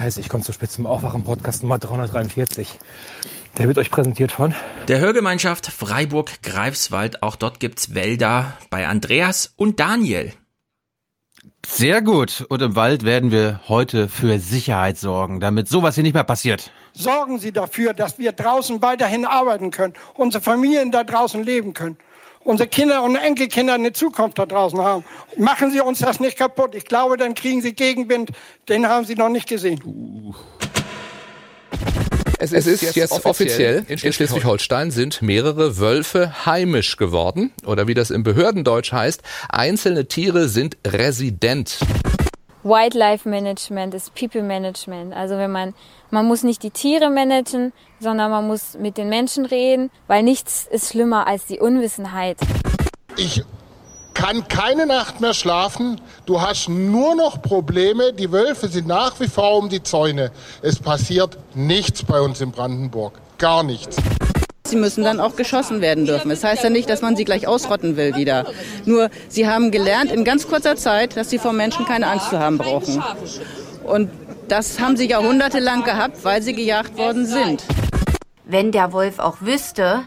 scheiße, ich komme zu spät zum Aufwachen, Podcast Nummer 343. Der wird euch präsentiert von der Hörgemeinschaft Freiburg-Greifswald. Auch dort gibt's Wälder bei Andreas und Daniel. Sehr gut. Und im Wald werden wir heute für Sicherheit sorgen, damit sowas hier nicht mehr passiert. Sorgen Sie dafür, dass wir draußen weiterhin arbeiten können, unsere Familien da draußen leben können, unsere Kinder und Enkelkinder eine Zukunft da draußen haben. Machen Sie uns das nicht kaputt. Ich glaube, dann kriegen Sie Gegenwind. Den haben Sie noch nicht gesehen. Uh. Es ist, es ist jetzt, jetzt, offiziell, in Schleswig-Holstein sind mehrere Wölfe heimisch geworden. Oder wie das im Behördendeutsch heißt, einzelne Tiere sind resident. Wildlife Management ist People Management. Also wenn man, man muss nicht die Tiere managen, sondern man muss mit den Menschen reden, weil nichts ist schlimmer als die Unwissenheit. Ich kann keine Nacht mehr schlafen. Du hast nur noch Probleme. Die Wölfe sind nach wie vor um die Zäune. Es passiert nichts bei uns in Brandenburg. Gar nichts. Sie müssen dann auch geschossen werden dürfen. Das heißt ja nicht, dass man sie gleich ausrotten will wieder. Nur, sie haben gelernt in ganz kurzer Zeit, dass sie vor Menschen keine Angst zu haben brauchen. Und das haben sie jahrhundertelang gehabt, weil sie gejagt worden sind. Wenn der Wolf auch wüsste,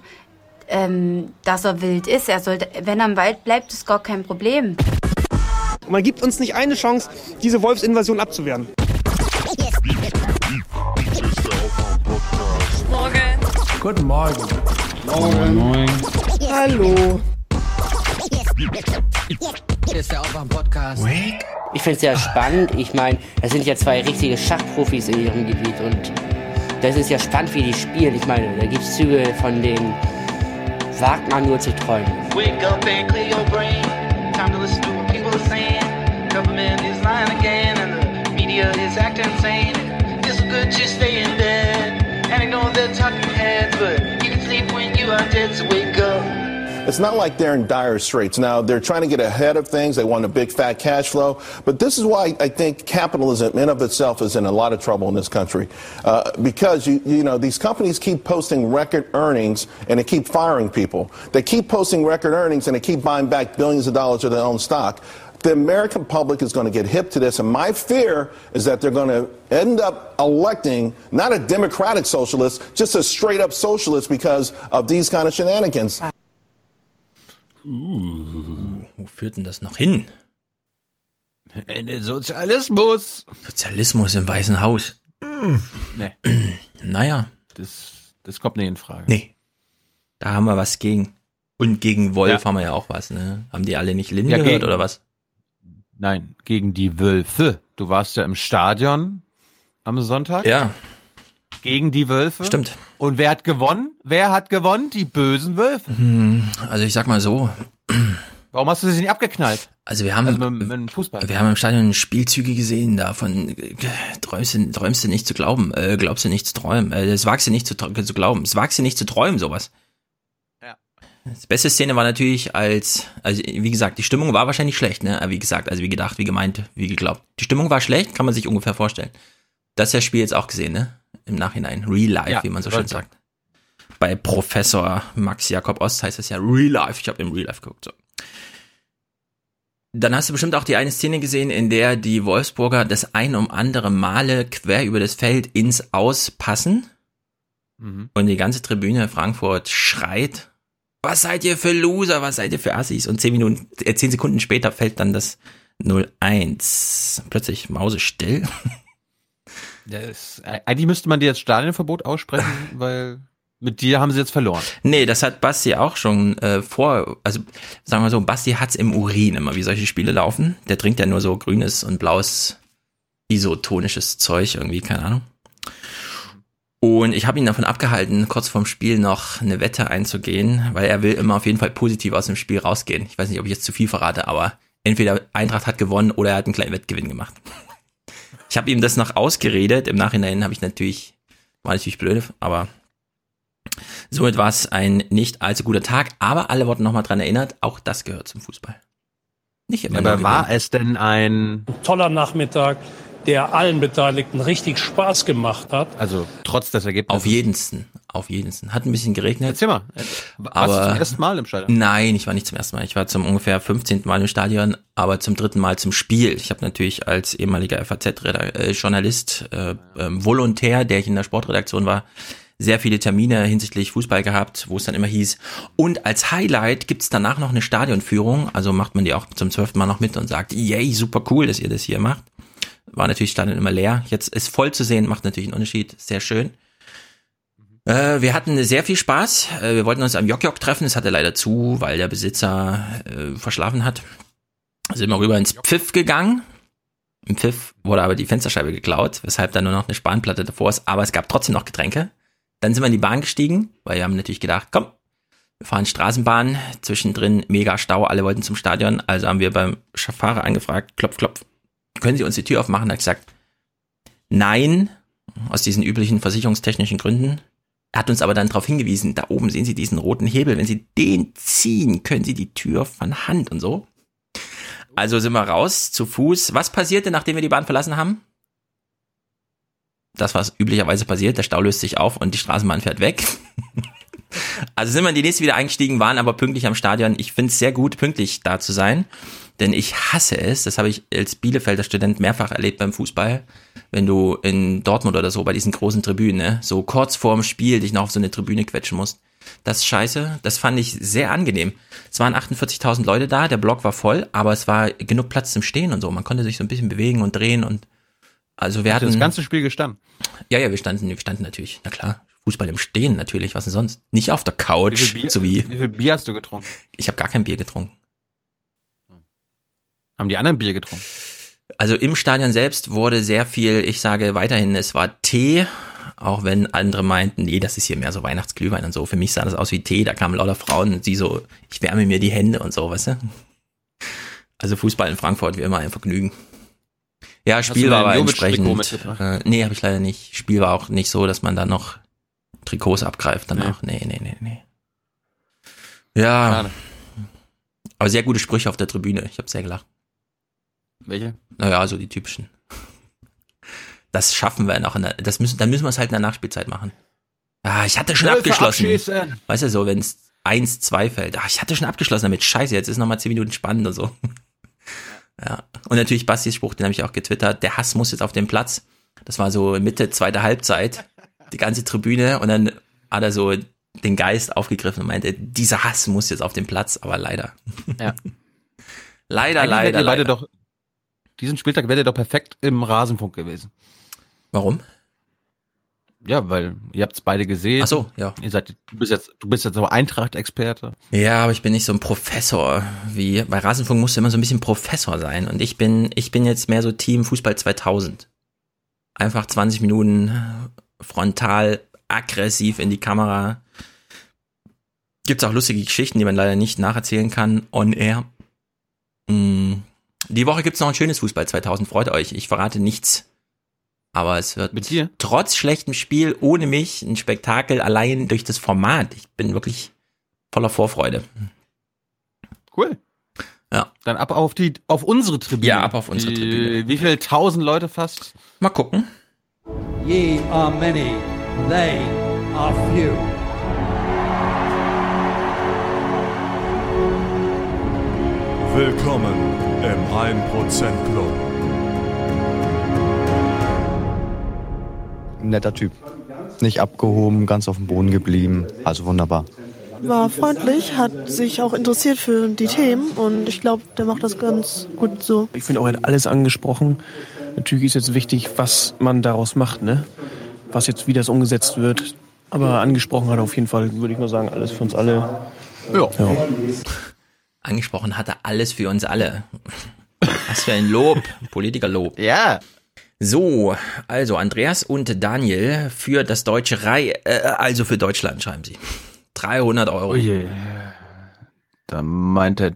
ähm, dass er wild ist. Er sollte, wenn er im Wald bleibt, ist gar kein Problem. Man gibt uns nicht eine Chance, diese Wolfsinvasion abzuwehren. Guten Morgen. Morgen. Morgen. Hallo. Hier ist der Aufwärm-Podcast. Ich finde es sehr spannend. Ich meine, das sind ja zwei richtige Schachprofis in ihrem Gebiet und das ist ja spannend, wie die spielen. Ich meine, da gibt es Züge von den wagt man nur zu träumen. Wake up and clear your brain. Time to listen to what people are saying. Government is lying again and the media is acting insane. It's good to stay in bed and ignore the talking heads, but you can sleep when you are dead, so wake up. It's not like they're in dire straits. Now, they're trying to get ahead of things. They want a big fat cash flow. But this is why I think capitalism in of itself is in a lot of trouble in this country. Uh, because, you, you know, these companies keep posting record earnings and they keep firing people. They keep posting record earnings and they keep buying back billions of dollars of their own stock the American public is going to get hip to this. And my fear is that they're going to end up electing not a democratic socialist, just a straight up socialist because of these kind of shenanigans. Uh, wo führt denn das noch hin? In den Sozialismus. Sozialismus im Weißen Haus. Mm. Nee. naja. Das, das kommt nicht in Frage. Nee. Da haben wir was gegen. Und gegen Wolf ja. haben wir ja auch was, ne? Haben die alle nicht Lin ja, gehört oder was? Nein, gegen die Wölfe. Du warst ja im Stadion am Sonntag. Ja. Gegen die Wölfe. Stimmt. Und wer hat gewonnen? Wer hat gewonnen? Die bösen Wölfe. Hm, also ich sag mal so. Warum hast du sie nicht abgeknallt? Also wir haben, also mit, mit Fußball. wir haben im Stadion Spielzüge gesehen, davon äh, träumst du, träumst du nicht zu glauben, äh, glaubst du nicht zu träumen, äh, das wagst du nicht zu, zu glauben, es wagst du nicht zu träumen, sowas. Die beste Szene war natürlich als, also wie gesagt, die Stimmung war wahrscheinlich schlecht, ne? Wie gesagt, also wie gedacht, wie gemeint, wie geglaubt. Die Stimmung war schlecht, kann man sich ungefähr vorstellen. Das ist ja Spiel jetzt auch gesehen, ne? Im Nachhinein. Real Life, ja, wie man so schön sagt. Bei Professor Max Jakob Ost heißt es ja Real Life. Ich habe im Real Life geguckt. So. Dann hast du bestimmt auch die eine Szene gesehen, in der die Wolfsburger das ein um andere Male quer über das Feld ins Aus passen. Mhm. Und die ganze Tribüne Frankfurt schreit, was seid ihr für Loser, was seid ihr für Assis? Und zehn Minuten, äh, zehn Sekunden später fällt dann das 0-1. Plötzlich Mause still. Das, äh, eigentlich müsste man dir jetzt Stadionverbot aussprechen, weil mit dir haben sie jetzt verloren. Nee, das hat Basti auch schon äh, vor, also sagen wir so, Basti hat's im Urin immer, wie solche Spiele laufen. Der trinkt ja nur so grünes und blaues isotonisches Zeug irgendwie, keine Ahnung. Und ich habe ihn davon abgehalten, kurz vorm Spiel noch eine Wette einzugehen, weil er will immer auf jeden Fall positiv aus dem Spiel rausgehen. Ich weiß nicht, ob ich jetzt zu viel verrate, aber entweder Eintracht hat gewonnen oder er hat einen kleinen Wettgewinn gemacht. Ich habe ihm das noch ausgeredet. Im Nachhinein habe ich natürlich, war natürlich blöd, aber somit war es ein nicht allzu guter Tag. Aber alle wurden nochmal dran erinnert, auch das gehört zum Fußball. Nicht immer. Aber war es denn ein toller Nachmittag, der allen Beteiligten richtig Spaß gemacht hat? Also trotz des Ergebnisses? Auf jedensten. Auf jeden Fall. Hat ein bisschen geregnet. Erzähl mal. Warst aber du zum ersten Mal im Stadion? Nein, ich war nicht zum ersten Mal. Ich war zum ungefähr 15. Mal im Stadion, aber zum dritten Mal zum Spiel. Ich habe natürlich als ehemaliger FAZ-Journalist, äh, äh, Volontär, der ich in der Sportredaktion war, sehr viele Termine hinsichtlich Fußball gehabt, wo es dann immer hieß. Und als Highlight gibt's danach noch eine Stadionführung. Also macht man die auch zum zwölften Mal noch mit und sagt, yay, super cool, dass ihr das hier macht. War natürlich Stadion immer leer. Jetzt ist voll zu sehen, macht natürlich einen Unterschied. Sehr schön. Äh, wir hatten sehr viel Spaß. Äh, wir wollten uns am Jok Jok treffen. Es hatte leider zu, weil der Besitzer äh, verschlafen hat. Sind wir rüber ins Pfiff gegangen. Im Pfiff wurde aber die Fensterscheibe geklaut, weshalb da nur noch eine Spanplatte davor ist. Aber es gab trotzdem noch Getränke. Dann sind wir in die Bahn gestiegen, weil wir haben natürlich gedacht, komm, wir fahren Straßenbahn, zwischendrin mega Stau, alle wollten zum Stadion. Also haben wir beim Fahrer angefragt, klopf, klopf, können Sie uns die Tür aufmachen? Er hat gesagt, nein, aus diesen üblichen versicherungstechnischen Gründen. Er hat uns aber dann darauf hingewiesen, da oben sehen Sie diesen roten Hebel, wenn Sie den ziehen, können Sie die Tür von Hand und so. Also sind wir raus, zu Fuß. Was passierte, nachdem wir die Bahn verlassen haben? Das, was üblicherweise passiert, der Stau löst sich auf und die Straßenbahn fährt weg. also sind wir in die nächste wieder eingestiegen, waren aber pünktlich am Stadion. Ich finde es sehr gut, pünktlich da zu sein. Denn ich hasse es, das habe ich als Bielefelder Student mehrfach erlebt beim Fußball, wenn du in Dortmund oder so bei diesen großen Tribünen, ne, so kurz vorm Spiel dich noch auf so eine Tribüne quetschen musst. Das ist scheiße, das fand ich sehr angenehm. Es waren 48.000 Leute da, der Block war voll, aber es war genug Platz zum Stehen und so. Man konnte sich so ein bisschen bewegen und drehen und also wir hatten das ganze Spiel gestanden. Ja, ja, wir standen, wir standen natürlich, na klar. Fußball im Stehen natürlich, was denn sonst? Nicht auf der Couch, wie Bier, so wie. Wie viel Bier hast du getrunken? Ich habe gar kein Bier getrunken. Haben die anderen Bier getrunken? Also im Stadion selbst wurde sehr viel, ich sage weiterhin, es war Tee, auch wenn andere meinten, nee, das ist hier mehr so Weihnachtsglühwein und so. Für mich sah das aus wie Tee, da kamen lauter Frauen und sie so, ich wärme mir die Hände und so, weißt du? Also Fußball in Frankfurt wie immer ein Vergnügen. Ja, Spiel war aber entsprechend. Äh, nee, habe ich leider nicht. Spiel war auch nicht so, dass man da noch Trikots abgreift danach. Nee, nee, nee, nee. Ja. Schade. Aber sehr gute Sprüche auf der Tribüne. Ich habe sehr gelacht. Welche? Naja, so die typischen. Das schaffen wir noch. In der, das müssen, dann müssen wir es halt in der Nachspielzeit machen. Ah, ich hatte schon Wolfe abgeschlossen. Abschießen. Weißt du, so, wenn es 1, 2 fällt. Ah, ich hatte schon abgeschlossen damit. Scheiße, jetzt ist noch mal 10 Minuten spannend und so. Ja. Und natürlich Bastis Spruch, den habe ich auch getwittert. Der Hass muss jetzt auf den Platz. Das war so Mitte, zweite Halbzeit. Die ganze Tribüne. Und dann hat er so den Geist aufgegriffen und meinte, dieser Hass muss jetzt auf den Platz. Aber leider. Ja. leider, Eigentlich leider, leider. Doch, diesen Spieltag wäre doch perfekt im Rasenfunk gewesen. Warum? Ja, weil ihr habt es beide gesehen. Ach so, ja. Ihr seid, du bist jetzt, du bist jetzt so Eintracht-Experte. Ja, aber ich bin nicht so ein Professor wie bei Rasenfunk musst du immer so ein bisschen Professor sein und ich bin, ich bin jetzt mehr so Team Fußball 2000. Einfach 20 Minuten frontal aggressiv in die Kamera. Gibt's auch lustige Geschichten, die man leider nicht nacherzählen kann on air. Mm. Die Woche gibt's noch ein schönes Fußball 2000. Freut euch. Ich verrate nichts. Aber es wird Mit dir? trotz schlechtem Spiel ohne mich ein Spektakel allein durch das Format. Ich bin wirklich voller Vorfreude. Cool. Ja. Dann ab auf die, auf unsere Tribüne. Ja, ab auf unsere die, Tribüne. Wie viele tausend Leute fast? Mal gucken. Ye are many, they are few. Willkommen im 1% Club. Netter Typ. Nicht abgehoben, ganz auf dem Boden geblieben. Also wunderbar. War freundlich, hat sich auch interessiert für die Themen und ich glaube, der macht das ganz gut so. Ich finde auch, er hat alles angesprochen. Natürlich ist jetzt wichtig, was man daraus macht, ne? Was jetzt, wie das umgesetzt wird. Aber angesprochen hat er auf jeden Fall, würde ich mal sagen, alles für uns alle. Ja. ja. Angesprochen hat er alles für uns alle. Was für ein Lob. Politikerlob. Ja. So, also Andreas und Daniel für das deutsche Rei, äh, also für Deutschland schreiben sie. 300 Euro. Oh je. Da meint er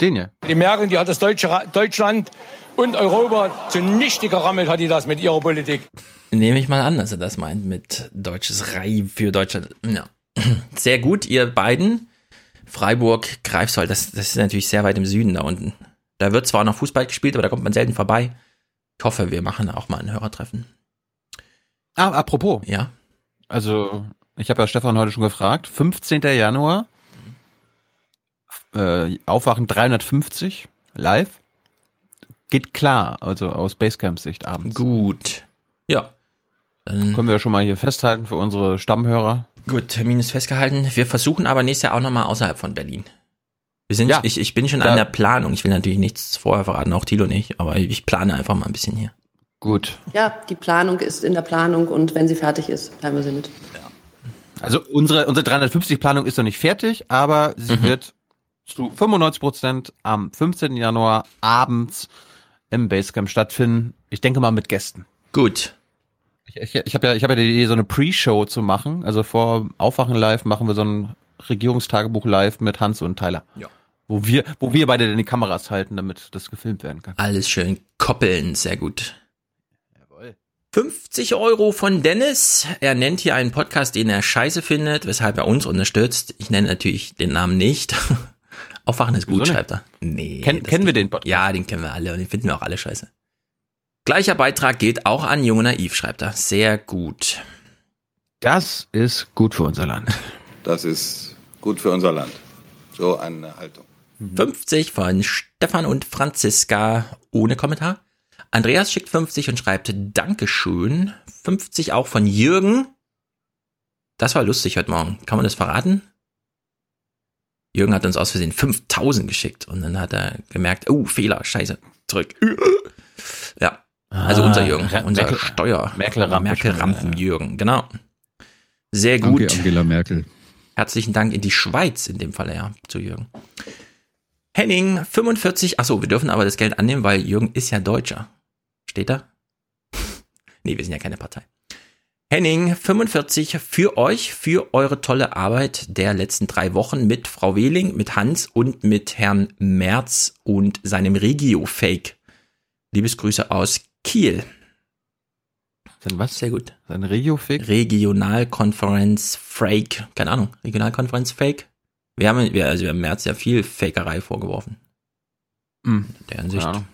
den ja. Die Merkel, die hat das deutsche Deutschland und Europa zunichte gerammelt, hat die das mit ihrer Politik. Nehme ich mal an, dass er das meint mit deutsches Rei für Deutschland. Ja. Sehr gut, ihr beiden. Freiburg, Greifswald, das, das ist natürlich sehr weit im Süden da unten. Da wird zwar noch Fußball gespielt, aber da kommt man selten vorbei. Ich hoffe, wir machen auch mal ein Hörertreffen. Ah, apropos. Ja. Also, Ich habe ja Stefan heute schon gefragt. 15. Januar. Äh, Aufwachen 350 live. Geht klar, also aus Basecamp-Sicht abends. Gut. Ja. Dann können wir schon mal hier festhalten für unsere Stammhörer. Gut, Termin ist festgehalten. Wir versuchen aber nächstes Jahr auch nochmal außerhalb von Berlin. Wir sind, Ja. ich, ich bin schon Da- an der Planung. Ich will natürlich nichts vorher verraten, auch Tilo nicht, aber ich plane einfach mal ein bisschen hier. Gut. Ja, die Planung ist in der Planung und wenn sie fertig ist, teilen wir sie mit. Also unsere, unsere 350-Planung ist noch nicht fertig, aber sie Mhm. wird zu 95 Prozent am 15. Januar abends im Basecamp stattfinden. Ich denke mal mit Gästen. Gut. Ich, ich, ich habe ja, ich habe ja die Idee, so eine Pre-Show zu machen. Also vor Aufwachen live machen wir so ein Regierungstagebuch live mit Hans und Tyler. Ja. Wo wir, wo wir beide dann die Kameras halten, damit das gefilmt werden kann. Alles schön koppeln, sehr gut. 50 Euro von Dennis. Er nennt hier einen Podcast, den er scheiße findet, weshalb er uns unterstützt. Ich nenne natürlich den Namen nicht. Aufwachen ist gut, schreibt er. Nee. Ken, kennen wir den Podcast? Ja, den kennen wir alle und den finden wir auch alle scheiße. Gleicher Beitrag geht auch an Junge Naiv, schreibt er. Sehr gut. Das ist gut für unser Land. Das ist gut für unser Land. So eine Haltung. 50 von Stefan und Franziska ohne Kommentar. Andreas schickt 50 und schreibt Dankeschön. 50 auch von Jürgen. Das war lustig heute Morgen. Kann man das verraten? Jürgen hat uns aus Versehen 5000 geschickt und dann hat er gemerkt, oh, Fehler, scheiße, zurück. Also Ah, unser Jürgen, Ra- unser Merkel- Steuer, Merkel-Rampen- Merkel-Rampen Jürgen, genau. Sehr Danke, gut. Angela Merkel. Herzlichen Dank in die Schweiz, in dem Fall ja, zu Jürgen. Henning, 45, achso, wir dürfen aber das Geld annehmen, weil Jürgen ist ja Deutscher. Steht da? nee, wir sind ja keine Partei. Henning, 45, für euch, für eure tolle Arbeit der letzten drei Wochen mit Frau Wehling, mit Hans und mit Herrn Merz und seinem Regio-Fake. Liebesgrüße aus Kiel. Sein was? Sehr gut. Sein Regio-Fake? Regionalkonferenz Fake. Keine Ahnung. Regionalkonferenz Fake. Wir haben, wir, also wir haben Merz ja viel Fakerei vorgeworfen. Hm. In der Hinsicht. Ja.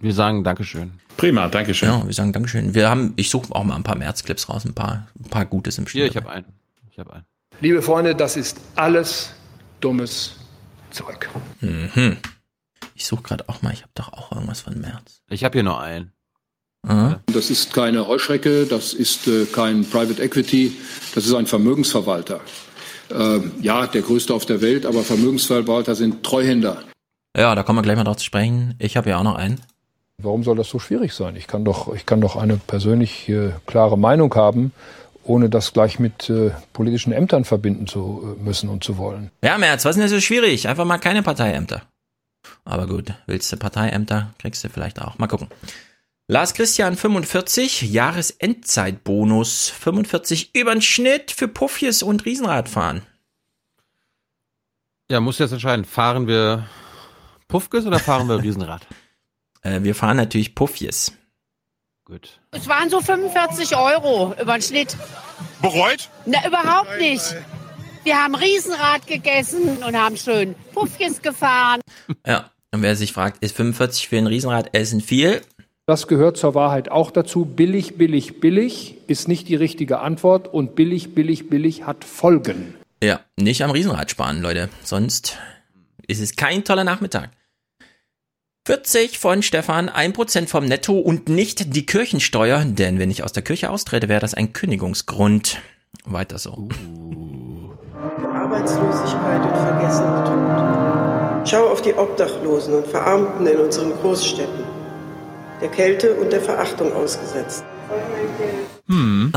Wir sagen Dankeschön. Prima, Dankeschön. Ja, wir sagen Dankeschön. Wir haben, ich suche auch mal ein paar Merz-Clips raus, ein paar, ein paar Gutes im Spiel. Hier, ich habe einen. Ich habe einen. Liebe Freunde, das ist alles dummes Zeug. Mhm. Ich suche gerade auch mal, ich habe doch auch irgendwas von Merz. Ich habe hier noch einen. Aha. Das ist keine Heuschrecke, das ist äh, kein Private Equity, das ist ein Vermögensverwalter. Ähm, ja, der größte auf der Welt, aber Vermögensverwalter sind Treuhänder. Ja, da kommen wir gleich mal drauf zu sprechen. Ich habe ja auch noch einen. Warum soll das so schwierig sein? Ich kann doch, ich kann doch eine persönlich äh, klare Meinung haben, ohne das gleich mit äh, politischen Ämtern verbinden zu äh, müssen und zu wollen. Ja, Merz, was ist denn so schwierig? Einfach mal keine Parteiämter. Aber gut, willst du Parteiämter, kriegst du vielleicht auch. Mal gucken. Lars Christian 45, Jahresendzeitbonus 45 übern Schnitt für Puffjes und Riesenradfahren. Ja, muss jetzt entscheiden. Fahren wir Puffges oder fahren wir Riesenrad? Äh, wir fahren natürlich Puffjes. Gut. Es waren so 45 Euro über den Schnitt. Bereut? Na, überhaupt nicht. Wir haben Riesenrad gegessen und haben schön Puffjes gefahren. Ja, und wer sich fragt, ist 45 für ein Riesenrad Essen viel? Das gehört zur Wahrheit auch dazu. Billig, billig, billig ist nicht die richtige Antwort und billig, billig, billig hat Folgen. Ja, nicht am Riesenrad sparen, Leute. Sonst ist es kein toller Nachmittag. 40 von Stefan, 1% vom Netto und nicht die Kirchensteuer, denn wenn ich aus der Kirche austrete, wäre das ein Kündigungsgrund. Weiter so. Arbeitslosigkeit und vergessener Tod. Schau auf die Obdachlosen und Verarmten in unseren Großstädten. Der Kälte und der Verachtung ausgesetzt. Hm.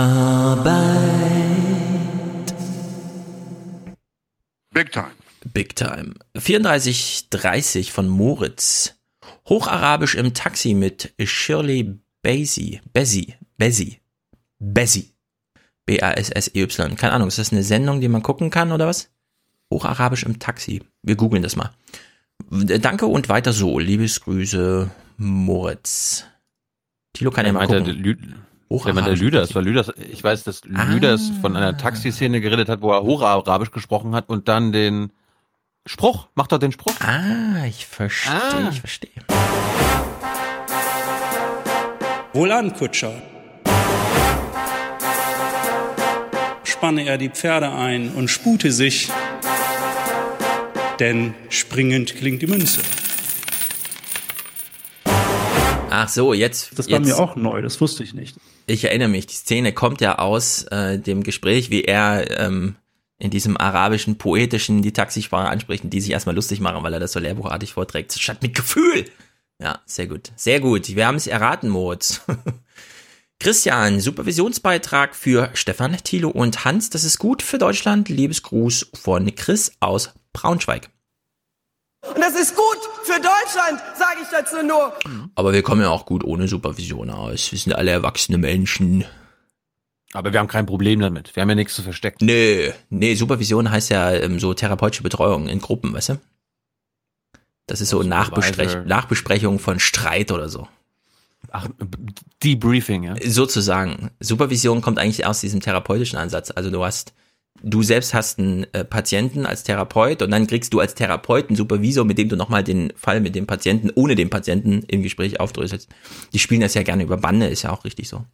Big time. Big time. 3430 von Moritz. Hocharabisch im Taxi mit Shirley Bassey. Bessie. Bessie. Bessie. B-A-S-S-E-Y. Keine Ahnung, ist das eine Sendung, die man gucken kann oder was? Hocharabisch im Taxi. Wir googeln das mal. Danke und weiter so. Liebesgrüße, Moritz. Tilo kann ja Der mal gucken. Lü der meinte Lüders, weil Lüders, ich weiß, dass Lüders von einer Taxiszene geredet hat, wo er Hocharabisch gesprochen hat und dann den Spruch, macht doch den Spruch. Ah, ich verstehe, Ah. ich verstehe. Wohlan, Kutscher. Spanne er die Pferde ein und spute sich, denn springend klingt die Münze. Ach so, jetzt. Das war jetzt, mir auch neu, das wusste ich nicht. Ich erinnere mich, die Szene kommt ja aus äh, dem Gespräch, wie er ähm, in diesem arabischen, poetischen die Taxifahrer anspricht und die sich erstmal lustig machen, weil er das so lehrbuchartig vorträgt. Statt mit Gefühl. Ja, sehr gut. Sehr gut. Wir haben es erraten, Moritz. Christian, Supervisionsbeitrag für Stefan, Thilo und Hans. Das ist gut für Deutschland. Liebesgruß von Chris aus Braunschweig. Und das ist gut für Deutschland, sage ich dazu nur. Aber wir kommen ja auch gut ohne Supervision aus. Wir sind alle erwachsene Menschen. Aber wir haben kein Problem damit. Wir haben ja nichts zu verstecken. Nee, nee, Supervision heißt ja ähm, so therapeutische Betreuung in Gruppen, weißt du? Das ist so Nachbesprech Nachbesprechung von Streit oder so. Ach, Debriefing, ja. Sozusagen. Supervision kommt eigentlich aus diesem therapeutischen Ansatz. Also du hast, du selbst hast einen äh, Patienten als Therapeut und dann kriegst du als Therapeut einen Supervisor, mit dem du nochmal den Fall mit dem Patienten, ohne den Patienten im Gespräch aufdröselst. Die spielen das ja gerne über Bande, ist ja auch richtig so.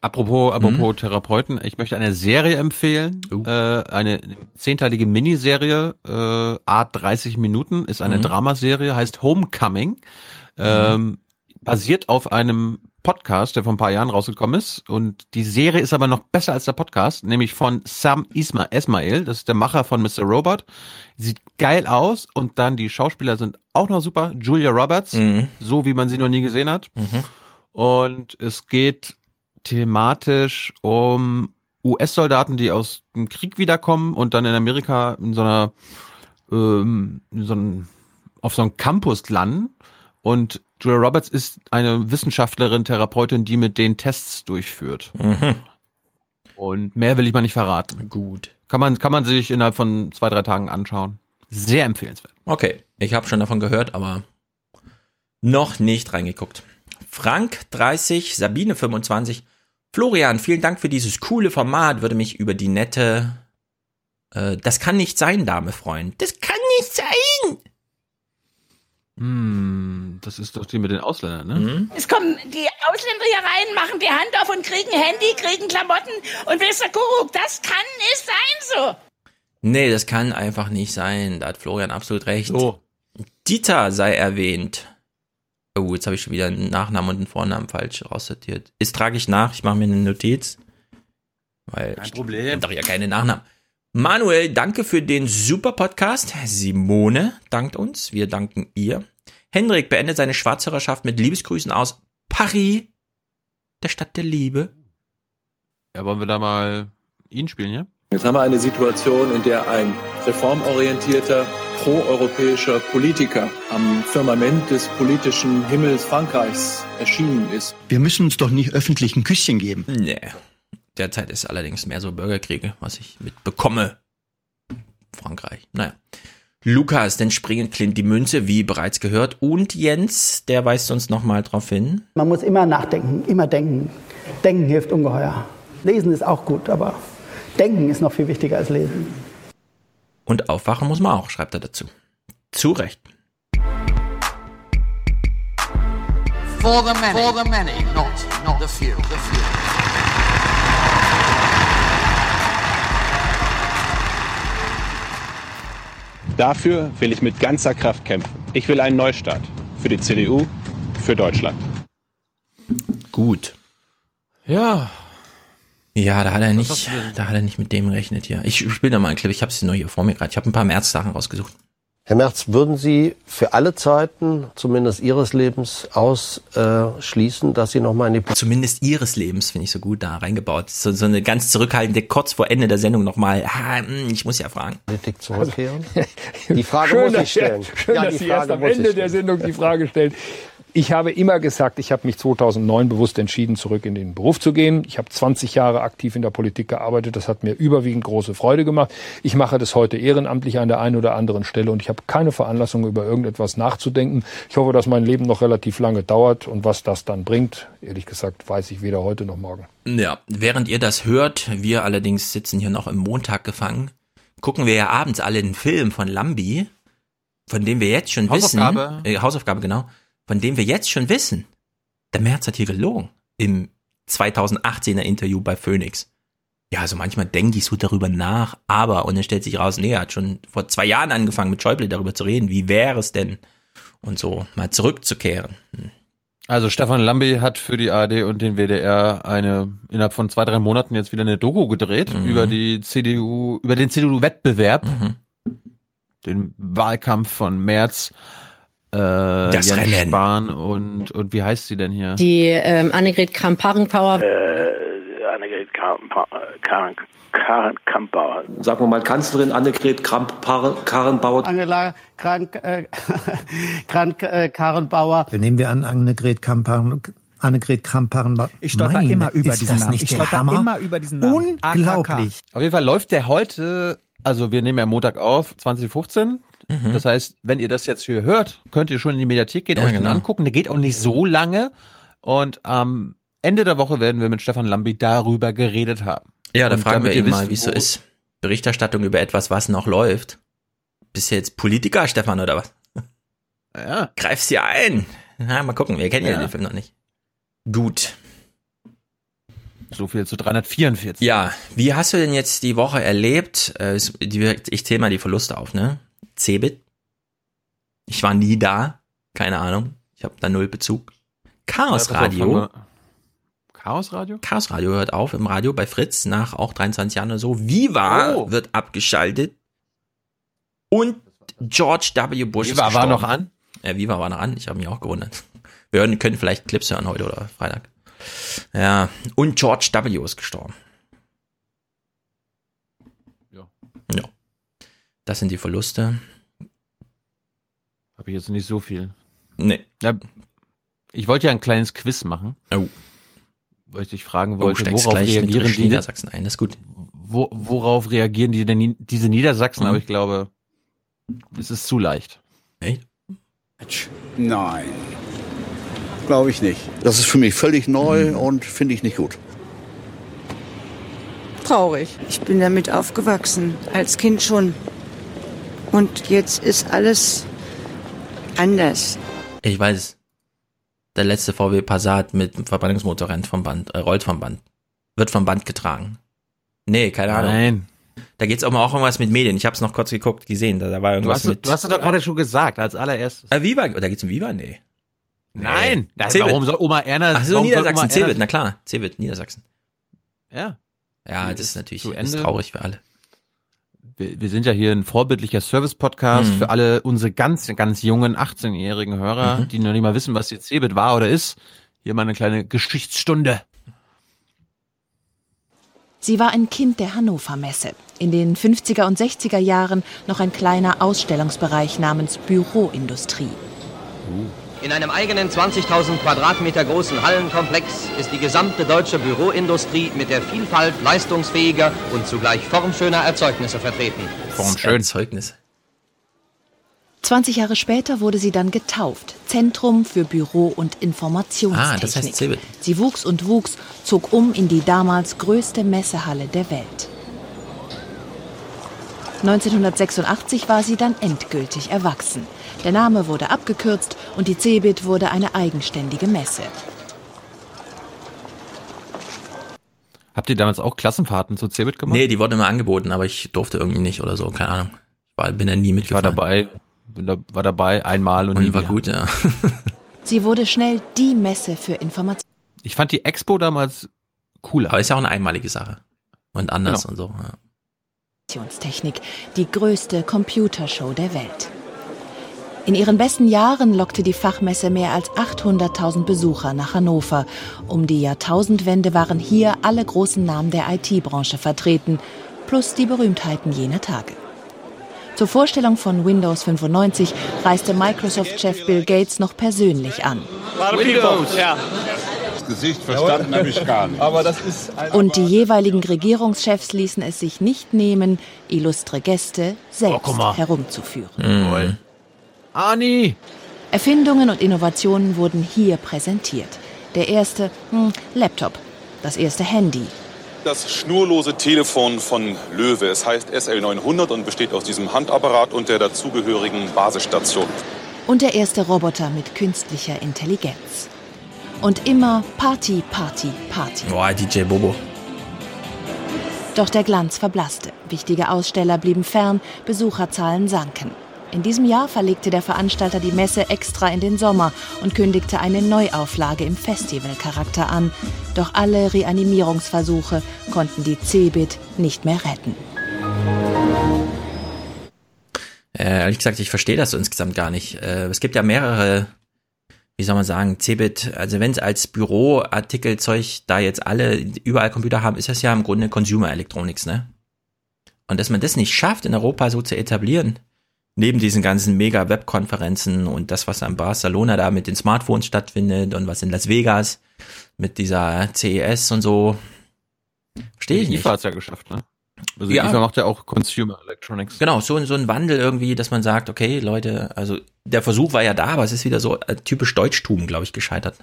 Apropos, apropos Therapeuten, ich möchte eine Serie empfehlen, äh, eine zehnteilige Miniserie, äh, Art 30 Minuten, ist eine Mhm. Dramaserie, heißt Homecoming, ähm, basiert auf einem Podcast, der vor ein paar Jahren rausgekommen ist. Und die Serie ist aber noch besser als der Podcast, nämlich von Sam Isma Esmail, das ist der Macher von Mr. Robot. Sieht geil aus und dann die Schauspieler sind auch noch super. Julia Roberts, Mhm. so wie man sie noch nie gesehen hat. Und es geht thematisch um US-Soldaten, die aus dem Krieg wiederkommen und dann in Amerika in so einer, ähm, in so einem, auf so einem Campus landen. Und Julia Roberts ist eine Wissenschaftlerin, Therapeutin, die mit den Tests durchführt. Mhm. Und mehr will ich mal nicht verraten. Gut. Kann man, kann man sich innerhalb von zwei, drei Tagen anschauen. Sehr empfehlenswert. Okay, ich habe schon davon gehört, aber noch nicht reingeguckt. Frank 30, Sabine 25. Florian, vielen Dank für dieses coole Format. Würde mich über die nette äh, Das kann nicht sein, Dame freuen. Das kann nicht sein. Hm, das ist doch die mit den Ausländern, ne? Mhm. Es kommen die Ausländer hier rein, machen die Hand auf und kriegen Handy, kriegen Klamotten und ihr, Kuckuck, das kann nicht sein so. Nee, das kann einfach nicht sein. Da hat Florian absolut recht. So. Dieter sei erwähnt. Oh, jetzt habe ich schon wieder einen Nachnamen und einen Vornamen falsch raussortiert. Ist trage ich nach, ich mache mir eine Notiz. Weil Kein ich Problem. hab doch ja keine Nachnamen. Manuel, danke für den super Podcast. Simone dankt uns. Wir danken ihr. Hendrik beendet seine Schwarzhörerschaft mit Liebesgrüßen aus Paris, der Stadt der Liebe. Ja, wollen wir da mal ihn spielen, ja? Jetzt haben wir eine Situation, in der ein reformorientierter, proeuropäischer Politiker am Firmament des politischen Himmels Frankreichs erschienen ist. Wir müssen uns doch nicht öffentlich ein Küsschen geben. Nee. Derzeit ist allerdings mehr so Bürgerkriege, was ich mitbekomme. Frankreich. Naja. Lukas, denn springen Clint die Münze, wie bereits gehört. Und Jens, der weist uns nochmal drauf hin. Man muss immer nachdenken, immer denken. Denken hilft ungeheuer. Lesen ist auch gut, aber denken ist noch viel wichtiger als lesen. Und aufwachen muss man auch, schreibt er dazu. Zu Recht. For the many, for the many, not, not the few. The few. Dafür will ich mit ganzer Kraft kämpfen. Ich will einen Neustart. Für die CDU, für Deutschland. Gut. Ja. Ja, da hat er nicht, da hat er nicht mit dem gerechnet hier. Ich spiele da mal einen Clip, ich habe es nur hier vor mir gerade. Ich habe ein paar März-Sachen rausgesucht. Herr Merz, würden Sie für alle Zeiten, zumindest Ihres Lebens, ausschließen, dass Sie nochmal in die Zumindest ihres Lebens finde ich so gut da reingebaut. So, so eine ganz zurückhaltende, kurz vor Ende der Sendung nochmal. Ah, hm, ich muss ja fragen. Politik zurückkehren? Die Frage schön, muss ich stellen. Schön, Ja, dass die Sie erst am Ende der. Sendung die Frage stellen. Ich habe immer gesagt, ich habe mich 2009 bewusst entschieden, zurück in den Beruf zu gehen. Ich habe 20 Jahre aktiv in der Politik gearbeitet. Das hat mir überwiegend große Freude gemacht. Ich mache das heute ehrenamtlich an der einen oder anderen Stelle und ich habe keine Veranlassung, über irgendetwas nachzudenken. Ich hoffe, dass mein Leben noch relativ lange dauert und was das dann bringt, ehrlich gesagt, weiß ich weder heute noch morgen. Ja, während ihr das hört, wir allerdings sitzen hier noch im Montag gefangen, gucken wir ja abends alle einen Film von Lambi, von dem wir jetzt schon Hausaufgabe. wissen, äh, Hausaufgabe genau, von dem wir jetzt schon wissen, der Merz hat hier gelogen im 2018er Interview bei Phoenix. Ja, also manchmal denke ich so darüber nach, aber, und dann stellt sich raus, nee, er hat schon vor zwei Jahren angefangen mit Schäuble darüber zu reden, wie wäre es denn, und so mal zurückzukehren. Hm. Also Stefan Lambi hat für die ARD und den WDR eine innerhalb von zwei, drei Monaten jetzt wieder eine Doku gedreht Mhm. über die CDU, über den CDU-Wettbewerb, Mhm. den Wahlkampf von März, äh, Das Jens Rennen. Spahn und, und wie heißt sie denn hier? Die ähm, Annegret Kramp-Karrenbauer. Annegret Karen, Karen Kampauer. sagen wir mal Kanzlerin Annegret Kramp-Karrenbauer. Angela Krank, äh, äh. Nehmen wir an, Annegret Kramp-Karren- Annegret Kramp-Karrenbauer. Ich stolper immer über ist diesen das Namen. nicht Ich stolper immer über diesen Namen. Unglaublich. Auf jeden Fall läuft der heute, also wir nehmen ja Montag auf, 2015. Mhm. Das heißt, wenn ihr das jetzt hier hört, könnt ihr schon in die Mediathek gehen, Ja, euch den genau. angucken. Der geht auch nicht so lange. Und am Ende der Woche werden wir mit Stefan Lambi darüber geredet haben. Ja, da Und fragen wir ihn mal, wie es so ist. Berichterstattung über etwas, was noch läuft. Bist du jetzt Politiker, Stefan, oder was? Ja. Greifst dir ein. Na, mal gucken, wir kennen ja. Ja. den Film noch nicht. Gut. So viel zu 344. Ja, wie hast du denn jetzt die Woche erlebt? Äh, Ich zähle mal die Verluste auf, ne? Cebit. Ich war nie da. Keine Ahnung. Ich habe da null Bezug. Chaos Radio. Chaos Radio? Chaos Radio hört auf im Radio bei Fritz nach auch 23 Jahren oder so. Viva Oh. wird abgeschaltet. Und George W. Bush Viva war noch an? Ja, Viva war noch an. Ich habe mich auch gewundert. Wir hören, können vielleicht Clips hören heute oder Freitag. Ja, und George W. ist gestorben. Ja. Ja. Das sind die Verluste. Habe ich jetzt nicht so viel. Nee. Ja, ich wollte ja ein kleines Quiz machen. Oh. Weil ich dich fragen Oh, wollte, steigst worauf reagieren die? Niedersachsen ein, das ist gut. Wo, worauf reagieren die denn, diese Niedersachsen? Mhm. Aber ich glaube, es ist zu leicht. Hey. Nein, glaube ich nicht. Das ist für mich völlig neu und finde ich nicht gut. Traurig. Ich bin damit aufgewachsen, als Kind schon. Und jetzt ist alles anders. Ich weiß. Der letzte VW Passat mit Verbrennungsmotor rennt vom Band, äh, rollt vom Band. Wird vom Band getragen. Nee, keine Ahnung. Nein. Da geht's auch mal auch irgendwas mit Medien. Ich habe es noch kurz geguckt, gesehen. Da, da war Du irgendwas hast, mit. du hast es doch gerade schon gesagt, als allererstes. Äh, Viva, da geht's um Viva? Nee. Nein. Das, Cebit. warum soll Oma Erna... Ach so, Niedersachsen, Cebit, na klar. Cebit, Niedersachsen. Ja. Ja, das ist natürlich ist traurig für alle. Wir, wir sind ja hier ein vorbildlicher Service-Podcast Mhm. für alle unsere ganz, ganz jungen 18-jährigen Hörer, Mhm. die noch nicht mal wissen, was jetzt Cebit war oder ist. Hier mal eine kleine Geschichtsstunde. Sie war ein Kind der Hannover Messe. In den 50er und 60er Jahren noch ein kleiner Ausstellungsbereich namens Büroindustrie. In einem eigenen 20.000 Quadratmeter großen Hallenkomplex ist die gesamte deutsche Büroindustrie mit der Vielfalt leistungsfähiger und zugleich formschöner Erzeugnisse vertreten. Formschön. Zeugnis. 20 Jahre später wurde sie dann getauft. Zentrum für Büro- und Informationstechnik. Ah, das heißt Cebit. Sie wuchs und wuchs, zog um in die damals größte Messehalle der Welt. 1986 war sie dann endgültig erwachsen. Der Name wurde abgekürzt und die Cebit wurde eine eigenständige Messe. Habt ihr damals auch Klassenfahrten zu Cebit gemacht? Nee, die wurden immer angeboten, aber ich durfte irgendwie nicht oder so, keine Ahnung. Ich war, bin da nie Ich war mitgefahren. dabei, bin da, war dabei einmal und, Und nie war wieder. gut, ja. Sie wurde schnell die Messe für Information. Ich fand die Expo damals cooler. Aber ist ja auch eine einmalige Sache. Und anders Genau. und so. Ja. Informationstechnik, die größte Computershow der Welt. In ihren besten Jahren lockte die Fachmesse mehr als 800.000 Besucher nach Hannover. Um die Jahrtausendwende waren hier alle großen Namen der IT-Branche vertreten, plus die Berühmtheiten jener Tage. Zur Vorstellung von Windows 95 reiste Microsoft-Chef Bill Gates noch persönlich an. Windows. Ja. Das Gesicht verstanden habe ich gar nicht. Aber das ist Und die jeweiligen Regierungschefs ließen es sich nicht nehmen, illustre Gäste selbst guck mal. herumzuführen. Mhm. Ani! Erfindungen und Innovationen wurden hier präsentiert. Der erste hm, Laptop, das erste Handy, Das schnurlose Telefon von Löwe. Es heißt SL900 und besteht aus diesem Handapparat und der dazugehörigen Basisstation. und der erste Roboter mit künstlicher Intelligenz. Und immer Party, Party, Party. Boah, DJ Bobo. Doch der Glanz verblasste. Wichtige Aussteller blieben fern, Besucherzahlen sanken. In diesem Jahr verlegte der Veranstalter die Messe extra in den Sommer und kündigte eine Neuauflage im Festivalcharakter an. Doch alle Reanimierungsversuche konnten die Cebit nicht mehr retten. Äh, ehrlich gesagt, ich verstehe das so insgesamt gar nicht. Äh, es gibt ja mehrere, wie soll man sagen, Cebit, also wenn es als Büroartikelzeug da jetzt alle überall Computer haben, ist das ja im Grunde Consumer Electronics, ne? Und dass man das nicht schafft, in Europa so zu etablieren, neben diesen ganzen mega Webkonferenzen und das, was am Barcelona da mit den Smartphones stattfindet und was in Las Vegas mit dieser CES und so, verstehe ich nicht. IFA hat's ja geschafft, ne? Also Ja. ja. IFA macht ja auch Consumer Electronics. Genau, so, so ein Wandel irgendwie, dass man sagt, okay, Leute, also der Versuch war ja da, aber es ist wieder so äh, typisch Deutschtum, glaube ich, gescheitert.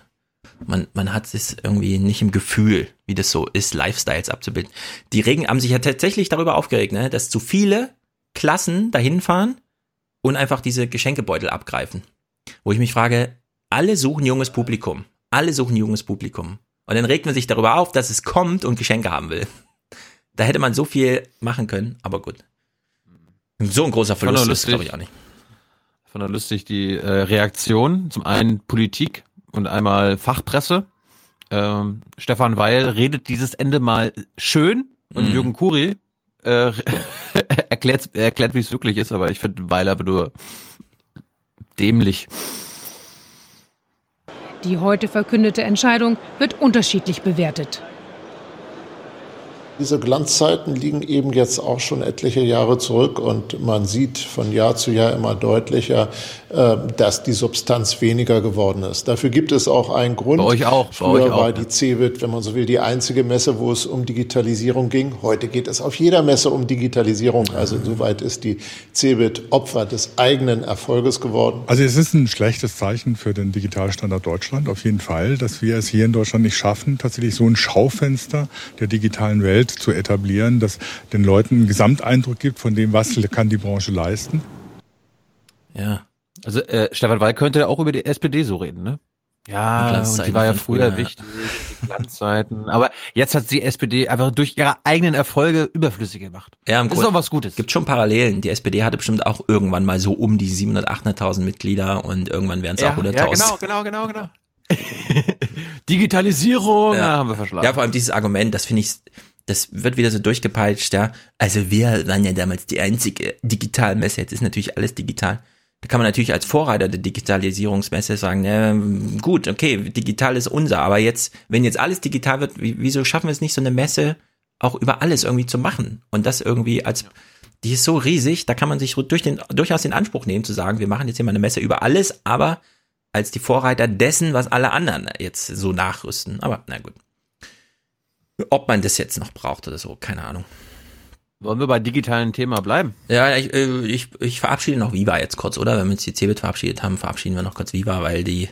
Man, man hat es irgendwie nicht im Gefühl, wie das so ist, Lifestyles abzubilden. Die Regen haben sich ja tatsächlich darüber aufgeregt, ne, dass zu viele Klassen dahin fahren und einfach diese Geschenkebeutel abgreifen. Wo ich mich frage, alle suchen junges Publikum. Alle suchen junges Publikum. Und dann regt man sich darüber auf, dass es kommt und Geschenke haben will. Da hätte man so viel machen können, aber gut. So ein großer Verlust er ist, glaube ich, auch nicht. Fand er lustig die äh, Reaktion. Zum einen Politik und einmal Fachpresse. Ähm, Stefan Weil redet dieses Ende mal schön und Mhm. Jürgen Kuri äh, erklärt, erklärt, wie es wirklich ist, aber ich finde Weil aber nur dämlich. Die heute verkündete Entscheidung wird unterschiedlich bewertet. Diese Glanzzeiten liegen eben jetzt auch schon etliche Jahre zurück und man sieht von Jahr zu Jahr immer deutlicher, äh, dass die Substanz weniger geworden ist. Dafür gibt es auch einen Grund. Bei euch auch, bei Früher euch auch, war die CeBIT, wenn man so will, die einzige Messe, wo es um Digitalisierung ging. Heute geht es auf jeder Messe um Digitalisierung. Also insoweit ist die CeBIT Opfer des eigenen Erfolges geworden. Also es ist ein schlechtes Zeichen für den Digitalstandard Deutschland auf jeden Fall, dass wir es hier in Deutschland nicht schaffen, tatsächlich so ein Schaufenster der digitalen Welt zu etablieren, das den Leuten einen Gesamteindruck gibt von dem, was kann die Branche leisten. Ja. Also äh, Stefan Weil könnte auch über die SPD so reden, ne? Ja, die war ja früher früher, wichtig, die Glanzzeiten. Aber jetzt hat die SPD einfach durch ihre eigenen Erfolge überflüssig gemacht. Ja, im das ist Grund- doch was Gutes. Gibt schon Parallelen. Die SPD hatte bestimmt auch irgendwann mal so um die 700.000, 800.000 Mitglieder und irgendwann wären es auch 100.000. ja, genau, genau, genau, genau. Digitalisierung, ja. haben wir verschlagen. Ja, vor allem dieses Argument, das finde ich, das wird wieder so durchgepeitscht, ja. Also wir waren ja damals die einzige Digitalmesse, jetzt ist natürlich alles digital. Da kann man natürlich als Vorreiter der Digitalisierungsmesse sagen, ja, gut, okay, digital ist unser, aber jetzt, wenn jetzt alles digital wird, wie, wieso schaffen wir es nicht, so eine Messe auch über alles irgendwie zu machen? Und das irgendwie als, die ist so riesig, da kann man sich durch den, durchaus den Anspruch nehmen zu sagen, wir machen jetzt hier mal eine Messe über alles, aber als die Vorreiter dessen, was alle anderen jetzt so nachrüsten. Aber na gut. Ob man das jetzt noch braucht oder so, keine Ahnung. Wollen wir bei digitalen Thema bleiben? Ja, ich, äh, ich, ich verabschiede noch Viva jetzt kurz, oder? Wenn wir jetzt die Cebit verabschiedet haben, verabschieden wir noch kurz Viva, weil die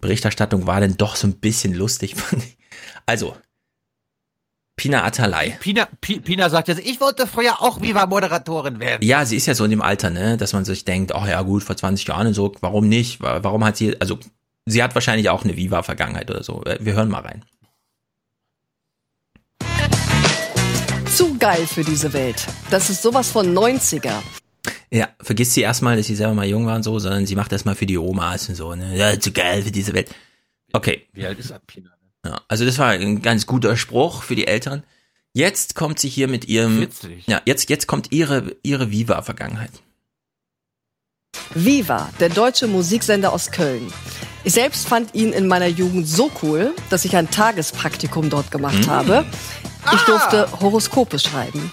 Berichterstattung war dann doch so ein bisschen lustig. Also, Pina Atalay. Pina, Pi- Pina sagt jetzt, ich wollte früher auch Viva-Moderatorin werden. Ja, sie ist ja so in dem Alter, ne, dass man sich denkt, ach ja gut, vor 20 Jahren und so, warum nicht? Wa- Warum hat sie, also sie hat wahrscheinlich auch eine Viva-Vergangenheit oder so. Äh, Wir hören mal rein. Zu geil für diese Welt. Das ist sowas von 90er. Ja, vergisst sie erstmal, dass sie selber mal jung war und so, sondern sie macht das mal für die Omas und so, ne? Ja, zu geil für diese Welt. Okay. Wie alt ist er, Pina? Ja, also das war ein ganz guter Spruch für die Älteren. Jetzt kommt sie hier mit ihrem, 40. ja, jetzt, jetzt kommt ihre, ihre Viva-Vergangenheit. Viva, der deutsche Musiksender aus Köln. Ich selbst fand ihn in meiner Jugend so cool, dass ich ein Tagespraktikum dort gemacht Mhm. habe. Ich durfte Horoskope schreiben.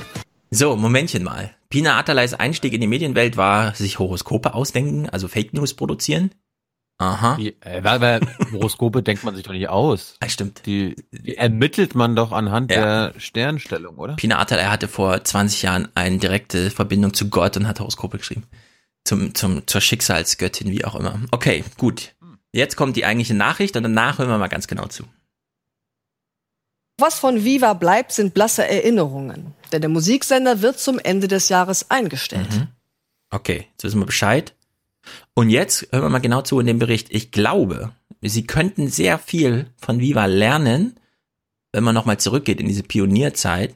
So, Momentchen mal. Pina Atalays Einstieg in die Medienwelt war sich Horoskope ausdenken, also Fake News produzieren. Aha. Die, äh, weil, weil Horoskope denkt man sich doch nicht aus. Ah, stimmt. Die, die ermittelt man doch anhand Ja. der Sternstellung, oder? Pina Atalay hatte vor 20 Jahren eine direkte Verbindung zu Gott und hat Horoskope geschrieben. Zum, zum, zur Schicksalsgöttin, wie auch immer. Okay, gut. Jetzt kommt die eigentliche Nachricht und danach hören wir mal ganz genau zu. Was von Viva bleibt, sind blasse Erinnerungen. Denn der Musiksender wird zum Ende des Jahres eingestellt. Mhm. Okay, jetzt wissen wir Bescheid. Und jetzt hören wir mal genau zu in dem Bericht. Ich glaube, Sie könnten sehr viel von Viva lernen, wenn man nochmal zurückgeht in diese Pionierzeit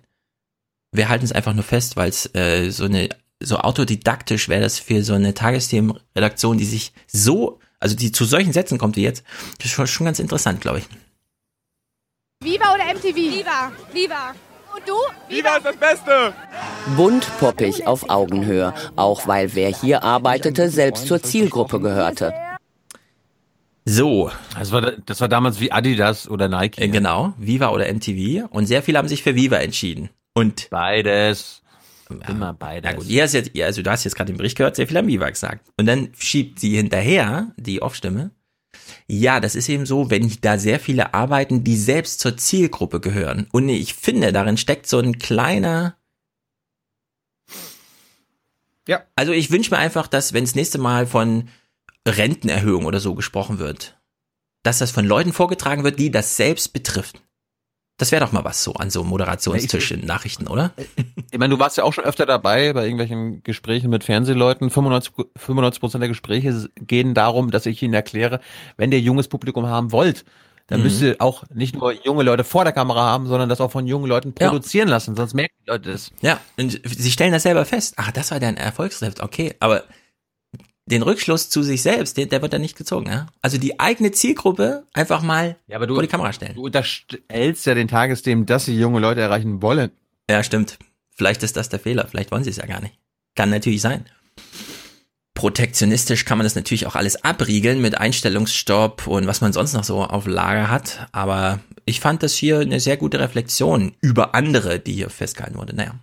wir halten es einfach nur fest, weil es äh, so eine so autodidaktisch wäre das für so eine Tagesthemenredaktion, die sich so, also die zu solchen Sätzen kommt wie jetzt, das ist schon, schon ganz interessant, glaube ich. Viva oder MTV? Viva. Viva. Und du? Viva ist das Beste! Bunt, poppig, auf Augenhöhe. Auch weil wer hier arbeitete, selbst zur Zielgruppe gehörte. So. Das war, das war damals wie Adidas oder Nike. Äh, genau, Viva oder MTV. Und sehr viele haben sich für Viva entschieden. Und beides. Immer beides. Na gut, ihr hast jetzt, also du hast jetzt gerade den Bericht gehört, sehr viel haben Viva gesagt. Und dann schiebt sie hinterher, die Off-Stimme. Ja, das ist eben so, wenn da sehr viele arbeiten, die selbst zur Zielgruppe gehören. Und ich finde, darin steckt so ein kleiner. Ja. Also ich wünsche mir einfach, dass, wenn das nächste Mal von Rentenerhöhung oder so gesprochen wird, dass das von Leuten vorgetragen wird, die das selbst betrifft. Das wäre doch mal was so an so einem Moderationstisch in Nachrichten, oder? Ich meine, du warst ja auch schon öfter dabei bei irgendwelchen Gesprächen mit Fernsehleuten. 95 Prozent der Gespräche gehen darum, dass ich ihnen erkläre, wenn ihr junges Publikum haben wollt, dann Mhm. müsst ihr auch nicht nur junge Leute vor der Kamera haben, sondern das auch von jungen Leuten Ja. produzieren lassen, sonst merken die Leute das. Ja, und sie stellen das selber fest. Ach, das war dein Erfolgsrezept, okay. Aber den Rückschluss zu sich selbst, der, der wird da nicht gezogen. Ja? Also die eigene Zielgruppe einfach mal Ja, aber du, vor die Kamera stellen. du unterstellst ja den Tagesthemen, dass sie junge Leute erreichen wollen. Ja, stimmt. Vielleicht ist das der Fehler. Vielleicht wollen sie es ja gar nicht. Kann natürlich sein. Protektionistisch kann man das natürlich auch alles abriegeln mit Einstellungsstopp und was man sonst noch so auf Lager hat. Aber ich fand das hier eine sehr gute Reflexion über andere, die hier festgehalten wurde. Naja.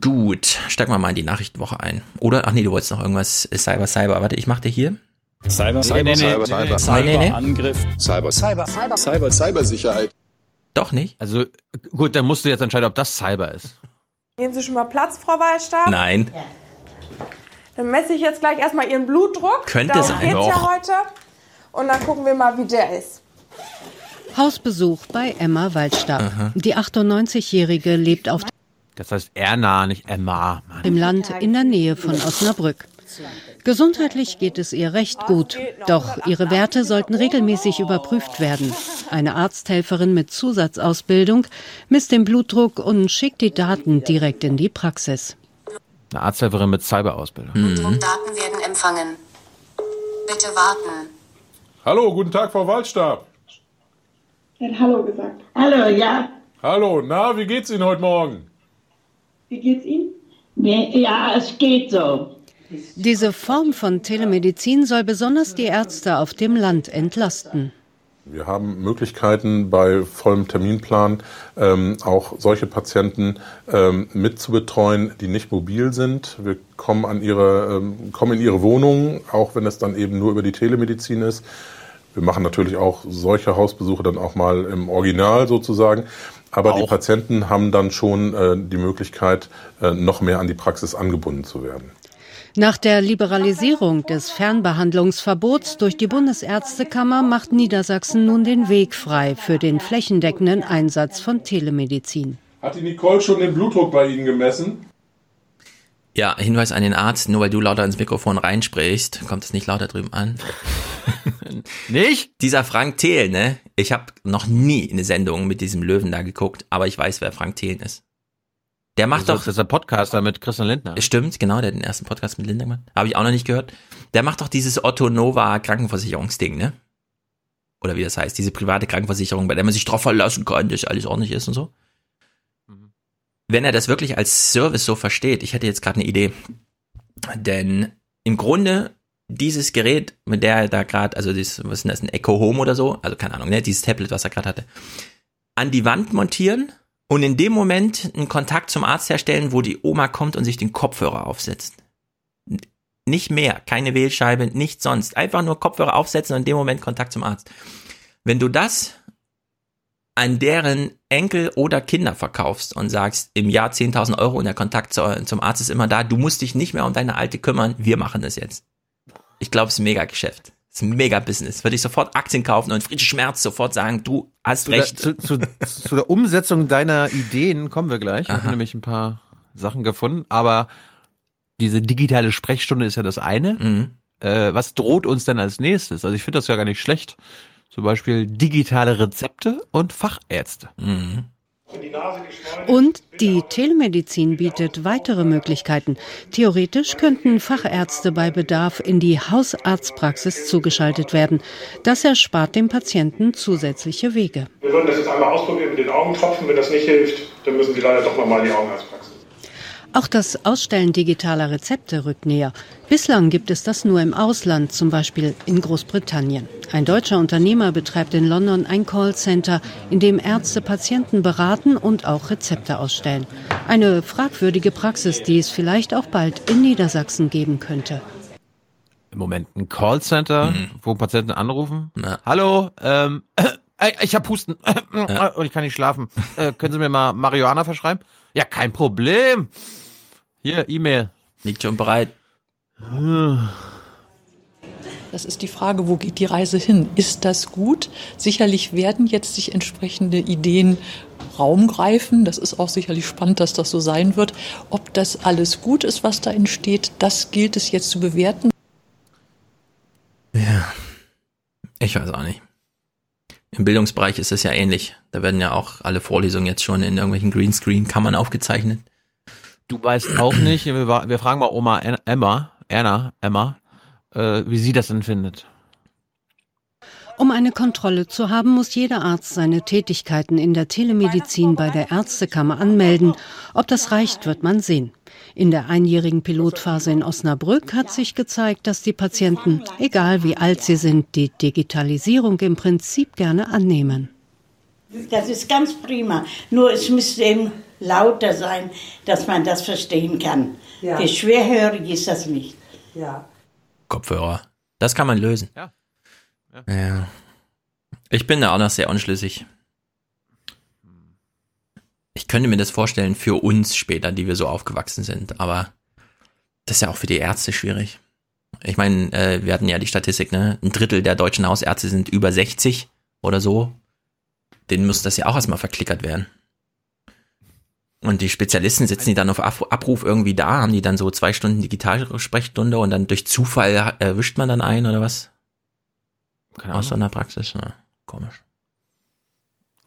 Gut, steigen wir mal in die Nachrichtenwoche ein. Oder, ach nee, du wolltest noch irgendwas, äh, Cyber, Cyber. Warte, ich mach dir hier. Cyber, Cyber, Cyber. Cyber. Angriff, Cyber, Cyber, Cyber, Cyber, Cybersicherheit. Doch nicht? Also gut, dann musst du jetzt entscheiden, ob das Cyber ist. Nehmen Sie schon mal Platz, Frau Wallstab? Nein. Dann messe ich jetzt gleich erstmal Ihren Blutdruck. Könnte Darum sein. geht's ja Doch. heute. Und dann gucken wir mal, wie der ist. Hausbesuch bei Emma Waldstab. Die 98-Jährige lebt auf Das heißt Erna, nicht Emma. Mann. dem Land in der Nähe von Osnabrück. Gesundheitlich geht es ihr recht gut, doch ihre Werte sollten regelmäßig überprüft werden. Eine Arzthelferin mit Zusatzausbildung misst den Blutdruck und schickt die Daten direkt in die Praxis. Eine Arzthelferin mit Cyberausbildung. Daten werden empfangen. Bitte warten. Hallo, guten Tag, Frau Waldstab. Er hat Hallo gesagt. Hallo, ja. Hallo, na, wie geht's Ihnen heute Morgen? Wie geht's Ihnen? Ja, es geht so. Diese Form von Telemedizin soll besonders die Ärzte auf dem Land entlasten. Wir haben Möglichkeiten bei vollem Terminplan ähm, auch solche Patienten ähm, mitzubetreuen, die nicht mobil sind. Wir kommen an ihre, ähm, kommen in ihre Wohnung, auch wenn es dann eben nur über die Telemedizin ist. Wir machen natürlich auch solche Hausbesuche dann auch mal im Original sozusagen. Aber die Patienten haben dann schon äh, die Möglichkeit, äh, noch mehr an die Praxis angebunden zu werden. Nach der Liberalisierung des Fernbehandlungsverbots durch die Bundesärztekammer macht Niedersachsen nun den Weg frei für den flächendeckenden Einsatz von Telemedizin. Hat die Nicole schon den Blutdruck bei Ihnen gemessen? Ja, Hinweis an den Arzt, nur weil du lauter ins Mikrofon reinsprichst, kommt es nicht lauter drüben an. nicht? Dieser Frank Thelen, ne? Ich habe noch nie eine Sendung mit diesem Löwen da geguckt, aber ich weiß, wer Frank Thelen ist. Der macht Also, doch. Das ist der Podcaster mit Christian Lindner. Stimmt, genau, der hat den ersten Podcast mit Linda gemacht. Habe ich auch noch nicht gehört. Der macht doch dieses Otto Nova Krankenversicherungsding, ne? Oder wie das heißt, diese private Krankenversicherung, bei der man sich drauf verlassen kann, dass alles ordentlich ist und so. Wenn er das wirklich als Service so versteht, ich hätte jetzt gerade eine Idee. Denn im Grunde dieses Gerät, mit der er da gerade, also dieses, was ist denn das, ein Echo Home oder so, also keine Ahnung, ne, dieses Tablet, was er gerade hatte, an die Wand montieren und in dem Moment einen Kontakt zum Arzt herstellen, wo die Oma kommt und sich den Kopfhörer aufsetzt. Nicht mehr, keine Wählscheibe, nichts sonst. Einfach nur Kopfhörer aufsetzen und in dem Moment Kontakt zum Arzt. Wenn du das an deren Enkel oder Kinder verkaufst und sagst, im Jahr 10.000 Euro und der Kontakt zu, zum Arzt ist immer da, du musst dich nicht mehr um deine Alte kümmern, wir machen das jetzt. Ich glaube, es ist ein mega Geschäft. Es ist ein mega Business. Würde ich sofort Aktien kaufen und Friedrich Schmerz sofort sagen, du hast Zu der, recht. zu, zu, zu der Umsetzung deiner Ideen kommen wir gleich. Ich habe nämlich ein paar Sachen gefunden, aber diese digitale Sprechstunde ist ja das eine. Mhm. Äh, was droht uns denn als nächstes? Also ich finde das ja gar nicht schlecht. Zum Beispiel digitale Rezepte und Fachärzte. Mhm. Und die Telemedizin bietet weitere Möglichkeiten. Theoretisch könnten Fachärzte bei Bedarf in die Hausarztpraxis zugeschaltet werden. Das erspart dem Patienten zusätzliche Wege. Wir würden das jetzt einmal ausprobieren mit den Augentropfen. Wenn das nicht hilft, dann müssen Sie leider doch nochmal in die Augenarztpraxis. Auch das Ausstellen digitaler Rezepte rückt näher. Bislang gibt es das nur im Ausland, zum Beispiel in Großbritannien. Ein deutscher Unternehmer betreibt in London ein Callcenter, in dem Ärzte Patienten beraten und auch Rezepte ausstellen. Eine fragwürdige Praxis, die es vielleicht auch bald in Niedersachsen geben könnte. Im Moment ein Callcenter, mhm. wo Patienten anrufen. Na. Hallo, ähm, äh, ich habe Husten ja. und ich kann nicht schlafen. Äh, können Sie mir mal Marihuana verschreiben? Ja, kein Problem. Hier, E-Mail. Liegt schon bereit. Das ist die Frage, wo geht die Reise hin? Ist das gut? Sicherlich werden jetzt sich entsprechende Ideen Raum greifen. Das ist auch sicherlich spannend, dass das so sein wird. Ob das alles gut ist, was da entsteht, das gilt es jetzt zu bewerten. Ja, ich weiß auch nicht. Im Bildungsbereich ist es ja ähnlich. Da werden ja auch alle Vorlesungen jetzt schon in irgendwelchen Greenscreen-Kammern aufgezeichnet. Du weißt auch nicht, wir, wir fragen mal Oma Emma, Erna, Emma, äh, wie sie das denn findet. Um eine Kontrolle zu haben, muss jeder Arzt seine Tätigkeiten in der Telemedizin bei der Ärztekammer anmelden. Ob das reicht, wird man sehen. In der einjährigen Pilotphase in Osnabrück hat sich gezeigt, dass die Patienten, egal wie alt sie sind, die Digitalisierung im Prinzip gerne annehmen. Das ist ganz prima. Nur es müsste eben lauter sein, dass man das verstehen kann. Ja. Für Schwerhörig ist das nicht. Ja. Kopfhörer. Das kann man lösen. Ja. ja. ja. Ich bin da auch noch sehr unschlüssig. Ich könnte mir das vorstellen für uns später, die wir so aufgewachsen sind, aber das ist ja auch für die Ärzte schwierig. Ich meine, äh, wir hatten ja die Statistik, ne? Ein Drittel der deutschen Hausärzte sind über 60 oder so. Denen muss das ja auch erstmal verklickert werden. Und die Spezialisten sitzen die dann auf Abruf irgendwie da, haben die dann so zwei Stunden Digitalsprechstunde und dann durch Zufall erwischt man dann einen oder was? Keine Ahnung. Aus so einer Praxis? Ja, komisch.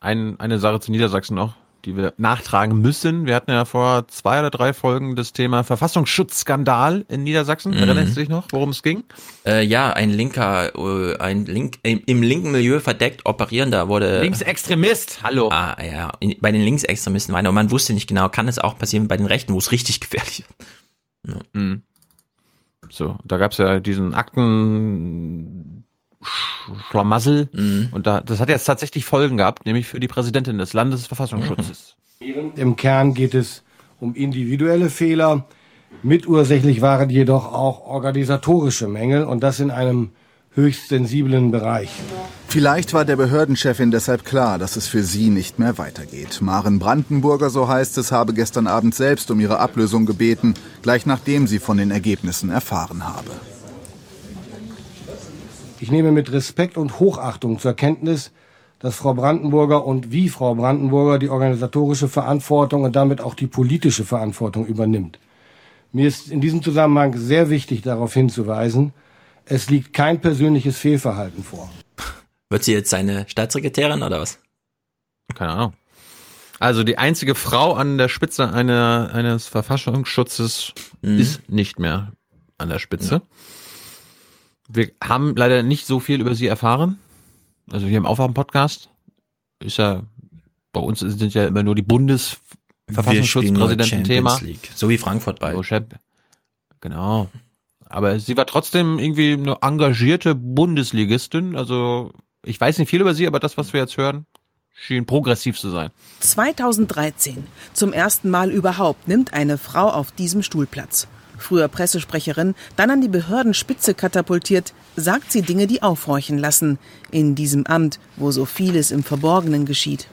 Ein, eine Sache zu Niedersachsen noch die wir nachtragen müssen. Wir hatten ja vor zwei oder drei Folgen das Thema Verfassungsschutzskandal in Niedersachsen. Mhm. Erinnerst du dich noch, worum es ging? Äh, ja, ein linker, äh, ein Link, im, im, linken Milieu verdeckt operierender wurde. Linksextremist, hallo. Ah, ja, in, bei den Linksextremisten war und man wusste nicht genau, kann es auch passieren bei den Rechten, wo es richtig gefährlich ist. Ja. Mhm. So, da gab's ja diesen Akten Schlamassel. Mhm. Und da, das hat jetzt tatsächlich Folgen gehabt, nämlich für die Präsidentin des Landesverfassungsschutzes. Im Kern geht es um individuelle Fehler. Mitursächlich waren jedoch auch organisatorische Mängel und das in einem höchst sensiblen Bereich. Vielleicht war der Behördenchefin deshalb klar, dass es für sie nicht mehr weitergeht. Maren Brandenburger, so heißt es, habe gestern Abend selbst um ihre Ablösung gebeten, gleich nachdem sie von den Ergebnissen erfahren habe. Ich nehme mit Respekt und Hochachtung zur Kenntnis, dass Frau Brandenburger und wie Frau Brandenburger die organisatorische Verantwortung und damit auch die politische Verantwortung übernimmt. Mir ist in diesem Zusammenhang sehr wichtig darauf hinzuweisen, es liegt kein persönliches Fehlverhalten vor. Wird sie jetzt seine Staatssekretärin oder was? Keine Ahnung. Also die einzige Frau an der Spitze einer, eines Verfassungsschutzes mhm. ist nicht mehr an der Spitze. Ja. Wir haben leider nicht so viel über sie erfahren. Also hier im Aufwachen-Podcast ist ja, bei uns sind ja immer nur die Bundesverfassungsschutzpräsidenten Thema. So wie Frankfurt bei. Genau. Aber sie war trotzdem irgendwie eine engagierte Bundesligistin. Also ich weiß nicht viel über sie, aber das, was wir jetzt hören, schien progressiv zu sein. 2013. Zum ersten Mal überhaupt nimmt eine Frau auf diesem Stuhl Platz früher Pressesprecherin, dann an die Behördenspitze katapultiert, sagt sie Dinge, die aufhorchen lassen, in diesem Amt, wo so vieles im Verborgenen geschieht.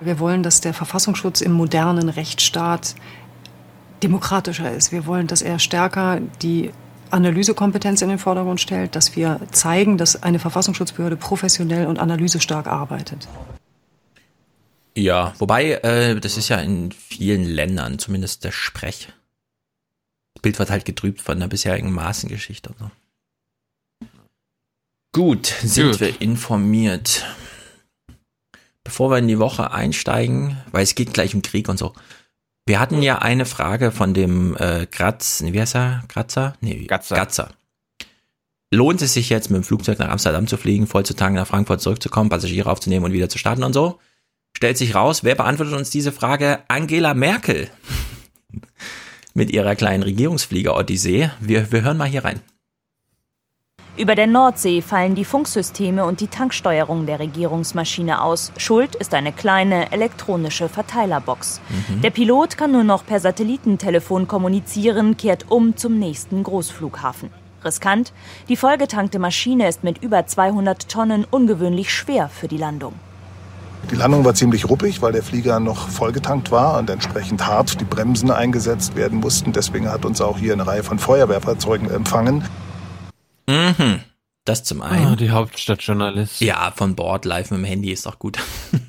Wir wollen, dass der Verfassungsschutz im modernen Rechtsstaat demokratischer ist. Wir wollen, dass er stärker die Analysekompetenz in den Vordergrund stellt, dass wir zeigen, dass eine Verfassungsschutzbehörde professionell und analysestark arbeitet. Ja, wobei, äh, das ist ja in vielen Ländern, zumindest der Sprech, Bild wird halt getrübt von der bisherigen Maßengeschichte. So. Gut, sind Gut. wir informiert. bevor wir in die Woche einsteigen, weil es geht gleich um Krieg und so. Wir hatten ja eine Frage von dem äh, Graz, nee, wie heißt er? Grazer? Nee, Gatzer. Gatzer. Lohnt es sich jetzt mit dem Flugzeug nach Amsterdam zu fliegen, voll zu tanken, nach Frankfurt zurückzukommen, Passagiere aufzunehmen und wieder zu starten und so? Stellt sich raus, wer beantwortet uns diese Frage? Angela Merkel. Mit ihrer kleinen Regierungsflieger-Odyssee. Wir, wir hören mal hier rein. Über der Nordsee fallen die Funksysteme und die Tanksteuerung der Regierungsmaschine aus. Schuld ist eine kleine elektronische Verteilerbox. Mhm. Der Pilot kann nur noch per Satellitentelefon kommunizieren, kehrt um zum nächsten Großflughafen. Riskant, die vollgetankte Maschine ist mit über 200 Tonnen ungewöhnlich schwer für die Landung. Die Landung war ziemlich ruppig, weil der Flieger noch vollgetankt war und entsprechend hart die Bremsen eingesetzt werden mussten. Deswegen hat uns auch hier eine Reihe von Feuerwehrfahrzeugen empfangen. Mhm. Das zum einen. Ah, die Hauptstadtjournalist. Ja, von Bord, live mit dem Handy ist doch gut.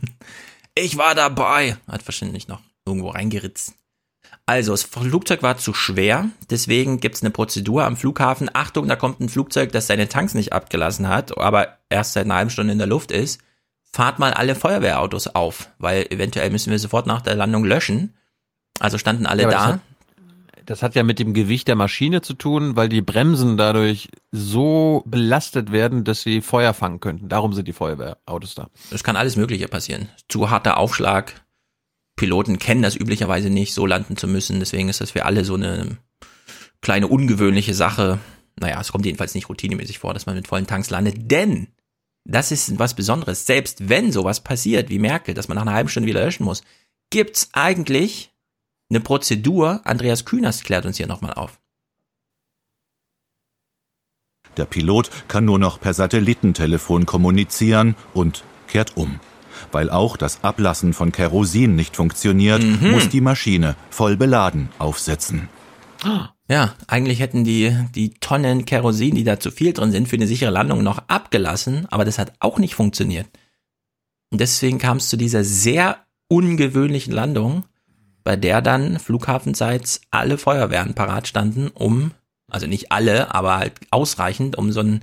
ich war dabei. Hat wahrscheinlich noch irgendwo reingeritzt. Also, das Flugzeug war zu schwer, deswegen gibt's eine Prozedur am Flughafen. Achtung, da kommt ein Flugzeug, das seine Tanks nicht abgelassen hat, aber erst seit einer halben Stunde in der Luft ist. Fahrt mal alle Feuerwehrautos auf, weil eventuell müssen wir sofort nach der Landung löschen. Also standen alle Ja, da. das hat- Das hat ja mit dem Gewicht der Maschine zu tun, weil die Bremsen dadurch so belastet werden, dass sie Feuer fangen könnten. Darum sind die Feuerwehrautos da. Es kann alles Mögliche passieren. Zu harter Aufschlag. Piloten kennen das üblicherweise nicht, so landen zu müssen. Deswegen ist das für alle so eine kleine ungewöhnliche Sache. Naja, es kommt jedenfalls nicht routinemäßig vor, dass man mit vollen Tanks landet. Denn das ist was Besonderes. Selbst wenn sowas passiert, wie Merkel, dass man nach einer halben Stunde wieder löschen muss, gibt's eigentlich eine Prozedur. Andreas Kühners klärt uns hier nochmal auf. Der Pilot kann nur noch per Satellitentelefon kommunizieren und kehrt um. Weil auch das Ablassen von Kerosin nicht funktioniert, Mhm. muss die Maschine voll beladen aufsetzen. Ja, eigentlich hätten die, die Tonnen Kerosin, die da zu viel drin sind, für eine sichere Landung noch abgelassen, aber das hat auch nicht funktioniert. Und deswegen kam es zu dieser sehr ungewöhnlichen Landung, bei der dann flughafenseits alle Feuerwehren parat standen, um, also nicht alle, aber halt ausreichend, um so ein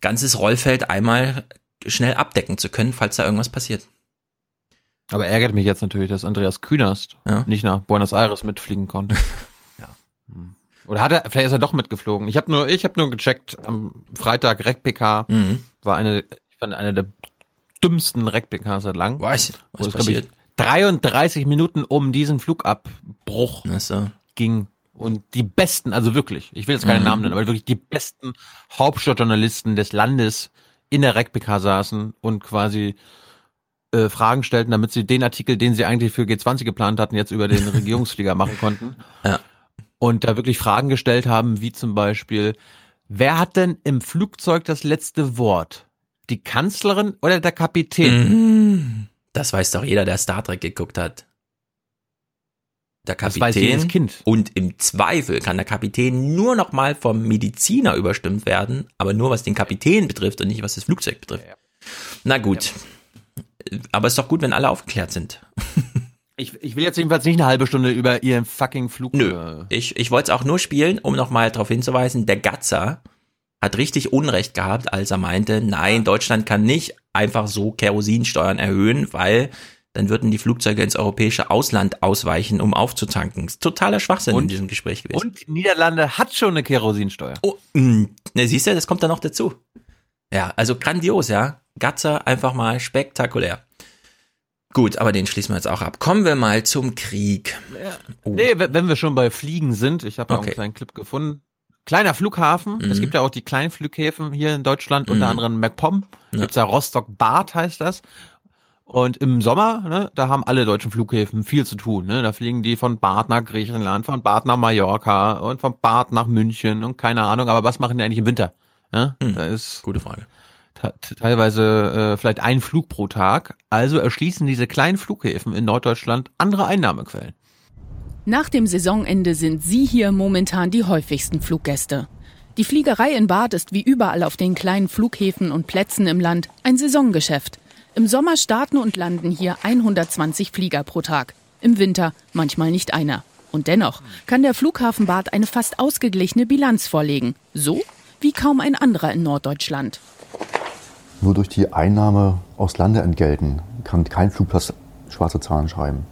ganzes Rollfeld einmal schnell abdecken zu können, falls da irgendwas passiert. Aber ärgert mich jetzt natürlich, dass Andreas Künast nicht nach Buenos Aires mitfliegen konnte. ja. Oder hat er, vielleicht ist er doch mitgeflogen. Ich habe nur, ich habe nur gecheckt, am Freitag REC-PK Mhm. war eine, ich fand eine der dümmsten REC-PKs seit lang. Was? Was ich, passiert? 33 Minuten um diesen Flugabbruch so. ging. Und die besten, also wirklich, ich will jetzt keine Mhm. Namen nennen, aber wirklich die besten Hauptstadtjournalisten des Landes in der REC-PK saßen und quasi äh, Fragen stellten, damit sie den Artikel, den sie eigentlich für G20 geplant hatten, jetzt über den Regierungsflieger machen konnten. Ja. Und da wirklich Fragen gestellt haben, wie zum Beispiel, wer hat denn im Flugzeug das letzte Wort? Die Kanzlerin oder der Kapitän? Mhm. Das weiß doch jeder, der Star Trek geguckt hat. Der Kapitän und im Zweifel kann der Kapitän nur noch mal vom Mediziner überstimmt werden, aber nur was den Kapitän betrifft und nicht was das Flugzeug betrifft. Na gut. Aber ist doch gut, wenn alle aufgeklärt sind. Ich, ich will jetzt jedenfalls nicht eine halbe Stunde über ihren fucking Flug. Nö. Ich, ich wollte es auch nur spielen, um nochmal darauf hinzuweisen, der Gatzer hat richtig Unrecht gehabt, als er meinte, nein, Deutschland kann nicht einfach so Kerosinsteuern erhöhen, weil dann würden die Flugzeuge ins europäische Ausland ausweichen, um aufzutanken. Ist totaler Schwachsinn in Und- diesem Gespräch gewesen. Und Niederlande hat schon eine Kerosinsteuer. Oh, mh, ne, siehst du, das kommt da noch dazu. Ja, also grandios, ja. Gatzer einfach mal spektakulär. Gut, aber den schließen wir jetzt auch ab. Kommen wir mal zum Krieg. Oh. Nee, wenn wir schon bei Fliegen sind, ich habe ja auch Okay. einen kleinen Clip gefunden. Kleiner Flughafen. Mhm. Es gibt ja auch die kleinen Flughäfen hier in Deutschland, unter Mhm. anderem MacPom. Ja. Gibt's ja Rostock-Bad heißt das. Und im Sommer, ne, da haben alle deutschen Flughäfen viel zu tun. Ne? Da fliegen die von Bad nach Griechenland, von Bad nach Mallorca und von Bad nach München und keine Ahnung. Aber was machen die eigentlich im Winter? Ne? Da ist. Gute Frage. Te- teilweise äh, vielleicht ein Flug pro Tag. Also erschließen diese kleinen Flughäfen in Norddeutschland andere Einnahmequellen. Nach dem Saisonende sind Sie hier momentan die häufigsten Fluggäste. Die Fliegerei in Bad ist wie überall auf den kleinen Flughäfen und Plätzen im Land ein Saisongeschäft. Im Sommer starten und landen hier 120 Flieger pro Tag. Im Winter manchmal nicht einer. Und dennoch kann der Flughafen Bad eine fast ausgeglichene Bilanz vorlegen. So wie kaum ein anderer in Norddeutschland. Nur durch die Einnahme aus Landeentgelten kann kein Flugplatz schwarze Zahlen schreiben.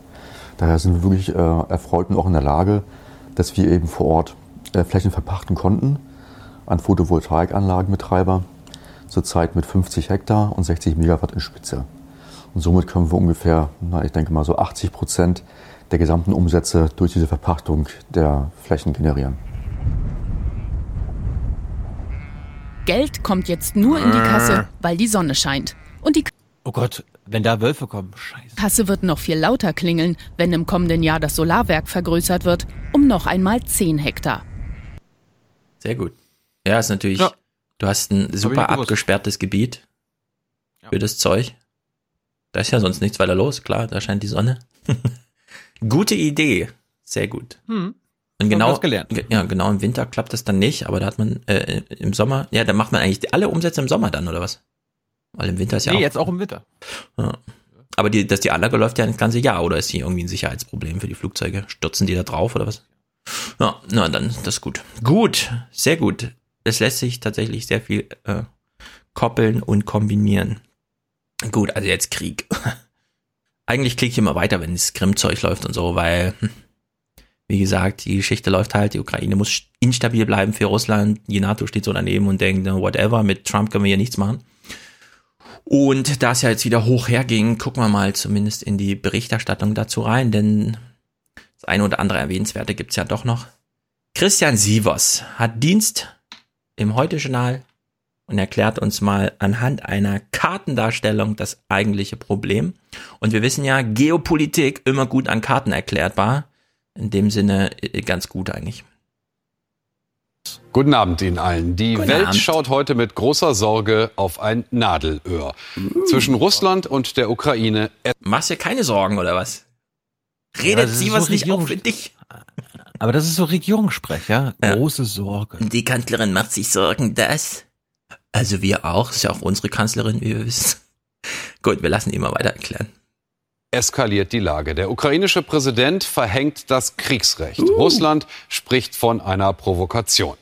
Daher sind wir wirklich äh, erfreut und auch in der Lage, dass wir eben vor Ort äh, Flächen verpachten konnten an Photovoltaikanlagenbetreiber, zurzeit mit 50 Hektar und 60 Megawatt in Spitze. Und somit können wir ungefähr, na, ich denke mal so 80 Prozent der gesamten Umsätze durch diese Verpachtung der Flächen generieren. Geld kommt jetzt nur in die Kasse, weil die Sonne scheint. Und die Oh Gott, wenn da Wölfe kommen, scheiße. Kasse wird noch viel lauter klingeln, wenn im kommenden Jahr das Solarwerk vergrößert wird, um noch einmal 10 Hektar. Sehr gut. Ja, ist natürlich, Ja. du hast ein super abgesperrtes Gebiet für das Zeug. Da ist ja sonst nichts weiter los, klar, da scheint die Sonne. Gute Idee. Sehr gut. Hm. Und genau, ja, genau im Winter klappt das dann nicht, aber da hat man äh, im Sommer, ja, da macht man eigentlich alle Umsätze im Sommer dann, oder was? Weil im Winter ist ja nee, auch. jetzt auch im Winter. Ja. Aber die, dass die Anlage läuft ja das ganze Jahr, oder ist die irgendwie ein Sicherheitsproblem für die Flugzeuge? Stürzen die da drauf oder was? Ja, na dann, das ist gut. Gut, sehr gut. Es lässt sich tatsächlich sehr viel äh, koppeln und kombinieren. Gut, also jetzt Krieg. Eigentlich klicke ich immer weiter, wenn das Grimm-Zeug läuft und so, weil, hm, wie gesagt, die Geschichte läuft halt, die Ukraine muss instabil bleiben für Russland, die NATO steht so daneben und denkt, whatever, mit Trump können wir hier nichts machen. Und da es ja jetzt wieder hoch herging, gucken wir mal zumindest in die Berichterstattung dazu rein, denn das eine oder andere Erwähnenswerte gibt's ja doch noch. Christian Sievers hat Dienst im Heute-Journal und erklärt uns mal anhand einer Kartendarstellung das eigentliche Problem. Und wir wissen ja, Geopolitik immer gut an Karten erklärbar. In dem Sinne äh, ganz gut eigentlich. Guten Abend Ihnen allen. Die Guten Welt Abend. schaut heute mit großer Sorge auf ein Nadelöhr. Zwischen Russland und der Ukraine. Machst dir keine Sorgen, oder was? Ja, Redet das ist Sievers so nicht auch Regierungs- für dich? Aber das ist so Regierungssprech, ja? Große Sorge. Die Kanzlerin macht sich Sorgen, dass. Also wir auch, ist ja auch unsere Kanzlerin, wie wir wissen. Gut, wir lassen ihn mal weiter erklären. Eskaliert die Lage. Der ukrainische Präsident verhängt das Kriegsrecht. Russland spricht von einer Provokation.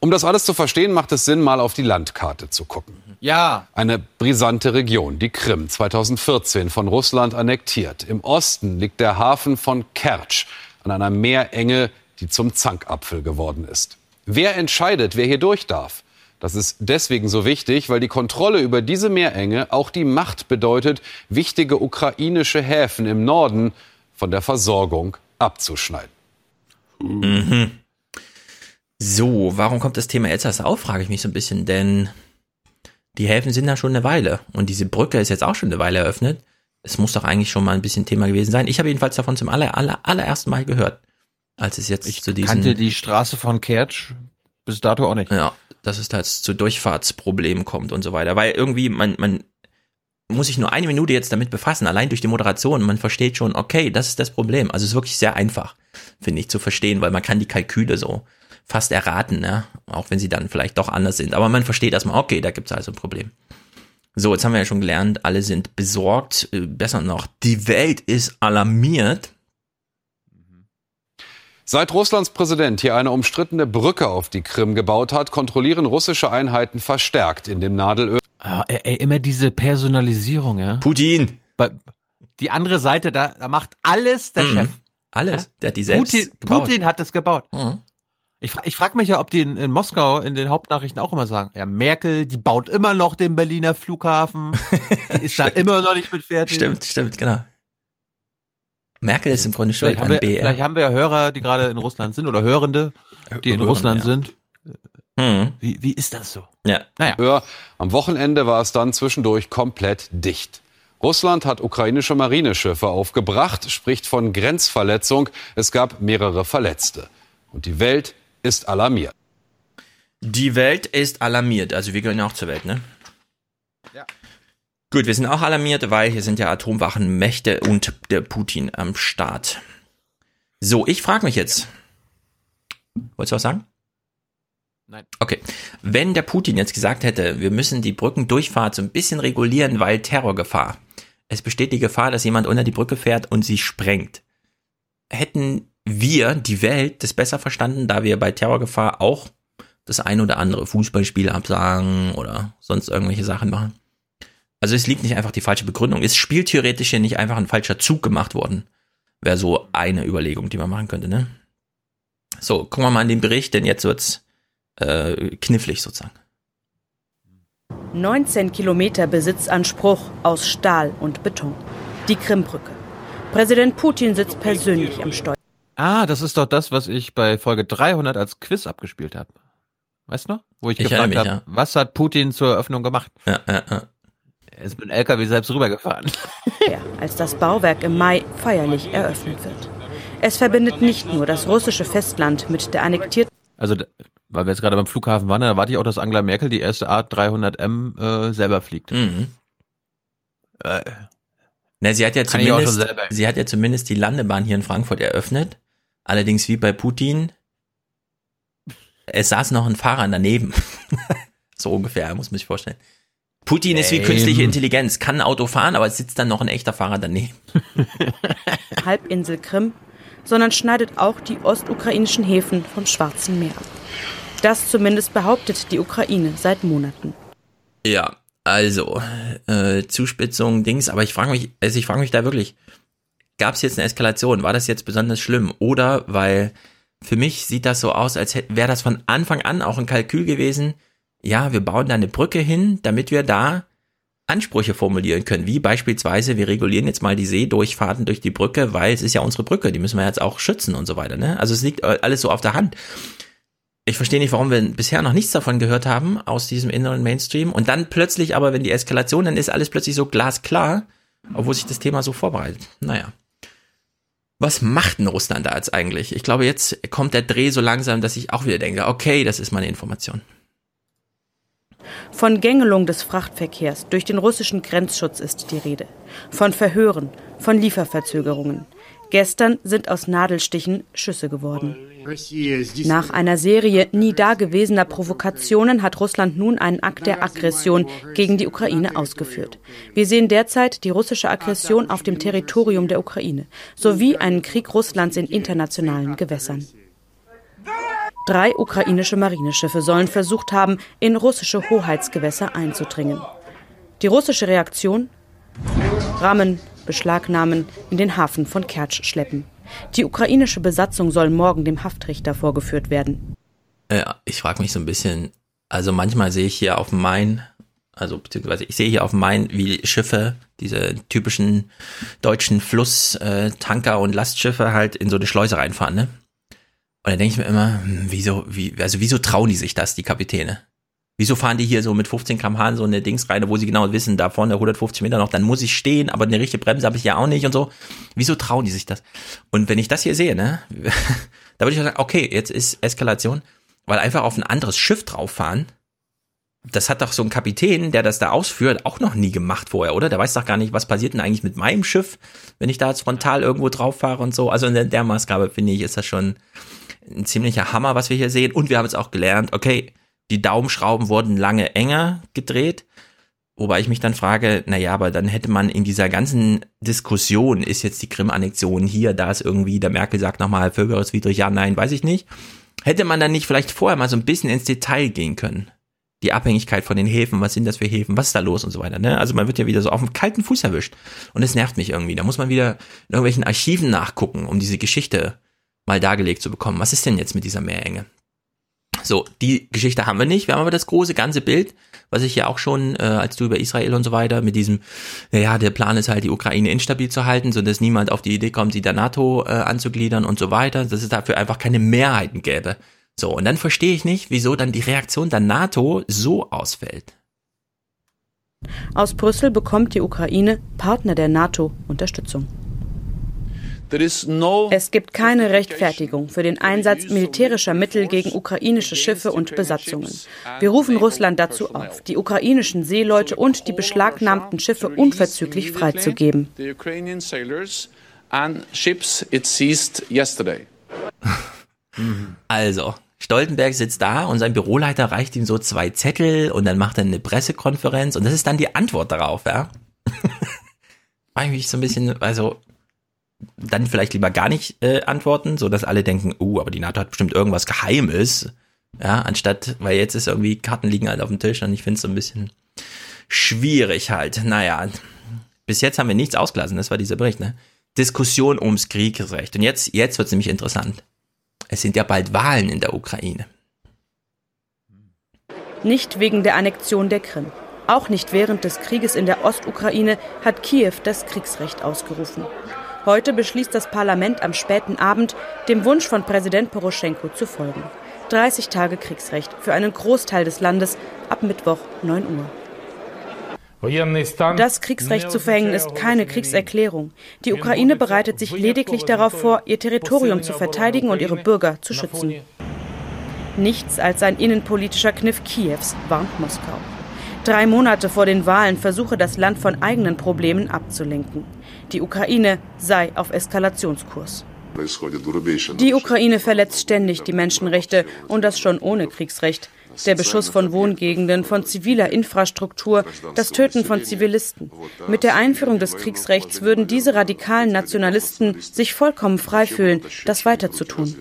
Um das alles zu verstehen, macht es Sinn, mal auf die Landkarte zu gucken. Ja. Eine brisante Region, die Krim, 2014 von Russland annektiert. Im Osten liegt der Hafen von Kertsch an einer Meerenge, die zum Zankapfel geworden ist. Wer entscheidet, wer hier durch darf? Das ist deswegen so wichtig, weil die Kontrolle über diese Meerenge auch die Macht bedeutet, wichtige ukrainische Häfen im Norden von der Versorgung abzuschneiden. Mhm. So, warum kommt das Thema Elsass auf, frage ich mich so ein bisschen, denn die Häfen sind da schon eine Weile und diese Brücke ist jetzt auch schon eine Weile eröffnet. Es muss doch eigentlich schon mal ein bisschen Thema gewesen sein. Ich habe jedenfalls davon zum aller, aller, allerersten Mal gehört, als es jetzt zu diesem... Kannte die Straße von Kertsch bis dato auch nicht. Ja, dass es da zu Durchfahrtsproblemen kommt und so weiter. Weil irgendwie, man, man muss sich nur eine Minute jetzt damit befassen, allein durch die Moderation. Man versteht schon, okay, das ist das Problem. Also es ist wirklich sehr einfach, finde ich, zu verstehen, weil man kann die Kalküle so fast erraten, ne? auch wenn sie dann vielleicht doch anders sind. Aber man versteht erstmal, okay, da gibt es also ein Problem. So, jetzt haben wir ja schon gelernt, alle sind besorgt, äh, besser noch, die Welt ist alarmiert. Seit Russlands Präsident hier eine umstrittene Brücke auf die Krim gebaut hat, kontrollieren russische Einheiten verstärkt in dem Nadelöhr. Ah, ey, immer diese Personalisierung, ja. Putin. Die andere Seite, da, da macht alles der Mhm. Chef. Alles. Der hat die selbst Putin, gebaut. Putin hat das gebaut. Mhm. Ich, ich frage mich ja, ob die in, in Moskau in den Hauptnachrichten auch immer sagen, ja, Merkel, die baut immer noch den Berliner Flughafen, die ist da immer noch nicht mit fertig. Stimmt, stimmt, genau. Merkel ist im Grunde schuld Vielleicht an haben, wir, BR. vielleicht haben wir ja Hörer, die gerade in Russland sind oder Hörende, die in Russland ja. sind. Mhm. Wie, wie ist das so? Ja. Naja. Öhr. Am Wochenende war es dann zwischendurch komplett dicht. Russland hat ukrainische Marineschiffe aufgebracht, spricht von Grenzverletzung. Es gab mehrere Verletzte. Und die Welt ist alarmiert. Die Welt ist alarmiert. Also wir gehören ja auch zur Welt, ne? Ja. Gut, wir sind auch alarmiert, weil hier sind ja Atomwachenmächte und der Putin am Start. So, ich frage mich jetzt. Wolltest du was sagen? Nein. Okay. Wenn der Putin jetzt gesagt hätte, wir müssen die Brückendurchfahrt so ein bisschen regulieren, weil Terrorgefahr. Es besteht die Gefahr, dass jemand unter die Brücke fährt und sie sprengt. Hätten wir, die Welt, das besser verstanden, da wir bei Terrorgefahr auch das ein oder andere Fußballspiel absagen oder sonst irgendwelche Sachen machen? Also es liegt nicht einfach die falsche Begründung. Ist spieltheoretisch hier nicht einfach ein falscher Zug gemacht worden? Wäre so eine Überlegung, die man machen könnte, ne? So, gucken wir mal in den Bericht, denn jetzt wird's äh, knifflig sozusagen. 19 Kilometer Besitzanspruch aus Stahl und Beton. Die Krimbrücke. Präsident Putin sitzt persönlich am Steuer. Ah, das ist doch das, was ich bei Folge 300 als Quiz abgespielt habe. Weißt du noch? Wo ich, Ich gefragt habe, mich, ja. was hat Putin zur Eröffnung gemacht? Ja, ja, ja. Er ist mit dem LKW selbst rübergefahren. als das Bauwerk im Mai feierlich eröffnet wird. Es verbindet nicht nur das russische Festland mit der annektierten Also, weil wir jetzt gerade beim Flughafen waren, da erwarte ich auch, dass Angela Merkel die erste Art 300M äh, selber fliegt. Mhm. Äh, Na, sie hat ja zumindest, sie hat ja zumindest die Landebahn hier in Frankfurt eröffnet. Allerdings wie bei Putin. Es saß noch ein Fahrer daneben. so ungefähr, muss man sich vorstellen. Putin ist wie künstliche Intelligenz, kann ein Auto fahren, aber es sitzt dann noch ein echter Fahrer daneben. Halbinsel Krim, sondern schneidet auch die ostukrainischen Häfen vom Schwarzen Meer ab. Das zumindest behauptet die Ukraine seit Monaten. Ja, also, äh, Zuspitzung, Dings, aber ich frage mich, also ich frage mich da wirklich, gab es jetzt eine Eskalation? War das jetzt besonders schlimm? Oder weil für mich sieht das so aus, als wäre das von Anfang an auch ein Kalkül gewesen, ja, wir bauen da eine Brücke hin, damit wir da Ansprüche formulieren können, wie beispielsweise, wir regulieren jetzt mal die Seedurchfahrten durch die Brücke, weil es ist ja unsere Brücke, die müssen wir jetzt auch schützen und so weiter. Ne? Also es liegt äh, alles so auf der Hand. Ich verstehe nicht, warum wir bisher noch nichts davon gehört haben aus diesem inneren Mainstream. Und dann plötzlich aber, wenn die Eskalation, dann ist alles plötzlich so glasklar, obwohl sich das Thema so vorbereitet. Naja. Was macht denn Russland da jetzt eigentlich? Ich glaube, jetzt kommt der Dreh so langsam, dass ich auch wieder denke, okay, das ist meine Information. Von Gängelung des Frachtverkehrs durch den russischen Grenzschutz ist die Rede. Von Verhören, von Lieferverzögerungen. Gestern sind aus Nadelstichen Schüsse geworden. Nach einer Serie nie dagewesener Provokationen hat Russland nun einen Akt der Aggression gegen die Ukraine ausgeführt. Wir sehen derzeit die russische Aggression auf dem Territorium der Ukraine sowie einen Krieg Russlands in internationalen Gewässern. Drei ukrainische Marineschiffe sollen versucht haben, in russische Hoheitsgewässer einzudringen. Die russische Reaktion? Rammen, beschlagnahmen, in den Hafen von Kertsch schleppen. Die ukrainische Besatzung soll morgen dem Haftrichter vorgeführt werden. Ja, ich frage mich so ein bisschen, also manchmal sehe ich hier auf dem Main, also beziehungsweise ich sehe hier auf dem Main, wie Schiffe, diese typischen deutschen Flusstanker und Lastschiffe halt in so eine Schleuse reinfahren, ne? Und da denke ich mir immer, hm, wieso, wie, also wieso trauen die sich das, die Kapitäne? Wieso fahren die hier so mit 15 km/h so eine Dings rein, wo sie genau wissen, da vorne 150 Meter noch, dann muss ich stehen, aber eine richtige Bremse habe ich ja auch nicht und so. Wieso trauen die sich das? Und wenn ich das hier sehe, ne, da würde ich sagen, okay, jetzt ist Eskalation, weil einfach auf ein anderes Schiff drauf fahren, das hat doch so ein Kapitän, der das da ausführt, auch noch nie gemacht vorher, oder? Der weiß doch gar nicht, was passiert denn eigentlich mit meinem Schiff, wenn ich da jetzt frontal irgendwo drauf fahre und so. Also in der, der Maßgabe, finde ich, ist das schon ein ziemlicher Hammer, was wir hier sehen. Und wir haben jetzt auch gelernt, okay, die Daumenschrauben wurden lange enger gedreht. Wobei ich mich dann frage, na ja, aber dann hätte man in dieser ganzen Diskussion, ist jetzt die Krim-Annexion hier, da ist irgendwie, der Merkel sagt nochmal völkerrechtswidrig, ja, nein, weiß ich nicht. Hätte man dann nicht vielleicht vorher mal so ein bisschen ins Detail gehen können? Die Abhängigkeit von den Häfen, was sind das für Häfen, was ist da los und so weiter, ne? Also man wird ja wieder so auf dem kalten Fuß erwischt. Und es nervt mich irgendwie. Da muss man wieder in irgendwelchen Archiven nachgucken, um diese Geschichte mal dargelegt zu bekommen. Was ist denn jetzt mit dieser Meerenge? So, die Geschichte haben wir nicht. Wir haben aber das große ganze Bild, was ich ja auch schon, äh, als du über Israel und so weiter, mit diesem, naja, der Plan ist halt, die Ukraine instabil zu halten, so dass niemand auf die Idee kommt, sie der NATO äh, anzugliedern und so weiter, dass es dafür einfach keine Mehrheiten gäbe. So, und dann verstehe ich nicht, wieso dann die Reaktion der NATO so ausfällt. Aus Brüssel bekommt die Ukraine, Partner der NATO, Unterstützung. Es gibt keine Rechtfertigung für den Einsatz militärischer Mittel gegen ukrainische Schiffe und Besatzungen. Wir rufen Russland dazu auf, die ukrainischen Seeleute und die beschlagnahmten Schiffe unverzüglich freizugeben. The Ukrainian sailors and ships it seized yesterday. Also, Stoltenberg sitzt da und sein Büroleiter reicht ihm so zwei Zettel und dann macht er eine Pressekonferenz und das ist dann die Antwort darauf, ja. Ich mich so ein bisschen, also dann vielleicht lieber gar nicht äh, antworten, so dass alle denken, uh, aber die NATO hat bestimmt irgendwas Geheimes, ja, anstatt, weil jetzt ist irgendwie Karten liegen halt auf dem Tisch und ich finde es so ein bisschen schwierig halt. Naja, bis jetzt haben wir nichts ausgelassen, das war dieser Bericht, ne? Diskussion ums Kriegsrecht. Und jetzt, jetzt wird es nämlich interessant. Es sind ja bald Wahlen in der Ukraine. Nicht wegen der Annexion der Krim. Auch nicht während des Krieges in der Ostukraine hat Kiew das Kriegsrecht ausgerufen. Heute beschließt das Parlament am späten Abend, dem Wunsch von Präsident Poroschenko zu folgen. 30 Tage Kriegsrecht für einen Großteil des Landes ab Mittwoch 9 Uhr. Das Kriegsrecht zu verhängen ist keine Kriegserklärung. Die Ukraine bereitet sich lediglich darauf vor, ihr Territorium zu verteidigen und ihre Bürger zu schützen. Nichts als ein innenpolitischer Kniff Kiews, warnt Moskau. Drei Monate vor den Wahlen versuche das Land von eigenen Problemen abzulenken. Die Ukraine sei auf Eskalationskurs. Die Ukraine verletzt ständig die Menschenrechte und das schon ohne Kriegsrecht der Beschuss von Wohngegenden, von ziviler Infrastruktur, das Töten von Zivilisten. Mit der Einführung des Kriegsrechts würden diese radikalen Nationalisten sich vollkommen frei fühlen, das weiterzutun.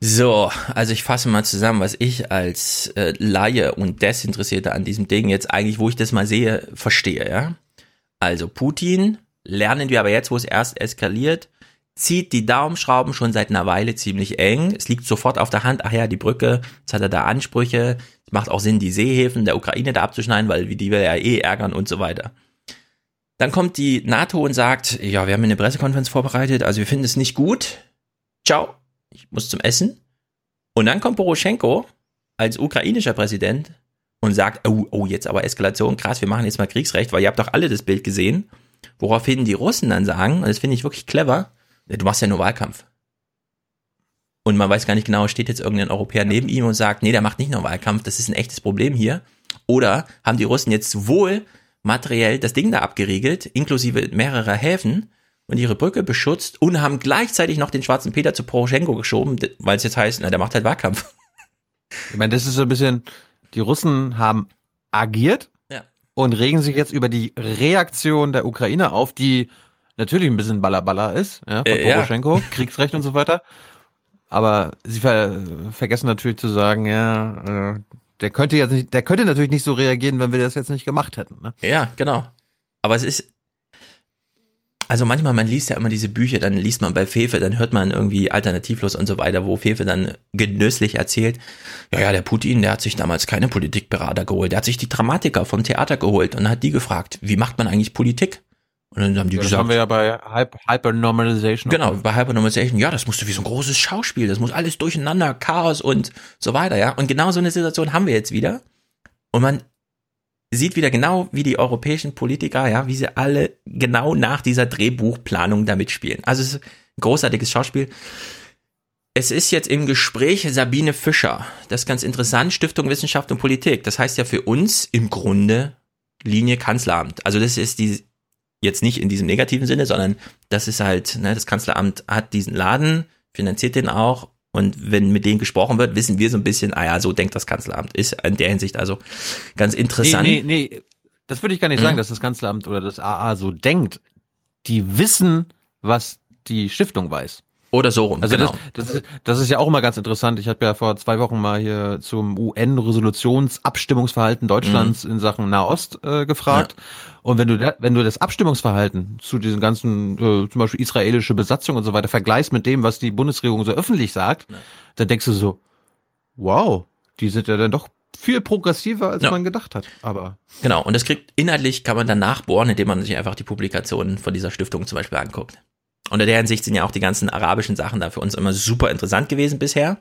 So, also ich fasse mal zusammen, was ich als äh, Laie und Desinteressierte an diesem Ding jetzt eigentlich, wo ich das mal sehe, verstehe, ja. Also Putin, lernen wir aber jetzt, wo es erst eskaliert, zieht die Daumenschrauben schon seit einer Weile ziemlich eng. Es liegt sofort auf der Hand, ach ja, die Brücke, jetzt hat er da Ansprüche. Es macht auch Sinn, die Seehäfen der Ukraine da abzuschneiden, weil die will ja eh ärgern und so weiter. Dann kommt die NATO und sagt, ja, wir haben eine Pressekonferenz vorbereitet, also wir finden es nicht gut. Ciao, ich muss zum Essen. Und dann kommt Poroschenko als ukrainischer Präsident und sagt, oh, oh, jetzt aber Eskalation, krass, wir machen jetzt mal Kriegsrecht, weil ihr habt doch alle das Bild gesehen. Woraufhin die Russen dann sagen, und das finde ich wirklich clever, du machst ja nur Wahlkampf. Und man weiß gar nicht genau, steht jetzt irgendein Europäer neben ihm und sagt, nee, der macht nicht nur Wahlkampf, das ist ein echtes Problem hier. Oder haben die Russen jetzt wohl materiell das Ding da abgeriegelt, inklusive mehrerer Häfen und ihre Brücke beschützt und haben gleichzeitig noch den schwarzen Peter zu Poroschenko geschoben, weil es jetzt heißt, na, der macht halt Wahlkampf. Ich meine, das ist so ein bisschen, die Russen haben agiert ja. und regen sich jetzt über die Reaktion der Ukraine auf, die natürlich ein bisschen Ballerballer ist, ja, von Äh, ja. Poroschenko, Kriegsrecht und so weiter. Aber sie ver vergessen natürlich zu sagen, ja, äh, der könnte jetzt nicht, der könnte natürlich nicht so reagieren, wenn wir das jetzt nicht gemacht hätten. Ne? Ja, genau. Aber es ist, also manchmal, man liest ja immer diese Bücher, dann liest man bei Fefe, dann hört man irgendwie alternativlos und so weiter, wo Fefe dann genüsslich erzählt, ja, ja, der Putin, der hat sich damals keine Politikberater geholt, der hat sich die Dramatiker vom Theater geholt und hat die gefragt, wie macht man eigentlich Politik? Und dann haben die das gesagt, haben wir ja bei Hyper Hypernormalization. Genau, bei Hypernormalization, ja, das musste wie so ein großes Schauspiel, das muss alles durcheinander, Chaos und so weiter, ja. Und genau so eine Situation haben wir jetzt wieder. Und man sieht wieder genau, wie die europäischen Politiker, ja, wie sie alle genau nach dieser Drehbuchplanung da mitspielen. Also es ist ein großartiges Schauspiel. Es ist jetzt im Gespräch Sabine Fischer. Das ist ganz interessant, Stiftung Wissenschaft und Politik. Das heißt ja für uns im Grunde Linie Kanzleramt. Also das ist die, jetzt nicht in diesem negativen Sinne, sondern das ist halt, ne, das Kanzleramt hat diesen Laden, finanziert den auch und wenn mit denen gesprochen wird, wissen wir so ein bisschen, ah ja, so denkt das Kanzleramt. Ist in der Hinsicht also ganz interessant. Nee, nee, nee. Das würde ich gar nicht Mhm. sagen, dass das Kanzleramt oder das AA so denkt. Die wissen, was die Stiftung weiß. Oder so rum, Also genau. das, das, ist, das ist ja auch immer ganz interessant. Ich habe ja vor zwei Wochen mal hier zum UN-Resolutionsabstimmungsverhalten Deutschlands in Sachen Nahost äh, gefragt. Und wenn du wenn du das Abstimmungsverhalten zu diesen ganzen, äh, zum Beispiel israelische Besatzung und so weiter vergleichst mit dem, was die Bundesregierung so öffentlich sagt, dann denkst du so, wow, die sind ja dann doch viel progressiver, als Ja. man gedacht hat. Aber Genau, und das kriegt inhaltlich kann man dann nachbohren, indem man sich einfach die Publikationen von dieser Stiftung zum Beispiel anguckt. Und in der Hinsicht sind ja auch die ganzen arabischen Sachen da für uns immer super interessant gewesen bisher.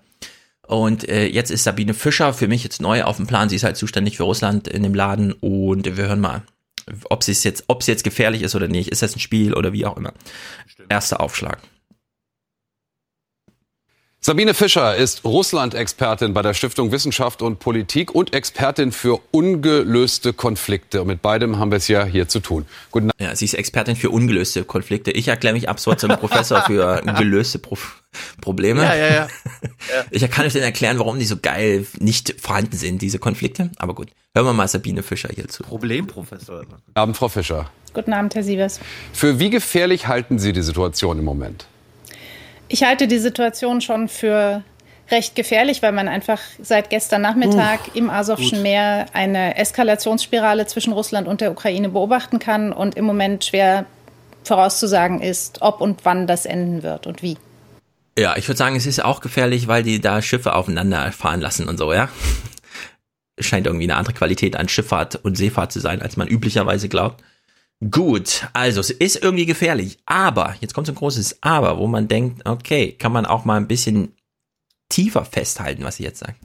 Und äh, jetzt ist Sabine Fischer für mich jetzt neu auf dem Plan. Sie ist halt zuständig für Russland in dem Laden und wir hören mal, ob sie es jetzt, ob es jetzt gefährlich ist oder nicht. Ist das ein Spiel oder wie auch immer. Erster Aufschlag. Sabine Fischer ist Russland-Expertin bei der Stiftung Wissenschaft und Politik und Expertin für ungelöste Konflikte. Und mit beidem haben wir es ja hier zu tun. Guten Ja, sie ist Expertin für ungelöste Konflikte. Ich erkläre mich ab sofort zum Professor für gelöste Pro Probleme. Ja, ja, ja. Ich kann euch dann erklären, warum die so geil nicht vorhanden sind, diese Konflikte. Aber gut, hören wir mal Sabine Fischer hier zu. Problemprofessor. Guten Abend, Frau Fischer. Guten Abend, Herr Sievers. Für wie gefährlich halten Sie die Situation im Moment? Ich halte die Situation schon für recht gefährlich, weil man einfach seit gestern Nachmittag Uff, im Asowschen Meer eine Eskalationsspirale zwischen Russland und der Ukraine beobachten kann und im Moment schwer vorauszusagen ist, ob und wann das enden wird und wie. Ja, ich würde sagen, es ist auch gefährlich, weil die da Schiffe aufeinander fahren lassen und so, ja. Scheint irgendwie eine andere Qualität an Schifffahrt und Seefahrt zu sein, als man üblicherweise glaubt. Gut, also es ist irgendwie gefährlich, aber, jetzt kommt so ein großes Aber, wo man denkt, okay, kann man auch mal ein bisschen tiefer festhalten, was sie jetzt sagt.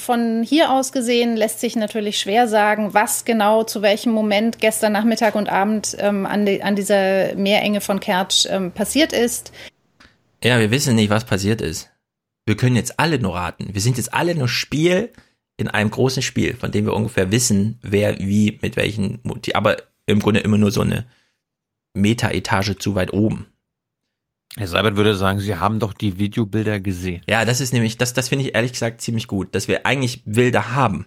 Von hier aus gesehen lässt sich natürlich schwer sagen, was genau zu welchem Moment gestern Nachmittag und Abend ähm, an, die, an, dieser Meerenge von Kertsch ähm, passiert ist. Ja, wir wissen nicht, was passiert ist. Wir können jetzt alle nur raten. Wir sind jetzt alle nur Spiel in einem großen Spiel, von dem wir ungefähr wissen, wer wie mit welchen, aber im Grunde immer nur so eine Meta-Etage zu weit oben. Herr Seibert würde sagen, Sie haben doch die Videobilder gesehen. Ja, das ist nämlich, das, das finde ich ehrlich gesagt ziemlich gut, dass wir eigentlich Bilder haben.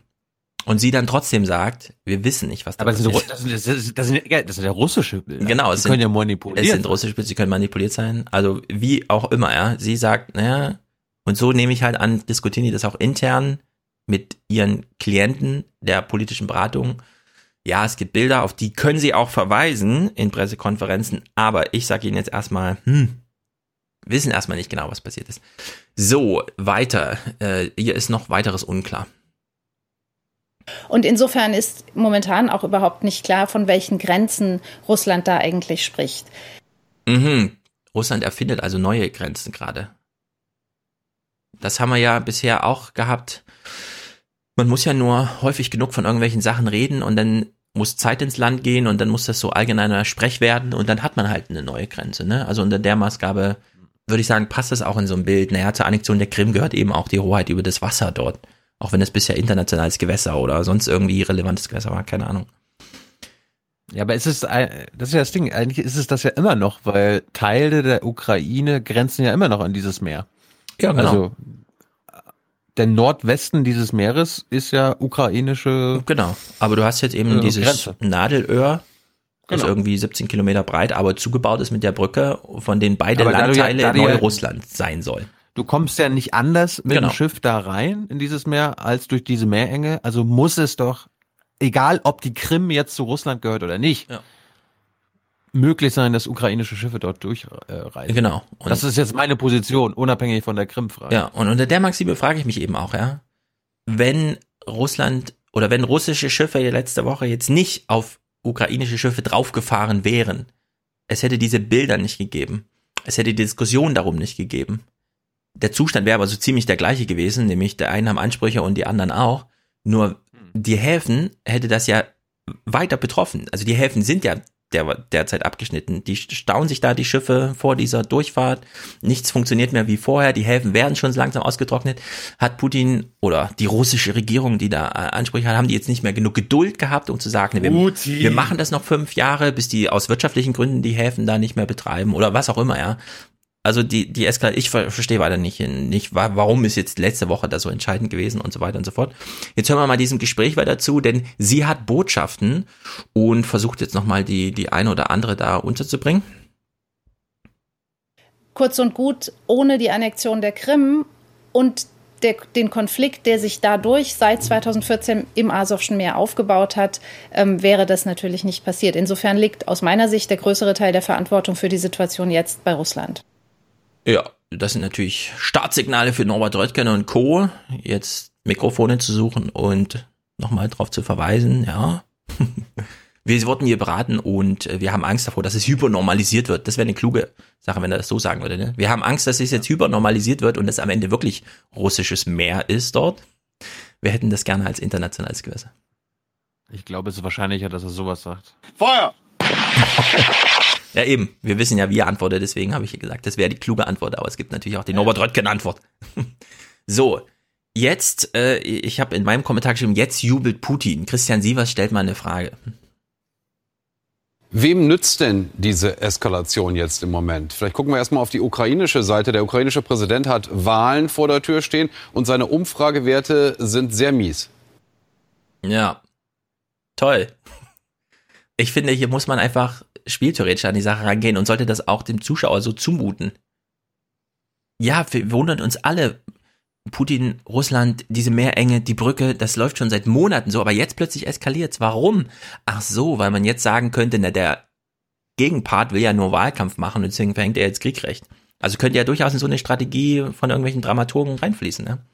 Und sie dann trotzdem sagt, wir wissen nicht, was da Aber das sind, das, sind, das, sind, das, sind, das sind ja russische Bilder. Genau, es sind, können ja manipuliert Es sind russische Bilder, sie können manipuliert sein. Also wie auch immer, ja. Sie sagt, naja, und so nehme ich halt an, diskutieren die das auch intern mit ihren Klienten der politischen Beratung. Ja, es gibt Bilder, auf die können sie auch verweisen in Pressekonferenzen, aber ich sage Ihnen jetzt erstmal, hm, wissen erstmal nicht genau, was passiert ist. So, weiter. Äh, hier ist noch weiteres unklar. Und insofern ist momentan auch überhaupt nicht klar, von welchen Grenzen Russland da eigentlich spricht. Mhm. Russland erfindet also neue Grenzen gerade. Das haben wir ja bisher auch gehabt. Man muss ja nur häufig genug von irgendwelchen Sachen reden und dann muss Zeit ins Land gehen und dann muss das so allgemeiner Sprech werden und dann hat man halt eine neue Grenze. Ne? Also unter der Maßgabe würde ich sagen, passt es auch in so ein Bild. Naja, zur Annexion der Krim gehört eben auch die Hoheit über das Wasser dort. Auch wenn es bisher internationales Gewässer oder sonst irgendwie relevantes Gewässer war, keine Ahnung. Ja, aber es ist, das ist ja das Ding, eigentlich ist es das ja immer noch, weil Teile der Ukraine grenzen ja immer noch an dieses Meer. Ja, genau. Also, der Nordwesten dieses Meeres ist ja ukrainische. Genau. Aber du hast jetzt eben äh, dieses Grenze. Nadelöhr, das genau. irgendwie 17 Kilometer breit, aber zugebaut ist mit der Brücke, von denen beide aber Landteile ja, Neurussland ja, sein sollen. Du kommst ja nicht anders mit genau. dem Schiff da rein in dieses Meer als durch diese Meerenge. Also muss es doch, egal ob die Krim jetzt zu Russland gehört oder nicht, ja. Möglich sein, dass ukrainische Schiffe dort durchreisen. Äh, genau. Und das ist jetzt meine Position, unabhängig von der Krim-Frage. Ja, und unter der Maxime frage ich mich eben auch, ja, wenn Russland oder wenn russische Schiffe letzte Woche jetzt nicht auf ukrainische Schiffe draufgefahren wären, es hätte diese Bilder nicht gegeben. Es hätte die Diskussion darum nicht gegeben. Der Zustand wäre aber so ziemlich der gleiche gewesen, nämlich der einen haben Ansprüche und die anderen auch. Nur die Häfen hätte das ja weiter betroffen. Also die Häfen sind ja der, derzeit abgeschnitten. Die stauen sich da die Schiffe vor dieser Durchfahrt. Nichts funktioniert mehr wie vorher. Die Häfen werden schon langsam ausgetrocknet. Hat Putin oder die russische Regierung, die da äh, Ansprüche hat, haben die jetzt nicht mehr genug Geduld gehabt, um zu sagen, wir, wir, machen das noch fünf Jahre, bis die aus wirtschaftlichen Gründen die Häfen da nicht mehr betreiben oder was auch immer, ja also die, die Eskalation, ich verstehe weiter nicht, nicht, warum ist jetzt letzte Woche da so entscheidend gewesen und so weiter und so fort. Jetzt hören wir mal diesem Gespräch weiter zu, denn sie hat Botschaften und versucht jetzt nochmal die, die eine oder andere da unterzubringen. Kurz und gut, ohne die Annexion der Krim und der, den Konflikt, der sich dadurch seit 2014 im Asowschen Meer aufgebaut hat, ähm, wäre das natürlich nicht passiert. Insofern liegt aus meiner Sicht der größere Teil der Verantwortung für die Situation jetzt bei Russland. Ja, das sind natürlich Startsignale für Norbert Röttgen und Co. Jetzt Mikrofone zu suchen und nochmal drauf zu verweisen, ja. wir wurden hier beraten und wir haben Angst davor, dass es hypernormalisiert wird. Das wäre eine kluge Sache, wenn er das so sagen würde. Ne? Wir haben Angst, dass es jetzt hypernormalisiert wird und es am Ende wirklich russisches Meer ist dort. Wir hätten das gerne als internationales Gewässer. Ich glaube, es ist wahrscheinlicher, dass er sowas sagt. Feuer! Ja, eben. Wir wissen ja, wie er antwortet, deswegen habe ich gesagt, das wäre die kluge Antwort, aber es gibt natürlich auch die Norbert Röttgen-Antwort. so, jetzt, äh, ich habe in meinem Kommentar geschrieben, jetzt jubelt Putin. Christian Sievers stellt mal eine Frage. Wem nützt denn diese Eskalation jetzt im Moment? Vielleicht gucken wir erstmal auf die ukrainische Seite. Der ukrainische Präsident hat Wahlen vor der Tür stehen und seine Umfragewerte sind sehr mies. Ja. Toll. Ich finde, hier muss man einfach spieltheoretisch an die Sache rangehen und sollte das auch dem Zuschauer so zumuten. ja, wir wundern uns alle. Putin, Russland, diese Meerenge, die Brücke, das läuft schon seit Monaten so, aber jetzt plötzlich eskaliert's. Warum? Ach so, weil man jetzt sagen könnte, na, der Gegenpart will ja nur Wahlkampf machen und deswegen verhängt er jetzt Kriegrecht. Also könnte ja durchaus in so eine Strategie von irgendwelchen Dramaturgen reinfließen, ne?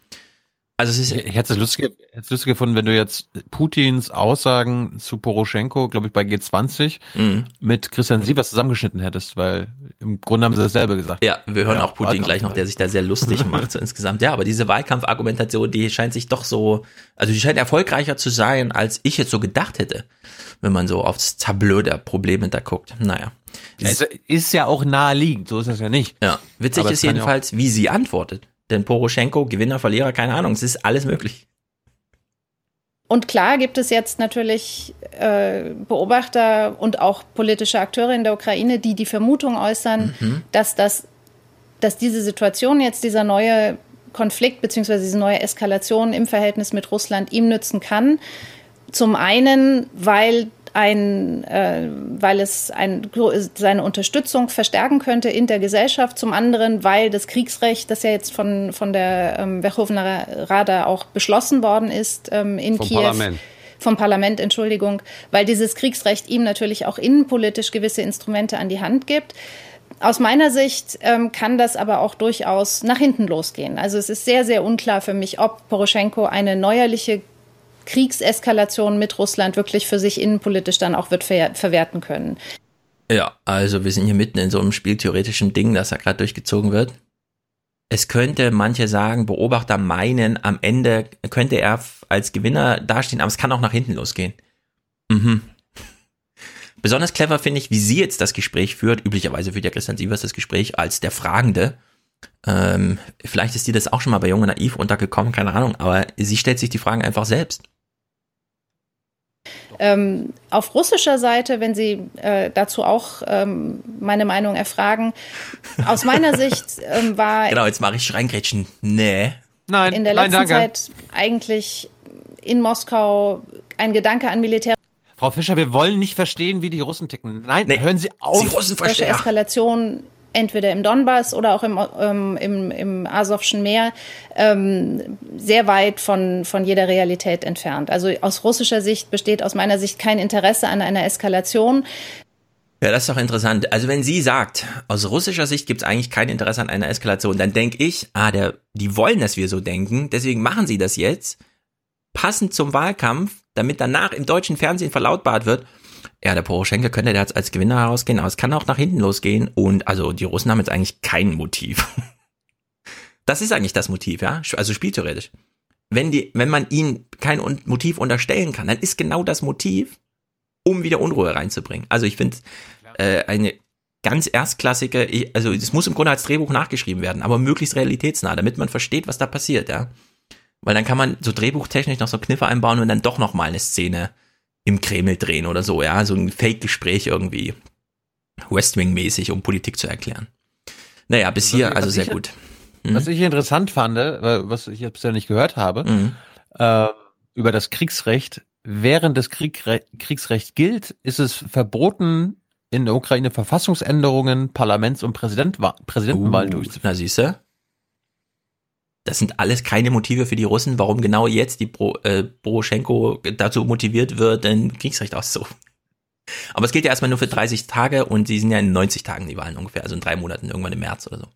Also es ist ich hätte es lustig, hätte es lustig gefunden, wenn du jetzt Putins Aussagen zu Poroschenko, glaube ich, bei G20 mhm. mit Christian Sievers zusammengeschnitten hättest, weil im Grunde haben sie dasselbe gesagt. Ja, wir hören ja, auch Putin gleich noch, der sich da sehr lustig macht so insgesamt. Ja, aber diese Wahlkampfargumentation, die scheint sich doch so, also die scheint erfolgreicher zu sein, als ich jetzt so gedacht hätte, wenn man so aufs Tableau der Probleme da guckt. Naja. Es ist ja auch naheliegend, so ist das ja nicht. Ja, witzig aber ist jedenfalls, wie sie antwortet. Denn Poroschenko, Gewinner, Verlierer, keine Ahnung, es ist alles möglich. Und klar gibt es jetzt natürlich äh, Beobachter und auch politische Akteure in der Ukraine, die die Vermutung äußern, mhm. dass, das, dass diese Situation jetzt, dieser neue Konflikt bzw. diese neue Eskalation im Verhältnis mit Russland ihm nützen kann. Zum einen, weil ein, äh, weil es ein, seine Unterstützung verstärken könnte in der Gesellschaft. Zum anderen, weil das Kriegsrecht, das ja jetzt von, von der ähm, Verkhovna Rada auch beschlossen worden ist ähm, in vom Kiew. Parlament. Vom Parlament, Entschuldigung, weil dieses Kriegsrecht ihm natürlich auch innenpolitisch gewisse Instrumente an die Hand gibt. Aus meiner Sicht ähm, kann das aber auch durchaus nach hinten losgehen. Also es ist sehr, sehr unklar für mich, ob Poroschenko eine neuerliche Kriegseskalation mit Russland wirklich für sich innenpolitisch dann auch wird ver verwerten können. Ja, also wir sind hier mitten in so einem spieltheoretischen Ding, das da gerade durchgezogen wird. Es könnte manche sagen, Beobachter meinen, am Ende könnte er als Gewinner dastehen, aber es kann auch nach hinten losgehen. Mhm. Besonders clever finde ich, wie sie jetzt das Gespräch führt. Üblicherweise führt ja Christian Sievers das Gespräch als der Fragende. Ähm, vielleicht ist dir das auch schon mal bei Junge Naiv untergekommen, keine Ahnung, aber sie stellt sich die Fragen einfach selbst. Ähm, auf russischer Seite, wenn Sie äh, dazu auch ähm, meine Meinung erfragen, aus meiner Sicht ähm, war. Genau, jetzt mache ich Schreingrätschen. Nee. Nein, in der letzten nein, Zeit eigentlich in Moskau ein Gedanke an Militär. Frau Fischer, wir wollen nicht verstehen, wie die Russen ticken. Nein, nee, hören Sie auf. Die Russen verstehen. Eskalation entweder im Donbass oder auch im, ähm, im, im Asowschen Meer, ähm, sehr weit von, von jeder Realität entfernt. Also aus russischer Sicht besteht aus meiner Sicht kein Interesse an einer Eskalation. Ja, das ist doch interessant. Also wenn sie sagt, aus russischer Sicht gibt es eigentlich kein Interesse an einer Eskalation, dann denke ich, ah, der, die wollen, dass wir so denken, deswegen machen sie das jetzt, passend zum Wahlkampf, damit danach im deutschen Fernsehen verlautbart wird, ja, der Poroschenko könnte jetzt als Gewinner herausgehen, aber es kann auch nach hinten losgehen. Und also die Russen haben jetzt eigentlich kein Motiv. Das ist eigentlich das Motiv, ja. Also spieltheoretisch. Wenn die, wenn man ihnen kein Motiv unterstellen kann, dann ist genau das Motiv, um wieder Unruhe reinzubringen. Also ich finde äh, eine ganz erstklassige, also es muss im Grunde als Drehbuch nachgeschrieben werden, aber möglichst realitätsnah, damit man versteht, was da passiert, ja. Weil dann kann man so drehbuchtechnisch noch so Kniffe einbauen und dann doch noch mal eine Szene im Kreml drehen oder so, ja, so ein Fake-Gespräch irgendwie Westwing-mäßig, um Politik zu erklären. Naja, bis hier also sehr gut. Mhm. Was ich interessant fand, was ich jetzt bisher nicht gehört habe, mhm. äh, über das Kriegsrecht. Während das Kriegre Kriegsrecht gilt, ist es verboten, in der Ukraine Verfassungsänderungen, Parlaments- und Präsident Präsidentenwahlen uh, durchzuführen. Na siehste, das sind alles keine Motive für die Russen, warum genau jetzt die Pro, äh, Poroschenko dazu motiviert wird, ein Kriegsrecht auszurufen. Aber es gilt ja erstmal nur für 30 Tage und sie sind ja in 90 Tagen die Wahlen ungefähr, also in drei Monaten, irgendwann im März oder so.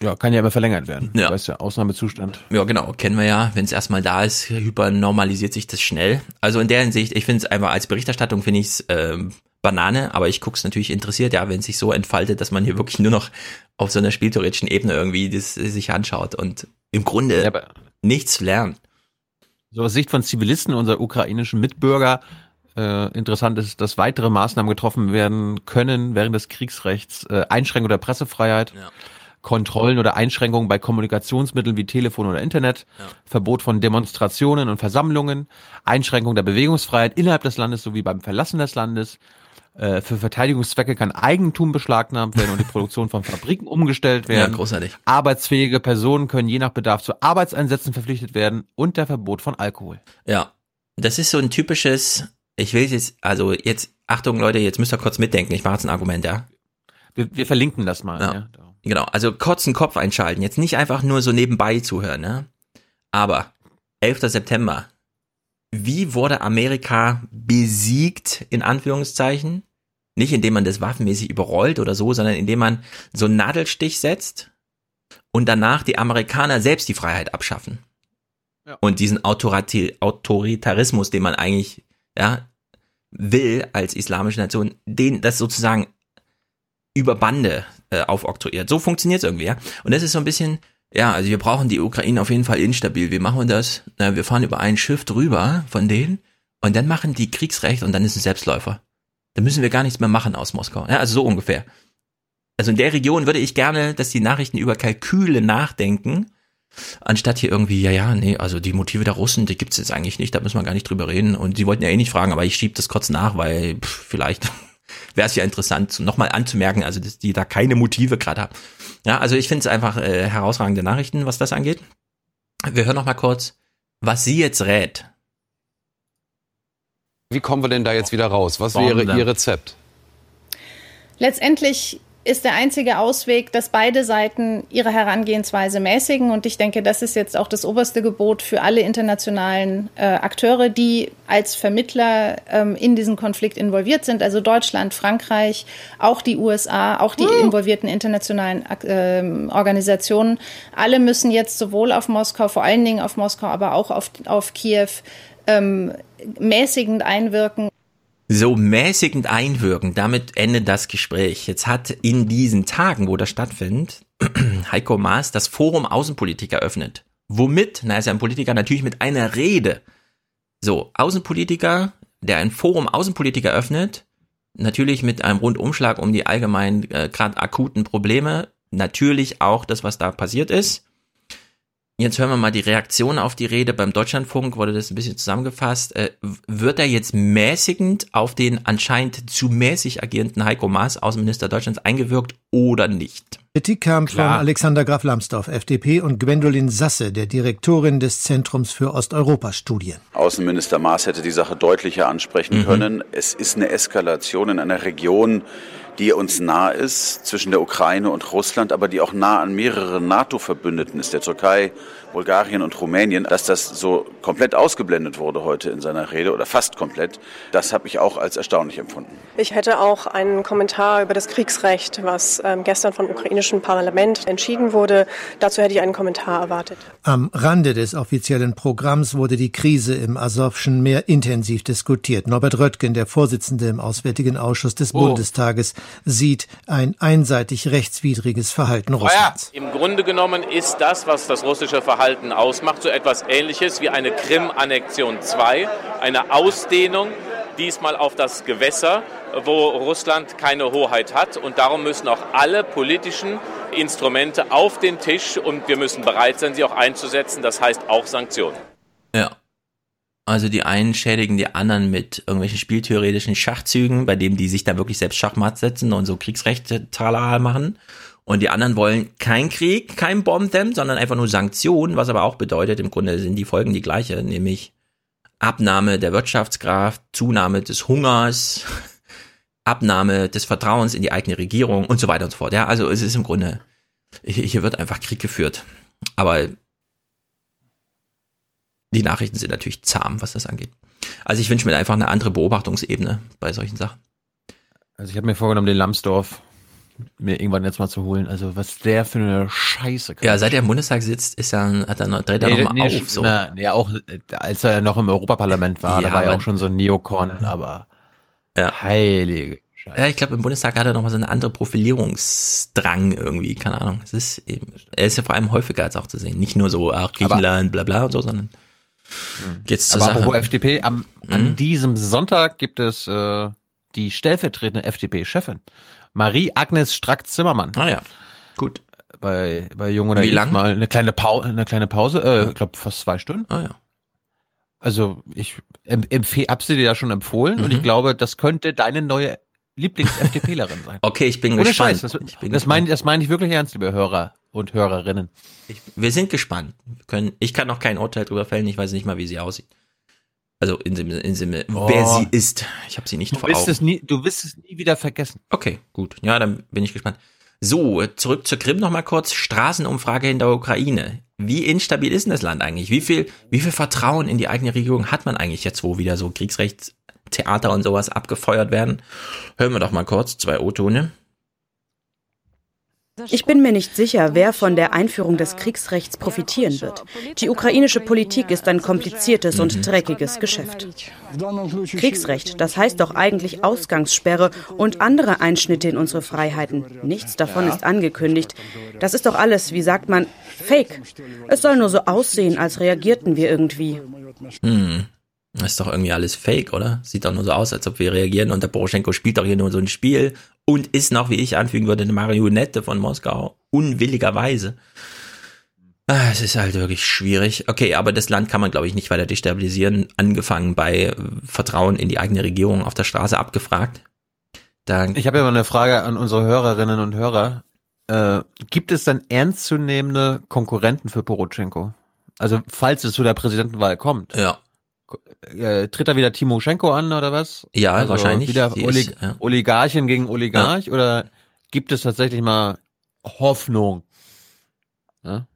Ja, kann ja immer verlängert werden. Ja. Weißt ja, Ausnahmezustand. Ja, genau, kennen wir ja. Wenn es erstmal da ist, hypernormalisiert sich das schnell. Also in der Hinsicht, ich finde es einfach als Berichterstattung finde ich es ähm, Banane, aber ich gucke es natürlich interessiert, ja, wenn es sich so entfaltet, dass man hier wirklich nur noch auf so einer spieltheoretischen Ebene irgendwie das sich anschaut und im Grunde ja, nichts lernt. So aus Sicht von Zivilisten unserer ukrainischen Mitbürger äh, interessant ist, dass weitere Maßnahmen getroffen werden können während des Kriegsrechts, äh, Einschränkung der Pressefreiheit. Ja. Kontrollen oder Einschränkungen bei Kommunikationsmitteln wie Telefon oder Internet, ja. Verbot von Demonstrationen und Versammlungen, Einschränkung der Bewegungsfreiheit innerhalb des Landes sowie beim Verlassen des Landes, äh, für Verteidigungszwecke kann Eigentum beschlagnahmt werden und die Produktion von Fabriken umgestellt werden. Ja, großartig. Arbeitsfähige Personen können je nach Bedarf zu Arbeitseinsätzen verpflichtet werden und der Verbot von Alkohol. Ja, das ist so ein typisches, ich will jetzt, also jetzt, Achtung Leute, jetzt müsst ihr kurz mitdenken, ich mache jetzt ein Argument, ja. Wir, wir verlinken das mal. Ja. ja. Genau, also kurzen Kopf einschalten, jetzt nicht einfach nur so nebenbei zuhören, ne? Aber 11. September. Wie wurde Amerika besiegt, in Anführungszeichen? Nicht indem man das waffenmäßig überrollt oder so, sondern indem man so einen Nadelstich setzt und danach die Amerikaner selbst die Freiheit abschaffen. Ja. Und diesen Autorati Autoritarismus, den man eigentlich, ja, will als islamische Nation, den das sozusagen über Bande äh, aufoktroyiert. So funktioniert es irgendwie, ja. Und das ist so ein bisschen, ja, also wir brauchen die Ukraine auf jeden Fall instabil. Wie machen wir das? Na, wir fahren über ein Schiff drüber von denen und dann machen die Kriegsrecht und dann ist es Selbstläufer. Dann müssen wir gar nichts mehr machen aus Moskau. Ja, also so ungefähr. Also in der Region würde ich gerne, dass die Nachrichten über Kalküle nachdenken, anstatt hier irgendwie, ja, ja, nee, also die Motive der Russen, die gibt's jetzt eigentlich nicht, da müssen wir gar nicht drüber reden. Und sie wollten ja eh nicht fragen, aber ich schieb das kurz nach, weil pff, vielleicht wäre es ja interessant, nochmal anzumerken, also dass die da keine Motive gerade haben. Ja, also ich finde es einfach äh, herausragende Nachrichten, was das angeht. Wir hören noch mal kurz, was sie jetzt rät. Wie kommen wir denn da jetzt wieder raus? Was wäre Ihr Rezept? Letztendlich ist der einzige Ausweg, dass beide Seiten ihre Herangehensweise mäßigen. Und ich denke, das ist jetzt auch das oberste Gebot für alle internationalen äh, Akteure, die als Vermittler ähm, in diesen Konflikt involviert sind. Also Deutschland, Frankreich, auch die USA, auch die involvierten internationalen äh, Organisationen. Alle müssen jetzt sowohl auf Moskau, vor allen Dingen auf Moskau, aber auch auf, auf Kiew ähm, mäßigend einwirken so mäßigend einwirken. Damit endet das Gespräch. Jetzt hat in diesen Tagen, wo das stattfindet, Heiko Maas das Forum Außenpolitik eröffnet. Womit? Na, ist ja ein Politiker natürlich mit einer Rede. So, Außenpolitiker, der ein Forum Außenpolitik eröffnet, natürlich mit einem Rundumschlag um die allgemein äh, gerade akuten Probleme, natürlich auch das, was da passiert ist. Jetzt hören wir mal die Reaktion auf die Rede. Beim Deutschlandfunk wurde das ein bisschen zusammengefasst. Äh, wird er jetzt mäßigend auf den anscheinend zu mäßig agierenden Heiko Maas, Außenminister Deutschlands, eingewirkt oder nicht? Kritik kam Klar. von Alexander Graf Lambsdorff, FDP, und Gwendolin Sasse, der Direktorin des Zentrums für Osteuropa-Studien. Außenminister Maas hätte die Sache deutlicher ansprechen mhm. können. Es ist eine Eskalation in einer Region, die uns nah ist zwischen der Ukraine und Russland, aber die auch nah an mehreren NATO-Verbündeten ist, der Türkei, Bulgarien und Rumänien, dass das so komplett ausgeblendet wurde heute in seiner Rede oder fast komplett, das habe ich auch als erstaunlich empfunden. Ich hätte auch einen Kommentar über das Kriegsrecht, was ähm, gestern vom ukrainischen Parlament entschieden wurde. Dazu hätte ich einen Kommentar erwartet. Am Rande des offiziellen Programms wurde die Krise im Asowschen Meer intensiv diskutiert. Norbert Röttgen, der Vorsitzende im Auswärtigen Ausschuss des oh. Bundestages, sieht ein einseitig rechtswidriges Verhalten Russlands. Ja, Im Grunde genommen ist das, was das russische Verhalten Verhalten ausmacht, so etwas Ähnliches wie eine Krim-Annexion 2, eine Ausdehnung diesmal auf das Gewässer, wo Russland keine Hoheit hat. Und darum müssen auch alle politischen Instrumente auf den Tisch und wir müssen bereit sein, sie auch einzusetzen. Das heißt auch Sanktionen. Ja. Also die einen schädigen die anderen mit irgendwelchen spieltheoretischen Schachzügen, bei denen die sich da wirklich selbst Schachmatt setzen und so Kriegsrechte tralala machen. Und die anderen wollen kein Krieg, kein Bombdämm, sondern einfach nur Sanktionen, was aber auch bedeutet, im Grunde sind die Folgen die gleiche, nämlich Abnahme der Wirtschaftskraft, Zunahme des Hungers, Abnahme des Vertrauens in die eigene Regierung und so weiter und so fort. Ja, also es ist im Grunde, hier wird einfach Krieg geführt. Aber die Nachrichten sind natürlich zahm, was das angeht. Also ich wünsche mir einfach eine andere Beobachtungsebene bei solchen Sachen. Also ich habe mir vorgenommen, den Lambsdorff mir irgendwann jetzt mal zu holen. Also was der für eine Scheiße kann. Ja, seit er im Bundestag sitzt, ist er, hat er noch, dreht er nee, noch mal nee, auf. So. Na, nee, auch als er noch im Europaparlament war, ja, da war er auch schon so ein Neokon, aber ja. heilige Scheiße. Ja, ich glaube, im Bundestag hat er noch mal so eine andere Profilierungsdrang irgendwie, keine Ahnung. Es ist eben, er ist ja vor allem häufiger als auch zu sehen. Nicht nur so, ach, Griechenland, bla bla und so, sondern hm. jetzt zur aber Sache. FDP, am, an mhm. diesem Sonntag gibt es äh, die stellvertretende FDP-Chefin. Marie-Agnes Strack-Zimmermann. Ah ja, gut. Bei, bei Jung oder Wie lang? mal eine kleine, Pause, eine kleine Pause, äh, ich glaube fast zwei Stunden. Ah ja. Also ich empfehle, hab sie dir ja schon empfohlen mhm. und ich mhm. glaube, das könnte deine neue Lieblings-FDPlerin sein. Okay, ich bin Ohne gespannt. Scheiß, das, ich bin das meine das mein ich wirklich ernst, liebe Hörer und Hörerinnen. Ich, wir sind gespannt. Wir können, ich kann noch kein Urteil drüber fällen, ich weiß nicht mal, wie sie aussieht. Also in dem, in dem oh. wer sie ist. Ich habe sie nicht du vor Augen. Es nie, du wirst es nie wieder vergessen. Okay, gut. Ja, dann bin ich gespannt. So, zurück zur Krim nochmal kurz. Straßenumfrage in der Ukraine. Wie instabil ist denn das Land eigentlich? Wie viel, wie viel Vertrauen in die eigene Regierung hat man eigentlich jetzt, wo wieder so Kriegsrechtstheater und sowas abgefeuert werden? Hören wir doch mal kurz zwei O-Tone. Ich bin mir nicht sicher, wer von der Einführung des Kriegsrechts profitieren wird. Die ukrainische Politik ist ein kompliziertes und dreckiges Geschäft. Kriegsrecht, das heißt doch eigentlich Ausgangssperre und andere Einschnitte in unsere Freiheiten. Nichts davon ist angekündigt. Das ist doch alles, wie sagt man, fake. Es soll nur so aussehen, als reagierten wir irgendwie. Hm. Das ist doch irgendwie alles fake, oder? Sieht doch nur so aus, als ob wir reagieren und der Poroschenko spielt doch hier nur so ein Spiel und ist noch, wie ich anfügen würde, eine Marionette von Moskau. Unwilligerweise. Ah, es ist halt wirklich schwierig. Okay, aber das Land kann man, glaube ich, nicht weiter destabilisieren. Angefangen bei Vertrauen in die eigene Regierung auf der Straße abgefragt. Da ich habe ja mal eine Frage an unsere Hörerinnen und Hörer. Äh, gibt es dann ernstzunehmende Konkurrenten für Poroschenko? Also falls es zu der Präsidentenwahl kommt. Ja äh, tritt da wieder Timoschenko an oder was? Ja, also wahrscheinlich. Wieder Olig ist, ja. Oligarchin gegen Oligarch ja. oder gibt es tatsächlich mal Hoffnung? Ja.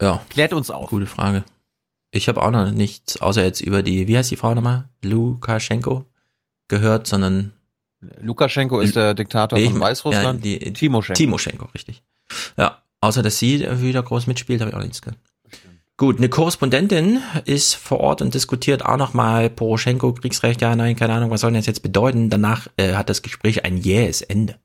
ja. Klärt uns auf. Gute Frage. Ich habe auch noch nichts, außer jetzt über die, wie heißt die Frau nochmal? Lukaschenko gehört, sondern Lukaschenko ist der Diktator nee, von Weißrussland. Ja, die, Timoschenko. Timoschenko, richtig. Ja, außer dass sie wieder groß mitspielt, habe ich auch nichts gehört. Gut, eine Korrespondentin ist vor Ort und diskutiert auch nochmal Poroschenko, Kriegsrecht, ja, nein, keine Ahnung, was soll das jetzt bedeuten? Danach äh, hat das Gespräch ein jähes Ende.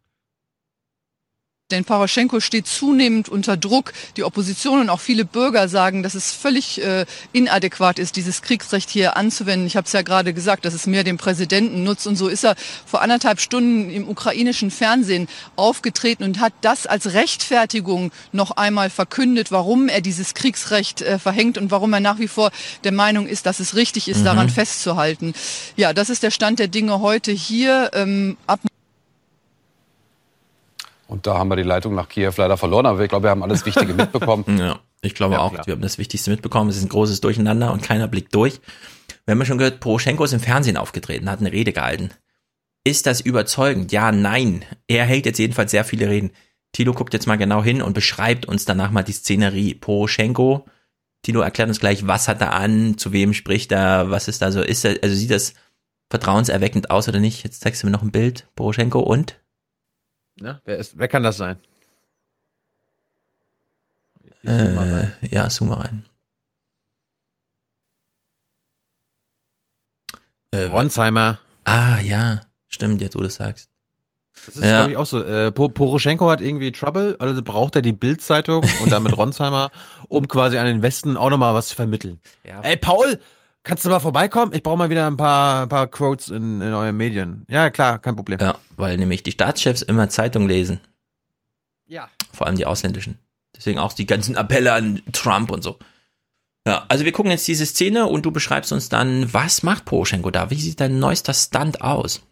Denn Poroschenko steht zunehmend unter Druck. Die Opposition und auch viele Bürger sagen, dass es völlig äh, inadäquat ist, dieses Kriegsrecht hier anzuwenden. Ich habe es ja gerade gesagt, dass es mehr dem Präsidenten nutzt. Und so ist er vor anderthalb Stunden im ukrainischen Fernsehen aufgetreten und hat das als Rechtfertigung noch einmal verkündet, warum er dieses Kriegsrecht äh, verhängt und warum er nach wie vor der Meinung ist, dass es richtig ist, mhm. daran festzuhalten. Ja, das ist der Stand der Dinge heute hier. Ähm, ab und da haben wir die Leitung nach Kiew leider verloren, aber ich glaube, wir haben alles Wichtige mitbekommen. ja, ich glaube ja, auch, klar. wir haben das Wichtigste mitbekommen. Es ist ein großes Durcheinander und keiner blickt durch. Wir haben ja schon gehört, Poroschenko ist im Fernsehen aufgetreten, hat eine Rede gehalten. Ist das überzeugend? Ja, nein. Er hält jetzt jedenfalls sehr viele Reden. Tilo guckt jetzt mal genau hin und beschreibt uns danach mal die Szenerie. Poroschenko, Tilo erklärt uns gleich, was hat er an, zu wem spricht er, was ist da so, ist er, also sieht das vertrauenserweckend aus oder nicht? Jetzt zeigst du mir noch ein Bild, Poroschenko und? Ne? Wer, ist, wer kann das sein? Äh, ja, zoom mal rein. Äh, Ronsheimer. Ah, ja. Stimmt, jetzt wo du das sagst. Das ist, ja. glaube ich, auch so. Äh, Poroschenko hat irgendwie Trouble, also braucht er die Bild-Zeitung und damit Ronsheimer, um quasi an den Westen auch nochmal was zu vermitteln. Ja. Ey, Paul, Kannst du mal vorbeikommen? Ich brauche mal wieder ein paar, ein paar Quotes in, in euren Medien. Ja, klar, kein Problem. Ja, weil nämlich die Staatschefs immer Zeitung lesen. Ja. Vor allem die ausländischen. Deswegen auch die ganzen Appelle an Trump und so. Ja, also wir gucken jetzt diese Szene und du beschreibst uns dann, was macht Poroschenko da? Wie sieht dein neuester Stunt aus?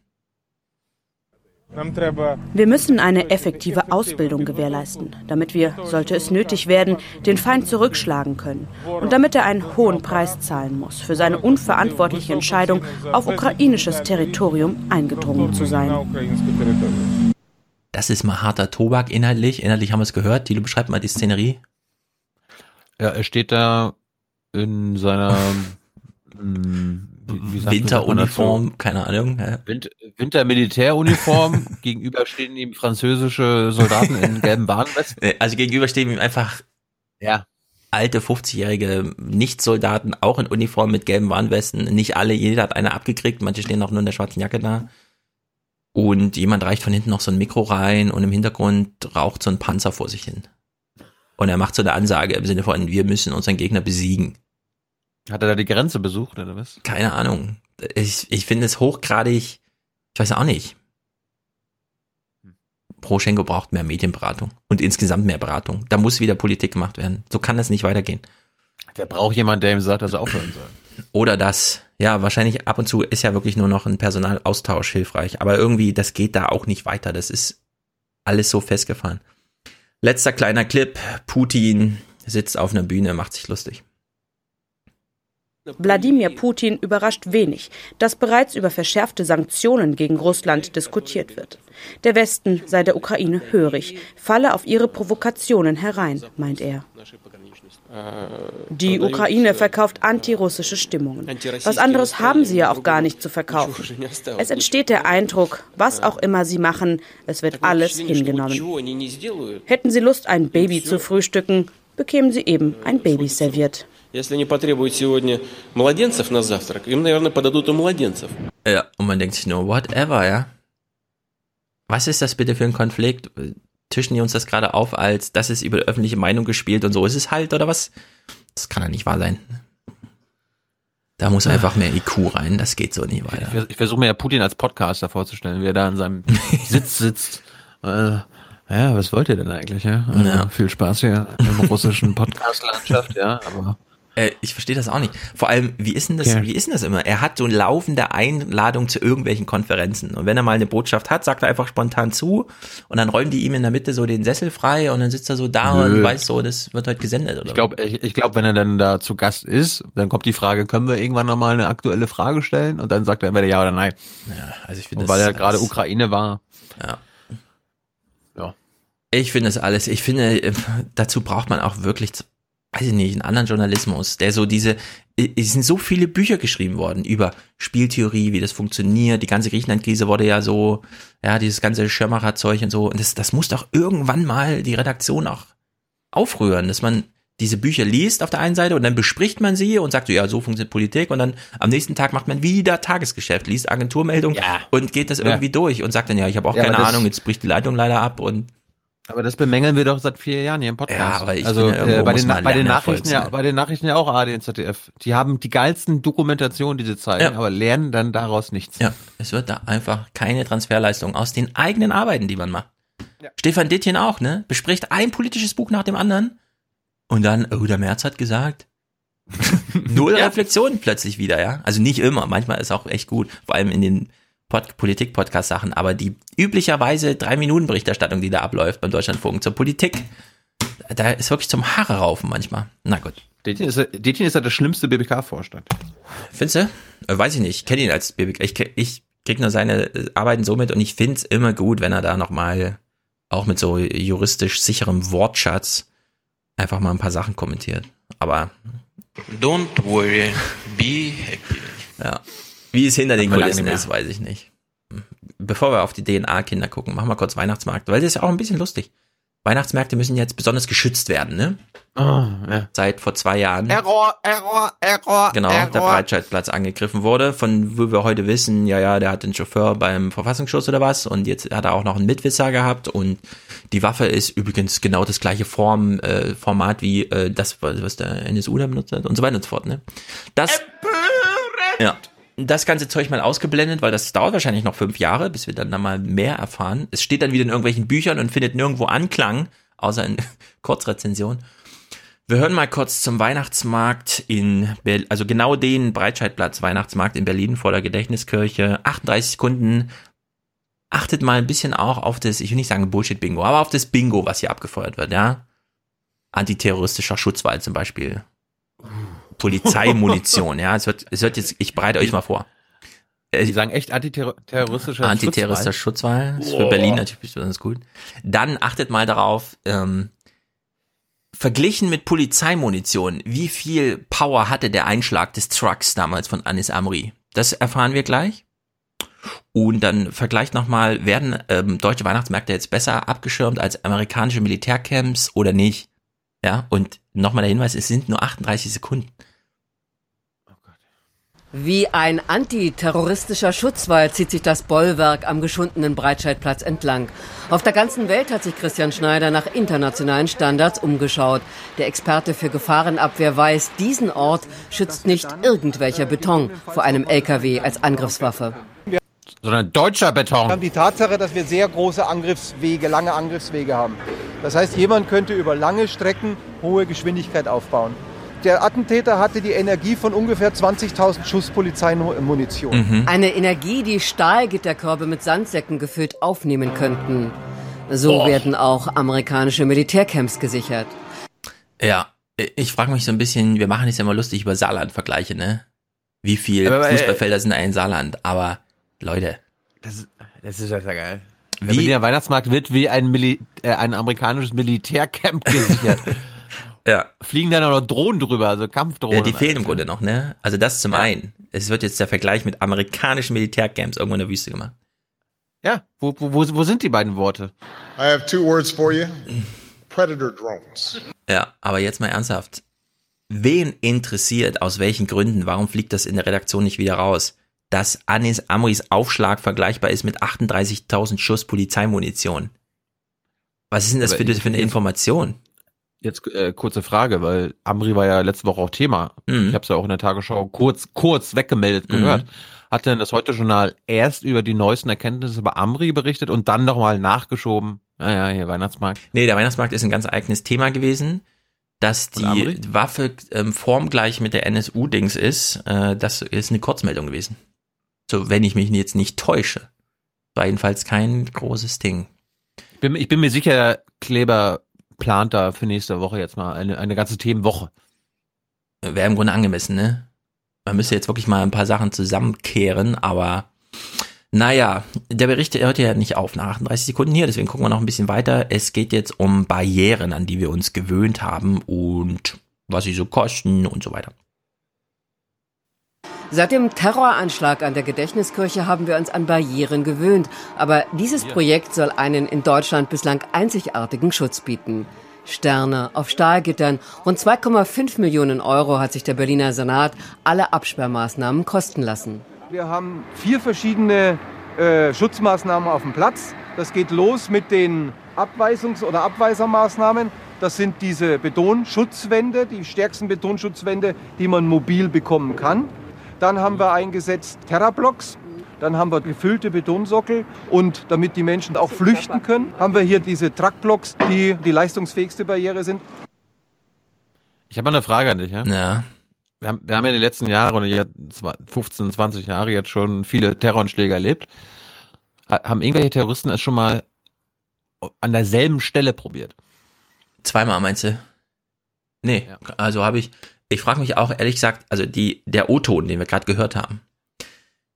Wir müssen eine effektive Ausbildung gewährleisten, damit wir, sollte es nötig werden, den Feind zurückschlagen können und damit er einen hohen Preis zahlen muss für seine unverantwortliche Entscheidung, auf ukrainisches Territorium eingedrungen zu sein. Das ist mal harter Tobak inhaltlich. Inhaltlich haben wir es gehört. Tilo, beschreibt mal die Szenerie. Ja, er steht da in seiner Winteruniform, keine Ahnung. Ja. Winter, Wintermilitäruniform, gegenüber stehen ihm französische Soldaten in gelben Warnwesten. Äh, also gegenüber stehen ihm einfach ja. alte 50-jährige Nicht-Soldaten, auch in Uniform mit gelben Warnwesten. Nicht alle, jeder hat eine abgekriegt, manche stehen auch nur in der schwarzen Jacke da. Und jemand reicht von hinten noch so ein Mikro rein und im Hintergrund raucht so ein Panzer vor sich hin. Und er macht so eine Ansage im Sinne von, wir müssen unseren Gegner besiegen. Hat er da die Grenze besucht oder was? Keine Ahnung. Ich, ich finde es hochgradig, ich weiß auch nicht. Proschenko braucht mehr Medienberatung und insgesamt mehr Beratung. Da muss wieder Politik gemacht werden. So kann das nicht weitergehen. Der braucht jemanden, der ihm sagt, dass er aufhören soll. Oder das. Ja, wahrscheinlich ab und zu ist ja wirklich nur noch ein Personalaustausch hilfreich. Aber irgendwie, das geht da auch nicht weiter. Das ist alles so festgefahren. Letzter kleiner Clip. Putin sitzt auf einer Bühne, macht sich lustig. Wladimir Putin überrascht wenig, dass bereits über verschärfte Sanktionen gegen Russland diskutiert wird. Der Westen sei der Ukraine hörig, falle auf ihre Provokationen herein, meint er. Die Ukraine verkauft antirussische Stimmungen. Was anderes haben sie ja auch gar nicht zu verkaufen. Es entsteht der Eindruck, was auch immer sie machen, es wird alles hingenommen. Hätten sie Lust, ein Baby zu frühstücken, bekämen sie eben ein Baby serviert. Если они потребуют сегодня младенцев на завтрак, им, наверное, подадут и младенцев. Ja, und man denkt sich nur, whatever, ja. Was ist das bitte für ein Konflikt? Tischen die uns das gerade auf, als das ist über die öffentliche Meinung gespielt und so ist es halt, oder was? Das kann ja nicht wahr sein. Da muss einfach mehr IQ rein, das geht so nicht weiter. Ich, ich versuche mir ja Putin als Podcaster vorzustellen, wie er da in seinem Sitz sitzt. Äh, ja, was wollt ihr denn eigentlich? Ja? Also, ja. Viel Spaß hier im russischen Podcast-Landschaft, ja, aber äh, ich verstehe das auch nicht. Vor allem, wie ist denn das, ja. wie ist denn das immer? Er hat so laufende Einladung zu irgendwelchen Konferenzen. Und wenn er mal eine Botschaft hat, sagt er einfach spontan zu und dann räumen die ihm in der Mitte so den Sessel frei und dann sitzt er so da Nö. und weiß so, das wird heute gesendet, oder? Ich glaube, ich, ich glaub, wenn er dann da zu Gast ist, dann kommt die Frage, können wir irgendwann nochmal eine aktuelle Frage stellen? Und dann sagt er entweder ja oder nein. Ja, also ich finde Weil er gerade Ukraine war. Ja. Ja. Ich finde es alles, ich finde, äh, dazu braucht man auch wirklich weiß ich nicht, einen anderen Journalismus, der so diese, es sind so viele Bücher geschrieben worden über Spieltheorie, wie das funktioniert. Die ganze Griechenland-Krise wurde ja so, ja, dieses ganze Schirmacher-Zeug und so. Und das, das muss doch irgendwann mal die Redaktion auch aufrühren, dass man diese Bücher liest auf der einen Seite und dann bespricht man sie und sagt so, ja, so funktioniert Politik und dann am nächsten Tag macht man wieder Tagesgeschäft, liest Agenturmeldung ja. und geht das irgendwie ja. durch und sagt dann, ja, ich habe auch ja, keine Ahnung, jetzt bricht die Leitung leider ab und aber das bemängeln wir doch seit vier Jahren hier im Podcast. Ja, aber ich also finde, äh, bei, den, bei den Nachrichten ja, bei den Nachrichten ja auch ARD und ZDF. Die haben die geilsten Dokumentationen, die sie zeigen, ja. aber lernen dann daraus nichts. Ja, es wird da einfach keine Transferleistung aus den eigenen Arbeiten, die man macht. Ja. Stefan Dittchen auch, ne? Bespricht ein politisches Buch nach dem anderen und dann, oh, der März hat gesagt. Null ja. Reflexion plötzlich wieder, ja. Also nicht immer, manchmal ist auch echt gut, vor allem in den Politik-Podcast-Sachen, aber die üblicherweise drei Minuten Berichterstattung, die da abläuft beim Deutschlandfunk zur Politik, da ist wirklich zum Haare raufen manchmal. Na gut. Detjen ist, ist ja der schlimmste BBK-Vorstand. Findest du? Äh, weiß ich nicht. Ich kenne ihn als BBK. Ich, ich krieg nur seine äh, Arbeiten so mit und ich find's immer gut, wenn er da nochmal auch mit so juristisch sicherem Wortschatz einfach mal ein paar Sachen kommentiert. Aber Don't worry, be happy. Ja. Wie es hinter den Kulissen ist, weiß ich nicht. Bevor wir auf die DNA-Kinder gucken, machen wir kurz Weihnachtsmarkt, weil das ist ja auch ein bisschen lustig. Weihnachtsmärkte müssen jetzt besonders geschützt werden, ne? Oh, ja. Seit vor zwei Jahren. Error, Error, Error. Genau, Error. der Breitscheidplatz angegriffen wurde, von wo wir heute wissen, ja, ja, der hat den Chauffeur beim Verfassungsschutz oder was und jetzt hat er auch noch einen Mitwisser gehabt und die Waffe ist übrigens genau das gleiche Form, äh, Format wie äh, das, was der NSU da benutzt hat und so weiter und so fort, ne? Das. Empörend. Ja das ganze Zeug mal ausgeblendet, weil das dauert wahrscheinlich noch fünf Jahre, bis wir dann da mal mehr erfahren. Es steht dann wieder in irgendwelchen Büchern und findet nirgendwo Anklang, außer in Kurzrezension. Wir hören mal kurz zum Weihnachtsmarkt in, Berlin, also genau den Breitscheidplatz Weihnachtsmarkt in Berlin vor der Gedächtniskirche. 38 Sekunden. Achtet mal ein bisschen auch auf das, ich will nicht sagen Bullshit-Bingo, aber auf das Bingo, was hier abgefeuert wird, ja. Antiterroristischer Schutzwall zum Beispiel. Polizeimunition, ja. Es wird, es wird jetzt, ich bereite euch mal vor. Sie sagen echt antiterroristischer Antiterroristischer Schutzwall. Ist für Berlin natürlich besonders gut. Dann achtet mal darauf, ähm, verglichen mit Polizeimunition, wie viel Power hatte der Einschlag des Trucks damals von Anis Amri? Das erfahren wir gleich. Und dann vergleicht nochmal, werden ähm, deutsche Weihnachtsmärkte jetzt besser abgeschirmt als amerikanische Militärcamps oder nicht? Ja, und nochmal der Hinweis, es sind nur 38 Sekunden. Wie ein antiterroristischer Schutzwall zieht sich das Bollwerk am geschundenen Breitscheidplatz entlang. Auf der ganzen Welt hat sich Christian Schneider nach internationalen Standards umgeschaut. Der Experte für Gefahrenabwehr weiß, diesen Ort schützt nicht irgendwelcher Beton vor einem LKW als Angriffswaffe. Sondern deutscher Beton. Wir haben die Tatsache, dass wir sehr große Angriffswege, lange Angriffswege haben. Das heißt, jemand könnte über lange Strecken hohe Geschwindigkeit aufbauen der Attentäter hatte die Energie von ungefähr 20.000 Schuss Polizeimunition. Mhm. Eine Energie, die Stahlgitterkörbe mit Sandsäcken gefüllt aufnehmen könnten. So oh. werden auch amerikanische Militärcamps gesichert. Ja, Ich frage mich so ein bisschen, wir machen es ja immer lustig über Saarland-Vergleiche, ne? Wie viel Aber, äh, Fußballfelder sind da in Saarland? Aber Leute, Das, das ist ja geil. Wie- Der Berliner Weihnachtsmarkt wird wie ein, Mili äh, ein amerikanisches Militärcamp gesichert. ja. Fliegen dann auch noch Drohnen drüber, also Kampfdrohnen. Ja, die fehlen im Grunde noch, ne? Also das zum einen. Es wird jetzt der Vergleich mit amerikanischen Militärcamps irgendwo in der Wüste gemacht. Ja, wo, wo, wo, wo sind die beiden Worte? I have two words for you predator drones. Ja, aber jetzt mal ernsthaft. Wen interessiert, aus welchen Gründen, warum fliegt das in der Redaktion nicht wieder raus, dass Anis Amris Aufschlag vergleichbar ist mit 38.000 Schuss Polizeimunition? Was ist denn das für, für eine Information? Jetzt äh, kurze Frage, weil Amri war ja letzte Woche auch Thema. Mhm. Ich habe es ja auch in der Tagesschau kurz kurz weggemeldet gehört. Hat denn das Heute-Journal erst über die neuesten Erkenntnisse über Amri berichtet und dann nochmal nachgeschoben? Naja, hier Weihnachtsmarkt. Nee, der Weihnachtsmarkt ist ein ganz eigenes Thema gewesen, dass die? Waffe ähm, formgleich mit der NSU-Dings ist. Äh, das ist eine Kurzmeldung gewesen. So, wenn ich mich jetzt nicht täusche. War jedenfalls kein großes Ding. Ich bin, ich bin mir sicher, Kleber plant da für nächste Woche jetzt mal eine, eine ganze Themenwoche. Wäre im Grunde angemessen, ne? Man müsste jetzt wirklich mal ein paar Sachen zusammenkehren, aber naja, der Bericht hört ja nicht auf nach 38 Sekunden hier, deswegen gucken wir noch ein bisschen weiter. Es geht jetzt um Barrieren, an die wir uns gewöhnt haben und was sie so kosten und so weiter. Seit dem Terroranschlag an der Gedächtniskirche haben wir uns an Barrieren gewöhnt. Aber dieses Projekt soll einen in Deutschland bislang einzigartigen Schutz bieten. Sterne auf Stahlgittern. Rund 2,5 Millionen Euro hat sich der Berliner Senat alle Absperrmaßnahmen kosten lassen. Wir haben vier verschiedene äh, Schutzmaßnahmen auf dem Platz. Das geht los mit den Abweisungs- oder Abweisermaßnahmen. Das sind diese Betonschutzwände, die stärksten Betonschutzwände, die man mobil bekommen kann. Dann haben wir eingesetzt Terrablocks. Dann haben wir gefüllte Betonsockel und damit die Menschen auch flüchten können, haben wir hier diese Truckblocks, die die leistungsfähigste Barriere sind. Ich habe mal eine Frage an dich. Ja? Ja. Wir, haben, wir haben ja in den letzten Jahren oder ja 15, 20 Jahre jetzt schon viele Terroranschläge erlebt. Ha- Haben irgendwelche Terroristen es schon mal an derselben Stelle probiert? Zweimal meinst du? Nee, also habe ich, ich frage mich auch ehrlich gesagt, also die, der O-Ton, den wir gerade gehört haben,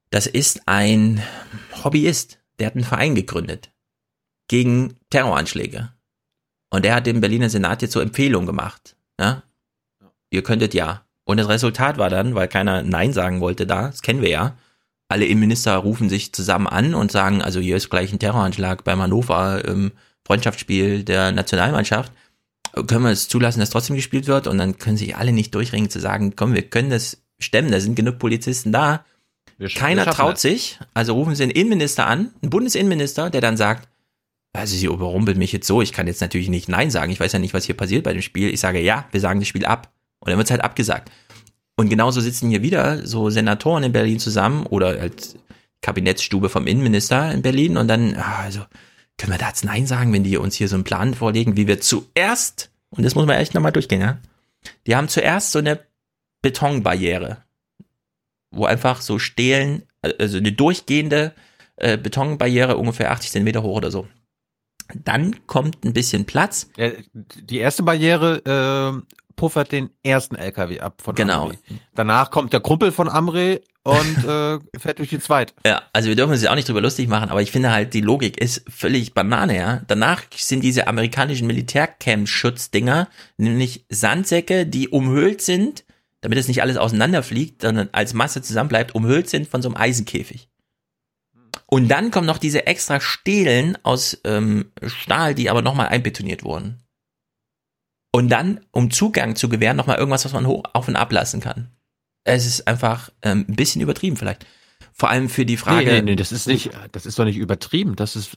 das ist ein Hobbyist, der hat einen Verein gegründet gegen Terroranschläge. Und der hat dem Berliner Senat jetzt so Empfehlungen gemacht. Ja? Ihr könntet ja. Und das Resultat war dann, weil keiner Nein sagen wollte da, das kennen wir ja, alle Innenminister rufen sich zusammen an und sagen, also hier ist gleich ein Terroranschlag beim Hannover, ähm, Freundschaftsspiel der Nationalmannschaft. Können wir es zulassen, dass trotzdem gespielt wird? Und dann können sich alle nicht durchringen zu sagen, komm, wir können das stemmen, da sind genug Polizisten da. Wir Keiner traut das. sich, also rufen sie einen Innenminister an, einen Bundesinnenminister, der dann sagt, also sie überrumpelt mich jetzt so, ich kann jetzt natürlich nicht Nein sagen, ich weiß ja nicht, was hier passiert bei dem Spiel. Ich sage ja, wir sagen das Spiel ab. Und dann wird es halt abgesagt. Und genauso sitzen hier wieder so Senatoren in Berlin zusammen oder halt Kabinettsstube vom Innenminister in Berlin und dann, ah, also, können wir da jetzt Nein sagen, wenn die uns hier so einen Plan vorlegen, wie wir zuerst, und das muss man echt nochmal durchgehen, ja? Die haben zuerst so eine Betonbarriere, wo einfach so Stehlen, also eine durchgehende äh, Betonbarriere ungefähr 80 Zentimeter hoch oder so. Dann kommt ein bisschen Platz. Die erste Barriere äh, puffert den ersten LKW ab von Genau. Amri. Danach kommt der Kumpel von Amri und äh, fährt durch die zweite. Ja, also wir dürfen uns ja auch nicht drüber lustig machen, aber ich finde halt, die Logik ist völlig Banane, ja. Danach sind diese amerikanischen Militärcamp-Schutzdinger nämlich Sandsäcke, die umhüllt sind, damit es nicht alles auseinanderfliegt, sondern als Masse zusammenbleibt, umhüllt sind von so einem Eisenkäfig. Und dann kommen noch diese extra Stelen aus ähm, Stahl, die aber nochmal einbetoniert wurden. Und dann, um Zugang zu gewähren, nochmal irgendwas, was man hoch auf und ablassen kann. Es ist einfach ähm, ein bisschen übertrieben vielleicht. Vor allem für die Frage. Nee, nee, nee, das ist nicht, das ist doch nicht übertrieben. Das ist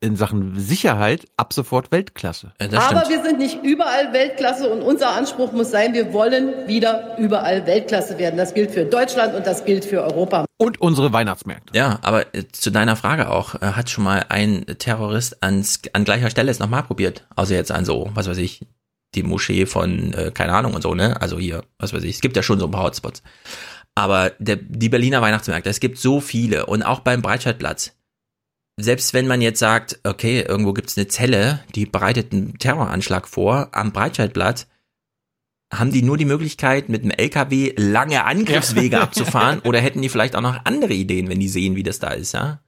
in Sachen Sicherheit ab sofort Weltklasse. Aber wir sind nicht überall Weltklasse und unser Anspruch muss sein, wir wollen wieder überall Weltklasse werden. Das gilt für Deutschland und das gilt für Europa. Und unsere Weihnachtsmärkte. Ja, aber äh, zu deiner Frage auch, äh, hat schon mal ein Terrorist ans, an gleicher Stelle es nochmal probiert? Außer jetzt an so, was weiß ich, die Moschee von, äh, keine Ahnung und so, ne? Also hier, was weiß ich, es gibt ja schon so ein paar Hotspots. Aber der, die Berliner Weihnachtsmärkte, es gibt so viele und auch beim Breitscheidplatz. Selbst wenn man jetzt sagt, okay, irgendwo gibt's eine Zelle, die bereitet einen Terroranschlag vor am Breitscheidplatz, haben die nur die Möglichkeit, mit einem LKW lange Angriffswege Ja. abzufahren oder hätten die vielleicht auch noch andere Ideen, wenn die sehen, wie das da ist, ja?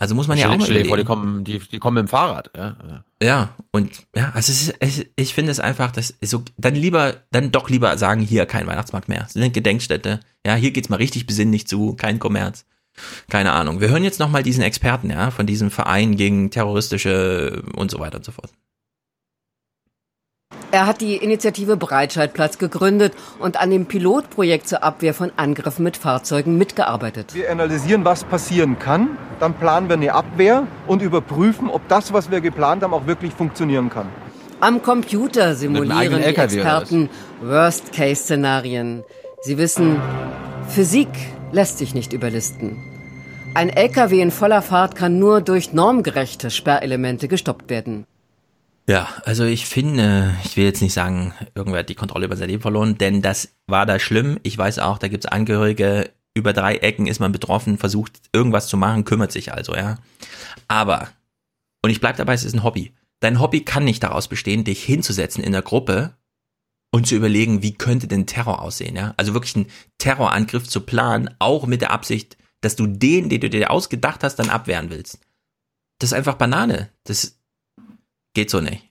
Also muss man ja auch mal vor, die kommen, die, die kommen mit dem Fahrrad. Ja. Ja, und ja, also es ist, es, ich finde es einfach, das ist so, dann lieber, dann doch lieber sagen, hier kein Weihnachtsmarkt mehr. Das sind Gedenkstätte. Ja, hier geht's mal richtig besinnlich zu, kein Kommerz. Keine Ahnung. Wir hören jetzt nochmal diesen Experten, ja, von diesem Verein gegen terroristische und so weiter und so fort. Er hat die Initiative Breitscheidplatz gegründet und an dem Pilotprojekt zur Abwehr von Angriffen mit Fahrzeugen mitgearbeitet. Wir analysieren, was passieren kann, dann planen wir eine Abwehr und überprüfen, ob das, was wir geplant haben, auch wirklich funktionieren kann. Am Computer simulieren die? Experten Worst-Case-Szenarien. Sie wissen, Physik lässt sich nicht überlisten. Ein LKW in voller Fahrt kann nur durch normgerechte Sperrelemente gestoppt werden. Ja, also ich finde, ich will jetzt nicht sagen, irgendwer hat die Kontrolle über sein Leben verloren, denn das war da schlimm. Ich weiß auch, da gibt's Angehörige, über drei Ecken ist man betroffen, versucht irgendwas zu machen, kümmert sich also, ja. Aber, und ich bleib dabei, es ist ein Hobby. Dein Hobby kann nicht daraus bestehen, dich hinzusetzen in der Gruppe und zu überlegen, wie könnte denn Terror aussehen, ja. Also wirklich einen Terrorangriff zu planen, auch mit der Absicht, dass du den, den du dir ausgedacht hast, dann abwehren willst. Das ist einfach Banane. Das geht so nicht.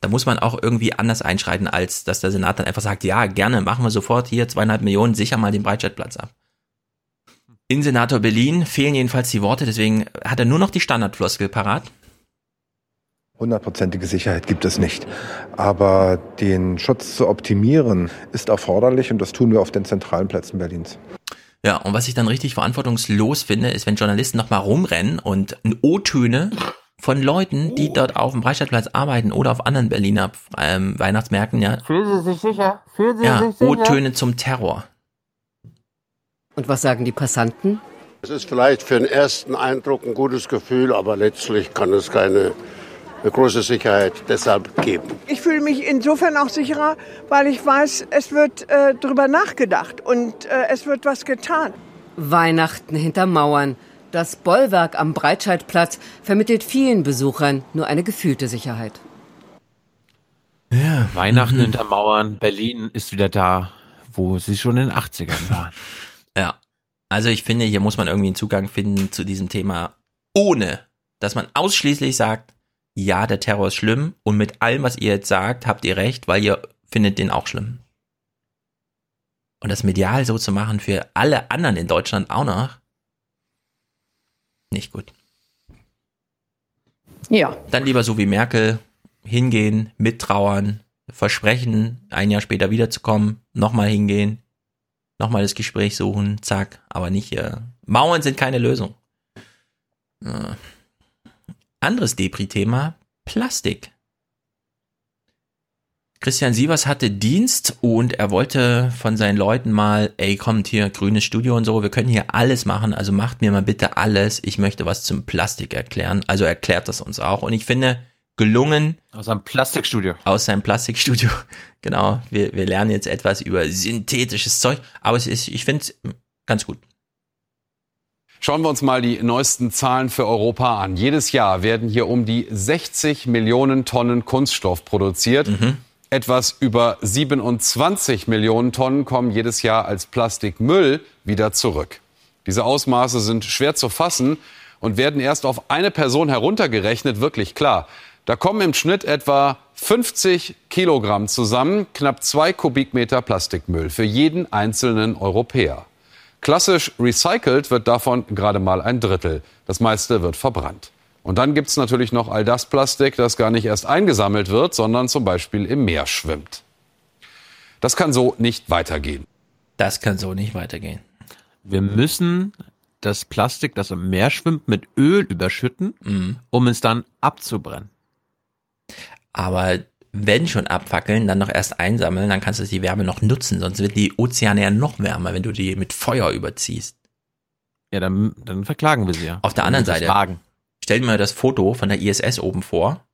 Da muss man auch irgendwie anders einschreiten, als dass der Senat dann einfach sagt, ja, gerne, machen wir sofort hier zweieinhalb Millionen, sicher mal den Breitscheidplatz ab. In Senator Berlin fehlen jedenfalls die Worte, deswegen hat er nur noch die Standardfloskel parat. Hundertprozentige Sicherheit gibt es nicht. Aber den Schutz zu optimieren ist erforderlich und das tun wir auf den zentralen Plätzen Berlins. Ja, und was ich dann richtig verantwortungslos finde, ist, wenn Journalisten nochmal rumrennen und O-Töne von Leuten, die dort auf dem Breitscheidplatz arbeiten oder auf anderen Berliner ähm, Weihnachtsmärkten, ja, Fühlen Sie sich sicher? Fühlen Sie ja sich sicher? O-Töne zum Terror. Und was sagen die Passanten? Es ist vielleicht für den ersten Eindruck ein gutes Gefühl, aber letztlich kann es keine große Sicherheit deshalb geben. Ich fühle mich insofern auch sicherer, weil ich weiß, es wird äh, drüber nachgedacht und äh, es wird was getan. Weihnachten hinter Mauern. Das Bollwerk am Breitscheidplatz vermittelt vielen Besuchern nur eine gefühlte Sicherheit. Ja. Weihnachten hinter Mauern, Berlin ist wieder da, wo sie schon in den 80ern waren. Ja. Also ich finde, hier muss man irgendwie einen Zugang finden zu diesem Thema, ohne dass man ausschließlich sagt, ja, der Terror ist schlimm und mit allem, was ihr jetzt sagt, habt ihr recht, weil ihr findet den auch schlimm. Und das medial so zu machen für alle anderen in Deutschland auch noch, nicht gut. Ja. Dann lieber so wie Merkel hingehen, mittrauern, versprechen, ein Jahr später wiederzukommen, nochmal hingehen, nochmal das Gespräch suchen, zack, aber nicht hier. Mauern sind keine Lösung. Äh. Anderes Depri-Thema, Plastik. Christian Sievers hatte Dienst und er wollte von seinen Leuten mal, ey, kommt hier, grünes Studio und so, wir können hier alles machen, also macht mir mal bitte alles. Ich möchte was zum Plastik erklären. Also erklärt das uns auch. Und ich finde, gelungen. Aus seinem Plastikstudio. Aus seinem Plastikstudio. Genau. Wir, wir lernen jetzt etwas über synthetisches Zeug. Aber es ist, ich finde es ganz gut. Schauen wir uns mal die neuesten Zahlen für Europa an. Jedes Jahr werden hier um die 60 Millionen Tonnen Kunststoff produziert. Etwas über 27 Millionen Tonnen kommen jedes Jahr als Plastikmüll wieder zurück. Diese Ausmaße sind schwer zu fassen und werden erst auf eine Person heruntergerechnet wirklich klar. Da kommen im Schnitt etwa 50 Kilogramm zusammen, knapp zwei Kubikmeter Plastikmüll für jeden einzelnen Europäer. Klassisch recycelt wird davon gerade mal ein Drittel. Das meiste wird verbrannt. Und dann gibt's natürlich noch all das Plastik, das gar nicht erst eingesammelt wird, sondern zum Beispiel im Meer schwimmt. Das kann so nicht weitergehen. Das kann so nicht weitergehen. Wir müssen das Plastik, das im Meer schwimmt, mit Öl überschütten, Mhm. um es dann abzubrennen. Aber wenn schon abfackeln, dann noch erst einsammeln, dann kannst du die Wärme noch nutzen, sonst wird die Ozeane ja noch wärmer, wenn du die mit Feuer überziehst. Ja, dann, dann verklagen wir sie ja. Auf der anderen Seite, Wagen. Stell dir mal das Foto von der ISS oben vor,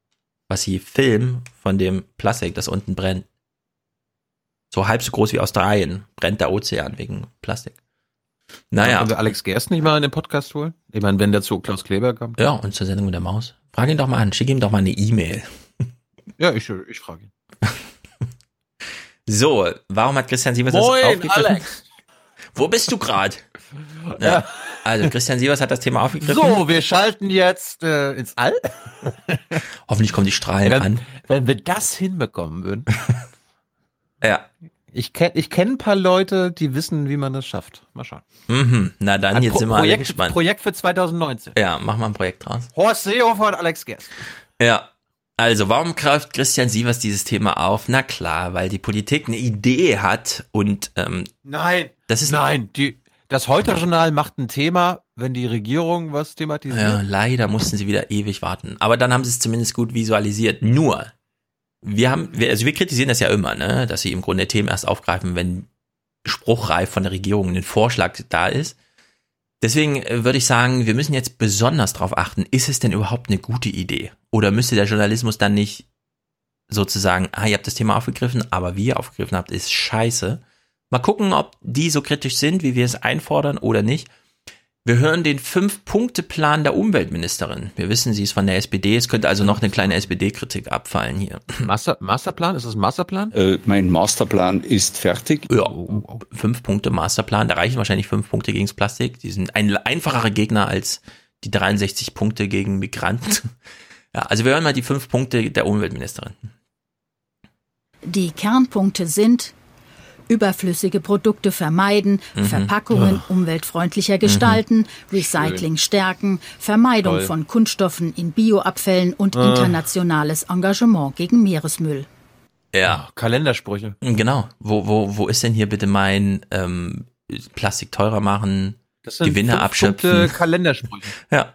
was sie filmen von dem Plastik, das unten brennt. So halb so groß wie Australien brennt der Ozean wegen Plastik. Naja. Können wir Alex Gerst nicht mal in den Podcast holen? Ich meine, wenn der zu Klaus Kleber kommt. Ja, und zur Sendung mit der Maus. Frag ihn doch mal an, schick ihm doch mal eine E-Mail. Ja, ich, ich frage ihn. So, warum hat Christian Sievers Moin, das aufgegriffen? Alex. Wo bist du gerade? Ja. Also Christian Sievers hat das Thema aufgegriffen. So, wir schalten jetzt äh, ins All. Hoffentlich kommen die Strahlen wenn, an. Wenn wir das hinbekommen würden. ja. Ich kenne ich kenn ein paar Leute, die wissen, wie man das schafft. Mal schauen. Mhm. Na dann, Ein jetzt Pro sind wir alle Projekt, gespannt. Projekt für 2019. Ja, mach mal ein Projekt draus. Horst Seehofer und Alex Gerst. Ja. Also, warum greift Christian Sievers dieses Thema auf? Na klar, weil die Politik eine Idee hat und ähm, Nein. Das ist Nein, die, das Heute-Journal macht ein Thema, wenn die Regierung was thematisiert. Ja, leider mussten sie wieder ewig warten. Aber dann haben sie es zumindest gut visualisiert. Nur, wir haben, wir, also wir kritisieren das ja immer, ne, dass sie im Grunde Themen erst aufgreifen, wenn spruchreif von der Regierung ein Vorschlag da ist. Deswegen äh, würde ich sagen, wir müssen jetzt besonders darauf achten, ist es denn überhaupt eine gute Idee? Oder müsste der Journalismus dann nicht sozusagen, ah, ihr habt das Thema aufgegriffen, aber wie ihr aufgegriffen habt, ist scheiße. Mal gucken, ob die so kritisch sind, wie wir es einfordern oder nicht. Wir hören den Fünf-Punkte-Plan der Umweltministerin. Wir wissen, sie ist von der SPD. Es könnte also noch eine kleine SPD-Kritik abfallen hier. Master, Masterplan? Ist das ein Masterplan? Äh, mein Masterplan ist fertig. Ja, fünf Punkte Masterplan. Da reichen wahrscheinlich fünf Punkte gegens Plastik. Die sind ein einfacherer Gegner als die 63 Punkte gegen Migranten. Ja, also wir hören mal die fünf Punkte der Umweltministerin. Die Kernpunkte sind überflüssige Produkte vermeiden, Mhm. Verpackungen umweltfreundlicher gestalten, Recycling stärken, Vermeidung Toll. von Kunststoffen in Bioabfällen und Ah. internationales Engagement gegen Meeresmüll. Ja. Kalendersprüche. Genau. Wo, wo, wo ist denn hier bitte mein ähm, Plastik teurer machen, Das sind Gewinne fünf abschöpfen? Punkte Kalendersprüche. Ja.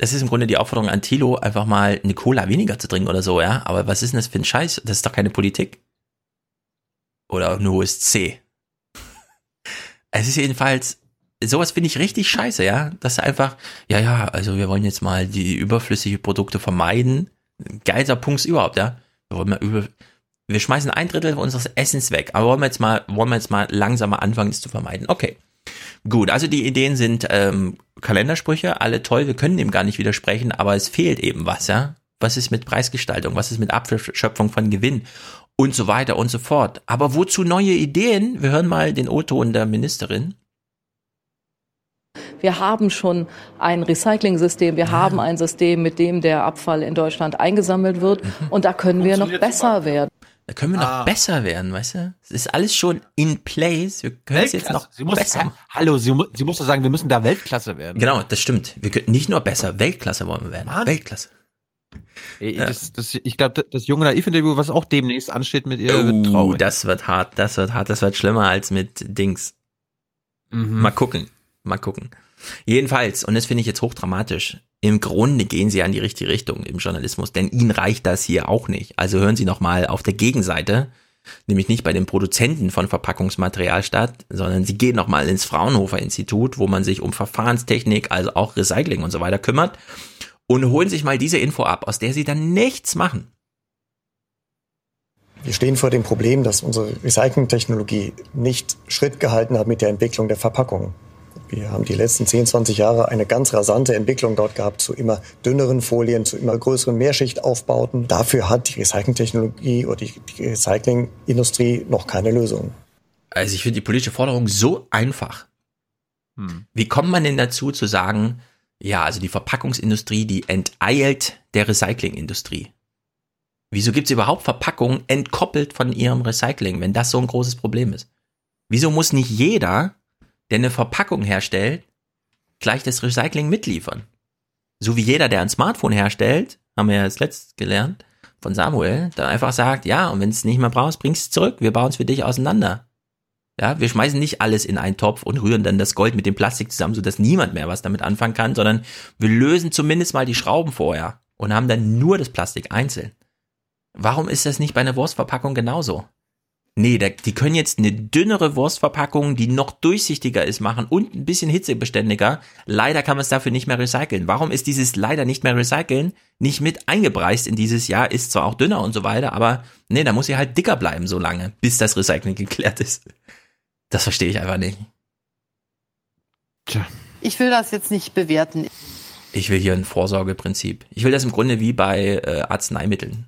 Das ist im Grunde die Aufforderung an Thilo, einfach mal eine Cola weniger zu trinken oder so, ja. Aber was ist denn das für ein Scheiß? Das ist doch keine Politik. Oder ein hohes C. Es ist jedenfalls, sowas finde ich richtig scheiße, ja. Dass einfach, ja, ja, also wir wollen jetzt mal die überflüssige Produkte vermeiden. Geilster Punkt überhaupt, ja. Wir wollen mal über, wir schmeißen ein Drittel unseres Essens weg. Aber wollen wir jetzt mal, wollen wir jetzt mal langsamer anfangen, es zu vermeiden. Okay. Gut, also die Ideen sind ähm, Kalendersprüche, alle toll, wir können dem gar nicht widersprechen, aber es fehlt eben was, ja. Was ist mit Preisgestaltung? Was ist mit Abschöpfung von Gewinn? Und so weiter und so fort. Aber wozu neue Ideen? Wir hören mal den O-Ton der Ministerin. Wir haben schon ein Recycling-System, wir haben ein System, mit dem der Abfall in Deutschland eingesammelt wird und da können wir noch besser werden. Da können wir noch Ah. besser werden, weißt du? Es ist alles schon in place. Wir können es jetzt noch sie muss, besser machen. Hallo, sie, sie muss doch sagen, wir müssen da Weltklasse werden. Genau, das stimmt. Wir können nicht nur besser, Weltklasse wollen wir werden. Weltklasse. Ey, Das, das, ich glaube, das junge Naiv-Interview, was auch demnächst ansteht mit ihr, wird Oh, traurig. das wird hart, das wird hart, das wird schlimmer als mit Dings. Mhm. Mal gucken, mal gucken. Jedenfalls, und das finde ich jetzt hochdramatisch, im Grunde gehen sie ja in die richtige Richtung im Journalismus, denn ihnen reicht das hier auch nicht. Also hören Sie noch mal auf der Gegenseite, nämlich nicht bei den Produzenten von Verpackungsmaterial statt, sondern Sie gehen noch mal ins Fraunhofer Institut, wo man sich um Verfahrenstechnik, also auch Recycling und so weiter kümmert und holen sich mal diese Info ab, aus der Sie dann nichts machen. Wir stehen vor dem Problem, dass unsere Recycling-Technologie nicht Schritt gehalten hat mit der Entwicklung der Verpackung. Wir haben die letzten 10, 20 Jahre eine ganz rasante Entwicklung dort gehabt zu immer dünneren Folien, zu immer größeren Mehrschichtaufbauten. Dafür hat die Recycling-Technologie oder die, die Recycling-Industrie noch keine Lösung. Also ich finde die politische Forderung so einfach. Wie kommt man denn dazu zu sagen, ja, also die Verpackungsindustrie, die enteilt der Recyclingindustrie? Wieso gibt es überhaupt Verpackungen entkoppelt von ihrem Recycling, wenn das so ein großes Problem ist? Wieso muss nicht jeder, der eine Verpackung herstellt, gleich das Recycling mitliefern? So wie jeder, der ein Smartphone herstellt, haben wir ja das letzte gelernt von Samuel, dann einfach sagt, ja, und wenn es nicht mehr brauchst, bringst es zurück, wir bauen es für dich auseinander. Ja, wir schmeißen nicht alles in einen Topf und rühren dann das Gold mit dem Plastik zusammen, sodass niemand mehr was damit anfangen kann, sondern wir lösen zumindest mal die Schrauben vorher und haben dann nur das Plastik einzeln. Warum ist das nicht bei einer Wurstverpackung genauso? Nee, die können jetzt eine dünnere Wurstverpackung, die noch durchsichtiger ist, machen und ein bisschen hitzebeständiger. Leider kann man es dafür nicht mehr recyceln. Warum ist dieses leider nicht mehr recyceln nicht mit eingepreist in dieses Jahr? Ist zwar auch dünner und so weiter, aber nee, da muss sie halt dicker bleiben so lange, bis das Recycling geklärt ist. Das verstehe ich einfach nicht. Ich will das jetzt nicht bewerten. Ich will hier ein Vorsorgeprinzip. Ich will das im Grunde wie bei äh, Arzneimitteln.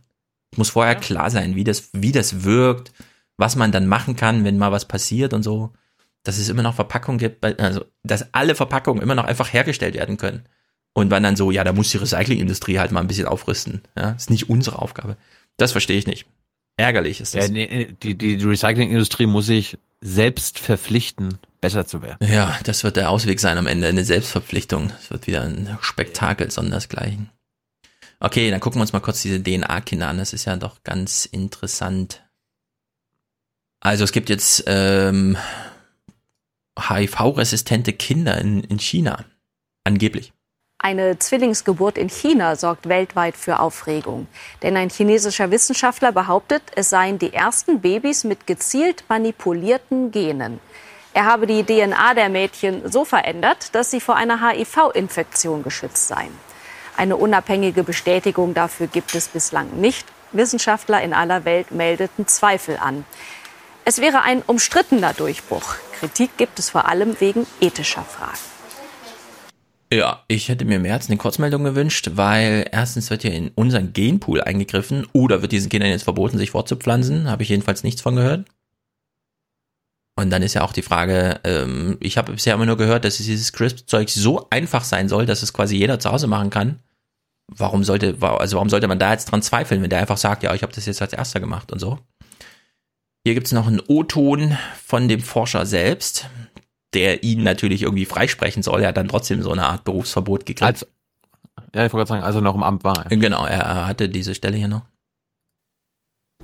Muss vorher klar sein, wie das, wie das wirkt, was man dann machen kann, wenn mal was passiert und so. Dass es immer noch Verpackungen gibt, also dass alle Verpackungen immer noch einfach hergestellt werden können. Und wenn dann so, ja, da muss die Recyclingindustrie halt mal ein bisschen aufrüsten. Ja, ist nicht unsere Aufgabe. Das verstehe ich nicht. Ärgerlich ist das. Ja, nee, die, die Recyclingindustrie muss sich selbst verpflichten, besser zu werden. Ja, das wird der Ausweg sein am Ende, eine Selbstverpflichtung. Das wird wieder ein Spektakel, sondersgleichen. Okay, dann gucken wir uns mal kurz diese DNA-Kinder an. Das ist ja doch ganz interessant. Also es gibt jetzt ähm, HIV-resistente Kinder in, in China. Angeblich. Eine Zwillingsgeburt in China sorgt weltweit für Aufregung. Denn ein chinesischer Wissenschaftler behauptet, es seien die ersten Babys mit gezielt manipulierten Genen. Er habe die DNA der Mädchen so verändert, dass sie vor einer HIV-Infektion geschützt seien. Eine unabhängige Bestätigung dafür gibt es bislang nicht. Wissenschaftler in aller Welt meldeten Zweifel an. Es wäre ein umstrittener Durchbruch. Kritik gibt es vor allem wegen ethischer Fragen. Ja, ich hätte mir mehr als eine Kurzmeldung gewünscht, weil erstens wird hier in unseren Genpool eingegriffen oder wird diesen Kindern jetzt verboten, sich fortzupflanzen. Habe ich jedenfalls nichts von gehört. Und dann ist ja auch die Frage, ähm, ich habe bisher immer nur gehört, dass dieses CRISP-Zeug so einfach sein soll, dass es quasi jeder zu Hause machen kann. Warum sollte, also warum sollte man da jetzt dran zweifeln, wenn der einfach sagt, ja, ich habe das jetzt als erster gemacht und so. Hier gibt's noch einen O-Ton von dem Forscher selbst der ihn natürlich irgendwie freisprechen soll, er hat dann trotzdem so eine Art Berufsverbot gekriegt. Als, ja, ich wollte gerade sagen, als er noch im Amt war. Ja. Genau, er hatte diese Stelle hier noch.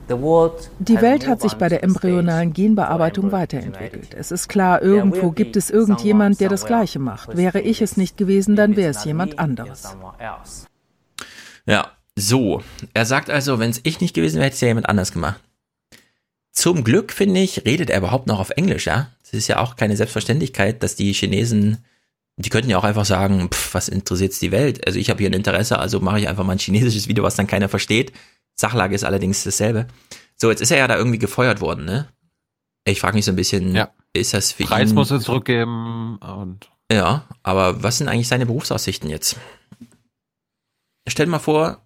Die Welt hat sich bei der embryonalen Genbearbeitung weiterentwickelt. Es ist klar, irgendwo gibt es irgendjemand, der das Gleiche macht. Wäre ich es nicht gewesen, dann wäre es jemand anderes. Ja, so. Er sagt also, wenn es ich nicht gewesen wäre, hätte es ja jemand anders gemacht. Zum Glück, finde ich, redet er überhaupt noch auf Englisch, ja? Es ist ja auch keine Selbstverständlichkeit, dass die Chinesen, die könnten ja auch einfach sagen, pff, was interessiert's die Welt? Also ich habe hier ein Interesse, also mache ich einfach mal ein chinesisches Video, was dann keiner versteht. Sachlage ist allerdings dasselbe. So, jetzt ist er ja da irgendwie gefeuert worden, ne? Ich frage mich so ein bisschen, ja. ist das für Preis ihn... muss er zurückgeben und... Ja, aber was sind eigentlich seine Berufsaussichten jetzt? Stell dir mal vor,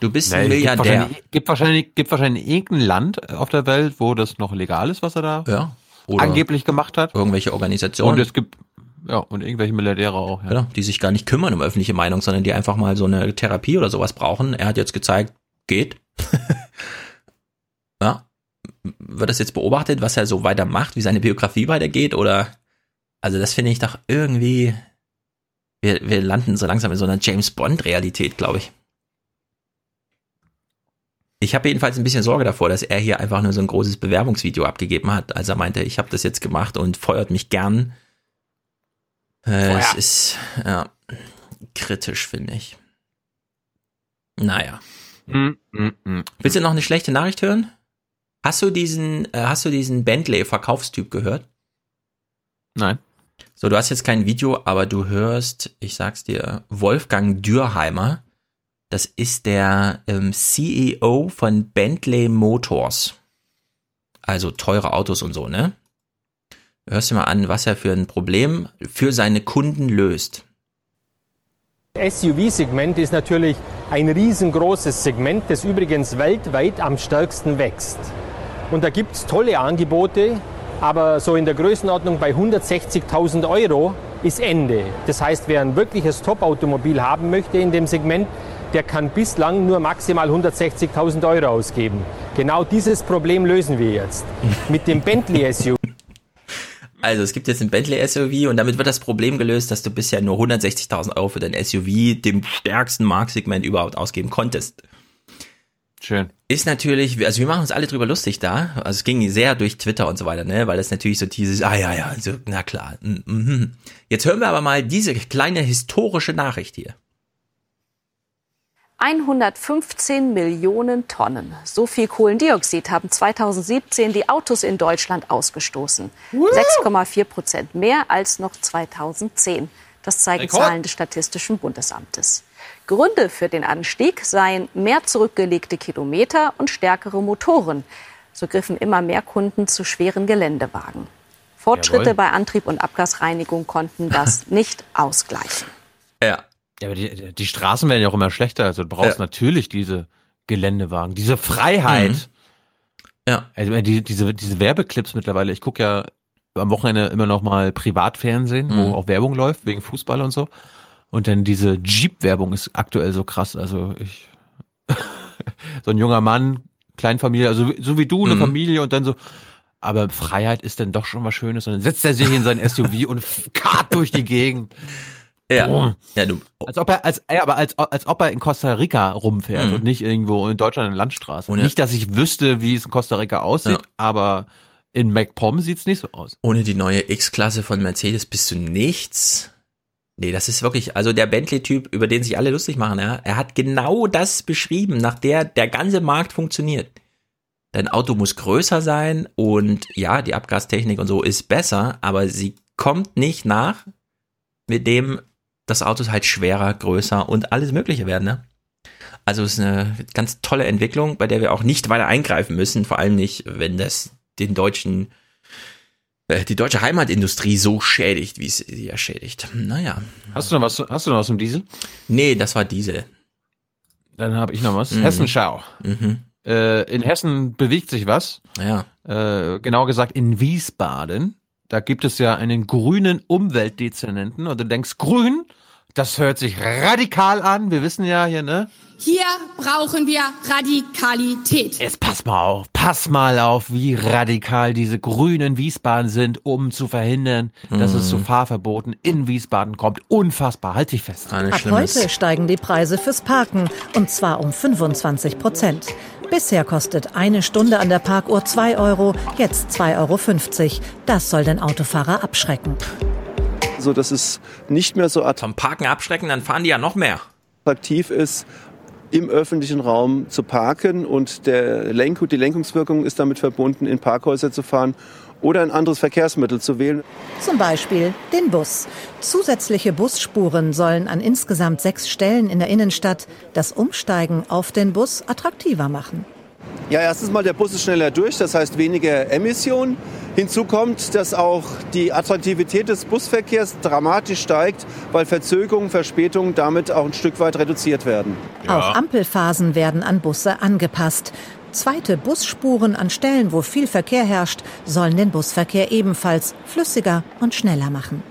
du bist ein Milliardär. Gibt wahrscheinlich, gibt wahrscheinlich, gibt wahrscheinlich irgendein Land auf der Welt, wo das noch legal ist, was er da ja oder angeblich gemacht hat. Irgendwelche Organisationen. Und es gibt ja und irgendwelche Milliardäre auch. Ja. ja. die sich gar nicht kümmern um öffentliche Meinung, sondern die einfach mal so eine Therapie oder sowas brauchen. Er hat jetzt gezeigt, geht. ja. Wird das jetzt beobachtet, was er so weiter macht, wie seine Biografie weitergeht oder? Also das finde ich doch irgendwie. Wir, wir landen so langsam in so einer James Bond Realität, glaube ich. Ich habe jedenfalls ein bisschen Sorge davor, dass er hier einfach nur so ein großes Bewerbungsvideo abgegeben hat, als er meinte, ich habe das jetzt gemacht und feuert mich gern. Äh, es ist ja kritisch, finde ich. Naja. Mm, mm, mm. Willst du noch eine schlechte Nachricht hören? Hast du diesen, äh, hast du diesen Bentley-Verkaufstyp gehört? Nein. So, du hast jetzt kein Video, aber du hörst, ich sag's dir, Wolfgang Dürheimer, das ist der ähm, CEO von Bentley Motors. Also teure Autos und so, ne? Hörst du mal an, was er für ein Problem für seine Kunden löst. SUV-Segment ist natürlich ein riesengroßes Segment, das übrigens weltweit am stärksten wächst. Und da gibt es tolle Angebote, aber so in der Größenordnung bei 160.000 Euro ist Ende. Das heißt, wer ein wirkliches Top-Automobil haben möchte in dem Segment, der kann bislang nur maximal 160.000 Euro ausgeben. Genau dieses Problem lösen wir jetzt mit dem Bentley SUV. Also es gibt jetzt ein Bentley SUV und damit wird das Problem gelöst, dass du bisher nur 160.000 Euro für dein SUV, dem stärksten Marktsegment überhaupt ausgeben konntest. Schön. Ist natürlich, also wir machen uns alle drüber lustig da. Also es ging sehr durch Twitter und so weiter, ne, weil das natürlich so dieses, ah ja, ja, so, na klar. Mm, mm, mm. Jetzt hören wir aber mal diese kleine historische Nachricht hier. 115 Millionen Tonnen. So viel Kohlendioxid haben 2017 die Autos in Deutschland ausgestoßen. 6,4 Prozent mehr als noch 2010. Das zeigen Rekord. Zahlen des Statistischen Bundesamtes. Gründe für den Anstieg seien mehr zurückgelegte Kilometer und stärkere Motoren. So griffen immer mehr Kunden zu schweren Geländewagen. Fortschritte Jawohl. bei Antrieb und Abgasreinigung konnten das nicht ausgleichen. Ja, aber die, die Straßen werden ja auch immer schlechter. Also du brauchst ja. natürlich diese Geländewagen. Diese Freiheit. Mhm. Ja. Also die, diese, diese Werbeclips mittlerweile, ich gucke ja am Wochenende immer noch mal Privatfernsehen, wo Mhm. auch Werbung läuft, wegen Fußball und so. Und dann diese Jeep-Werbung ist aktuell so krass. Also ich, so ein junger Mann, Kleinfamilie, also so wie du, eine Mhm. Familie und dann so, aber Freiheit ist dann doch schon was Schönes. Und dann setzt er sich in sein SUV und kart durch die Gegend. Ja. Ja, du. Als ob er, als, ja, aber als, als ob er in Costa Rica rumfährt Mhm. und nicht irgendwo in Deutschland in Landstraße. Ohne- nicht, dass ich wüsste, wie es in Costa Rica aussieht, Ja. aber in MacPom sieht's nicht so aus. Ohne die neue X-Klasse von Mercedes bist du nichts. Nee, das ist wirklich, also der Bentley-Typ, über den sich alle lustig machen, ja, er hat genau das beschrieben, nach der der ganze Markt funktioniert. Dein Auto muss größer sein und ja, die Abgastechnik und so ist besser, aber sie kommt nicht nach, mit dem das Auto ist halt schwerer, größer und alles Mögliche werden, ne? Also es ist eine ganz tolle Entwicklung, bei der wir auch nicht weiter eingreifen müssen, vor allem nicht, wenn das den deutschen äh, die deutsche Heimatindustrie so schädigt, wie es sie ja schädigt. Naja. Hast du noch was, hast du noch was im Diesel? Nee, das war Diesel. Dann habe ich noch was. Mhm. Hessenschau. Mhm. Äh, in Hessen bewegt sich was. Ja. Äh, genau gesagt in Wiesbaden. Da gibt es ja einen grünen Umweltdezernenten und du denkst, grün, das hört sich radikal an. Wir wissen ja hier, ne? Hier brauchen wir Radikalität. Jetzt pass mal auf, pass mal auf, wie radikal diese Grünen Wiesbaden sind, um zu verhindern, dass es zu Fahrverboten in Wiesbaden kommt. Unfassbar, halt dich fest. Ab heute steigen die Preise fürs Parken und zwar um 25 Prozent. Bisher kostet eine Stunde an der Parkuhr 2 Euro, jetzt 2,50 Euro. Das soll den Autofahrer abschrecken. So dass es nicht mehr so Vom Parken abschrecken, dann fahren die ja noch mehr. attraktiv ist, im öffentlichen Raum zu parken und der Lenk die Lenkungswirkung ist damit verbunden, in Parkhäuser zu fahren oder ein anderes Verkehrsmittel zu wählen. Zum Beispiel den Bus. Zusätzliche Busspuren sollen an insgesamt sechs Stellen in der Innenstadt das Umsteigen auf den Bus attraktiver machen. Ja, erstens mal der Bus ist schneller durch, das heißt weniger Emissionen. Hinzu kommt, dass auch die Attraktivität des Busverkehrs dramatisch steigt, weil Verzögerungen, Verspätungen damit auch ein Stück weit reduziert werden. Auch Ampelphasen werden an Busse angepasst. Zweite Busspuren an Stellen, wo viel Verkehr herrscht, sollen den Busverkehr ebenfalls flüssiger und schneller machen.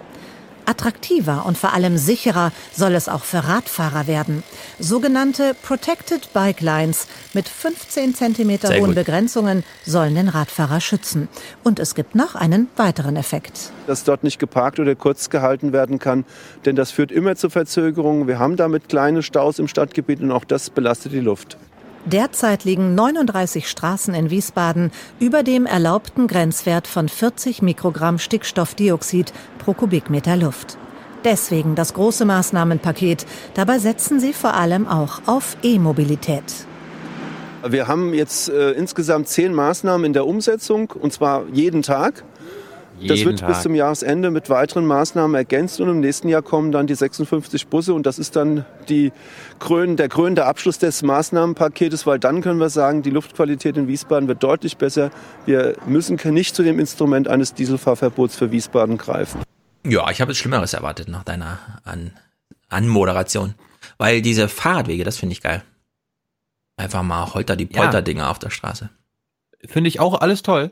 Attraktiver und vor allem sicherer soll es auch für Radfahrer werden. Sogenannte Protected Bike Lines mit 15 cm Sehr hohen gut. Begrenzungen sollen den Radfahrer schützen. Und es gibt noch einen weiteren Effekt. dass dort nicht geparkt oder kurz gehalten werden kann. Denn das führt immer zu Verzögerungen. Wir haben damit kleine Staus im Stadtgebiet und auch das belastet die Luft. Derzeit liegen 39 Straßen in Wiesbaden über dem erlaubten Grenzwert von 40 Mikrogramm Stickstoffdioxid pro Kubikmeter Luft. Deswegen das große Maßnahmenpaket. Dabei setzen sie vor allem auch auf E-Mobilität. Wir haben jetzt äh, insgesamt zehn Maßnahmen in der Umsetzung und zwar jeden Tag. Das wird bis Tag. zum Jahresende mit weiteren Maßnahmen ergänzt und im nächsten Jahr kommen dann die 56 Busse und das ist dann die Krön, der krönende Abschluss des Maßnahmenpaketes, weil dann können wir sagen, die Luftqualität in Wiesbaden wird deutlich besser. Wir müssen nicht zu dem Instrument eines Dieselfahrverbots für Wiesbaden greifen. Ja, ich habe jetzt Schlimmeres erwartet nach deiner An Anmoderation. Weil diese Fahrradwege, das finde ich geil. Einfach mal Holter die Ja. Polter-Dinger auf der Straße. Finde ich auch alles toll.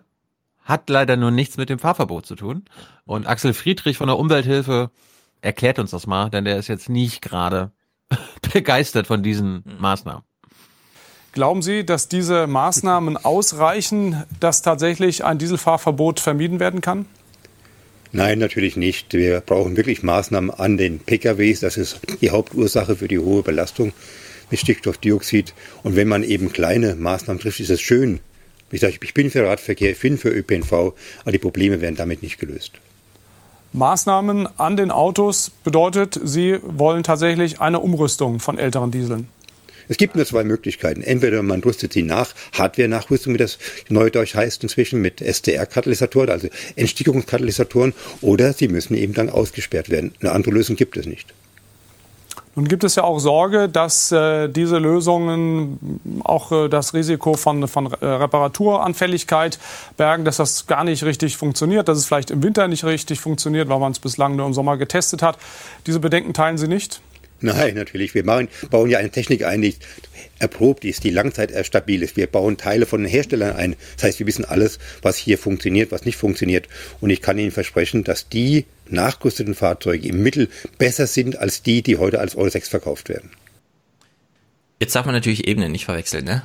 Hat leider nur nichts mit dem Fahrverbot zu tun. Und Axel Friedrich von der Umwelthilfe erklärt uns das mal, denn der ist jetzt nicht gerade begeistert von diesen Maßnahmen. Glauben Sie, dass diese Maßnahmen ausreichen, dass tatsächlich ein Dieselfahrverbot vermieden werden kann? Nein, natürlich nicht. Wir brauchen wirklich Maßnahmen an den PKWs. Das ist die Hauptursache für die hohe Belastung mit Stickstoffdioxid. Und wenn man eben kleine Maßnahmen trifft, ist es schön. Ich sage, ich bin für Radverkehr, ich bin für ÖPNV, aber die Probleme werden damit nicht gelöst. Maßnahmen an den Autos bedeutet, Sie wollen tatsächlich eine Umrüstung von älteren Dieseln. Es gibt nur zwei Möglichkeiten. Entweder man rüstet sie nach, Hardware-Nachrüstung, wie das neudeutsch heißt inzwischen, mit STR-Katalysatoren, also Entstickungskatalysatoren, oder sie müssen eben dann ausgesperrt werden. Eine andere Lösung gibt es nicht. Nun gibt es ja auch Sorge, dass äh, diese Lösungen auch äh, das Risiko von, von äh, Reparaturanfälligkeit bergen, dass das gar nicht richtig funktioniert, dass es vielleicht im Winter nicht richtig funktioniert, weil man es bislang nur im Sommer getestet hat. Diese Bedenken teilen Sie nicht? Nein, natürlich. Wir machen, bauen ja eine Technik ein, die erprobt ist, die langzeitstabil ist. Wir bauen Teile von den Herstellern ein. Das heißt, wir wissen alles, was hier funktioniert, was nicht funktioniert. Und ich kann Ihnen versprechen, dass die nachgerüsteten Fahrzeuge im Mittel besser sind als die, die heute als Euro 6 verkauft werden. Jetzt darf man natürlich Ebenen nicht verwechseln, ne?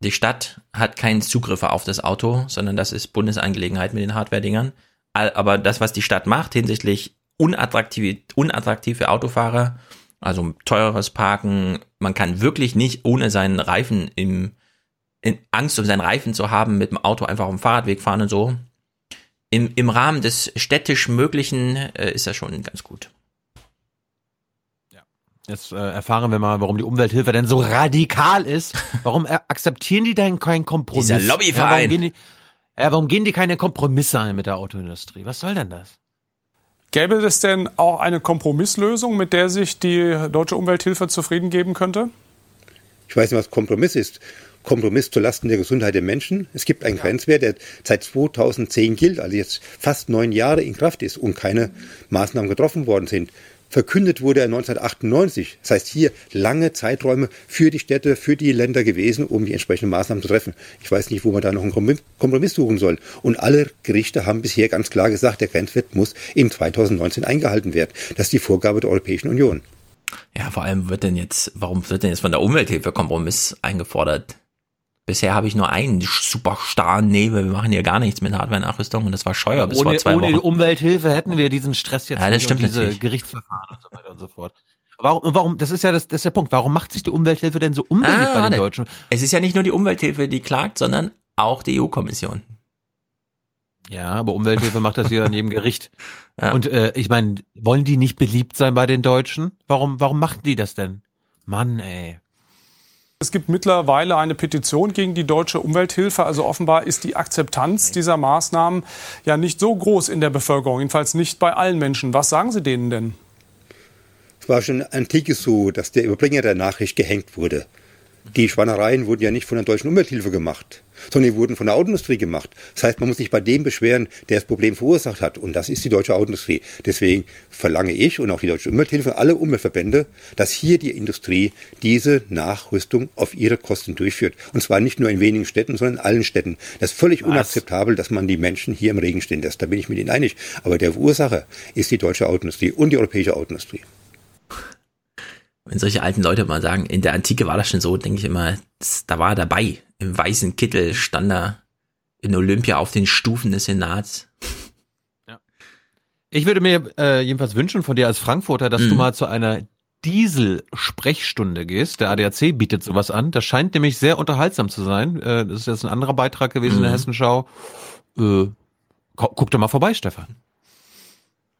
Die Stadt hat keinen Zugriff auf das Auto, sondern das ist Bundesangelegenheit mit den Hardware-Dingern. Aber das, was die Stadt macht hinsichtlich unattraktiv, unattraktiv für Autofahrer, also teures Parken, man kann wirklich nicht ohne seinen Reifen im, in Angst um seinen Reifen zu haben, mit dem Auto einfach auf dem Fahrradweg fahren und so. Im, im Rahmen des städtisch Möglichen äh, ist das schon ganz gut. Jetzt äh, erfahren wir mal, warum die Umwelthilfe denn so radikal ist. Warum äh, akzeptieren die denn keinen Kompromiss? Dieser Lobbyverein. Ja, warum, gehen die, ja, warum gehen die keine Kompromisse ein mit der Autoindustrie? Was soll denn das? Gäbe es denn auch eine Kompromisslösung, mit der sich die deutsche Umwelthilfe zufrieden geben könnte? Ich weiß nicht, was Kompromiss ist. Kompromiss zulasten der Gesundheit der Menschen. Es gibt einen Grenzwert, der seit 2010 gilt, also jetzt fast neun Jahre in Kraft ist und keine Maßnahmen getroffen worden sind. Verkündet wurde er 1998. Das heißt hier lange Zeiträume für die Städte, für die Länder gewesen, um die entsprechenden Maßnahmen zu treffen. Ich weiß nicht, wo man da noch einen Kompromiss suchen soll. Und alle Gerichte haben bisher ganz klar gesagt, der Grenzwert muss im 2019 eingehalten werden. Das ist die Vorgabe der Europäischen Union. Ja, vor allem wird denn jetzt, warum wird denn jetzt von der Umwelthilfe Kompromiss eingefordert? Bisher habe ich nur einen super starren Nebel. Wir machen hier gar nichts mit Hardware-Nachrüstung und das war Scheuer bis ohne, vor zwei ohne Wochen. die Umwelthilfe hätten wir diesen Stress jetzt Ja, das stimmt und diese natürlich. Gerichtsverfahren und so weiter und so fort. Warum, warum, das ist ja das, das ist der Punkt. Warum macht sich die Umwelthilfe denn so unbeliebt Ah, bei den. Deutschen? Es ist ja nicht nur die Umwelthilfe, die klagt, sondern auch die EU-Kommission. Ja, aber Umwelthilfe macht das hier an jedem Gericht. Und äh, ich meine, wollen die nicht beliebt sein bei den Deutschen? Warum, warum machen die das denn? Mann, ey. Es gibt mittlerweile eine Petition gegen die deutsche Umwelthilfe. Also offenbar ist die Akzeptanz dieser Maßnahmen ja nicht so groß in der Bevölkerung, jedenfalls nicht bei allen Menschen. Was sagen Sie denen denn? Es war schon antikes so, dass der Überbringer der Nachricht gehängt wurde. Die Schwannereien wurden ja nicht von der deutschen Umwelthilfe gemacht, sondern die wurden von der Autoindustrie gemacht. Das heißt, man muss sich bei dem beschweren, der das Problem verursacht hat. Und das ist die deutsche Autoindustrie. Deswegen verlange ich und auch die deutsche Umwelthilfe, alle Umweltverbände, dass hier die Industrie diese Nachrüstung auf ihre Kosten durchführt. Und zwar nicht nur in wenigen Städten, sondern in allen Städten. Das ist völlig Was? unakzeptabel, dass man die Menschen hier im Regen stehen lässt. Da bin ich mit Ihnen einig. Aber der Verursacher ist die deutsche Autoindustrie und die europäische Autoindustrie. Wenn solche alten Leute mal sagen, in der Antike war das schon so, denke ich immer, da war er dabei. Im weißen Kittel stand er in Olympia auf den Stufen des Senats. Ich würde mir äh, jedenfalls wünschen von dir als Frankfurter, dass Mhm. du mal zu einer Diesel-Sprechstunde gehst. Der ADAC bietet sowas an. Das scheint nämlich sehr unterhaltsam zu sein. Äh, das ist jetzt ein anderer Beitrag gewesen in der Mhm. Hessenschau. Äh, gu- guck doch mal vorbei, Stefan.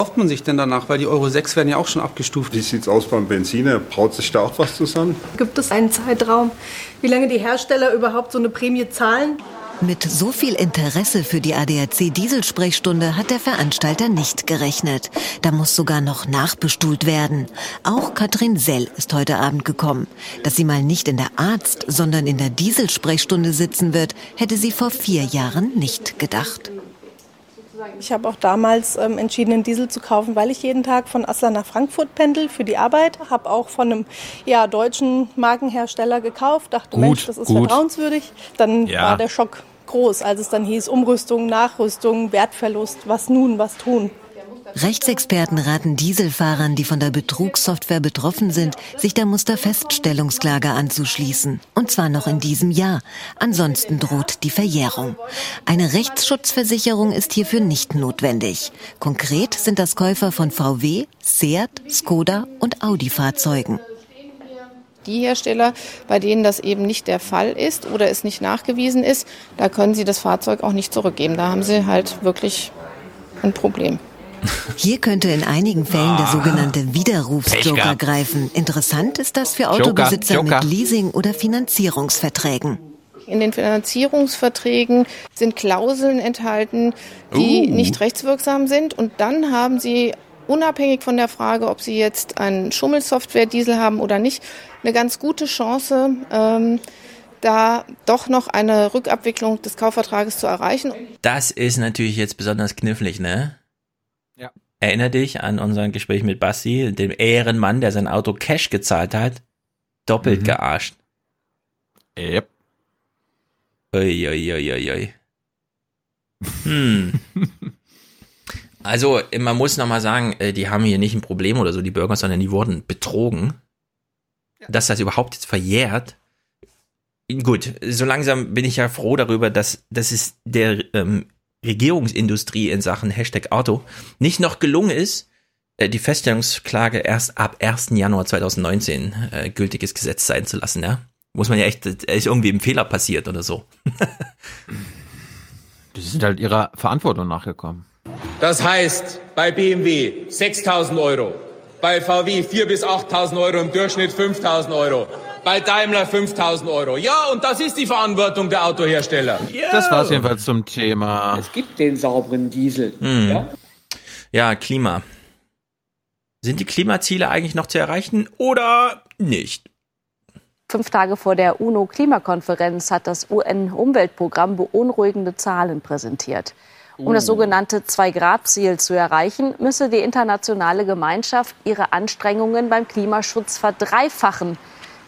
Kauft man sich denn danach? Weil die Euro 6 werden ja auch schon abgestuft. Wie sieht's aus beim Benziner? Braut sich da auch was zusammen? Gibt es einen Zeitraum, wie lange die Hersteller überhaupt so eine Prämie zahlen? Mit so viel Interesse für die ADAC Dieselsprechstunde hat der Veranstalter nicht gerechnet. Da muss sogar noch nachbestuhlt werden. Auch Katrin Sell ist heute Abend gekommen. Dass sie mal nicht in der Arzt, sondern in der Dieselsprechstunde sitzen wird, hätte sie vor vier Jahren nicht gedacht. Ich habe auch damals ähm, entschieden, einen Diesel zu kaufen, weil ich jeden Tag von Assler nach Frankfurt pendel für die Arbeit. Habe auch von einem ja, deutschen Markenhersteller gekauft. Dachte, Gut, Mensch, das ist gut. vertrauenswürdig. Dann Ja. war der Schock groß, als es dann hieß Umrüstung, Nachrüstung, Wertverlust. Was nun, was tun? Rechtsexperten raten Dieselfahrern, die von der Betrugssoftware betroffen sind, sich der Musterfeststellungsklage anzuschließen. Und zwar noch in diesem Jahr. Ansonsten droht die Verjährung. Eine Rechtsschutzversicherung ist hierfür nicht notwendig. Konkret sind das Käufer von VW, Seat, Skoda und Audi-Fahrzeugen. Die Hersteller, bei denen das eben nicht der Fall ist oder es nicht nachgewiesen ist, da können sie das Fahrzeug auch nicht zurückgeben. Da haben sie halt wirklich ein Problem. Hier könnte in einigen Fällen der sogenannte Pech Widerrufsjoker greifen. Interessant ist das für Joker, Autobesitzer Joker. mit Leasing- oder Finanzierungsverträgen. In den Finanzierungsverträgen sind Klauseln enthalten, die Uh. nicht rechtswirksam sind. Und dann haben Sie, unabhängig von der Frage, ob Sie jetzt einen Schummelsoftware-Diesel haben oder nicht, eine ganz gute Chance, ähm, da doch noch eine Rückabwicklung des Kaufvertrages zu erreichen. Das ist natürlich jetzt besonders knifflig, ne? Ja. Erinner dich an unser Gespräch mit Basti, dem Ehrenmann, der sein Auto Cash gezahlt hat, doppelt Mhm. gearscht. Yep. Ui, ui, ui, ui, ui. Hm. Also, man muss nochmal sagen, äh, die haben hier nicht ein Problem oder so, die Bürger, sondern die wurden betrogen. Dass das überhaupt jetzt verjährt. Gut, so langsam bin ich ja froh darüber, dass, dass es der ähm, Regierungsindustrie in Sachen Hashtag Auto nicht noch gelungen ist, äh, die Feststellungsklage erst ab 1. Januar 2019 äh, gültiges Gesetz sein zu lassen, ja. Muss man ja echt, äh, ist irgendwie ein Fehler passiert oder so. Die sind halt ihrer Verantwortung nachgekommen. Das heißt, bei BMW 6.000 Euro, bei VW 4.000 bis 8.000 Euro, im Durchschnitt 5.000 Euro, bei Daimler 5.000 Euro. Ja, und das ist die Verantwortung der Autohersteller. Das war's jedenfalls zum Thema. Es gibt den sauberen Diesel. Hm. Ja? Ja, Klima. Sind die Klimaziele eigentlich noch zu erreichen oder nicht? Fünf Tage vor der UNO-Klimakonferenz hat das UN-Umweltprogramm beunruhigende Zahlen präsentiert. Um das sogenannte 2-Grad-Ziel zu erreichen, müsse die internationale Gemeinschaft ihre Anstrengungen beim Klimaschutz verdreifachen,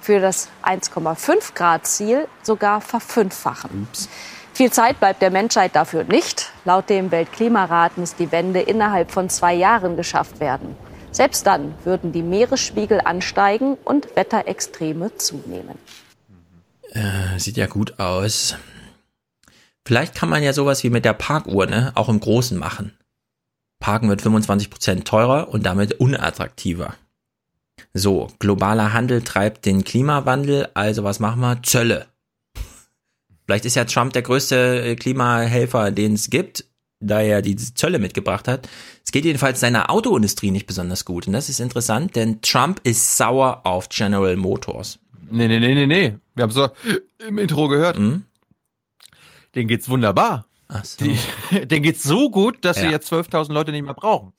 für das 1,5-Grad-Ziel sogar verfünffachen. Viel Zeit bleibt der Menschheit dafür nicht. Laut dem Weltklimarat muss die Wende innerhalb von zwei Jahren geschafft werden. Selbst dann würden die Meeresspiegel ansteigen und Wetterextreme zunehmen. Äh, sieht ja gut aus. Vielleicht kann man ja sowas wie mit der Parkuhr, ne, auch im Großen machen. Parken wird 25% teurer und damit unattraktiver. So, globaler Handel treibt den Klimawandel, also was machen wir? Zölle. Vielleicht ist ja Trump der größte äh, Klimahelfer, den es gibt, da er die Zölle mitgebracht hat. Es geht jedenfalls seiner Autoindustrie nicht besonders gut. Und das ist interessant, denn Trump ist sauer auf General Motors. Nee, nee, nee, nee, nee. Wir haben so im Intro gehört. Mhm. Den geht's wunderbar. Ach so. Die, den geht's so gut, dass sie Ja. jetzt 12.000 Leute nicht mehr brauchen.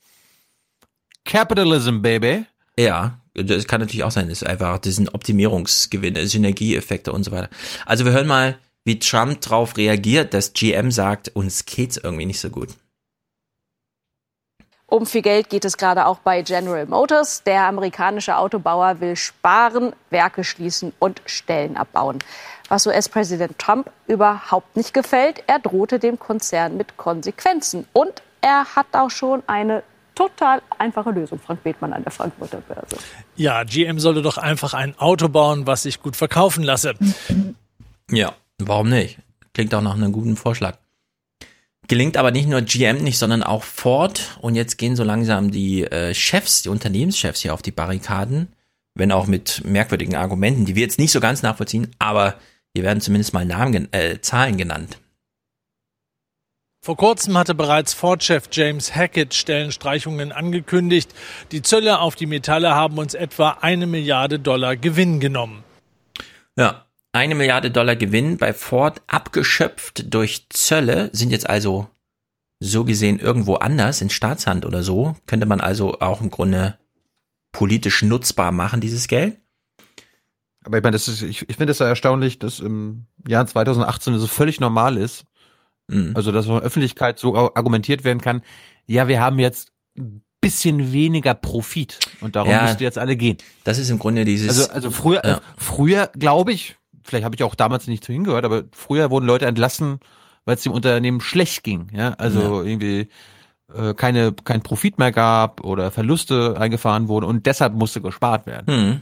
Capitalism, baby. Ja, das kann natürlich auch sein. Das ist einfach, das sind Optimierungsgewinne, Synergieeffekte und so weiter. Also wir hören mal, wie Trump darauf reagiert, dass GM sagt, uns geht's irgendwie nicht so gut. Um viel Geld geht es gerade auch bei General Motors. Der amerikanische Autobauer will sparen, Werke schließen und Stellen abbauen. Was US-Präsident Trump überhaupt nicht gefällt, er drohte dem Konzern mit Konsequenzen. Und er hat auch schon eine total einfache Lösung, Frank Bethmann an der Frankfurter Börse. Ja, GM sollte doch einfach ein Auto bauen, was sich gut verkaufen lasse. Ja, warum nicht? Klingt auch nach einem guten Vorschlag. Gelingt aber nicht nur GM nicht, sondern auch Ford. Und jetzt gehen so langsam die äh, Chefs, die Unternehmenschefs hier auf die Barrikaden. Wenn auch mit merkwürdigen Argumenten, die wir jetzt nicht so ganz nachvollziehen, aber hier werden zumindest mal Namen, gen- äh, Zahlen genannt. Vor kurzem hatte bereits Ford-Chef James Hackett Stellenstreichungen angekündigt. Die Zölle auf die Metalle haben uns etwa eine Milliarde Dollar Gewinn genommen. Ja, eine Milliarde Dollar Gewinn bei Ford abgeschöpft durch Zölle sind jetzt also so gesehen irgendwo anders in Staatshand oder so. Könnte man also auch im Grunde politisch nutzbar machen, dieses Geld. Aber ich meine, das ist, ich, ich finde es ja erstaunlich, dass im Jahr 2018 so völlig normal ist. Mhm. Also, dass von der Öffentlichkeit so argumentiert werden kann, ja, wir haben jetzt ein bisschen weniger Profit und darum Ja. müsst ihr jetzt alle gehen. Das ist im Grunde dieses. Also, also früher, Ja. früher glaube ich, vielleicht habe ich auch damals nicht so hingehört, aber früher wurden Leute entlassen, weil es dem Unternehmen schlecht ging. Ja, also irgendwie äh, keine kein Profit mehr gab oder Verluste eingefahren wurden und deshalb musste gespart werden. Hm.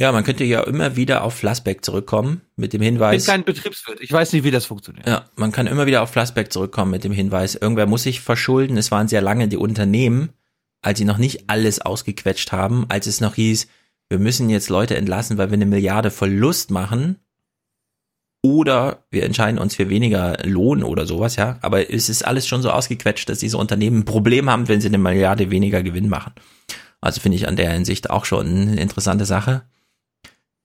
Ja, man könnte ja immer wieder auf Flassbeck zurückkommen mit dem Ich bin Hinweis. kein Betriebswirt. Ich weiß nicht, wie das funktioniert. Ja, man kann immer wieder auf Flassbeck zurückkommen mit dem Hinweis, irgendwer muss sich verschulden. Es waren sehr lange die Unternehmen, als sie noch nicht alles ausgequetscht haben, als es noch hieß, wir müssen jetzt Leute entlassen, weil wir eine Milliarde Verlust machen. Oder wir entscheiden uns für weniger Lohn oder sowas, ja. Aber es ist alles schon so ausgequetscht, dass diese Unternehmen ein Problem haben, wenn sie eine Milliarde weniger Gewinn machen. Also finde ich an der Hinsicht auch schon eine interessante Sache.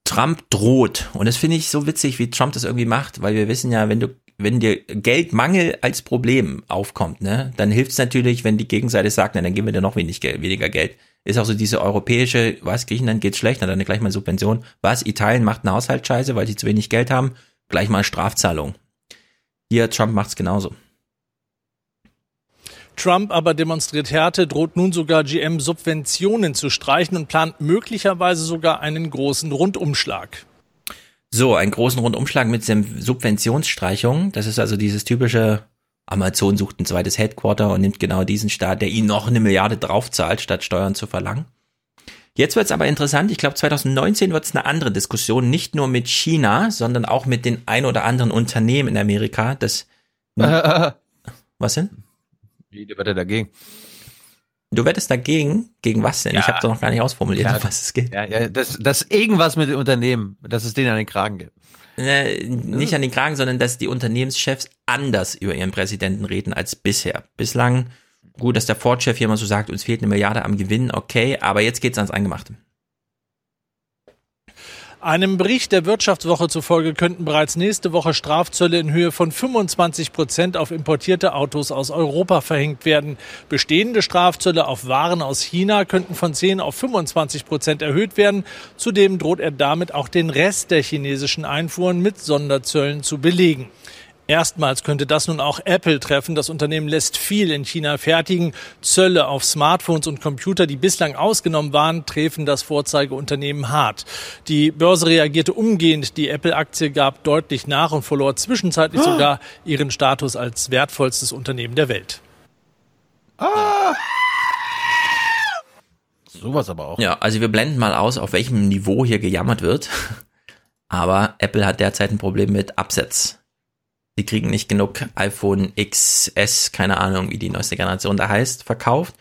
Trump droht. Und das finde ich so witzig, wie Trump das irgendwie macht, weil wir wissen ja, wenn du, wenn dir Geldmangel als Problem aufkommt, ne, dann hilft es natürlich, wenn die Gegenseite sagt, na, dann geben wir dir noch wenig Geld, weniger Geld. Ist auch so diese europäische, was, Griechenland geht schlecht, na, dann gleich mal Subvention. Was, Italien macht eine Haushaltsscheiße, weil sie zu wenig Geld haben, gleich mal Strafzahlung. Hier, Trump macht's genauso. Trump aber demonstriert Härte, droht nun sogar GM Subventionen zu streichen und plant möglicherweise sogar einen großen Rundumschlag. So, einen großen Rundumschlag mit Subventionsstreichung. Das ist also dieses typische Amazon sucht ein zweites Headquarter und nimmt genau diesen Staat, der ihnen noch eine Milliarde draufzahlt, statt Steuern zu verlangen. Jetzt wird es aber interessant. Ich glaube, 2019 wird es eine andere Diskussion, nicht nur mit China, sondern auch mit den ein oder anderen Unternehmen in Amerika. Das was denn? Wie wette dagegen? Du wettest dagegen? Gegen was denn? Ja. Ich habe doch noch gar nicht ausformuliert, Ja, was es geht. Ja, ja, das, das irgendwas mit den Unternehmen, dass es denen an den Kragen geht. Äh, nicht an den Kragen, sondern dass die Unternehmenschefs anders über ihren Präsidenten reden als bisher. Bislang, gut, dass der Ford-Chef hier mal so sagt, uns fehlt eine Milliarde am Gewinn, okay, aber jetzt geht's ans Eingemachte. Einem Bericht der Wirtschaftswoche zufolge könnten bereits nächste Woche Strafzölle in Höhe von 25 Prozent auf importierte Autos aus Europa verhängt werden. Bestehende Strafzölle auf Waren aus China könnten von 10 auf 25 Prozent erhöht werden. Zudem droht er damit auch den Rest der chinesischen Einfuhren mit Sonderzöllen zu belegen. Erstmals könnte das nun auch Apple treffen. Das Unternehmen lässt viel in China fertigen. Zölle auf Smartphones und Computer, die bislang ausgenommen waren, treffen das Vorzeigeunternehmen hart. Die Börse reagierte umgehend. Die Apple-Aktie gab deutlich nach und verlor zwischenzeitlich sogar ihren Status als wertvollstes Unternehmen der Welt. Sowas aber auch. Ja, also wir blenden mal aus, auf welchem Niveau hier gejammert wird. Aber Apple hat derzeit ein Problem mit Absatz. Die kriegen nicht genug iPhone XS, keine Ahnung, wie die neueste Generation da heißt, verkauft.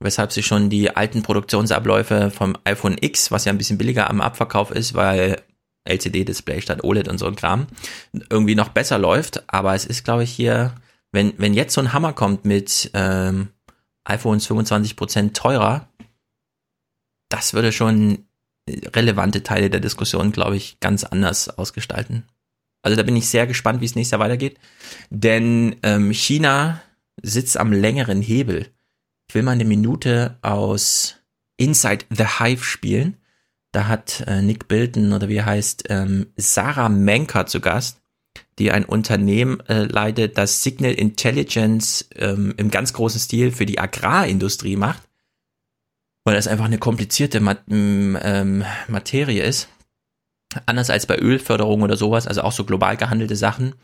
Weshalb sie schon die alten Produktionsabläufe vom iPhone X, was ja ein bisschen billiger am Abverkauf ist, weil LCD-Display statt OLED und so ein Kram, irgendwie noch besser läuft. Aber es ist, glaube ich, hier, wenn, wenn jetzt so ein Hammer kommt mit ähm, iPhones 25% teurer, das würde schon relevante Teile der Diskussion, glaube ich, ganz anders ausgestalten. Also da bin ich sehr gespannt, wie es nächstes Jahr weitergeht. Denn ähm, China sitzt am längeren Hebel. Ich will mal eine Minute aus Inside the Hive spielen. Da hat äh, Nick Bilton oder wie er heißt, ähm, Sarah Menker zu Gast, die ein Unternehmen äh, leitet, das Signal Intelligence ähm, im ganz großen Stil für die Agrarindustrie macht weil das einfach eine komplizierte Mat ähm, Materie ist. Anders als bei Ölförderung oder sowas, also auch so global gehandelte Sachen,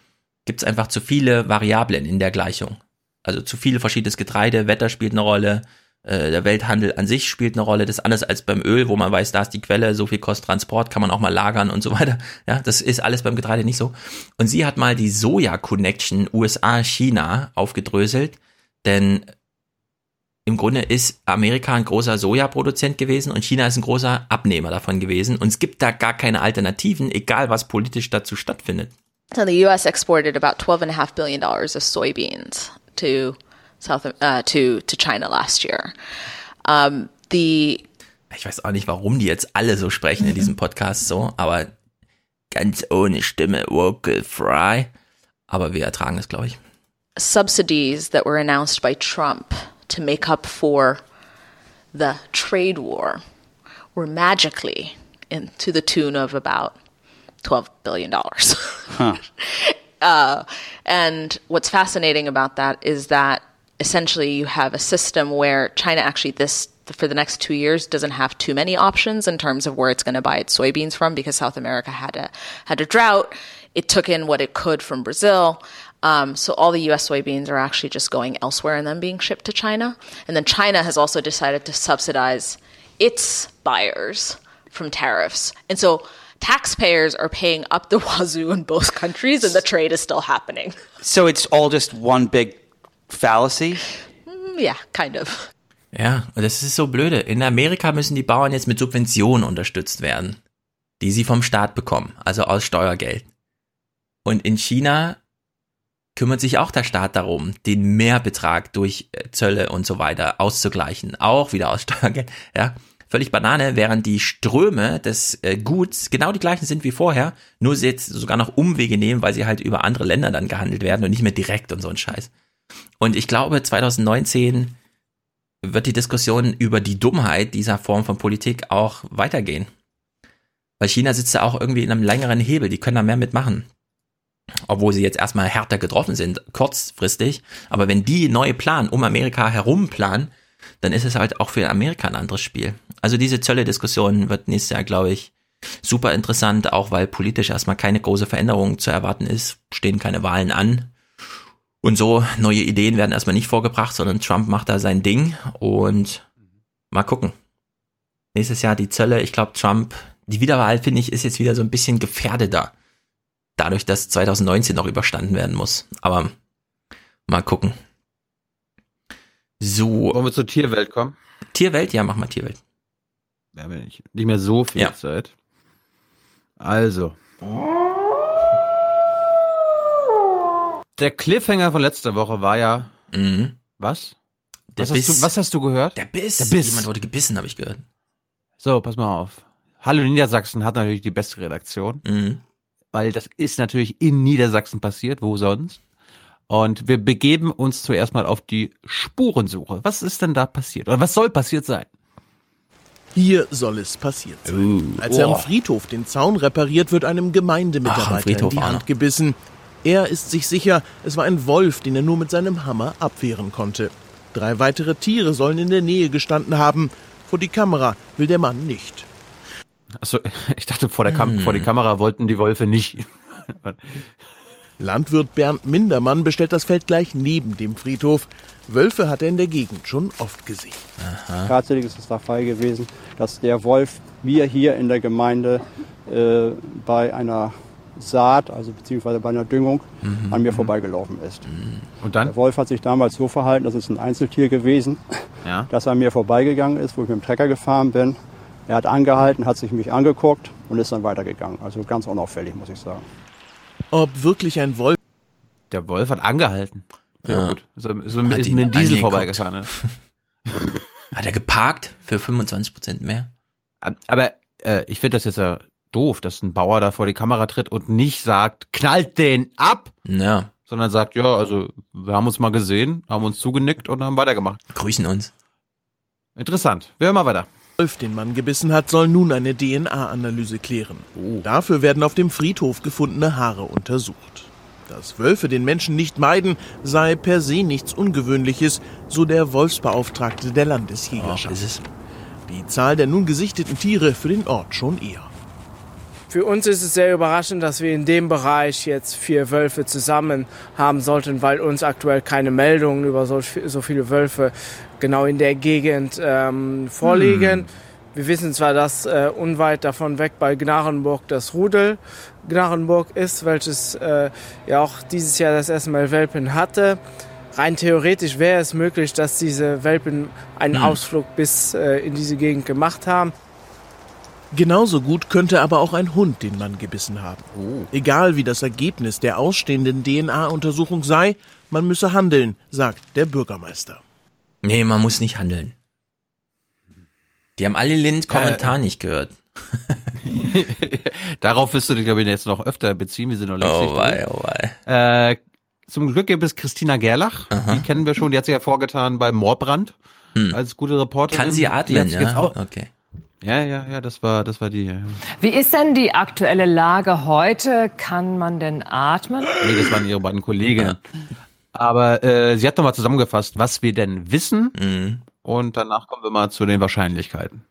gibt es einfach zu viele Variablen in der Gleichung. Also zu viele verschiedenes Getreide, Wetter spielt eine Rolle, äh, der Welthandel an sich spielt eine Rolle. Das ist anders als beim Öl, wo man weiß, da ist die Quelle, so viel kostet Transport, kann man auch mal lagern und so weiter. Ja, das ist alles beim Getreide nicht so. Und sie hat mal die Soja-Connection USA-China aufgedröselt, denn im Grunde ist Amerika ein großer Sojaproduzent gewesen und China ist ein großer Abnehmer davon gewesen. Und es gibt da gar keine Alternativen, egal was politisch dazu stattfindet. So the U.S. exported about twelve and a half billion dollars of soybeans to South uh, to to China last year. Um, the Ich weiß auch nicht, warum die jetzt alle so sprechen in diesem Podcast so, aber ganz ohne Stimme, vocal fry. Aber wir ertragen es, glaube ich. subsidies that were announced by Trump to make up for the trade war were magically in to the tune of about twelve billion dollars. Uh, and what's fascinating about that is that essentially you have a system where China actually this for the next two years doesn't have too many options in terms of where it's going to buy its soybeans from because South America had a had a drought. It took in what it could from Brazil. Um, so all the U.S. soybeans are actually just going elsewhere and then being shipped to China. And then China has also decided to subsidize its buyers from tariffs. And so taxpayers are paying up the wazoo in both countries, and the trade is still happening. So it's all just one big fallacy? Mm, yeah, kind of. Ja, und das ist so blöde. In Amerika müssen die Bauern jetzt mit Subventionen unterstützt werden, die sie vom Staat bekommen, also aus Steuergeld. Und in China kümmert sich auch der Staat darum, den Mehrbetrag durch äh, Zölle und so weiter auszugleichen, auch wieder aus Steuergeld, ja. Völlig Banane, während die Ströme des äh, Guts genau die gleichen sind wie vorher, nur sie jetzt sogar noch Umwege nehmen, weil sie halt über andere Länder dann gehandelt werden und nicht mehr direkt und so ein Scheiß. Und ich glaube, 2019 wird die Diskussion über die Dummheit dieser Form von Politik auch weitergehen. Weil China sitzt da auch irgendwie in einem längeren Hebel, die können da mehr mitmachen. Obwohl sie jetzt erstmal härter getroffen sind, kurzfristig. Aber wenn die neu planen, um Amerika herum planen, dann ist es halt auch für Amerika ein anderes Spiel. Also diese Zölle-Diskussion wird nächstes Jahr, glaube ich, super interessant, auch weil politisch erstmal keine große Veränderung zu erwarten ist, stehen keine Wahlen an. Und so, neue Ideen werden erstmal nicht vorgebracht, sondern Trump macht da sein Ding und mal gucken. Nächstes Jahr die Zölle, ich glaube, Trump, die Wiederwahl, finde ich, ist jetzt wieder so ein bisschen gefährdeter. Dadurch, dass 2019 noch überstanden werden muss. Aber mal gucken. So. Wollen wir zur Tierwelt kommen? Tierwelt? Ja, mach mal Tierwelt. Wir haben ja nicht, nicht mehr so viel Ja. Zeit. Also. Der Cliffhanger von letzter Woche war ja. Was? Mhm. Was, Biss. Hast du, was hast du gehört? Der Biss. Der Biss. Jemand wurde gebissen, habe ich gehört. So, pass mal auf. Hallo Niedersachsen hat natürlich die beste Redaktion. Mhm. Weil das ist natürlich in Niedersachsen passiert, wo sonst. Und wir begeben uns zuerst mal auf die Spurensuche. Was ist denn da passiert? Oder was soll passiert sein? Hier soll es passiert sein. Uh, Als er oh. am Friedhof den Zaun repariert, wird einem Ach, Gemeindemitarbeiter in Friedhof die auch Hand gebissen. Er ist sich sicher, es war ein Wolf, den er nur mit seinem Hammer abwehren konnte. Drei weitere Tiere sollen in der Nähe gestanden haben. Vor die Kamera will der Mann nicht. Achso, ich dachte, vor, der Kam Hm. vor die Kamera wollten die Wölfe nicht. Landwirt Bernd Mindermann bestellt das Feld gleich neben dem Friedhof. Wölfe hat er in der Gegend schon oft gesehen. Tatsächlich ist es der Fall gewesen, dass der Wolf mir hier in der Gemeinde äh, bei einer Saat, also beziehungsweise bei einer Düngung, Mhm. an mir vorbeigelaufen ist. Und dann? Der Wolf hat sich damals so verhalten, das ist ein Einzeltier gewesen, Ja. dass er an mir vorbeigegangen ist, wo ich mit dem Trecker gefahren bin. Er hat angehalten, hat sich mich angeguckt und ist dann weitergegangen. Also ganz unauffällig, muss ich sagen. Ob wirklich ein Wolf. Der Wolf hat angehalten. Ja, Ja. gut. So, so Hat ist mit dem Diesel vorbeigefahren. Ne? Hat er geparkt für 25 Prozent mehr? Aber äh, ich finde das jetzt ja doof, dass ein Bauer da vor die Kamera tritt und nicht sagt, knallt den ab, Ja. sondern sagt, ja, also wir haben uns mal gesehen, haben uns zugenickt und haben weitergemacht. Grüßen uns. Interessant. Wir hören mal weiter. Wolf, den Mann gebissen hat, soll nun eine DNA-Analyse klären. Dafür werden auf dem Friedhof gefundene Haare untersucht. Dass Wölfe den Menschen nicht meiden, sei per se nichts Ungewöhnliches, so der Wolfsbeauftragte der Landesjägerschaft. Die Zahl der nun gesichteten Tiere für den Ort schon eher. Für uns ist es sehr überraschend, dass wir in dem Bereich jetzt vier Wölfe zusammen haben sollten, weil uns aktuell keine Meldungen über so, so viele Wölfe genau in der Gegend ähm, vorliegen. Hm. Wir wissen zwar, dass äh, unweit davon weg bei Gnarenburg das Rudel Gnarenburg ist, welches äh, ja auch dieses Jahr das erste Mal Welpen hatte. Rein theoretisch wäre es möglich, dass diese Welpen einen Hm. Ausflug bis äh, in diese Gegend gemacht haben. Genauso gut könnte aber auch ein Hund den Mann gebissen haben. Egal wie das Ergebnis der ausstehenden DNA-Untersuchung sei, man müsse handeln, sagt der Bürgermeister. Nee, man muss nicht handeln. Die haben alle Lind Kommentar nicht gehört. Darauf wirst du dich, glaube ich, jetzt noch öfter beziehen. Wir sind noch längst Oh nicht wei, oh wei. Äh, zum Glück gibt es Christina Gerlach. Die kennen wir schon. Die hat sich ja vorgetan bei Moorbrand als gute Reporterin. Kann sie atmen, jetzt ja? auch- Okay. Ja, ja, ja, das war, das war die. ja. Wie ist denn die aktuelle Lage heute? Kann man denn atmen? Nee, das waren ihre beiden Kolleginnen. Aber äh, sie hat nochmal zusammengefasst, was wir denn wissen. Mhm. Und danach kommen wir mal zu den Wahrscheinlichkeiten.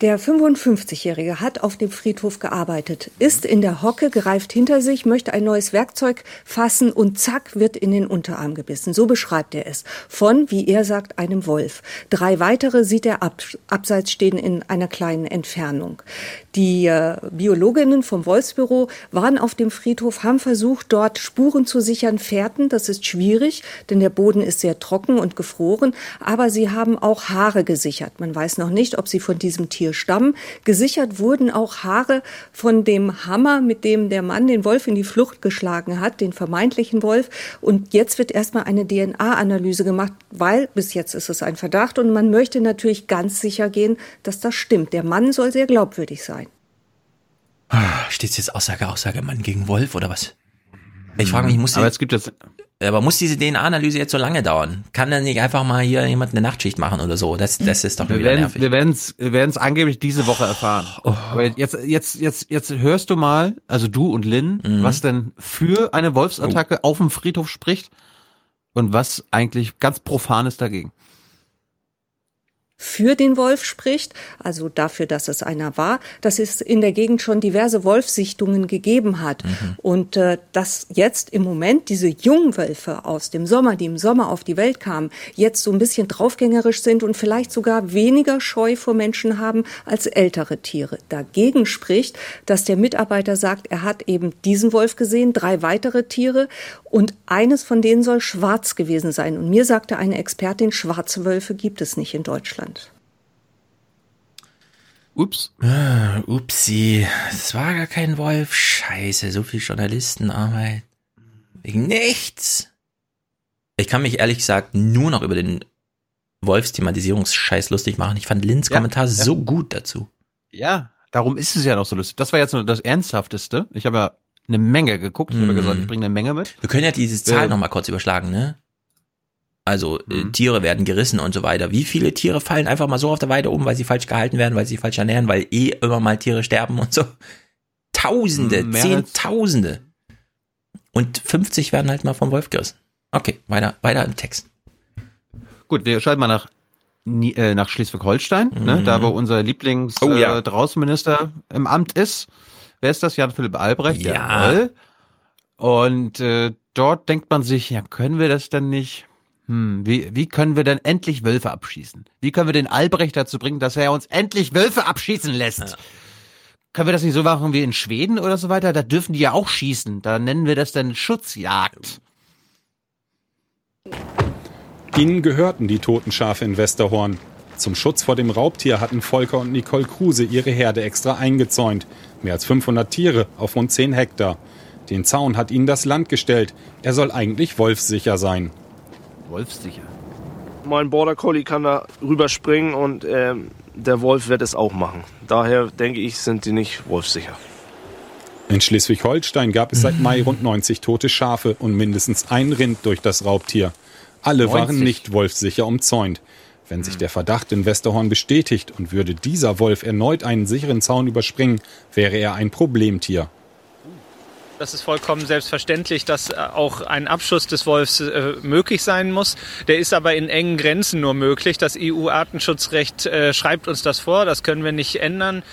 Der 55-Jährige hat auf dem Friedhof gearbeitet, ist in der Hocke, greift hinter sich, möchte ein neues Werkzeug fassen und zack wird in den Unterarm gebissen. So beschreibt er es. Von, wie er sagt, einem Wolf. Drei weitere sieht er ab, abseits stehen in einer kleinen Entfernung. Die äh, Biologinnen vom Wolfsbüro waren auf dem Friedhof, haben versucht, dort Spuren zu sichern, Fährten. Das ist schwierig, denn der Boden ist sehr trocken und gefroren. Aber sie haben auch Haare gesichert. Man weiß noch nicht, ob sie von diesem Tier stammen. Gesichert wurden auch Haare von dem Hammer, mit dem der Mann den Wolf in die Flucht geschlagen hat, den vermeintlichen Wolf. Und jetzt wird erstmal eine DNA-Analyse gemacht, weil bis jetzt ist es ein Verdacht und man möchte natürlich ganz sicher gehen, dass das stimmt. Der Mann soll sehr glaubwürdig sein. Steht jetzt Aussage, Aussage, Mann gegen Wolf oder was? Ich frage mich, muss Aber die, es gibt jetzt. Aber muss diese DNA-Analyse jetzt so lange dauern? Kann dann nicht einfach mal hier jemand eine Nachtschicht machen oder so? Das, das ist doch Wir wieder werden nervig. wir werden's, wir werden's angeblich diese Woche erfahren. Aber jetzt, jetzt, jetzt, jetzt hörst du mal, also du und Lynn, was denn für eine Wolfsattacke auf dem Friedhof spricht und was eigentlich ganz Profanes dagegen. Für den Wolf spricht, also dafür, dass es einer war, dass es in der Gegend schon diverse Wolfsichtungen gegeben hat. Und äh, dass jetzt im Moment diese Jungwölfe aus dem Sommer, die im Sommer auf die Welt kamen, jetzt so ein bisschen draufgängerisch sind und vielleicht sogar weniger Scheu vor Menschen haben als ältere Tiere. Dagegen spricht, dass der Mitarbeiter sagt, er hat eben diesen Wolf gesehen, drei weitere Tiere und eines von denen soll schwarz gewesen sein. Und mir sagte eine Expertin, schwarze Wölfe gibt es nicht in Deutschland. Ups. Ah, upsi. Das war gar kein Wolf. Scheiße, so viel Journalistenarbeit. Wegen nichts. Ich kann mich ehrlich gesagt nur noch über den Wolfsthematisierungsscheiß lustig machen. Ich fand Lins Ja, Kommentar ja. so gut dazu. Ja, darum ist es ja noch so lustig. Das war jetzt nur das Ernsthafteste. Ich habe ja eine Menge geguckt. Ich habe Mhm. gesagt, ich bringe eine Menge mit. Wir können ja diese Zahl Ähm, noch mal kurz überschlagen, ne? Also äh, Mhm. Tiere werden gerissen und so weiter. Wie viele Tiere fallen einfach mal so auf der Weide um, weil sie falsch gehalten werden, weil sie falsch ernähren, weil eh immer mal Tiere sterben und so? Tausende, als- Zehntausende. Und 50 werden halt mal vom Wolf gerissen. Okay, weiter, weiter im Text. Gut, wir schalten mal nach, äh, nach Schleswig-Holstein, ne, Mhm. da wo unser Lieblings Oh, ja. äh, Draußenminister im Amt ist. Wer ist das? Jan-Philipp Albrecht. Ja. Und äh, dort denkt man sich, ja, können wir das denn nicht? Hm, wie, wie können wir denn endlich Wölfe abschießen? Wie können wir den Albrecht dazu bringen, dass er uns endlich Wölfe abschießen lässt? Können wir das nicht so machen wie in Schweden oder so weiter? Da dürfen die ja auch schießen. Da nennen wir das dann Schutzjagd. Ihnen gehörten die toten Schafe in Westerhorn. Zum Schutz vor dem Raubtier hatten Volker und Nicole Kruse ihre Herde extra eingezäunt. Mehr als 500 Tiere auf rund 10 Hektar. Den Zaun hat ihnen das Land gestellt. Er soll eigentlich wolfssicher sein. Wolfssicher. Mein Border Collie kann da rüberspringen und ähm, der Wolf wird es auch machen. Daher denke ich, sind die nicht wolfsicher. In Schleswig-Holstein gab es seit Mai rund 90 tote Schafe und mindestens ein Rind durch das Raubtier. Alle waren 90. nicht wolfsicher umzäunt. Wenn sich der Verdacht in Westerhorn bestätigt und würde dieser Wolf erneut einen sicheren Zaun überspringen, wäre er ein Problemtier. Das ist vollkommen selbstverständlich, dass äh, auch ein Abschuss des Wolfs äh, möglich sein muss. Der ist aber in engen Grenzen nur möglich. Das EU-Artenschutzrecht äh, schreibt uns das vor. Das können wir nicht ändern.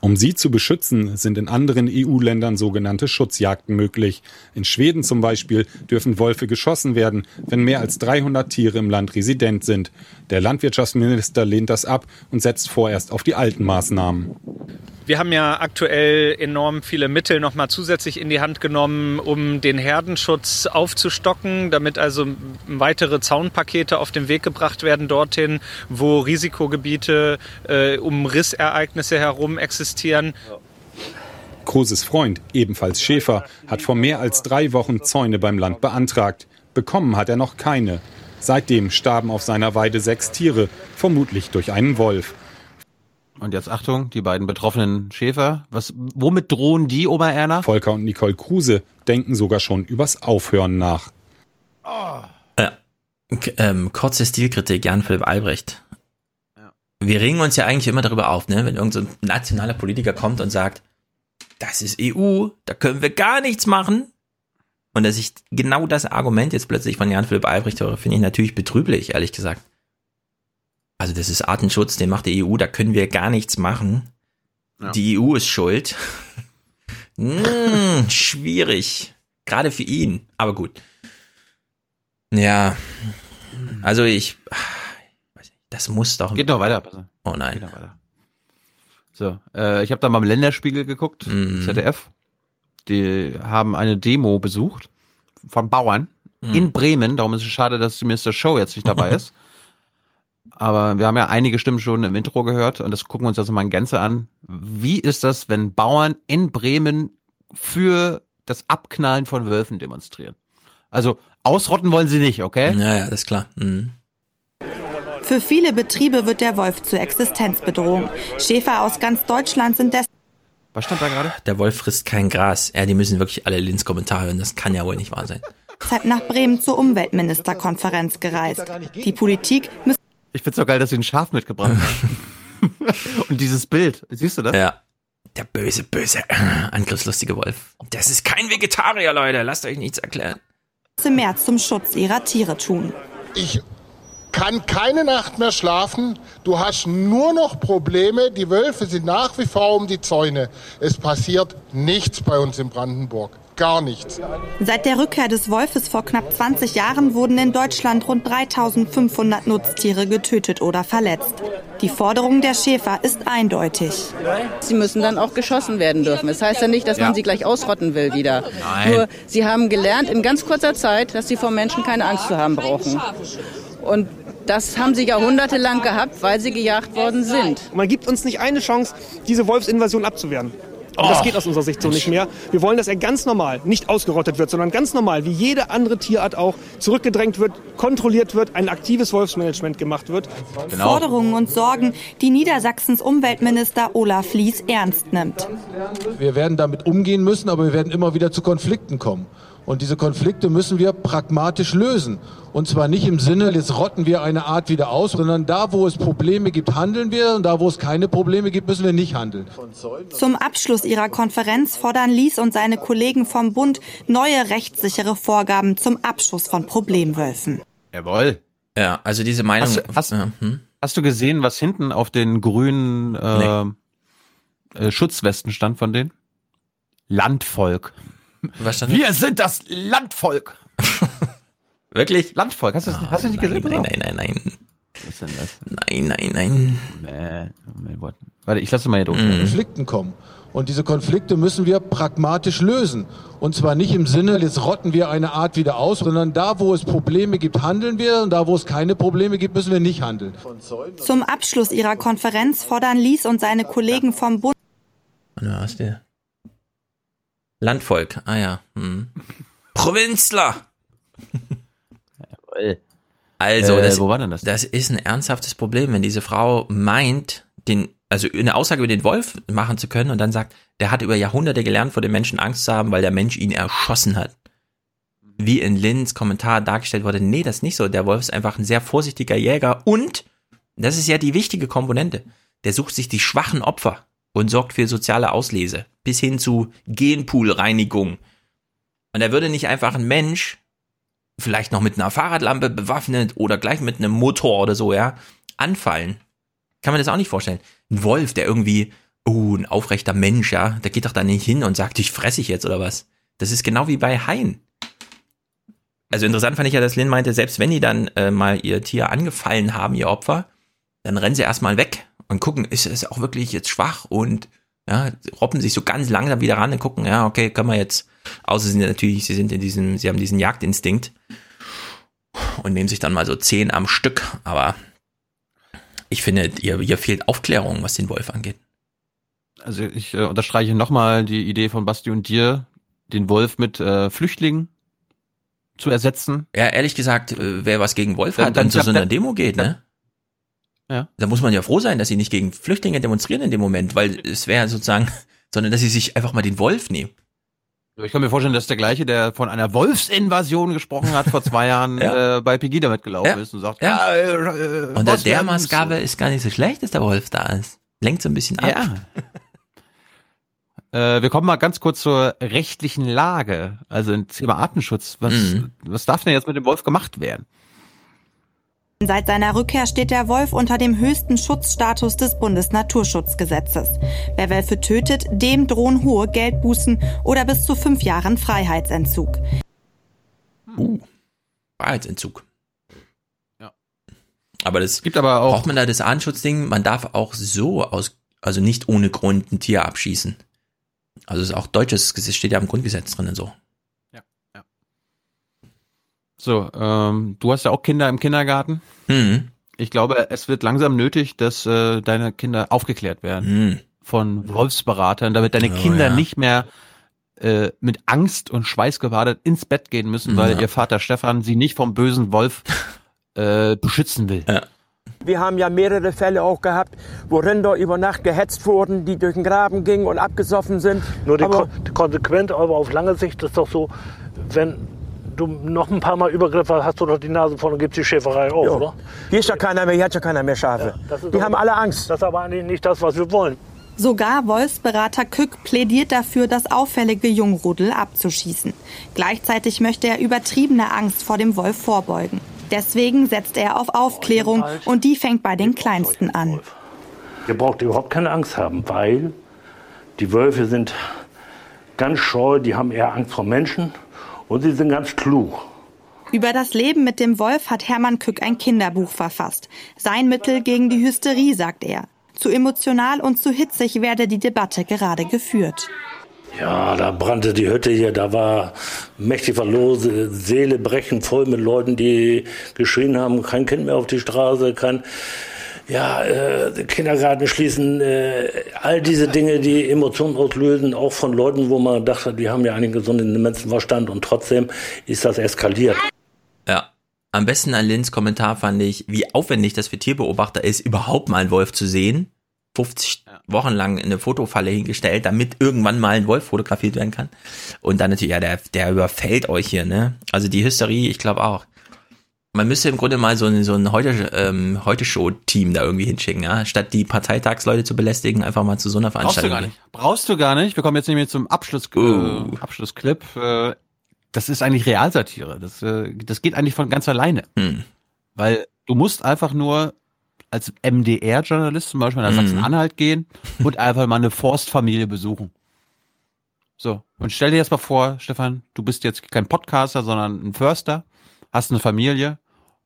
Um sie zu beschützen, sind in anderen EU-Ländern sogenannte Schutzjagden möglich. In Schweden zum Beispiel dürfen Wölfe geschossen werden, wenn mehr als 300 Tiere im Land resident sind. Der Landwirtschaftsminister lehnt das ab und setzt vorerst auf die alten Maßnahmen. Wir haben ja aktuell enorm viele Mittel nochmal zusätzlich in die Hand genommen, um den Herdenschutz aufzustocken, damit also weitere Zaunpakete auf den Weg gebracht werden dorthin, wo Risikogebiete äh, um Rissereignisse herum existieren. Kruses Freund, ebenfalls Schäfer, hat vor mehr als drei Wochen Zäune beim Land beantragt. Bekommen hat er noch keine. Seitdem starben auf seiner Weide sechs Tiere, vermutlich durch einen Wolf. Und jetzt Achtung, die beiden betroffenen Schäfer. Was, womit drohen die, Oma Erna? Volker und Nicole Kruse denken sogar schon übers Aufhören nach. Ja. K ähm, kurze Stilkritik, Jan-Philipp Albrecht. Wir regen uns ja eigentlich immer darüber auf, ne, wenn irgendein so ein nationaler Politiker kommt und sagt, das ist EU, da können wir gar nichts machen. Und dass ich genau das Argument jetzt plötzlich von Jan-Philipp Albrecht höre, finde ich natürlich betrüblich, ehrlich gesagt. Also das ist Artenschutz, den macht die EU, da können wir gar nichts machen. Ja. Die EU ist schuld. hm, schwierig. Gerade für ihn, aber gut. Ja, also ich, das muss doch. Geht noch weiter. auf. Oh nein. Geht noch weiter. So, äh, ich habe da mal im Länderspiegel geguckt, Mhm. ZDF. Die haben eine Demo besucht von Bauern Mhm. in Bremen. Darum ist es schade, dass Mr. Show jetzt nicht dabei ist. Aber wir haben ja einige Stimmen schon im Intro gehört und das gucken wir uns jetzt mal in Gänze an. Wie ist das, wenn Bauern in Bremen für das Abknallen von Wölfen demonstrieren? Also ausrotten wollen sie nicht, okay? Ja, ja, das ist klar. Mhm. Für viele Betriebe wird der Wolf zur Existenzbedrohung. Schäfer aus ganz Deutschland sind des Was stand da gerade? Der Wolf frisst kein Gras. Ja, die müssen wirklich alle Lins Kommentare hören. Das kann ja wohl nicht wahr sein. deshalb nach Bremen zur Umweltministerkonferenz gereist. Die Politik müsse Ich find's so geil, dass sie ein Schaf mitgebracht haben. Und dieses Bild, siehst du das? Ja. Der böse, böse, angriffslustige Wolf. Das ist kein Vegetarier, Leute. Lasst euch nichts erklären. mehr zum Schutz ihrer Tiere tun. Ich kann keine Nacht mehr schlafen. Du hast nur noch Probleme. Die Wölfe sind nach wie vor um die Zäune. Es passiert nichts bei uns in Brandenburg. Gar nichts. Seit der Rückkehr des Wolfes vor knapp 20 Jahren wurden in Deutschland rund 3500 Nutztiere getötet oder verletzt. Die Forderung der Schäfer ist eindeutig. Sie müssen dann auch geschossen werden dürfen. Das heißt ja nicht, dass man Ja. sie gleich ausrotten will wieder. Nein. Nur, sie haben gelernt in ganz kurzer Zeit, dass sie vor Menschen keine Angst zu haben brauchen. Und das haben sie jahrhundertelang gehabt, weil sie gejagt worden sind. Man gibt uns nicht eine Chance, diese Wolfsinvasion abzuwehren. Und das Oh. geht aus unserer Sicht so nicht mehr. Wir wollen, dass er ganz normal, nicht ausgerottet wird, sondern ganz normal, wie jede andere Tierart auch, zurückgedrängt wird, kontrolliert wird, ein aktives Wolfsmanagement gemacht wird. Forderungen und Sorgen, die Niedersachsens Umweltminister Olaf Lies ernst nimmt. Wir werden damit umgehen müssen, aber wir werden immer wieder zu Konflikten kommen. Und diese Konflikte müssen wir pragmatisch lösen. Und zwar nicht im Sinne, jetzt rotten wir eine Art wieder aus, sondern da, wo es Probleme gibt, handeln wir. Und da, wo es keine Probleme gibt, müssen wir nicht handeln. Zum Abschluss ihrer Konferenz fordern Lies und seine Kollegen vom Bund neue rechtssichere Vorgaben zum Abschuss von Problemwölfen. Jawohl. Ja, also diese Meinung. Hast, du- hast, hm? hast du gesehen, was hinten auf den grünen äh, äh, Schutzwesten stand von denen? Landvolk. Was stand Wir sind das Landvolk. Wirklich? Landvolk. Hast du das hast du nicht gesehen? Nein, nein, nein, nein. Was ist denn das? Nein, nein, nein. Nee, warte. Warte, ich lasse mal hier durch. Konflikten kommen. Und diese Konflikte müssen wir pragmatisch lösen. Und zwar nicht im Sinne, jetzt rotten wir eine Art wieder aus, sondern da, wo es Probleme gibt, handeln wir. Und da, wo es keine Probleme gibt, müssen wir nicht handeln. Zum Abschluss ihrer Konferenz fordern Lies und seine Kollegen vom Bund Na, was der? Landvolk. Ah ja. Hm. Provinzler. Also, Äh, das, wo war denn das? das ist ein ernsthaftes Problem, wenn diese Frau meint, den, also eine Aussage über den Wolf machen zu können und dann sagt, der hat über Jahrhunderte gelernt, vor dem Menschen Angst zu haben, weil der Mensch ihn erschossen hat. Wie in Lins Kommentar dargestellt wurde, nee, das ist nicht so. Der Wolf ist einfach ein sehr vorsichtiger Jäger und, das ist ja die wichtige Komponente, der sucht sich die schwachen Opfer und sorgt für soziale Auslese, bis hin zu Genpoolreinigung. Und er würde nicht einfach ein Mensch, vielleicht noch mit einer Fahrradlampe bewaffnet oder gleich mit einem Motor oder so, ja, anfallen. Kann man das auch nicht vorstellen. Ein Wolf, der irgendwie, oh, ein aufrechter Mensch, ja, der geht doch da nicht hin und sagt, dich fress ich jetzt oder was. Das ist genau wie bei Haien. Also interessant fand ich ja, dass Lynn meinte, selbst wenn die dann äh, mal ihr Tier angefallen haben, ihr Opfer, dann rennen sie erstmal weg und gucken, ist es auch wirklich jetzt schwach und ja, robben sich so ganz langsam wieder ran und gucken, ja, okay, können wir jetzt, außer sie sind natürlich, sie sind in diesem, sie haben diesen Jagdinstinkt und nehmen sich dann mal so zehn am Stück, aber ich finde, ihr, ihr fehlt Aufklärung, was den Wolf angeht. Also ich äh, unterstreiche nochmal die Idee von Basti und dir, den Wolf mit äh, Flüchtlingen zu ersetzen. Ja, ehrlich gesagt, äh, wer was gegen Wolf Dann- hat dann- und zu so einer dann- Demo geht, ne? Ja. Da muss man ja froh sein, dass sie nicht gegen Flüchtlinge demonstrieren in dem Moment, weil es wäre sozusagen, sondern dass sie sich einfach mal den Wolf nehmen. Ich kann mir vorstellen, dass der gleiche, der von einer Wolfsinvasion gesprochen hat vor zwei Jahren, Ja. äh, bei Pegida mitgelaufen Ja. ist und sagt, Ja. ja, äh, Unter was der Maßgabe ist gar nicht so schlecht, dass der Wolf da ist. Lenkt so ein bisschen ab. Ja. Äh, wir kommen mal ganz kurz zur rechtlichen Lage, also im Thema Artenschutz. Was, Mhm. was darf denn jetzt mit dem Wolf gemacht werden? Seit seiner Rückkehr steht der Wolf unter dem höchsten Schutzstatus des Bundesnaturschutzgesetzes. Wer Wölfe tötet, dem drohen hohe Geldbußen oder bis zu fünf Jahren Freiheitsentzug. Uh, Freiheitsentzug. Ja. Aber das gibt aber auch braucht man da das Artenschutzding. Man darf auch so aus, also nicht ohne Grund ein Tier abschießen. Also es ist auch deutsches Gesetz, steht ja im Grundgesetz drin und so. So, ähm, du hast ja auch Kinder im Kindergarten. Mhm. Ich glaube, es wird langsam nötig, dass äh, deine Kinder aufgeklärt werden von Wolfsberatern, damit deine Mhm. Oh, Kinder ja. nicht mehr äh, mit Angst und Schweißgebadet ins Bett gehen müssen, weil Ja. ihr Vater Stefan sie nicht vom bösen Wolf äh, beschützen will. Wir haben ja mehrere Fälle auch gehabt, wo Rinder über Nacht gehetzt wurden, die durch den Graben gingen und abgesoffen sind. Nur die Aber Kon konsequent, aber auf lange Sicht ist doch so, wenn du noch ein paar Mal Übergriffe hast du doch die Nase voll und gibst die Schäferei auf, Jo. oder? Hier ist ja keiner mehr, hier hat ja keiner mehr Schafe. Ist die aber- haben alle Angst. Das ist aber eigentlich nicht das, was wir wollen. Sogar Wolfsberater Kück plädiert dafür, das auffällige Jungrudel abzuschießen. Gleichzeitig möchte er übertriebener Angst vor dem Wolf vorbeugen. Deswegen setzt er auf Aufklärung und die fängt bei den Kleinsten an. Ihr braucht überhaupt keine Angst haben, weil die Wölfe sind ganz scheu, die haben eher Angst vor Menschen und sie sind ganz klug. Über das Leben mit dem Wolf hat Hermann Kück ein Kinderbuch verfasst. Sein Mittel gegen die Hysterie, sagt er. Zu emotional und zu hitzig werde die Debatte gerade geführt. Ja, da brannte die Hütte hier, da war mächtig los, Seele brechen voll mit Leuten, die geschrien haben, kein Kind mehr auf die Straße, kein ja, äh, Kindergarten schließen, äh, all diese Dinge, die Emotionen auslösen, auch von Leuten, wo man dachte, die haben ja einen gesunden Menschenverstand und trotzdem ist das eskaliert. Ja. Am besten an Lins Kommentar fand ich, wie aufwendig das für Tierbeobachter ist, überhaupt mal einen Wolf zu sehen. 50 Wochen lang eine Fotofalle hingestellt, damit irgendwann mal ein Wolf fotografiert werden kann. Und dann natürlich, ja, der, der überfällt euch hier, ne? Also die Hysterie, ich glaube auch. Man müsste im Grunde mal so ein, so ein heute, ähm, heute Show-Team da irgendwie hinschicken, ja? Statt die Parteitagsleute zu belästigen, einfach mal zu so einer Brauchst du Veranstaltung. gar nicht. Brauchst du gar nicht. Wir kommen jetzt nämlich zum Abschluss, Oh. äh, Abschlussclip. Äh, das ist eigentlich Realsatire. Das, äh, das geht eigentlich von ganz alleine. Hm. Weil du musst einfach nur als MDR-Journalist zum Beispiel nach Mhm. Sachsen-Anhalt gehen und einfach mal eine Forstfamilie besuchen. So, und stell dir jetzt mal vor, Stefan, du bist jetzt kein Podcaster, sondern ein Förster, hast eine Familie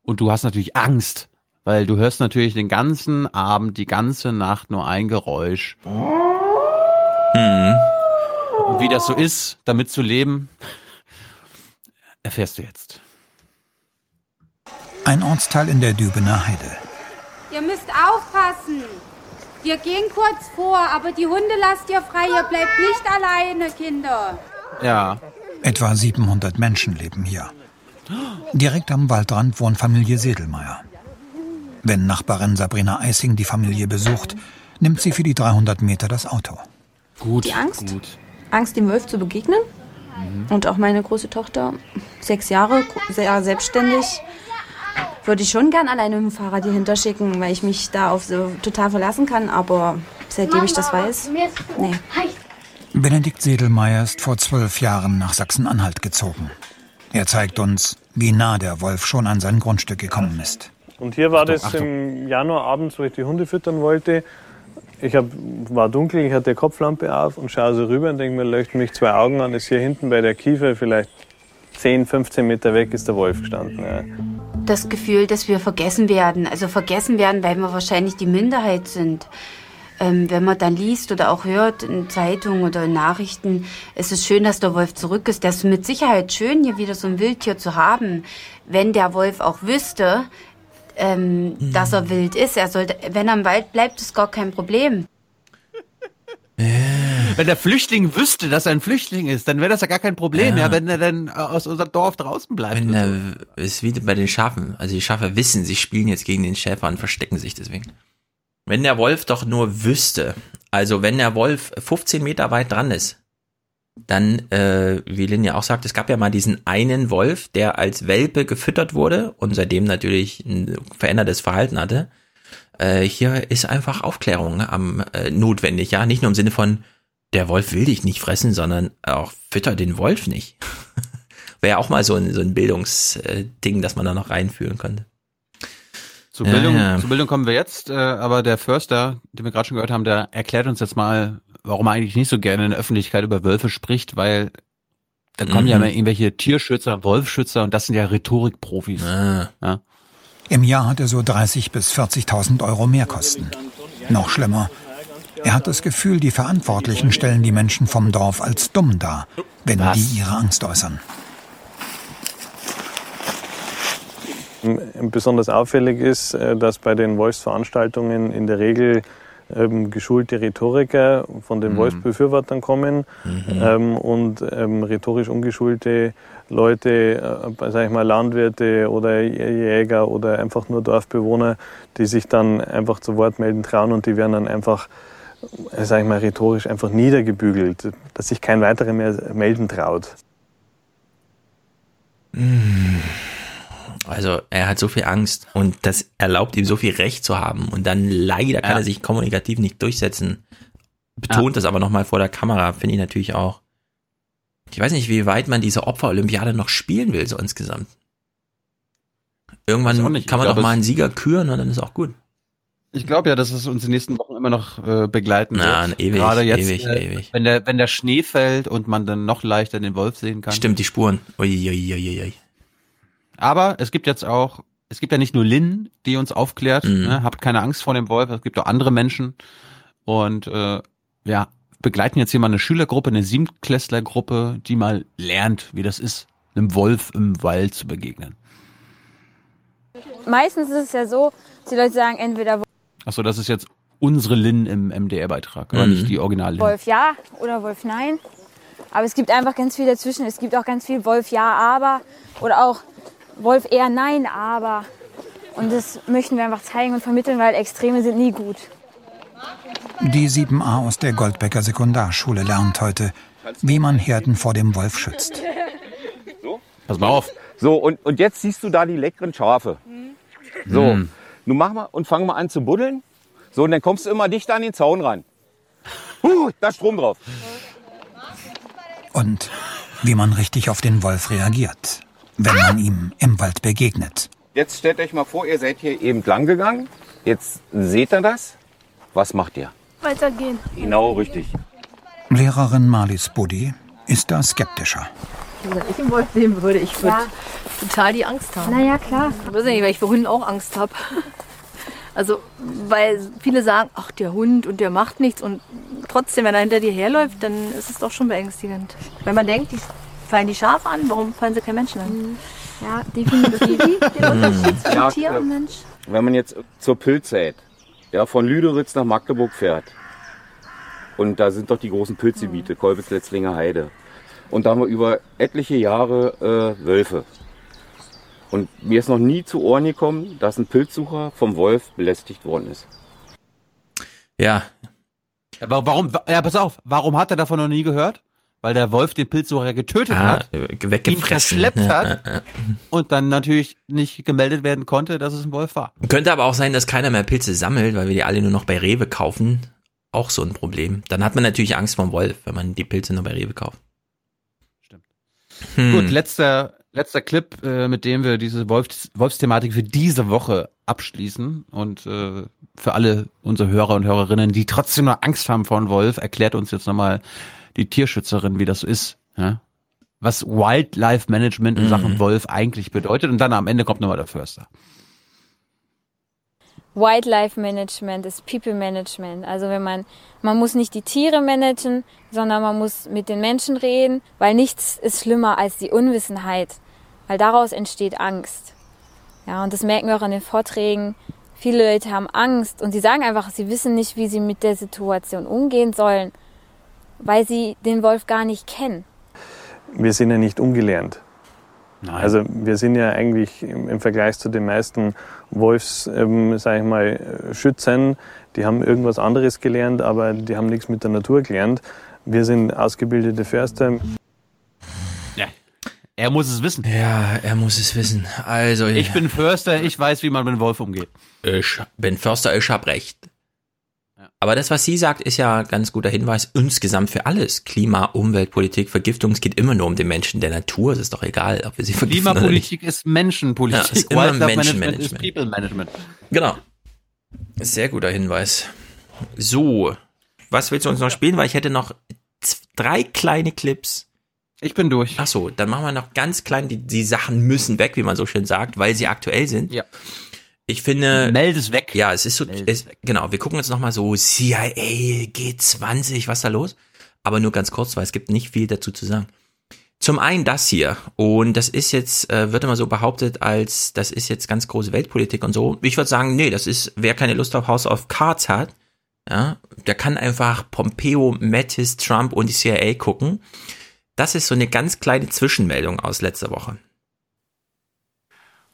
und du hast natürlich Angst, weil du hörst natürlich den ganzen Abend, die ganze Nacht nur ein Geräusch. Hm. Und wie das so ist, damit zu leben, erfährst du jetzt. Ein Ortsteil in der Dübener Heide. Ihr müsst aufpassen. Wir gehen kurz vor, aber die Hunde lasst ihr frei. Ihr bleibt nicht alleine, Kinder. Ja. Etwa 700 Menschen leben hier. Direkt am Waldrand wohnt Familie Sedelmeier. Wenn Nachbarin Sabrina Eising die Familie besucht, nimmt sie für die 300 Meter das Auto. Gut. Die Angst? Gut. Angst, dem Wolf zu begegnen. Und auch meine große Tochter, sechs Jahre, sehr selbstständig, würde ich schon gern alleine mit dem Fahrrad hier hinterschicken, weil ich mich da auf so total verlassen kann. Aber seitdem ich das weiß, nee. Benedikt Sedelmeier ist vor zwölf Jahren nach Sachsen-Anhalt gezogen. Er zeigt uns, wie nah der Wolf schon an sein Grundstück gekommen ist. Und hier war das Achtung. im Januar abends, wo ich die Hunde füttern wollte. Ich hab, war dunkel, ich hatte die Kopflampe auf und schaue so rüber und denke mir, leuchten mich zwei Augen an. Ist hier hinten bei der Kiefer, vielleicht 10, 15 Meter weg, ist der Wolf gestanden. Ja. Das Gefühl, dass wir vergessen werden. Also vergessen werden, weil wir wahrscheinlich die Minderheit sind. Ähm, wenn man dann liest oder auch hört in Zeitungen oder in Nachrichten, es ist schön, dass der Wolf zurück ist. Das ist mit Sicherheit schön, hier wieder so ein Wildtier zu haben. Wenn der Wolf auch wüsste, ähm, dass er wild ist, er sollte, wenn er im Wald bleibt, ist gar kein Problem. Wenn der Flüchtling wüsste, dass er ein Flüchtling ist, dann wäre das ja gar kein Problem, ja, Ja. wenn er dann aus unserem Dorf draußen bleibt. Wenn er, ist wie bei den Schafen. Also die Schafe wissen, sie spielen jetzt gegen den Schäfer und verstecken sich deswegen. Wenn der Wolf doch nur wüsste, also wenn der Wolf 15 Meter weit dran ist, dann, äh, wie Lin ja auch sagt, es gab ja mal diesen einen Wolf, der als Welpe gefüttert wurde und seitdem natürlich ein verändertes Verhalten hatte. Äh, hier ist einfach Aufklärung am äh, notwendig, ja, nicht nur im Sinne von der Wolf will dich nicht fressen, sondern auch fütter den Wolf nicht. Wäre auch mal so ein, so ein Bildungsding, das man da noch reinführen könnte. Zur Ja, Bildung, ja. zur Bildung kommen wir jetzt, äh, aber der Förster, den wir gerade schon gehört haben, der erklärt uns jetzt mal, warum er eigentlich nicht so gerne in der Öffentlichkeit über Wölfe spricht, weil da kommen Mhm. ja immer irgendwelche Tierschützer, Wolfschützer und das sind ja Rhetorikprofis. Ah. Ja. Im Jahr hat er so 30.000 bis 40.000 Euro Mehrkosten. Noch schlimmer. Er hat das Gefühl, die Verantwortlichen stellen die Menschen vom Dorf als dumm dar, wenn Was? die ihre Angst äußern. Ähm, Besonders auffällig ist, äh, dass bei den Wolfsveranstaltungen in der Regel ähm, geschulte Rhetoriker von den Mhm. Wolfsbefürwortern kommen Mhm. ähm, und ähm, rhetorisch ungeschulte Leute, äh, sag ich mal Landwirte oder Jäger oder einfach nur Dorfbewohner, die sich dann einfach zu Wort melden trauen und die werden dann einfach, äh, sag ich mal, rhetorisch einfach niedergebügelt, dass sich kein weiterer mehr melden traut. Also er hat so viel Angst und das erlaubt ihm so viel Recht zu haben und dann leider kann Ja. er sich kommunikativ nicht durchsetzen. Betont das aber nochmal vor der Kamera, finde ich natürlich auch. Ich weiß nicht, wie weit man diese Opfer-Olympiade noch spielen will, so insgesamt. Irgendwann kann man doch mal einen Sieger küren und dann ist auch gut. Ich glaube ja, dass es uns in den nächsten Wochen immer noch äh, begleiten Na, wird. ewig, Gerade jetzt, ewig, äh, ewig. Wenn der, wenn der Schnee fällt und man dann noch leichter den Wolf sehen kann. Stimmt, die Spuren. Uiuiuiui. Aber es gibt jetzt auch, es gibt ja nicht nur Lynn, die uns aufklärt, Mhm. ne, habt keine Angst vor dem Wolf, es gibt auch andere Menschen. Und äh, ja, begleiten jetzt hier mal eine Schülergruppe, eine Siebtklässlergruppe, die mal lernt, wie das ist, einem Wolf im Wald zu begegnen. Meistens ist es ja so, dass die Leute sagen, entweder Achso, das ist jetzt unsere Lynn im MDR-Beitrag, aber Mhm. nicht die original Lynn. Wolf ja oder Wolf nein. Aber es gibt einfach ganz viel dazwischen. Es gibt auch ganz viel Wolf ja, aber oder auch Wolf eher nein, aber. Und das möchten wir einfach zeigen und vermitteln, weil Extreme sind nie gut. Die 7a aus der Goldbecker Sekundarschule lernt heute, wie man Herden vor dem Wolf schützt. Pass mal auf. So, und, und jetzt siehst du da die leckeren Schafe. So, Mm. nun mach mal und fang mal an zu buddeln. So, und dann kommst du immer dichter an den Zaun ran. Huh, da ist Strom drauf. Und wie man richtig auf den Wolf reagiert, wenn man ihm im Wald begegnet. Jetzt stellt euch mal vor, ihr seid hier eben lang gegangen. Jetzt seht ihr das. Was macht ihr? Weitergehen. Genau richtig. Lehrerin Marlies Buddy ist da skeptischer. Wenn ich einen Wolf sehen würde, ich würde Ja. total die Angst haben. Naja, klar. Ich weiß nicht, weil ich vor Hunden auch Angst habe. Also, weil viele sagen, ach, der Hund und der macht nichts und trotzdem, wenn er hinter dir herläuft, dann ist es doch schon beängstigend. Wenn man denkt, die fallen die Schafe an, warum fallen sie keinen Menschen an? Ja, definitiv. Den Unterschied zwischen Ja, Tier und Mensch. Wenn man jetzt zur Pilzzeit ja, von Lüderitz nach Magdeburg fährt, und da sind doch die großen Pilzgebiete, Kolbitz, Letzlinger Heide. Und da haben wir über etliche Jahre äh, Wölfe. Und mir ist noch nie zu Ohren gekommen, dass ein Pilzsucher vom Wolf belästigt worden ist. Ja. Aber warum, ja, pass auf, warum hat er davon noch nie gehört? Weil der Wolf den Pilzsucher getötet Ah, hat, ihn weggefressen. verschleppt Ja, hat ja, ja. und dann natürlich nicht gemeldet werden konnte, dass es ein Wolf war. Könnte aber auch sein, dass keiner mehr Pilze sammelt, weil wir die alle nur noch bei Rewe kaufen. Auch so ein Problem. Dann hat man natürlich Angst vor dem Wolf, wenn man die Pilze nur bei Rewe kauft. Stimmt. Hm. Gut, letzter, letzter Clip, äh, mit dem wir diese Wolfs Wolfsthematik für diese Woche abschließen. Und äh, für alle unsere Hörer und Hörerinnen, die trotzdem noch Angst haben vor einem Wolf, erklärt uns jetzt nochmal die Tierschützerin, wie das so ist. Ja? Was Wildlife Management in Mhm. Sachen Wolf eigentlich bedeutet. Und dann am Ende kommt nochmal der Förster. Wildlife Management ist People Management. Also wenn man, man muss nicht die Tiere managen, sondern man muss mit den Menschen reden, weil nichts ist schlimmer als die Unwissenheit, weil daraus entsteht Angst. Ja, und das merken wir auch an den Vorträgen. Viele Leute haben Angst und sie sagen einfach, sie wissen nicht, wie sie mit der Situation umgehen sollen, weil sie den Wolf gar nicht kennen. Wir sind ja nicht ungelernt. Also wir sind ja eigentlich im, Vergleich zu den meisten Wolfs, ähm, sag ich mal, Schützen, die haben irgendwas anderes gelernt, aber die haben nichts mit der Natur gelernt. Wir sind ausgebildete Förster. Ja. Er muss es wissen. Ja, er muss es wissen. Also Ich bin Förster, ich weiß, wie man mit dem Wolf umgeht. Ich bin Förster, ich hab recht. Aber das, was sie sagt, ist ja ein ganz guter Hinweis insgesamt für alles. Klima, Umweltpolitik, Vergiftung, es geht immer nur um den Menschen der Natur. Es ist doch egal, ob wir sie vergiften. Klimapolitik ist Menschenpolitik. Ja, ist immer Wildlife Management ist Menschenmanagement. People Management. Genau. Sehr guter Hinweis. So, was willst du uns noch spielen? Weil ich hätte noch drei kleine Clips. Ich bin durch. Ach so, dann machen wir noch ganz klein. Die, die Sachen müssen weg, wie man so schön sagt, weil sie aktuell sind. Ja. Ich finde. Meld es weg. Ja, es ist so. Es, genau, wir gucken uns nochmal so CIA, G20, was da los? Aber nur ganz kurz, weil es gibt nicht viel dazu zu sagen. Zum einen das hier. Und das ist jetzt, äh, wird immer so behauptet, als das ist jetzt ganz große Weltpolitik und so. Ich würde sagen, nee, das ist, wer keine Lust auf House of Cards hat, ja, der kann einfach Pompeo, Mattis, Trump und die CIA gucken. Das ist so eine ganz kleine Zwischenmeldung aus letzter Woche.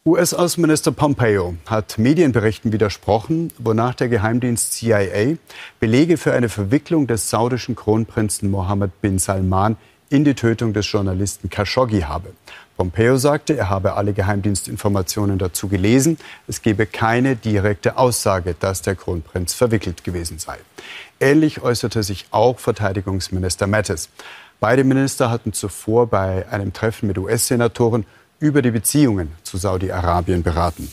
US-Außenminister Pompeo hat Medienberichten widersprochen, wonach der Geheimdienst CIA Belege für eine Verwicklung des saudischen Kronprinzen Mohammed bin Salman in die Tötung des Journalisten Khashoggi habe. Pompeo sagte, er habe alle Geheimdienstinformationen dazu gelesen. Es gebe keine direkte Aussage, dass der Kronprinz verwickelt gewesen sei. Ähnlich äußerte sich auch Verteidigungsminister Mattis. Beide Minister hatten zuvor bei einem Treffen mit US-Senatoren über die Beziehungen zu Saudi-Arabien beraten.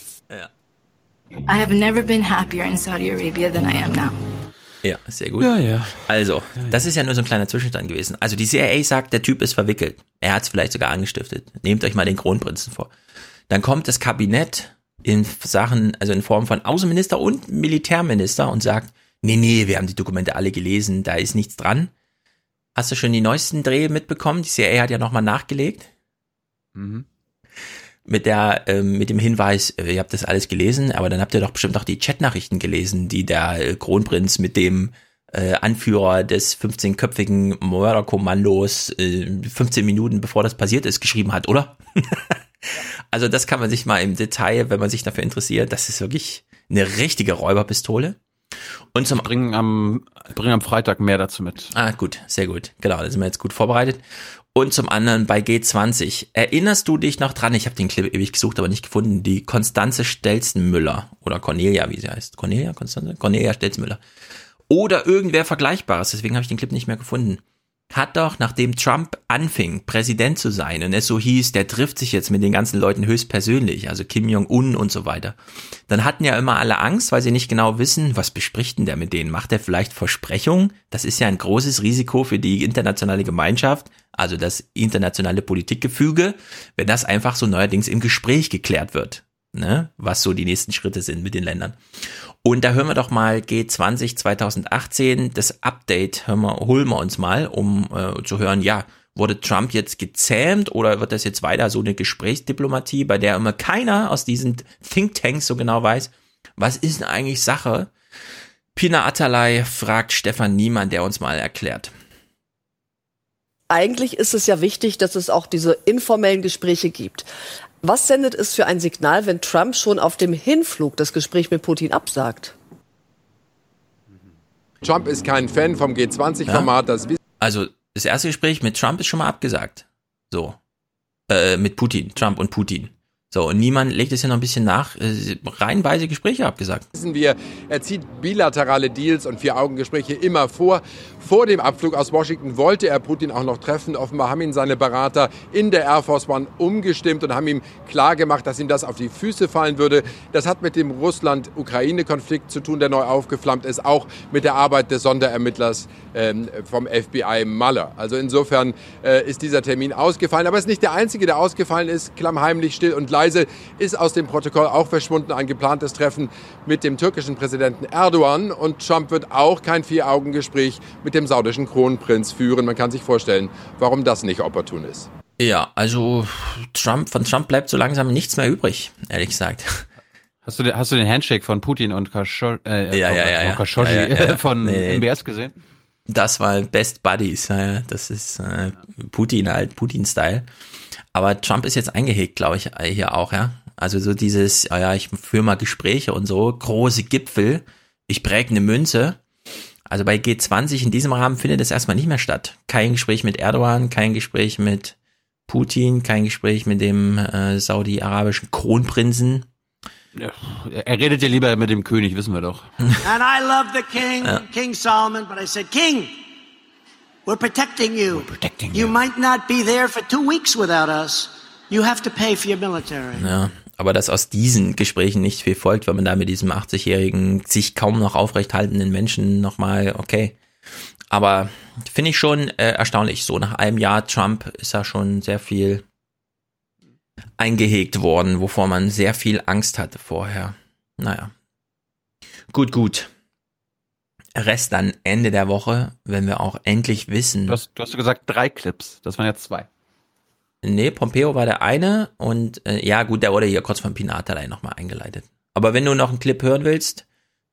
I have never been happier in Saudi Arabia than I am now. Ja, sehr gut. Ja, ja. Also, das ist ja nur so ein kleiner Zwischenstand gewesen. Also die CIA sagt, der Typ ist verwickelt. Er hat es vielleicht sogar angestiftet. Nehmt euch mal den Kronprinzen vor. Dann kommt das Kabinett in Sachen, also in Form von Außenminister und Militärminister und sagt, nee, nee, wir haben die Dokumente alle gelesen, da ist nichts dran. Hast du schon die neuesten Dreh mitbekommen? Die CIA hat ja nochmal nachgelegt. Mhm. Mit der, ähm, mit dem Hinweis, äh, ihr habt das alles gelesen, aber dann habt ihr doch bestimmt auch die Chatnachrichten gelesen, die der äh, Kronprinz mit dem äh, Anführer des 15-köpfigen Mörderkommandos äh, 15 Minuten bevor das passiert ist, geschrieben hat, oder? also das kann man sich mal im Detail, wenn man sich dafür interessiert, das ist wirklich eine richtige Räuberpistole. Und zum bringen am bringen am Freitag mehr dazu mit. Ah, gut, sehr gut. Genau, da sind wir jetzt gut vorbereitet. Und zum anderen bei G20. Erinnerst du dich noch dran? Ich habe den Clip ewig gesucht, aber nicht gefunden. Die Konstanze Stelzenmüller oder Cornelia, wie sie heißt. Cornelia, Konstanze? Cornelia Stelzenmüller. Oder irgendwer Vergleichbares. Deswegen habe ich den Clip nicht mehr gefunden hat doch, nachdem Trump anfing, Präsident zu sein und es so hieß, der trifft sich jetzt mit den ganzen Leuten höchstpersönlich, also Kim Jong-un und so weiter, dann hatten ja immer alle Angst, weil sie nicht genau wissen, was bespricht denn der mit denen? Macht er vielleicht Versprechungen? Das ist ja ein großes Risiko für die internationale Gemeinschaft, also das internationale Politikgefüge, wenn das einfach so neuerdings im Gespräch geklärt wird, ne? was so die nächsten Schritte sind mit den Ländern. Und da hören wir doch mal G20 2018, das Update hören wir, holen wir uns mal, um äh, zu hören, ja, wurde Trump jetzt gezähmt oder wird das jetzt weiter so eine Gesprächsdiplomatie, bei der immer keiner aus diesen Thinktanks so genau weiß, was ist denn eigentlich Sache? Pina Atalay fragt Stefan Niemann, der uns mal erklärt. Eigentlich ist es ja wichtig, dass es auch diese informellen Gespräche gibt. Was sendet es für ein Signal, wenn Trump schon auf dem Hinflug das Gespräch mit Putin absagt? Trump ist kein Fan vom G20-Format. Ja. also das erste Gespräch mit Trump ist schon mal abgesagt. So. Äh, mit Putin, Trump und Putin. So, und niemand legt es ja noch ein bisschen nach. Äh, reihenweise Gespräche abgesagt. Wissen wir, er zieht bilaterale Deals und Vier-Augen-Gespräche immer vor. Vor dem Abflug aus Washington wollte er Putin auch noch treffen. Offenbar haben ihn seine Berater in der Air Force One umgestimmt und haben ihm klargemacht, dass ihm das auf die Füße fallen würde. Das hat mit dem Russland-Ukraine-Konflikt zu tun, der neu aufgeflammt ist, auch mit der Arbeit des Sonderermittlers ähm, vom FBI Mueller. Also insofern äh, ist dieser Termin ausgefallen. Aber es ist nicht der einzige, der ausgefallen ist. Klammheimlich, still und leise ist aus dem Protokoll auch verschwunden ein geplantes Treffen mit dem türkischen Präsidenten Erdogan. Und Trump wird auch kein Vier-Augen-Gespräch mit dem saudischen Kronprinz führen. Man kann sich vorstellen, warum das nicht opportun ist. Ja, also Trump, von Trump bleibt so langsam nichts mehr übrig, ehrlich gesagt. Hast du, den, hast du den Handshake von Putin und Khashoggi, äh, ja, ja, ja, ja. Ja, ja, ja. von Nee, nee. MBS gesehen? Das war Best Buddies. ja, Das ist äh, Putin halt, Putin-Style. Aber Trump ist jetzt eingehegt, glaube ich, hier auch, ja. Also so dieses, ja, ich führe mal Gespräche und so, große Gipfel, ich präge eine Münze. Also bei G20 in diesem Rahmen findet es erstmal nicht mehr statt. Kein Gespräch mit Erdogan, kein Gespräch mit Putin, kein Gespräch mit dem äh, saudi-arabischen Kronprinzen. Ja, er redet ja lieber mit dem König, wissen wir doch. And I love the king, Ja. King Solomon, but I said, King, we're protecting you. We're protecting you. You might not be there for two weeks without us. You have to pay for your military. Ja, aber dass aus diesen Gesprächen nicht viel folgt, wenn man da mit diesem 80-jährigen, sich kaum noch aufrecht haltenden Menschen nochmal, okay. Aber finde ich schon äh, erstaunlich. So nach einem Jahr Trump ist da schon sehr viel eingehegt worden, wovor man sehr viel Angst hatte vorher. Naja. Gut, gut. Rest dann Ende der Woche, wenn wir auch endlich wissen. Du hast, du hast gesagt drei Clips, das waren ja zwei. Nee, Pompeo war der eine und äh, ja gut, der wurde hier kurz von Pinatalei nochmal eingeleitet. Aber wenn du noch einen Clip hören willst,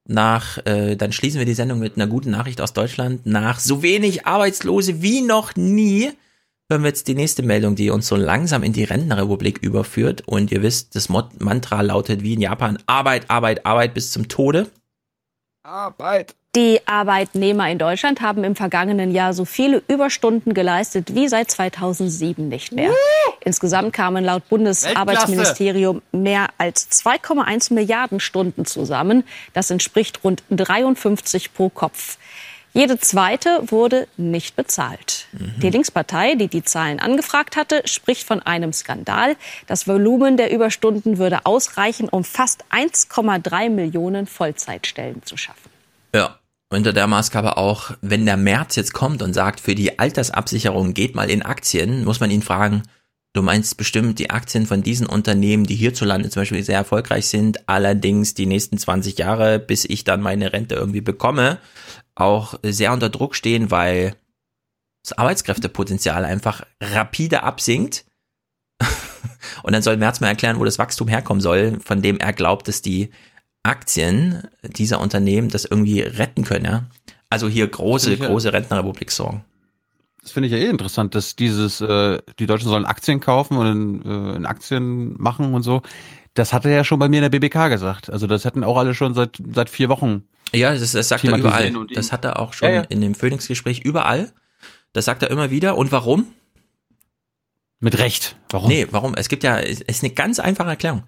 nach, äh, dann schließen wir die Sendung mit einer guten Nachricht aus Deutschland. Nach so wenig Arbeitslose wie noch nie hören wir jetzt die nächste Meldung, die uns so langsam in die Rentenrepublik überführt. Und ihr wisst, das Mot Mantra lautet wie in Japan Arbeit, Arbeit, Arbeit bis zum Tode. Arbeit. Die Arbeitnehmer in Deutschland haben im vergangenen Jahr so viele Überstunden geleistet wie seit 2007 nicht mehr. Insgesamt kamen laut Bundesarbeitsministerium mehr als 2,1 Milliarden Stunden zusammen. Das entspricht rund 53 pro Kopf. Jede zweite wurde nicht bezahlt. Die Linkspartei, die die Zahlen angefragt hatte, spricht von einem Skandal. Das Volumen der Überstunden würde ausreichen, um fast 1,3 Millionen Vollzeitstellen zu schaffen. Ja. Unter der Maßgabe auch, wenn der März jetzt kommt und sagt, für die Altersabsicherung geht mal in Aktien, muss man ihn fragen, du meinst bestimmt die Aktien von diesen Unternehmen, die hierzulande zum Beispiel sehr erfolgreich sind, allerdings die nächsten 20 Jahre, bis ich dann meine Rente irgendwie bekomme, auch sehr unter Druck stehen, weil das Arbeitskräftepotenzial einfach rapide absinkt. Und dann soll Merz mal erklären, wo das Wachstum herkommen soll, von dem er glaubt, dass die Aktien dieser Unternehmen das irgendwie retten können, ja. Also hier große, große Rentnerrepublik sorgen. Das finde ich ja eh interessant, dass dieses, äh, die Deutschen sollen Aktien kaufen und in, äh, in Aktien machen und so. Das hat er ja schon bei mir in der BBK gesagt. Also das hätten auch alle schon seit seit vier Wochen. Ja, das, das sagt er überall. Das hat er auch schon Ja, ja. in dem Phoenix-Gespräch überall. Das sagt er immer wieder. Und warum? Mit Recht. Warum? Nee, warum? Es gibt ja, es ist eine ganz einfache Erklärung.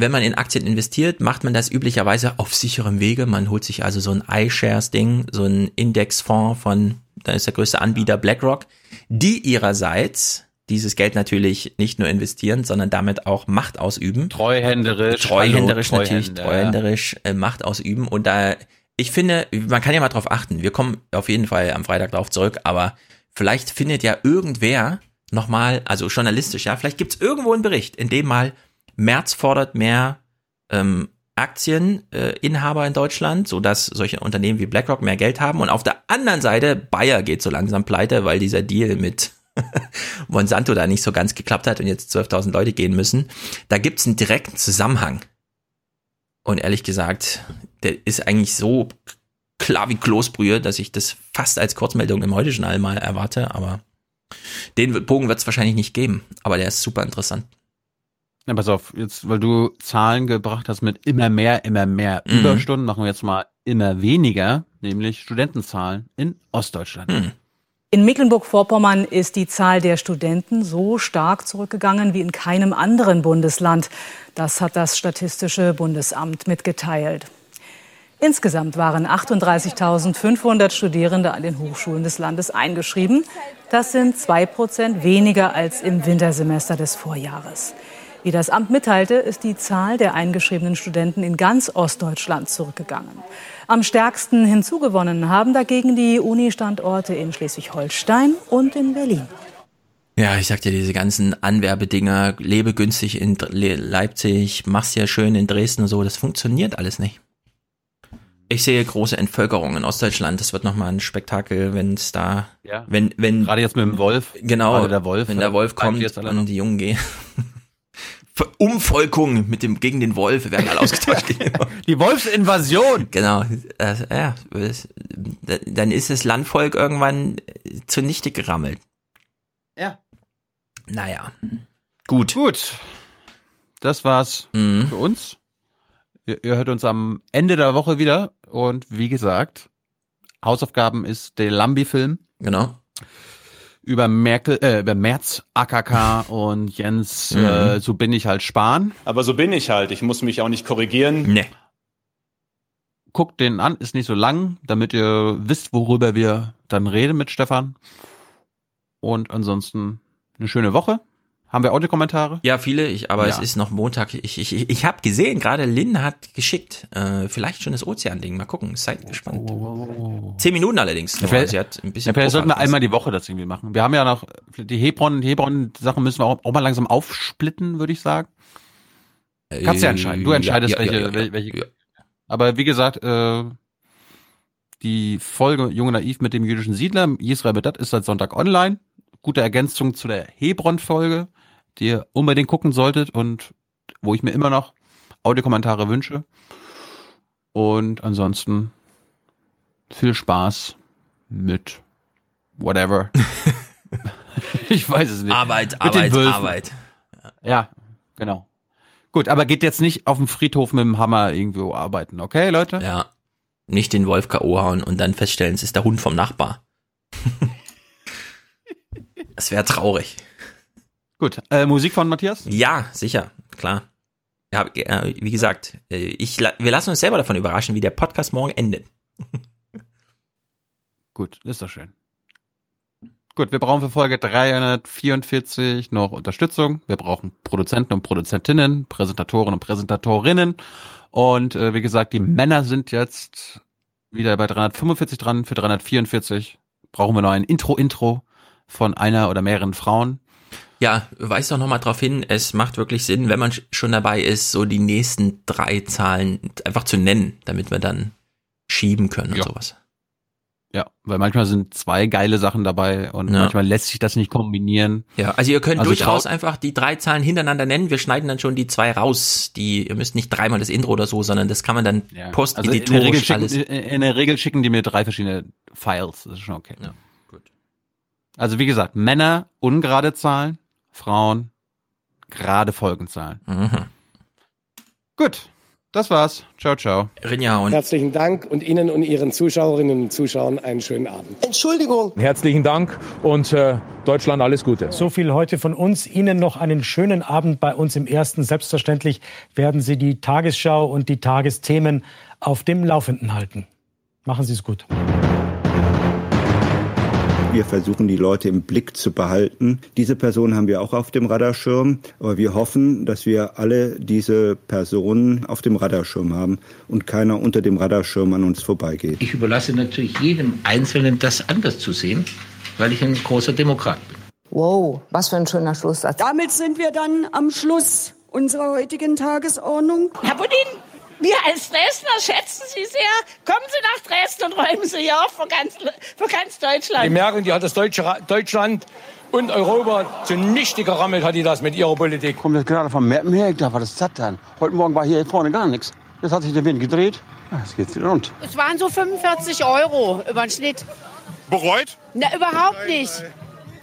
Wenn man in Aktien investiert, macht man das üblicherweise auf sicherem Wege. Man holt sich also so ein iShares-Ding, so ein Indexfonds von, da ist der größte Anbieter BlackRock, die ihrerseits dieses Geld natürlich nicht nur investieren, sondern damit auch Macht ausüben. Treuhänderisch. Treuhänderisch hallo, natürlich, Treuhänder. treuhänderisch äh, Macht ausüben. Und da, ich finde, man kann ja mal drauf achten. Wir kommen auf jeden Fall am Freitag drauf zurück, aber vielleicht findet ja irgendwer nochmal, also journalistisch, ja, vielleicht gibt's irgendwo einen Bericht, in dem mal Merz fordert mehr ähm, Aktieninhaber äh, in Deutschland, so dass solche Unternehmen wie BlackRock mehr Geld haben. Und auf der anderen Seite, Bayer geht so langsam pleite, weil dieser Deal mit Monsanto da nicht so ganz geklappt hat und jetzt 12.000 Leute gehen müssen. Da gibt's einen direkten Zusammenhang. Und ehrlich gesagt, der ist eigentlich so klar wie Kloßbrühe, dass ich das fast als Kurzmeldung im heutigen All mal erwarte, aber den Bogen wird's wahrscheinlich nicht geben. Aber der ist super interessant. Ja, pass auf, jetzt, weil du Zahlen gebracht hast mit immer mehr, immer mehr Mhm. Überstunden, machen wir jetzt mal immer weniger, nämlich Studentenzahlen in Ostdeutschland. Hm. In Mecklenburg-Vorpommern ist die Zahl der Studenten so stark zurückgegangen wie in keinem anderen Bundesland. Das hat das Statistische Bundesamt mitgeteilt. Insgesamt waren 38.500 Studierende an den Hochschulen des Landes eingeschrieben. Das sind zwei Prozent weniger als im Wintersemester des Vorjahres. Wie das Amt mitteilte, ist die Zahl der eingeschriebenen Studenten in ganz Ostdeutschland zurückgegangen. Am stärksten hinzugewonnen haben dagegen die Uni-Standorte in Schleswig-Holstein und in Berlin. Ja, ich sag dir, diese ganzen Anwerbedinger, lebe günstig in Leipzig, mach's ja schön in Dresden und so, das funktioniert alles nicht. Ich sehe große Entvölkerung in Ostdeutschland. Das wird nochmal ein Spektakel, wenn es da, Ja. wenn, wenn. Gerade jetzt mit dem Wolf. Genau, der Wolf, wenn der äh, Wolf kommt und die Jungen gehen. Umvolkung mit dem, gegen den Wolf, wir werden alle ausgetauscht. Die Wolfsinvasion! Genau, äh, ja, es- dann ist das Landvolk irgendwann zunichte gerammelt. Ja. Naja. Gut. Gut. Das war's Mhm. für uns. Ihr, ihr hört uns am Ende der Woche wieder. Und wie gesagt, Hausaufgaben ist der Lambi-Film. Genau. Über Merkel, äh, über Merz, AKK und Jens, Mhm. äh, so bin ich halt Spahn. Aber so bin ich halt. Ich muss mich auch nicht korrigieren. Nee. Guckt den an, ist nicht so lang, damit ihr wisst, worüber wir dann reden mit Stefan. Und ansonsten eine schöne Woche. Haben wir Audiokommentare? Ja, viele, ich, aber Ja. es ist noch Montag. Ich, ich, ich, ich habe gesehen, gerade Lynn hat geschickt, äh, vielleicht schon das Ozean-Ding. Mal gucken, seid gespannt. Zehn Minuten allerdings. Ja, vielleicht, Sie hat ein ja, bisschen vielleicht sollten wir einmal die Woche das irgendwie machen. Wir haben ja noch die Hebron, die Hebron-Sachen müssen wir auch, auch mal langsam aufsplitten, würde ich sagen. Kannst du ja entscheiden. Du Äh, entscheidest, ja, ja, welche, ja, ja, wel- welche. Aber wie gesagt, äh, die Folge Junge Naiv mit dem jüdischen Siedler, Israel Bedat, ist seit Sonntag online. Gute Ergänzung zu der Hebron-Folge, die ihr unbedingt gucken solltet und wo ich mir immer noch Audiokommentare wünsche. Und ansonsten viel Spaß mit whatever. ich weiß es nicht. Arbeit, Arbeit. Arbeit. Ja, genau. Gut, aber geht jetzt nicht auf dem Friedhof mit dem Hammer irgendwo arbeiten, okay, Leute? Ja. nicht den Wolf K.O. hauen und dann feststellen, es ist der Hund vom Nachbar. Es wäre traurig. Gut, äh, Musik von Matthias? Ja, sicher, klar. Ja, äh, wie gesagt, äh, ich, wir lassen uns selber davon überraschen, wie der Podcast morgen endet. Gut, ist doch schön. Gut, wir brauchen für Folge 344 noch Unterstützung. Wir brauchen Produzenten und Produzentinnen, Präsentatoren und Präsentatorinnen. Und äh, wie gesagt, die Männer sind jetzt wieder bei 345 dran. Für 344 brauchen wir noch ein Intro-Intro von einer oder mehreren Frauen. Ja, weist doch nochmal drauf hin, es macht wirklich Sinn, wenn man schon dabei ist, so die nächsten drei Zahlen einfach zu nennen, damit wir dann schieben können und ja. sowas. Ja, weil manchmal sind zwei geile Sachen dabei und Ja. manchmal lässt sich das nicht kombinieren. Ja, also ihr könnt Also durchaus einfach die drei Zahlen hintereinander nennen. Wir schneiden dann schon die zwei raus. Die, ihr müsst nicht dreimal das Intro oder so, sondern das kann man dann Also in, der Regel posteditorisch schicken, alles. in der Regel schicken die mir drei verschiedene Files. Das ist schon okay. Ja, gut. Also wie gesagt, Männer ungerade Zahlen, Frauen gerade Folgenzahlen. Mhm. Gut, das war's. Ciao, ciao. Rinja und Herzlichen Dank und Ihnen und Ihren Zuschauerinnen und Zuschauern einen schönen Abend. Entschuldigung. Herzlichen Dank und äh, Deutschland alles Gute. So viel heute von uns. Ihnen noch einen schönen Abend bei uns im Ersten. Selbstverständlich werden Sie die Tagesschau und die Tagesthemen auf dem Laufenden halten. Machen Sie es gut. Wir versuchen, die Leute im Blick zu behalten. Diese Person haben wir auch auf dem Radarschirm, aber wir hoffen, dass wir alle diese Personen auf dem Radarschirm haben und keiner unter dem Radarschirm an uns vorbeigeht. Ich überlasse natürlich jedem Einzelnen, das anders zu sehen, weil ich ein großer Demokrat bin. Wow, was für ein schöner Schlusssatz. Damit sind wir dann am Schluss unserer heutigen Tagesordnung. Herr Budin, wir als Dresdner schätzen Sie sehr. Kommen Sie nach Dresden und räumen Sie hier auf für ganz, für ganz Deutschland. Die merken, die hat das Deutsche, Ra- Deutschland und Europa zunichte gerammelt, hat die das mit ihrer Politik. Kommt jetzt gerade vom Mappen her, ich dachte, was ist das denn? Heute Morgen war hier vorne gar nichts. Jetzt hat sich der Wind gedreht. Ja, Jetzt geht's wieder rund. Es waren so 45 Euro über den Schnitt. Bereut? Na, überhaupt nicht.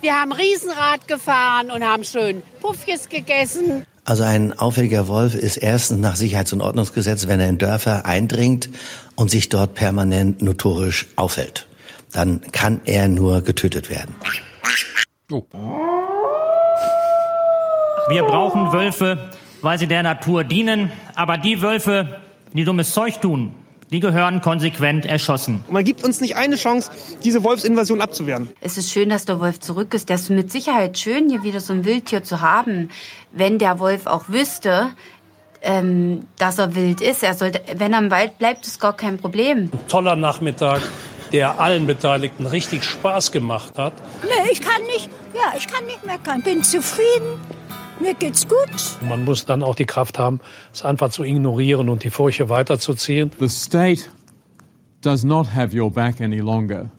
Wir haben Riesenrad gefahren und haben schön Puffjes gegessen. Also ein auffälliger Wolf ist erstens nach Sicherheits- und Ordnungsgesetz, wenn er in Dörfer eindringt und sich dort permanent notorisch aufhält. Dann kann er nur getötet werden. Wir brauchen Wölfe, weil sie der Natur dienen. Aber die Wölfe, die dummes Zeug tun, die gehören konsequent erschossen. Man gibt uns nicht eine Chance, diese Wolfsinvasion abzuwehren. Es ist schön, dass der Wolf zurück ist. Das ist mit Sicherheit schön, hier wieder so ein Wildtier zu haben. Wenn der Wolf auch wüsste, ähm, dass er wild ist, er sollte, wenn er im Wald bleibt, ist gar kein Problem. toller Nachmittag, der allen Beteiligten richtig Spaß gemacht hat. Nee, ich kann nicht, ja, ich kann nicht meckern. Bin zufrieden. Mir geht's gut. Man muss dann auch die Kraft haben, es einfach zu ignorieren und die Furche weiterzuziehen. The state does not have your back any longer.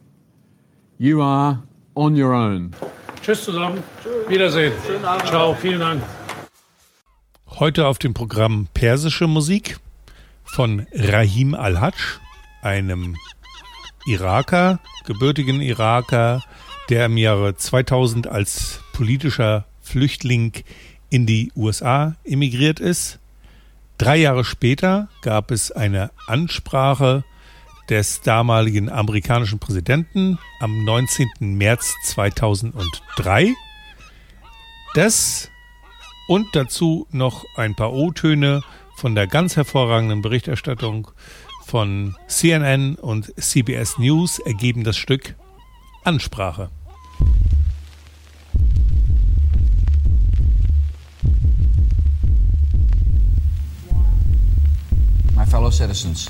You are on your own. Tschüss zusammen. Wiedersehen. Ciao, vielen Dank. Heute auf dem Programm persische Musik von Rahim Al-Hajj, einem Iraker, gebürtigen Iraker, der im Jahre 2000 als politischer Flüchtling in die USA emigriert ist. Drei Jahre später gab es eine Ansprache des damaligen amerikanischen Präsidenten am 19. März 2003. Das und dazu noch ein paar O-Töne von der ganz hervorragenden Berichterstattung von CNN und CBS News ergeben das Stück Ansprache. Fellow citizens,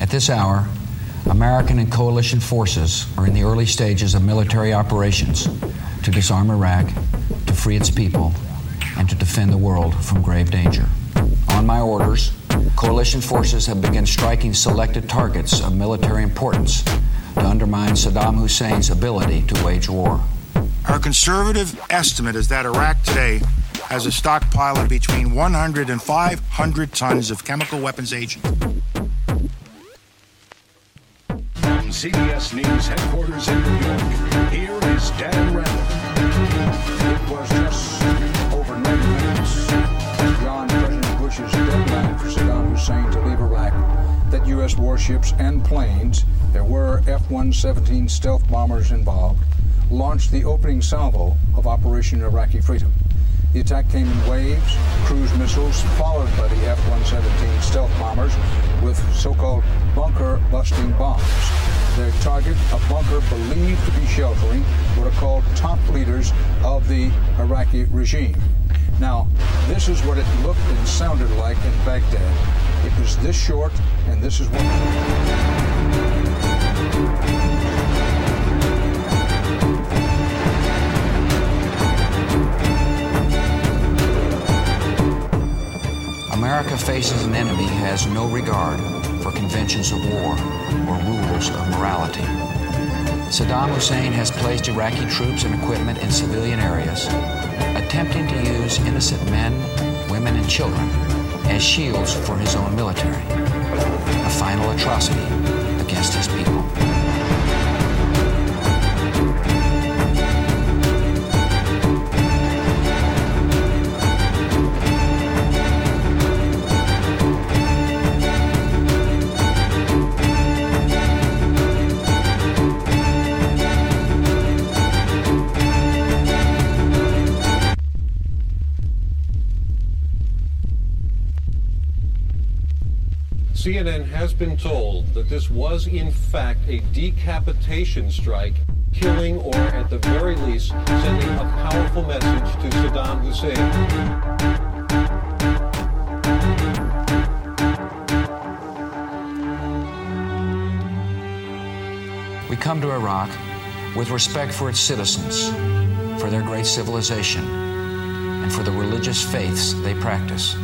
at this hour, American and coalition forces are in the early stages of military operations to disarm Iraq, to free its people, and to defend the world from grave danger. On my orders, coalition forces have begun striking selected targets of military importance to undermine Saddam Hussein's ability to wage war. Our conservative estimate is that Iraq today has a stockpile of between 100 and 500 tons of chemical weapons agent. From CBS News headquarters in New York, here is Dan Rather. It was just over 90 minutes beyond President Bush's deadline for Saddam Hussein to leave Iraq that U.S. Warships and planes, there were F 117 stealth bombers involved, launched the opening salvo of Operation Iraqi Freedom. The attack came in waves, cruise missiles, followed by the F 117 stealth bombers with so called bunker busting bombs. Their target, a bunker believed to be sheltering what are called top leaders of the Iraqi regime. Now, this is what it looked and sounded like in Baghdad. It was this short, and this is what. America faces an enemy who has no regard for conventions of war or rules of morality. Saddam Hussein has placed Iraqi troops and equipment in civilian areas, attempting to use innocent men, women, and children as shields for his own military. A final atrocity against his people. CNN has been told that this was, in fact, a decapitation strike, killing or, at the very least, sending a powerful message to Saddam Hussein. We come to Iraq with respect for its citizens, for their great civilization, and for the religious faiths they practice.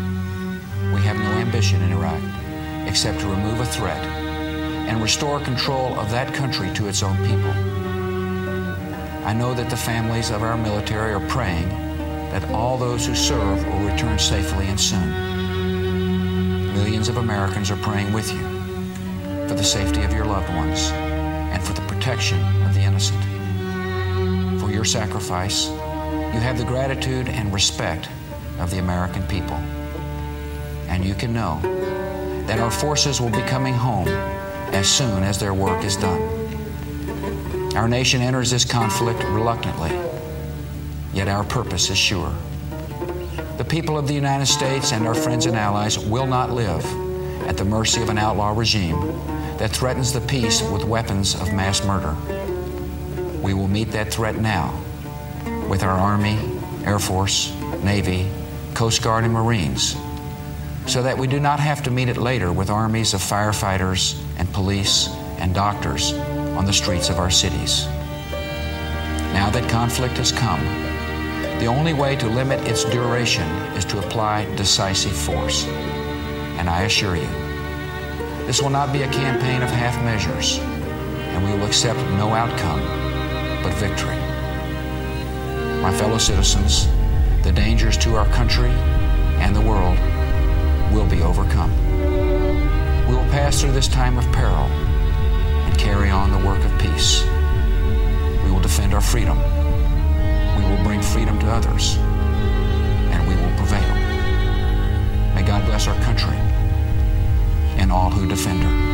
We have no ambition in Iraq except to remove a threat and restore control of that country to its own people. I know that the families of our military are praying that all those who serve will return safely and soon. Millions of Americans are praying with you for the safety of your loved ones and for the protection of the innocent. For your sacrifice, you have the gratitude and respect of the American people. And you can know that our forces will be coming home as soon as their work is done. Our nation enters this conflict reluctantly, yet our purpose is sure. The people of the United States and our friends and allies will not live at the mercy of an outlaw regime that threatens the peace with weapons of mass murder. We will meet that threat now with our Army, Air Force, Navy, Coast Guard, and Marines so that we do not have to meet it later with armies of firefighters and police and doctors on the streets of our cities. Now that conflict has come, the only way to limit its duration is to apply decisive force. And I assure you, this will not be a campaign of half measures, and we will accept no outcome but victory. My fellow citizens, the dangers to our country and the world will be overcome. We will pass through this time of peril and carry on the work of peace. We will defend our freedom. We will bring freedom to others, and we will prevail. May God bless our country and all who defend her.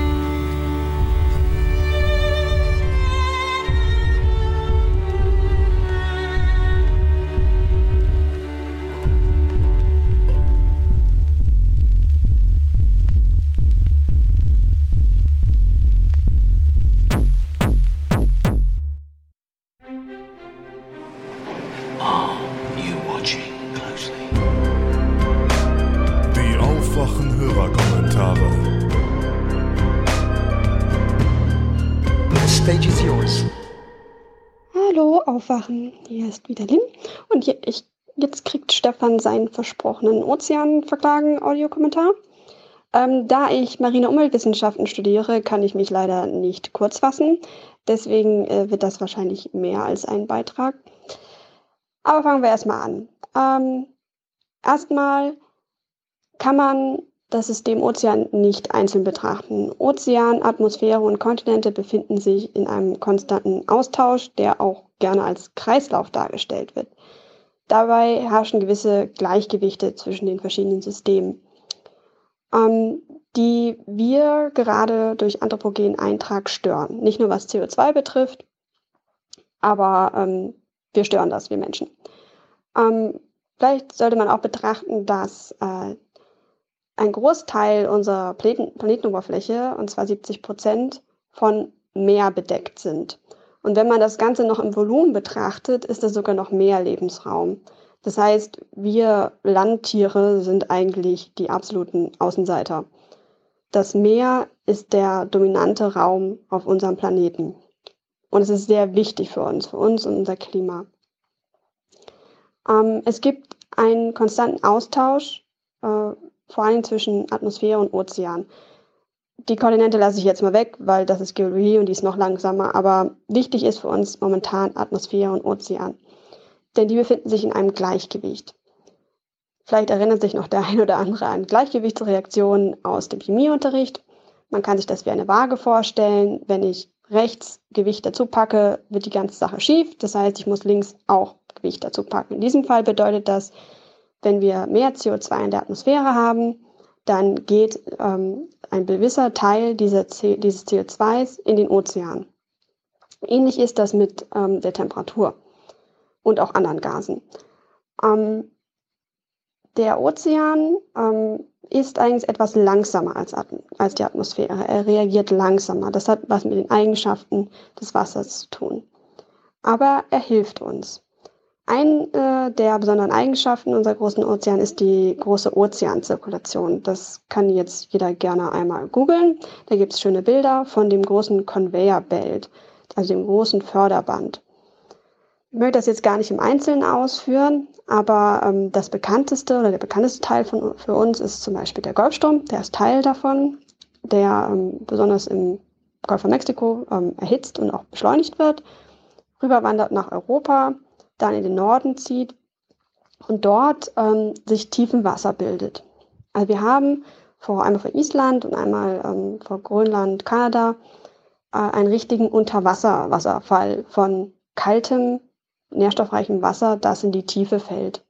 Aufwachen. Hier ist wieder Lynn. Und hier, ich, jetzt kriegt Stefan seinen versprochenen Ozeanverklagen-Audiokommentar. Ähm, da ich Marine Umweltwissenschaften studiere, kann ich mich leider nicht kurz fassen. Deswegen äh, wird das wahrscheinlich mehr als ein Beitrag. Aber fangen wir erstmal an. Ähm, erstmal kann man das System Ozean nicht einzeln betrachten. Ozean, Atmosphäre und Kontinente befinden sich in einem konstanten Austausch, der auch gerne als Kreislauf dargestellt wird. Dabei herrschen gewisse Gleichgewichte zwischen den verschiedenen Systemen. ähm, die wir gerade durch anthropogenen Eintrag stören. Nicht nur was CO2 betrifft, aber ähm, wir stören das, wir Menschen. Ähm, vielleicht sollte man auch betrachten, dass äh, ein Großteil unserer Planeten Planetenoberfläche, und zwar 70 Prozent, von Meer bedeckt sind. Und wenn man das Ganze noch im Volumen betrachtet, ist das sogar noch mehr Lebensraum. Das heißt, wir Landtiere sind eigentlich die absoluten Außenseiter. Das Meer ist der dominante Raum auf unserem Planeten. Und es ist sehr wichtig für uns, für uns und unser Klima. Ähm, es gibt einen konstanten Austausch, äh, vor allem zwischen Atmosphäre und Ozean. Die Kontinente lasse ich jetzt mal weg, weil das ist Geologie und die ist noch langsamer. Aber wichtig ist für uns momentan Atmosphäre und Ozean. Denn die befinden sich in einem Gleichgewicht. Vielleicht erinnert sich noch der ein oder andere an Gleichgewichtsreaktionen aus dem Chemieunterricht. Man kann sich das wie eine Waage vorstellen. Wenn ich rechts Gewicht dazu packe, wird die ganze Sache schief. Das heißt, ich muss links auch Gewicht dazu packen. In diesem Fall bedeutet das, wenn wir mehr CO2 in der Atmosphäre haben, dann geht ähm, ein gewisser Teil dieser dieses CO2s in den Ozean. Ähnlich ist das mit ähm, der Temperatur und auch anderen Gasen. Ähm, der Ozean ähm, ist eigentlich etwas langsamer als, als die Atmosphäre. Er reagiert langsamer. Das hat was mit den Eigenschaften des Wassers zu tun. Aber er hilft uns. Eine der besonderen Eigenschaften unserer großen Ozean ist die große Ozeanzirkulation. Das kann jetzt jeder gerne einmal googeln. Da gibt es schöne Bilder von dem großen Conveyor Belt, also dem großen Förderband. Ich möchte das jetzt gar nicht im Einzelnen ausführen, aber ähm, das bekannteste oder der bekannteste Teil von, für uns ist zum Beispiel der Golfstrom. Der ist Teil davon, der ähm, besonders im Golf von Mexiko ähm, erhitzt und auch beschleunigt wird, rüberwandert nach Europa, dann in den Norden zieht und dort ähm, sich Tiefenwasser bildet. Also wir haben vor einmal vor Island und einmal ähm, vor Grönland, Kanada äh, einen richtigen Unterwasserwasserfall von kaltem nährstoffreichem Wasser, das in die Tiefe fällt.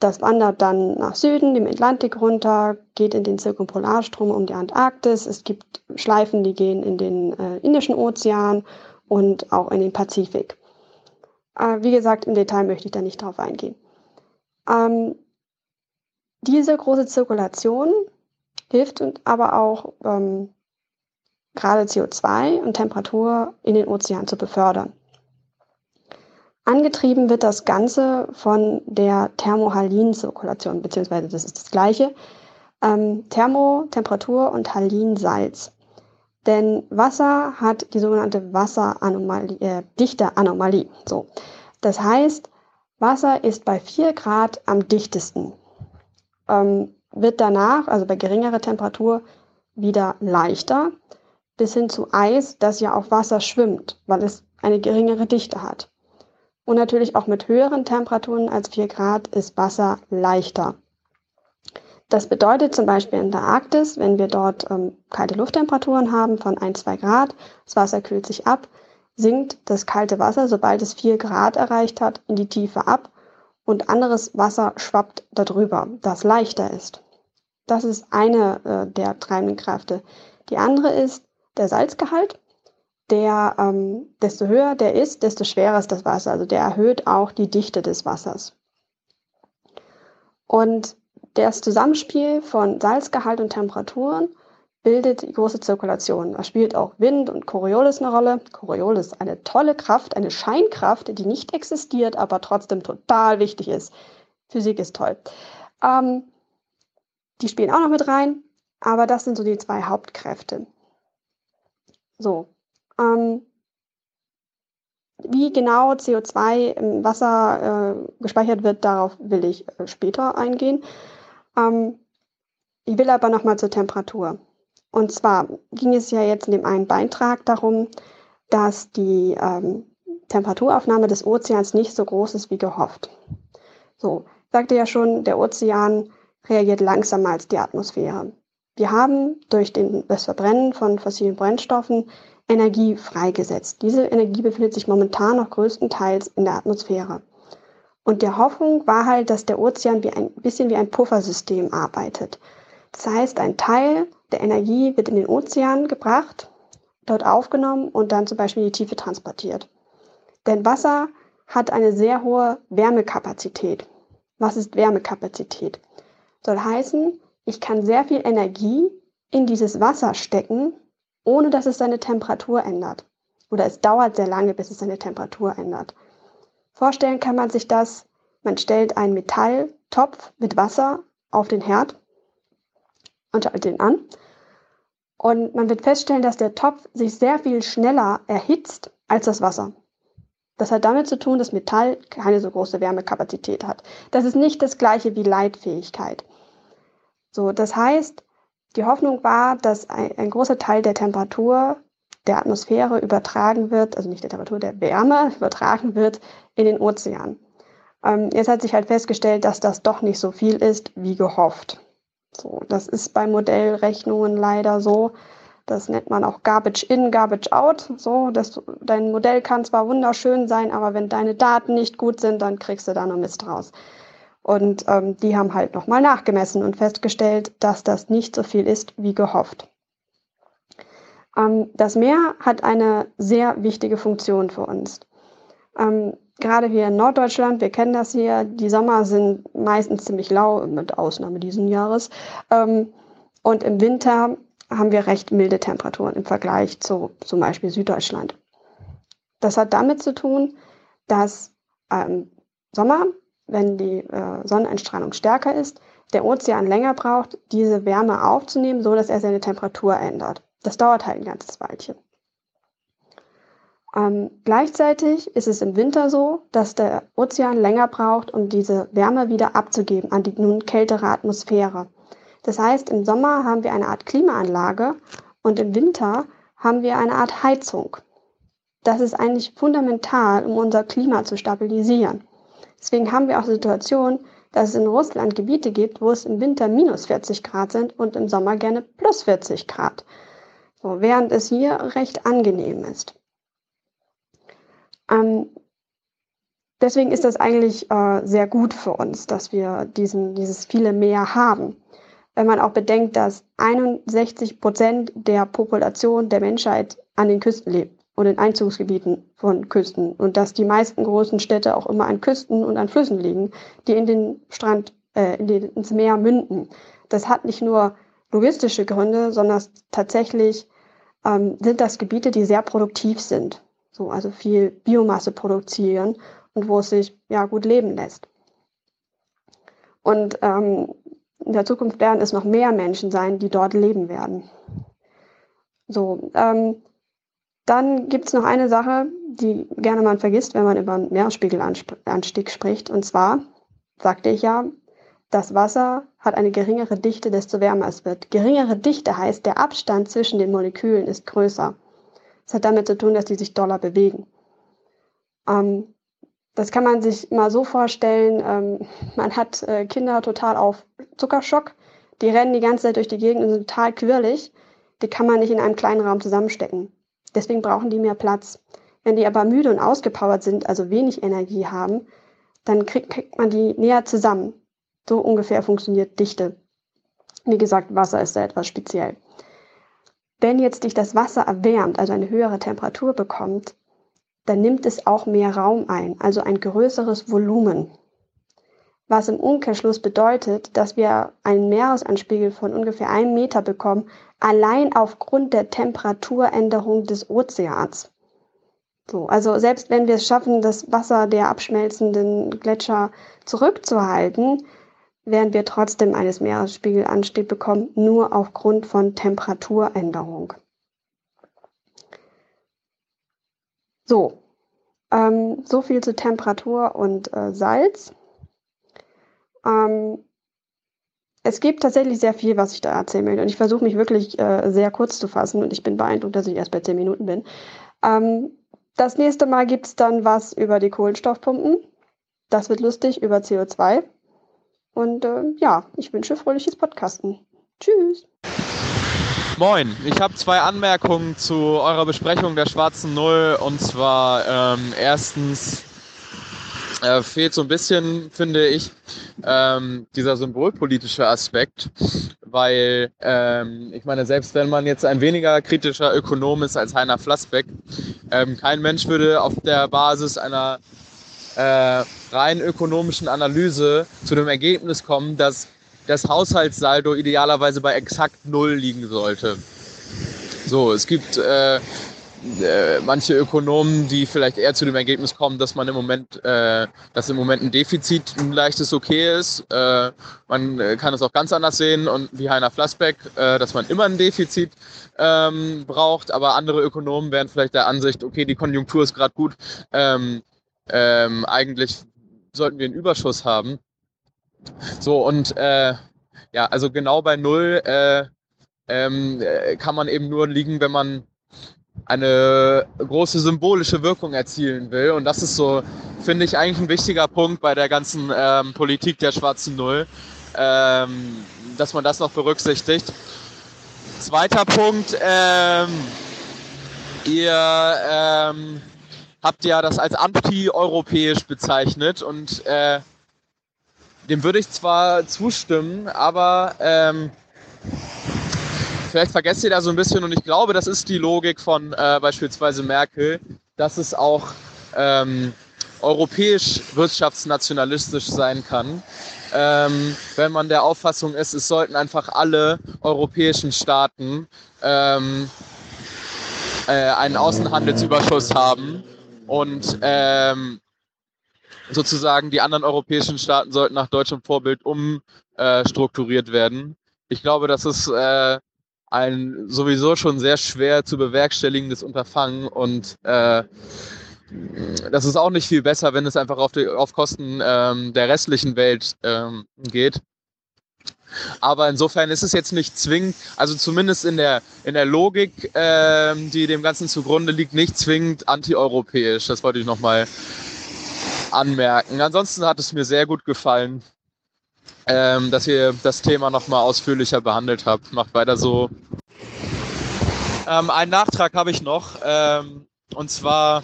Das wandert dann nach Süden, dem Atlantik runter, geht in den Zirkumpolarstrom um die Antarktis. Es gibt Schleifen, die gehen in den äh, Indischen Ozean und auch in den Pazifik. Äh, wie gesagt, im Detail möchte ich da nicht drauf eingehen. Ähm, diese große Zirkulation hilft aber auch ähm, gerade CO2 und Temperatur in den Ozean zu befördern. Angetrieben wird das Ganze von der Thermohalin-Zirkulation, beziehungsweise das ist das gleiche. Ähm, Thermo, Temperatur und Halin, Salz. Denn Wasser hat die sogenannte Wasseranomalie, äh, Dichteanomalie. So. Das heißt, Wasser ist bei 4 Grad am dichtesten. Ähm, wird danach, also bei geringerer Temperatur, wieder leichter, bis hin zu Eis, das ja auf Wasser schwimmt, weil es eine geringere Dichte hat. Und natürlich auch mit höheren Temperaturen als 4 Grad ist Wasser leichter. Das bedeutet zum Beispiel in der Arktis, wenn wir dort ähm, kalte Lufttemperaturen haben von 1, 2 Grad, das Wasser kühlt sich ab, sinkt das kalte Wasser, sobald es 4 Grad erreicht hat, in die Tiefe ab und anderes Wasser schwappt darüber, das leichter ist. Das ist eine äh, der treibenden Kräfte. Die andere ist der Salzgehalt der, ähm, desto höher der ist, desto schwerer ist das Wasser. Also der erhöht auch die Dichte des Wassers. Und das Zusammenspiel von Salzgehalt und Temperaturen bildet große Zirkulation. Da spielt auch Wind und Coriolis eine Rolle. Coriolis eine tolle Kraft, eine Scheinkraft, die nicht existiert, aber trotzdem total wichtig ist. Physik ist toll. Ähm, die spielen auch noch mit rein, aber das sind so die zwei Hauptkräfte. So, ähm, wie genau CO2 im Wasser äh, gespeichert wird, darauf will ich äh, später eingehen. Ähm, ich will aber nochmal zur Temperatur. Und zwar ging es ja jetzt in dem einen Beitrag darum, dass die ähm, Temperaturaufnahme des Ozeans nicht so groß ist wie gehofft. So, sagte ja schon, der Ozean reagiert langsamer als die Atmosphäre. Wir haben durch den, das Verbrennen von fossilen Brennstoffen Energie freigesetzt. Diese Energie befindet sich momentan noch größtenteils in der Atmosphäre. Und der Hoffnung war halt, dass der Ozean wie ein bisschen wie ein Puffersystem arbeitet. Das heißt, ein Teil der Energie wird in den Ozean gebracht, dort aufgenommen und dann zum Beispiel in die Tiefe transportiert. Denn Wasser hat eine sehr hohe Wärmekapazität. Was ist Wärmekapazität? Soll heißen, ich kann sehr viel Energie in dieses Wasser stecken, ohne dass es seine Temperatur ändert. Oder es dauert sehr lange, bis es seine Temperatur ändert. Vorstellen kann man sich das, man stellt einen Metalltopf mit Wasser auf den Herd und schaltet ihn an. Und man wird feststellen, dass der Topf sich sehr viel schneller erhitzt als das Wasser. Das hat damit zu tun, dass Metall keine so große Wärmekapazität hat. Das ist nicht das gleiche wie Leitfähigkeit. So, das heißt, die Hoffnung war, dass ein, ein großer Teil der Temperatur der Atmosphäre übertragen wird, also nicht der Temperatur, der Wärme übertragen wird in den Ozean. Ähm, jetzt hat sich halt festgestellt, dass das doch nicht so viel ist, wie gehofft. So, das ist bei Modellrechnungen leider so. Das nennt man auch Garbage in, Garbage out. So, dass dein Modell kann zwar wunderschön sein, aber wenn deine Daten nicht gut sind, dann kriegst du da nur Mist raus. Und ähm, die haben halt nochmal nachgemessen und festgestellt, dass das nicht so viel ist, wie gehofft. Ähm, das Meer hat eine sehr wichtige Funktion für uns. Ähm, gerade hier in Norddeutschland, wir kennen das hier, die Sommer sind meistens ziemlich lau, mit Ausnahme diesen Jahres. Ähm, und im Winter haben wir recht milde Temperaturen im Vergleich zu zum Beispiel Süddeutschland. Das hat damit zu tun, dass ähm, Sommer, wenn die äh, Sonneneinstrahlung stärker ist, der Ozean länger braucht, diese Wärme aufzunehmen, so dass er seine Temperatur ändert. Das dauert halt ein ganzes Weilchen. Ähm, gleichzeitig ist es im Winter so, dass der Ozean länger braucht, um diese Wärme wieder abzugeben an die nun kältere Atmosphäre. Das heißt, im Sommer haben wir eine Art Klimaanlage und im Winter haben wir eine Art Heizung. Das ist eigentlich fundamental, um unser Klima zu stabilisieren. Deswegen haben wir auch Situationen, dass es in Russland Gebiete gibt, wo es im Winter minus 40 Grad sind und im Sommer gerne plus 40 Grad. So, während es hier recht angenehm ist. Ähm, deswegen ist das eigentlich äh, sehr gut für uns, dass wir diesen, dieses viele Meer haben. Wenn man auch bedenkt, dass 61 Prozent der Population der Menschheit an den Küsten lebt und in Einzugsgebieten von Küsten und dass die meisten großen Städte auch immer an Küsten und an Flüssen liegen, die in den Strand, äh, in den, ins Meer münden. Das hat nicht nur logistische Gründe, sondern tatsächlich ähm, sind das Gebiete, die sehr produktiv sind so also viel Biomasse produzieren und wo es sich ja gut leben lässt. Und ähm, in der Zukunft werden es noch mehr Menschen sein, die dort leben werden. So, ähm, dann gibt es noch eine Sache, die gerne man vergisst, wenn man über einen Meeresspiegelanstieg spricht. Und zwar sagte ich ja, das Wasser hat eine geringere Dichte, desto wärmer es wird. Geringere Dichte heißt, der Abstand zwischen den Molekülen ist größer. Das hat damit zu tun, dass die sich doller bewegen. Ähm, das kann man sich mal so vorstellen, ähm, man hat äh, Kinder total auf Zuckerschock, die rennen die ganze Zeit durch die Gegend und sind total quirlig. Die kann man nicht in einem kleinen Raum zusammenstecken. Deswegen brauchen die mehr Platz. Wenn die aber müde und ausgepowert sind, also wenig Energie haben, dann kriegt, kriegt man die näher zusammen. So ungefähr funktioniert Dichte. Wie gesagt, Wasser ist da etwas speziell. Wenn jetzt dich das Wasser erwärmt, also eine höhere Temperatur bekommt, dann nimmt es auch mehr Raum ein, also ein größeres Volumen. Was im Umkehrschluss bedeutet, dass wir einen Meeresanspiegel von ungefähr einem Meter bekommen, allein aufgrund der Temperaturänderung des Ozeans. So, also selbst wenn wir es schaffen, das Wasser der abschmelzenden Gletscher zurückzuhalten, werden wir trotzdem eines Meeresspiegelanstieg bekommen, nur aufgrund von Temperaturänderung. So, ähm, so viel zu Temperatur und äh, Salz. Ähm, es gibt tatsächlich sehr viel, was ich da erzählen will. Und ich versuche mich wirklich äh, sehr kurz zu fassen. Und ich bin beeindruckt, dass ich erst bei 10 Minuten bin. Ähm, das nächste Mal gibt es dann was über die Kohlenstoffpumpen. Das wird lustig über CO2. Und äh, ja, ich wünsche fröhliches Podcasten. Tschüss. Moin, ich habe zwei Anmerkungen zu eurer Besprechung der schwarzen Null. Und zwar ähm, erstens äh, fehlt so ein bisschen, finde ich, ähm, dieser symbolpolitische Aspekt, weil ähm, ich meine, selbst wenn man jetzt ein weniger kritischer Ökonom ist als Heiner Flassbeck, ähm, kein Mensch würde auf der Basis einer äh, rein ökonomischen Analyse zu dem Ergebnis kommen, dass das Haushaltssaldo idealerweise bei exakt null liegen sollte. So, es gibt äh, äh, manche Ökonomen, die vielleicht eher zu dem Ergebnis kommen, dass man im Moment, äh, dass im Moment ein Defizit ein leichtes Okay ist. Äh, man äh, kann es auch ganz anders sehen und wie Heiner Flassbeck, äh, dass man immer ein Defizit ähm, braucht, aber andere Ökonomen wären vielleicht der Ansicht, okay, die Konjunktur ist gerade gut, ähm, ähm, eigentlich sollten wir einen Überschuss haben. So und äh, ja, also genau bei null äh, ähm, äh, kann man eben nur liegen, wenn man eine große symbolische Wirkung erzielen will. Und das ist so, finde ich, eigentlich ein wichtiger Punkt bei der ganzen ähm, Politik der schwarzen Null, ähm, dass man das noch berücksichtigt. Zweiter Punkt, ähm, ihr ähm, habt ja das als anti-europäisch bezeichnet und äh, dem würde ich zwar zustimmen, aber ähm, vielleicht vergesst ihr da so ein bisschen und ich glaube, das ist die Logik von äh, beispielsweise Merkel, dass es auch ähm, europäisch wirtschaftsnationalistisch sein kann, ähm, wenn man der Auffassung ist, es sollten einfach alle europäischen Staaten ähm, äh, einen Außenhandelsüberschuss haben und ähm, sozusagen die anderen europäischen Staaten sollten nach deutschem Vorbild umstrukturiert werden. Ich glaube, das ist äh, ein sowieso schon sehr schwer zu bewerkstelligendes Unterfangen und äh, das ist auch nicht viel besser, wenn es einfach auf, die, auf Kosten ähm, der restlichen Welt ähm, geht. Aber insofern ist es jetzt nicht zwingend, also zumindest in der, in der Logik, ähm, die dem Ganzen zugrunde liegt, nicht zwingend antieuropäisch. Das wollte ich nochmal anmerken. Ansonsten hat es mir sehr gut gefallen ähm, dass ihr das Thema nochmal ausführlicher behandelt habt. Macht weiter so. Ähm, einen Nachtrag habe ich noch. Ähm, und zwar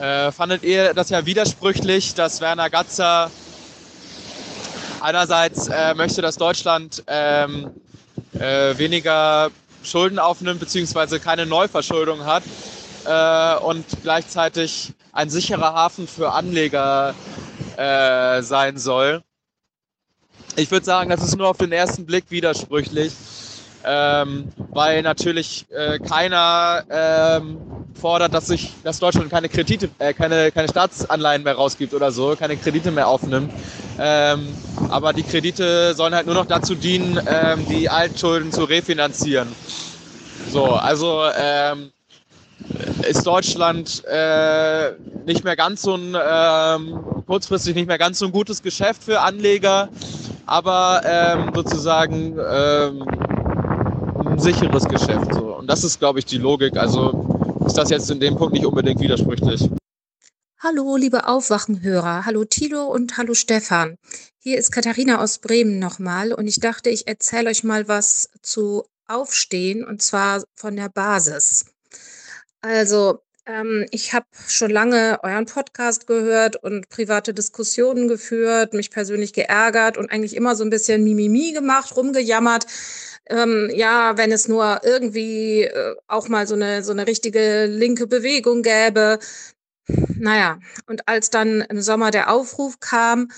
äh, fandet ihr das ja widersprüchlich, dass Werner Gatzer einerseits äh, möchte, dass Deutschland ähm, äh, weniger Schulden aufnimmt, beziehungsweise keine Neuverschuldung hat äh, und gleichzeitig ein sicherer Hafen für Anleger äh, sein soll. Ich würde sagen, das ist nur auf den ersten Blick widersprüchlich, ähm, weil natürlich äh, keiner ähm, fordert, dass sich, dass Deutschland keine Kredite, äh, keine, keine Staatsanleihen mehr rausgibt oder so, keine Kredite mehr aufnimmt. Ähm, aber die Kredite sollen halt nur noch dazu dienen, ähm, die Altschulden zu refinanzieren. So, also ähm, ist Deutschland äh, nicht mehr ganz so ein ähm, kurzfristig nicht mehr ganz so ein gutes Geschäft für Anleger, aber ähm, sozusagen ähm, ein sicheres Geschäft. So. Und das ist, glaube ich, die Logik. Also ist das jetzt in dem Punkt nicht unbedingt widersprüchlich. Hallo, liebe Aufwachenhörer. Hallo Tilo und hallo Stefan. Hier ist Katharina aus Bremen nochmal und ich dachte, ich erzähle euch mal was zu Aufstehen und zwar von der Basis. Also, ähm, ich habe schon lange euren Podcast gehört und private Diskussionen geführt, mich persönlich geärgert und eigentlich immer so ein bisschen Mimimi gemacht, rumgejammert. Ähm, ja, wenn es nur irgendwie äh, auch mal so eine, so eine richtige linke Bewegung gäbe. Naja, und als dann im Sommer der Aufruf kam,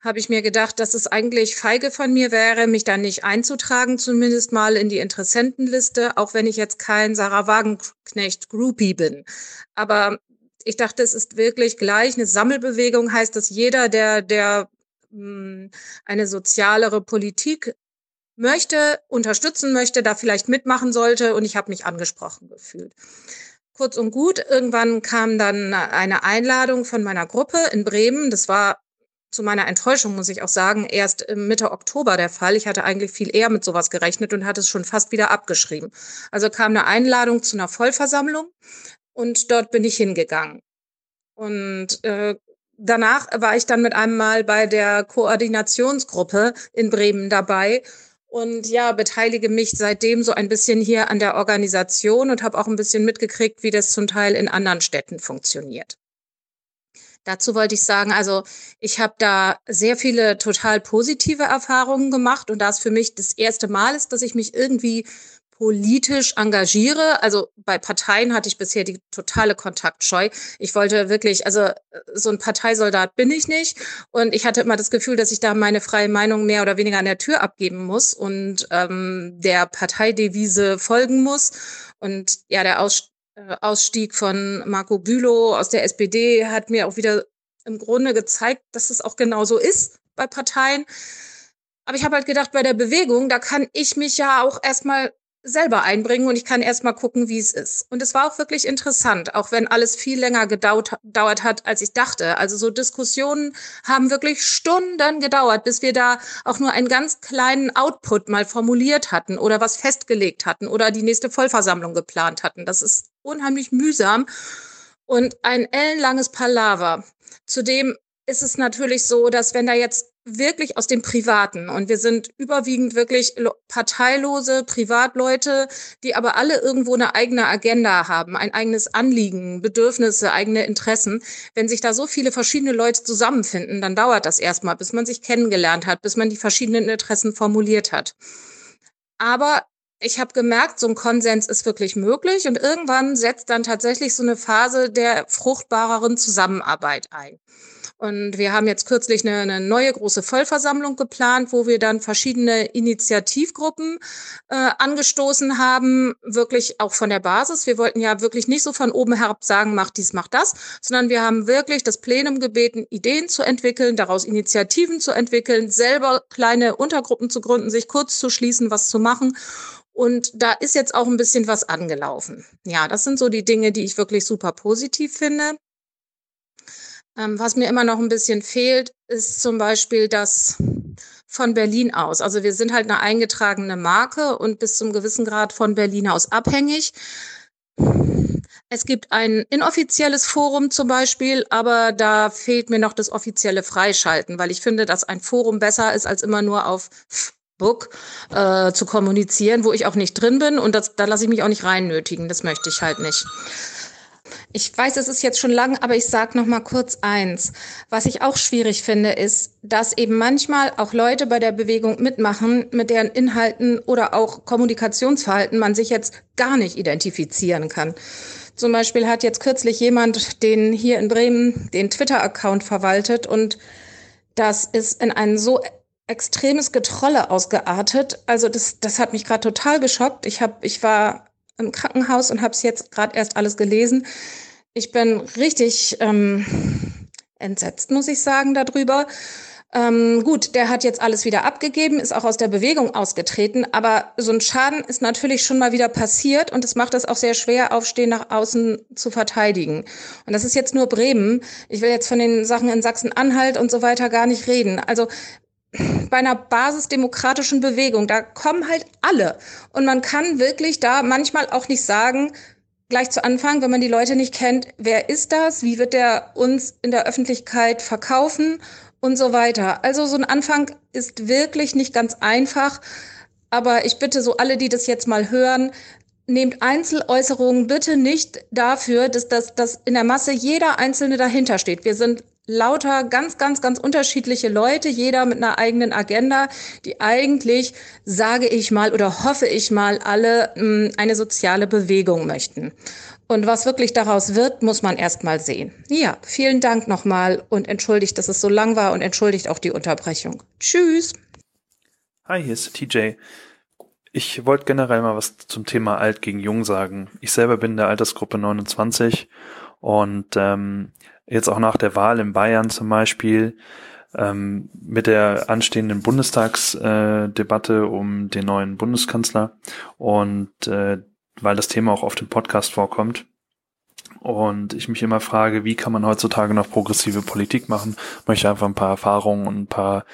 habe ich mir gedacht, dass es eigentlich feige von mir wäre, mich da nicht einzutragen, zumindest mal in die Interessentenliste, auch wenn ich jetzt kein Sarah Wagenknecht Groupie bin. Aber ich dachte, es ist wirklich gleich eine Sammelbewegung, heißt, dass jeder, der, der mh, hm, eine sozialere Politik möchte, unterstützen möchte, da vielleicht mitmachen sollte und ich habe mich angesprochen gefühlt. Kurz und gut, irgendwann kam dann eine Einladung von meiner Gruppe in Bremen. Das war zu meiner Enttäuschung muss ich auch sagen, erst Mitte Oktober der Fall. Ich hatte eigentlich viel eher mit sowas gerechnet und hatte es schon fast wieder abgeschrieben. Also kam eine Einladung zu einer Vollversammlung und dort bin ich hingegangen. Und äh, danach war ich dann mit einem Mal bei der Koordinationsgruppe in Bremen dabei und ja, beteilige mich seitdem so ein bisschen hier an der Organisation und habe auch ein bisschen mitgekriegt, wie das zum Teil in anderen Städten funktioniert. Dazu wollte ich sagen, also ich habe da sehr viele total positive Erfahrungen gemacht und da es für mich das erste Mal ist, dass ich mich irgendwie politisch engagiere. Also bei Parteien hatte ich bisher die totale Kontaktscheu. Ich wollte wirklich, also so ein Parteisoldat bin ich nicht. Und ich hatte immer das Gefühl, dass ich da meine freie Meinung mehr oder weniger an der Tür abgeben muss und ähm, der Parteidevise folgen muss. Und ja, der Aus, äh, Ausstieg von Marco Bülow aus der SPD hat mir auch wieder im Grunde gezeigt, dass es auch genau so ist bei Parteien. Aber ich habe halt gedacht, bei der Bewegung, da kann ich mich ja auch erstmal selber einbringen und ich kann erst mal gucken, wie es ist. Und es war auch wirklich interessant, auch wenn alles viel länger gedauert hat, als ich dachte. Also so Diskussionen haben wirklich Stunden gedauert, bis wir da auch nur einen ganz kleinen Output mal formuliert hatten oder was festgelegt hatten oder die nächste Vollversammlung geplant hatten. Das ist unheimlich mühsam und ein ellenlanges Palaver. Zudem ist es natürlich so, dass wenn da jetzt wirklich aus dem Privaten und wir sind überwiegend wirklich parteilose Privatleute, die aber alle irgendwo eine eigene Agenda haben, ein eigenes Anliegen, Bedürfnisse, eigene Interessen. Wenn sich da so viele verschiedene Leute zusammenfinden, dann dauert das erstmal, bis man sich kennengelernt hat, bis man die verschiedenen Interessen formuliert hat. Aber ich habe gemerkt, so ein Konsens ist wirklich möglich und irgendwann setzt dann tatsächlich so eine Phase der fruchtbareren Zusammenarbeit ein. Und wir haben jetzt kürzlich eine, eine neue große Vollversammlung geplant, wo wir dann verschiedene Initiativgruppen äh, angestoßen haben, wirklich auch von der Basis. Wir wollten ja wirklich nicht so von oben herab sagen, mach dies, mach das, sondern wir haben wirklich das Plenum gebeten, Ideen zu entwickeln, daraus Initiativen zu entwickeln, selber kleine Untergruppen zu gründen, sich kurz zu schließen, was zu machen. Und da ist jetzt auch ein bisschen was angelaufen. Ja, das sind so die Dinge, die ich wirklich super positiv finde. Ähm, was mir immer noch ein bisschen fehlt, ist zum Beispiel das von Berlin aus. Also wir sind halt eine eingetragene Marke und bis zum gewissen Grad von Berlin aus abhängig. Es gibt ein inoffizielles Forum zum Beispiel, aber da fehlt mir noch das offizielle Freischalten, weil ich finde, dass ein Forum besser ist, als immer nur auf Book äh, zu kommunizieren, wo ich auch nicht drin bin und das, da lasse ich mich auch nicht reinnötigen. Das möchte ich halt nicht. Ich weiß, es ist jetzt schon lang, aber ich sage noch mal kurz eins. Was ich auch schwierig finde, ist, dass eben manchmal auch Leute bei der Bewegung mitmachen, mit deren Inhalten oder auch Kommunikationsverhalten man sich jetzt gar nicht identifizieren kann. Zum Beispiel hat jetzt kürzlich jemand, den hier in Bremen den Twitter-Account verwaltet und das ist in einen so extremes Getrolle ausgeartet. Also das, das hat mich gerade total geschockt. Ich hab, ich war im Krankenhaus und habe es jetzt gerade erst alles gelesen. Ich bin richtig ähm, entsetzt, muss ich sagen, darüber. Ähm, gut, der hat jetzt alles wieder abgegeben, ist auch aus der Bewegung ausgetreten, aber so ein Schaden ist natürlich schon mal wieder passiert und es macht es auch sehr schwer, Aufstehen nach außen zu verteidigen. Und das ist jetzt nur Bremen. Ich will jetzt von den Sachen in Sachsen-Anhalt und so weiter gar nicht reden. Also bei einer basisdemokratischen Bewegung, da kommen halt alle. Und man kann wirklich da manchmal auch nicht sagen, gleich zu Anfang, wenn man die Leute nicht kennt, wer ist das, wie wird der uns in der Öffentlichkeit verkaufen und so weiter. Also so ein Anfang ist wirklich nicht ganz einfach. Aber ich bitte so alle, die das jetzt mal hören, nehmt Einzeläußerungen bitte nicht dafür, dass, dass, dass in der Masse jeder Einzelne dahinter steht. Wir sind lauter ganz, ganz, ganz unterschiedliche Leute, jeder mit einer eigenen Agenda, die eigentlich, sage ich mal oder hoffe ich mal, alle mh, hm, eine soziale Bewegung möchten. Und was wirklich daraus wird, muss man erst mal sehen. Ja, vielen Dank nochmal und entschuldigt, dass es so lang war und entschuldigt auch die Unterbrechung. Tschüss. Hi, hier ist TJ. Ich wollte generell mal was zum Thema Alt gegen Jung sagen. Ich selber bin in der Altersgruppe 29 und ähm, jetzt auch nach der Wahl in Bayern zum Beispiel, ähm, mit der anstehenden Bundestagsdebatte äh, um den neuen Bundeskanzler und äh, weil das Thema auch auf dem Podcast vorkommt, und ich mich immer frage, wie kann man heutzutage noch progressive Politik machen? Möchte einfach ein paar Erfahrungen und ein paar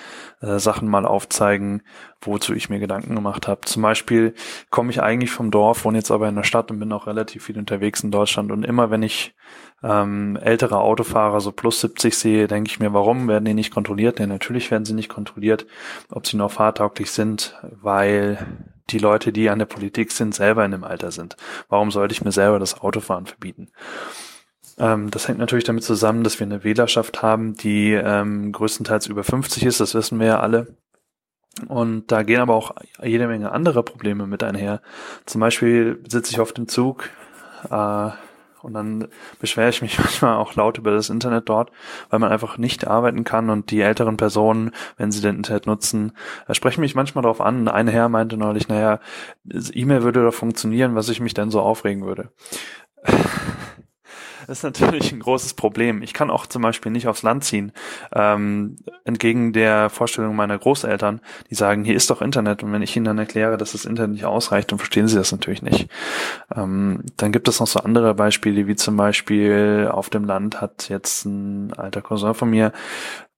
äh, Sachen mal aufzeigen, wozu ich mir Gedanken gemacht habe. Zum Beispiel komme ich eigentlich vom Dorf, wohne jetzt aber in der Stadt und bin auch relativ viel unterwegs in Deutschland. Und immer wenn ich ähm, ältere Autofahrer so plus 70 sehe, denke ich mir, warum werden die nicht kontrolliert? Denn natürlich werden sie nicht kontrolliert, ob sie noch fahrtauglich sind, weil die Leute, die an der Politik sind, selber in dem Alter sind. Warum sollte ich mir selber das Autofahren verbieten? Ähm, das hängt natürlich damit zusammen, dass wir eine Wählerschaft haben, die ähm, größtenteils über 50 ist, das wissen wir ja alle. Und da gehen aber auch jede Menge andere Probleme mit einher. Zum Beispiel sitze ich auf dem Zug äh, und dann beschwere ich mich manchmal auch laut über das Internet dort, weil man einfach nicht arbeiten kann und die älteren Personen, wenn sie den Internet nutzen, äh, sprechen mich manchmal darauf an. Ein Herr meinte neulich, naja, E-Mail würde doch funktionieren, was ich mich denn so aufregen würde. Das ist natürlich ein großes Problem. Ich kann auch zum Beispiel nicht aufs Land ziehen. Ähm, entgegen der Vorstellung meiner Großeltern, die sagen, hier ist doch Internet. Und wenn ich ihnen dann erkläre, dass das Internet nicht ausreicht, dann verstehen sie das natürlich nicht. Ähm, dann gibt es noch so andere Beispiele, wie zum Beispiel auf dem Land hat jetzt ein alter Cousin von mir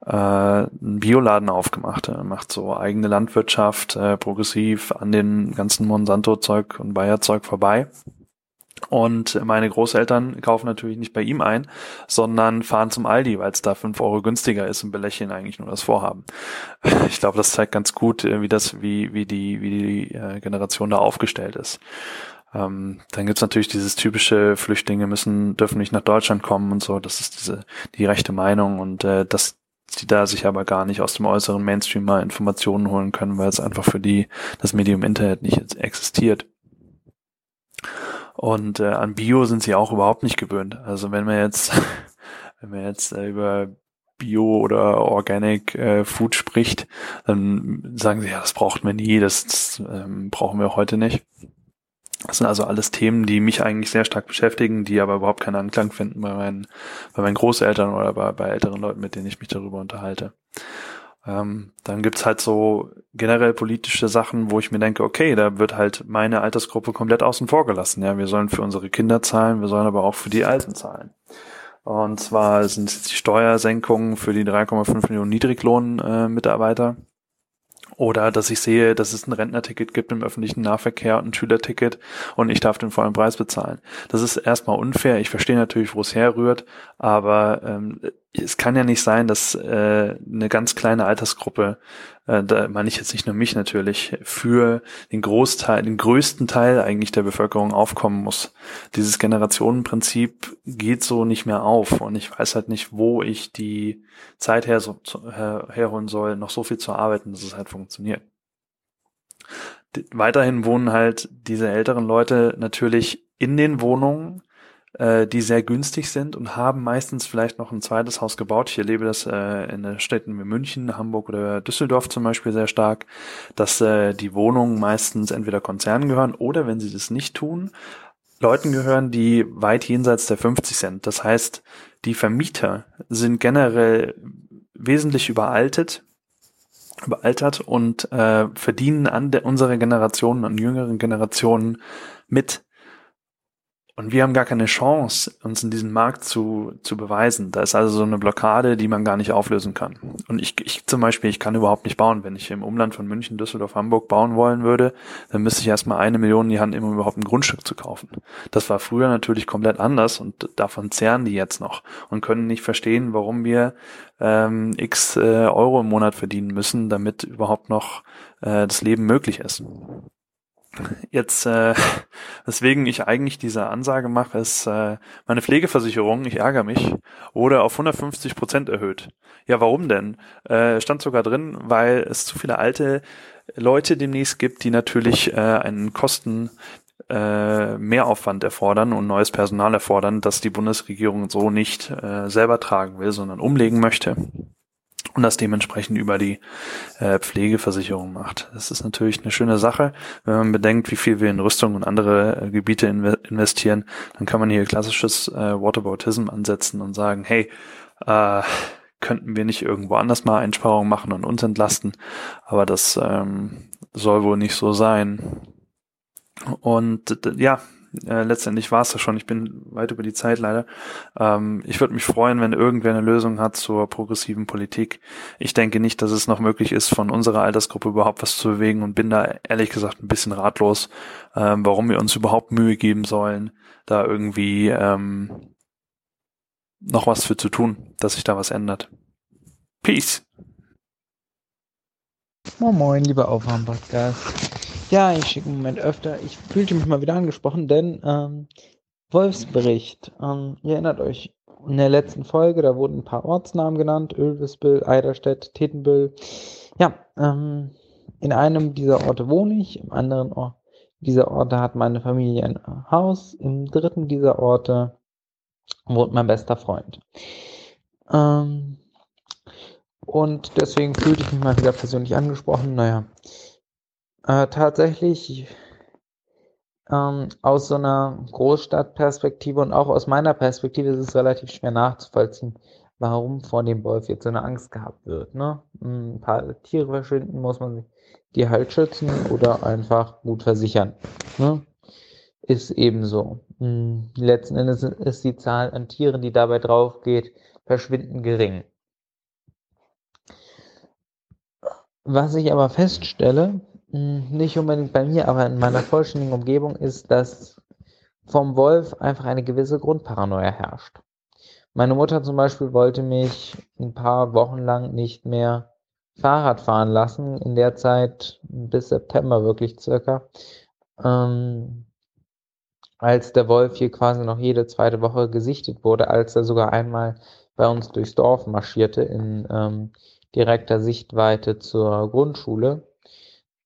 äh, einen Bioladen aufgemacht. Er macht so eigene Landwirtschaft, äh, progressiv an den ganzen Monsanto-Zeug und Bayer-Zeug vorbei. Und meine Großeltern kaufen natürlich nicht bei ihm ein, sondern fahren zum Aldi, weil es da fünf Euro günstiger ist und belächeln eigentlich nur das Vorhaben. Ich glaube, das zeigt ganz gut, äh, wie das, wie, wie die, wie die äh, Generation da aufgestellt ist. Ähm, dann gibt's natürlich dieses typische Flüchtlinge müssen, dürfen nicht nach Deutschland kommen und so. Das ist diese die rechte Meinung und äh, dass die da sich aber gar nicht aus dem äußeren Mainstream mal Informationen holen können, weil es einfach für die das Medium Internet nicht existiert. Und äh, an Bio sind sie auch überhaupt nicht gewöhnt. Also wenn man jetzt, wenn man jetzt äh, über Bio oder Organic äh, Food spricht, dann sagen sie, ja, das braucht man nie, das, das ähm, brauchen wir heute nicht. Das sind also alles Themen, die mich eigentlich sehr stark beschäftigen, die aber überhaupt keinen Anklang finden bei meinen, bei meinen Großeltern oder bei, bei älteren Leuten, mit denen ich mich darüber unterhalte. Ähm, dann gibt's halt so generell politische Sachen, wo ich mir denke, okay, da wird halt meine Altersgruppe komplett außen vor gelassen. Ja, wir sollen für unsere Kinder zahlen, wir sollen aber auch für die Alten zahlen. Und zwar sind es die Steuersenkungen für die 3,5 Millionen Niedriglohnmitarbeiter. Äh, oder dass ich sehe, dass es ein Rentnerticket gibt im öffentlichen Nahverkehr und ein Schülerticket und ich darf den vollen Preis bezahlen. Das ist erstmal unfair. Ich verstehe natürlich, wo es herrührt, aber ähm, es kann ja nicht sein, dass äh, eine ganz kleine Altersgruppe, äh, da meine ich jetzt nicht nur mich natürlich, für den Großteil, den größten Teil eigentlich der Bevölkerung aufkommen muss. Dieses Generationenprinzip geht so nicht mehr auf und ich weiß halt nicht, wo ich die Zeit her, so, her, herholen soll, noch so viel zu arbeiten, dass es halt funktioniert. Weiterhin wohnen halt diese älteren Leute natürlich in den Wohnungen, äh, die sehr günstig sind und haben meistens vielleicht noch ein zweites Haus gebaut. Ich erlebe das äh, in Städten wie München, Hamburg oder Düsseldorf zum Beispiel sehr stark, dass äh, die Wohnungen meistens entweder Konzernen gehören oder wenn sie das nicht tun, Leuten gehören, die weit jenseits der 50 sind. Das heißt, die Vermieter sind generell wesentlich überaltet, überaltert und äh, verdienen an der, unserer Generation, an jüngeren Generationen mit. Und wir haben gar keine Chance, uns in diesem Markt zu, zu beweisen. Da ist also so eine Blockade, die man gar nicht auflösen kann. Und ich, ich zum Beispiel, ich kann überhaupt nicht bauen. Wenn ich im Umland von München, Düsseldorf, Hamburg bauen wollen würde, dann müsste ich erstmal eine Million in die Hand nehmen, um überhaupt ein Grundstück zu kaufen. Das war früher natürlich komplett anders und davon zehren die jetzt noch und können nicht verstehen, warum wir ähm, x äh, Euro im Monat verdienen müssen, damit überhaupt noch äh, das Leben möglich ist. Jetzt, äh, weswegen ich eigentlich diese Ansage mache, ist, äh, meine Pflegeversicherung, ich ärgere mich, wurde auf 150 Prozent erhöht. Ja, warum denn? Äh, stand sogar drin, weil es zu viele alte Leute demnächst gibt, die natürlich äh, einen Kosten äh, Mehraufwand erfordern und neues Personal erfordern, das die Bundesregierung so nicht äh, selber tragen will, sondern umlegen möchte und das dementsprechend über die äh, Pflegeversicherung macht. Das ist natürlich eine schöne Sache. Wenn man bedenkt, wie viel wir in Rüstung und andere äh, Gebiete inve investieren, dann kann man hier klassisches äh, Waterbautism ansetzen und sagen, hey, äh, könnten wir nicht irgendwo anders mal Einsparungen machen und uns entlasten, aber das ähm, soll wohl nicht so sein. Und ja, äh, letztendlich war es das schon. Ich bin weit über die Zeit leider. Ähm, ich würde mich freuen, wenn irgendwer eine Lösung hat zur progressiven Politik. Ich denke nicht, dass es noch möglich ist, von unserer Altersgruppe überhaupt was zu bewegen und bin da ehrlich gesagt ein bisschen ratlos, ähm, warum wir uns überhaupt Mühe geben sollen, da irgendwie ähm, noch was für zu tun, dass sich da was ändert. Peace. Moin Moin, lieber Aufwärm-Podcast. Ja, ich schicke im Moment öfter. Ich fühlte mich mal wieder angesprochen, denn ähm, Wolfsbericht. Ähm, ihr erinnert euch, in der letzten Folge, da wurden ein paar Ortsnamen genannt, Ölvisbüll, Eiderstedt, Tetenbüll. Ja, ähm, in einem dieser Orte wohne ich, im anderen Ort dieser Orte hat meine Familie ein Haus, im dritten dieser Orte wohnt mein bester Freund. Ähm, und deswegen fühlte ich mich mal wieder persönlich angesprochen. Naja, äh, tatsächlich ähm, aus so einer Großstadtperspektive und auch aus meiner Perspektive ist es relativ schwer nachzuvollziehen, warum vor dem Wolf jetzt so eine Angst gehabt wird. Ne? Ein paar Tiere verschwinden, muss man die halt schützen oder einfach gut versichern. Ne? Ist ebenso. Hm, letzten Endes ist die Zahl an Tieren, die dabei drauf geht, verschwindend gering. Was ich aber feststelle, hm, nicht unbedingt bei mir, aber in meiner vollständigen Umgebung, ist, dass vom Wolf einfach eine gewisse Grundparanoia herrscht. Meine Mutter zum Beispiel wollte mich ein paar Wochen lang nicht mehr Fahrrad fahren lassen, in der Zeit bis September wirklich circa, ähm, als der Wolf hier quasi noch jede zweite Woche gesichtet wurde, als er sogar einmal bei uns durchs Dorf marschierte in ähm, direkter Sichtweite zur Grundschule.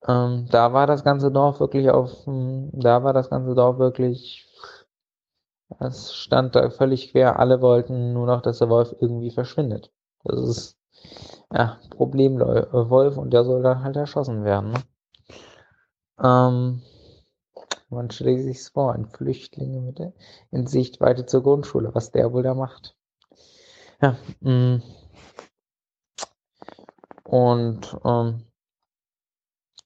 Ähm, da war das ganze Dorf wirklich auf, da war das ganze Dorf wirklich, es stand da völlig quer. Alle wollten nur noch, dass der Wolf irgendwie verschwindet. Das ist ja Problemwolf und der soll dann halt erschossen werden. Ne? Ähm, man stellt sich vor, ein Flüchtling mit in Sichtweite zur Grundschule, was der wohl da macht. Ja, mh. Mm. und ähm,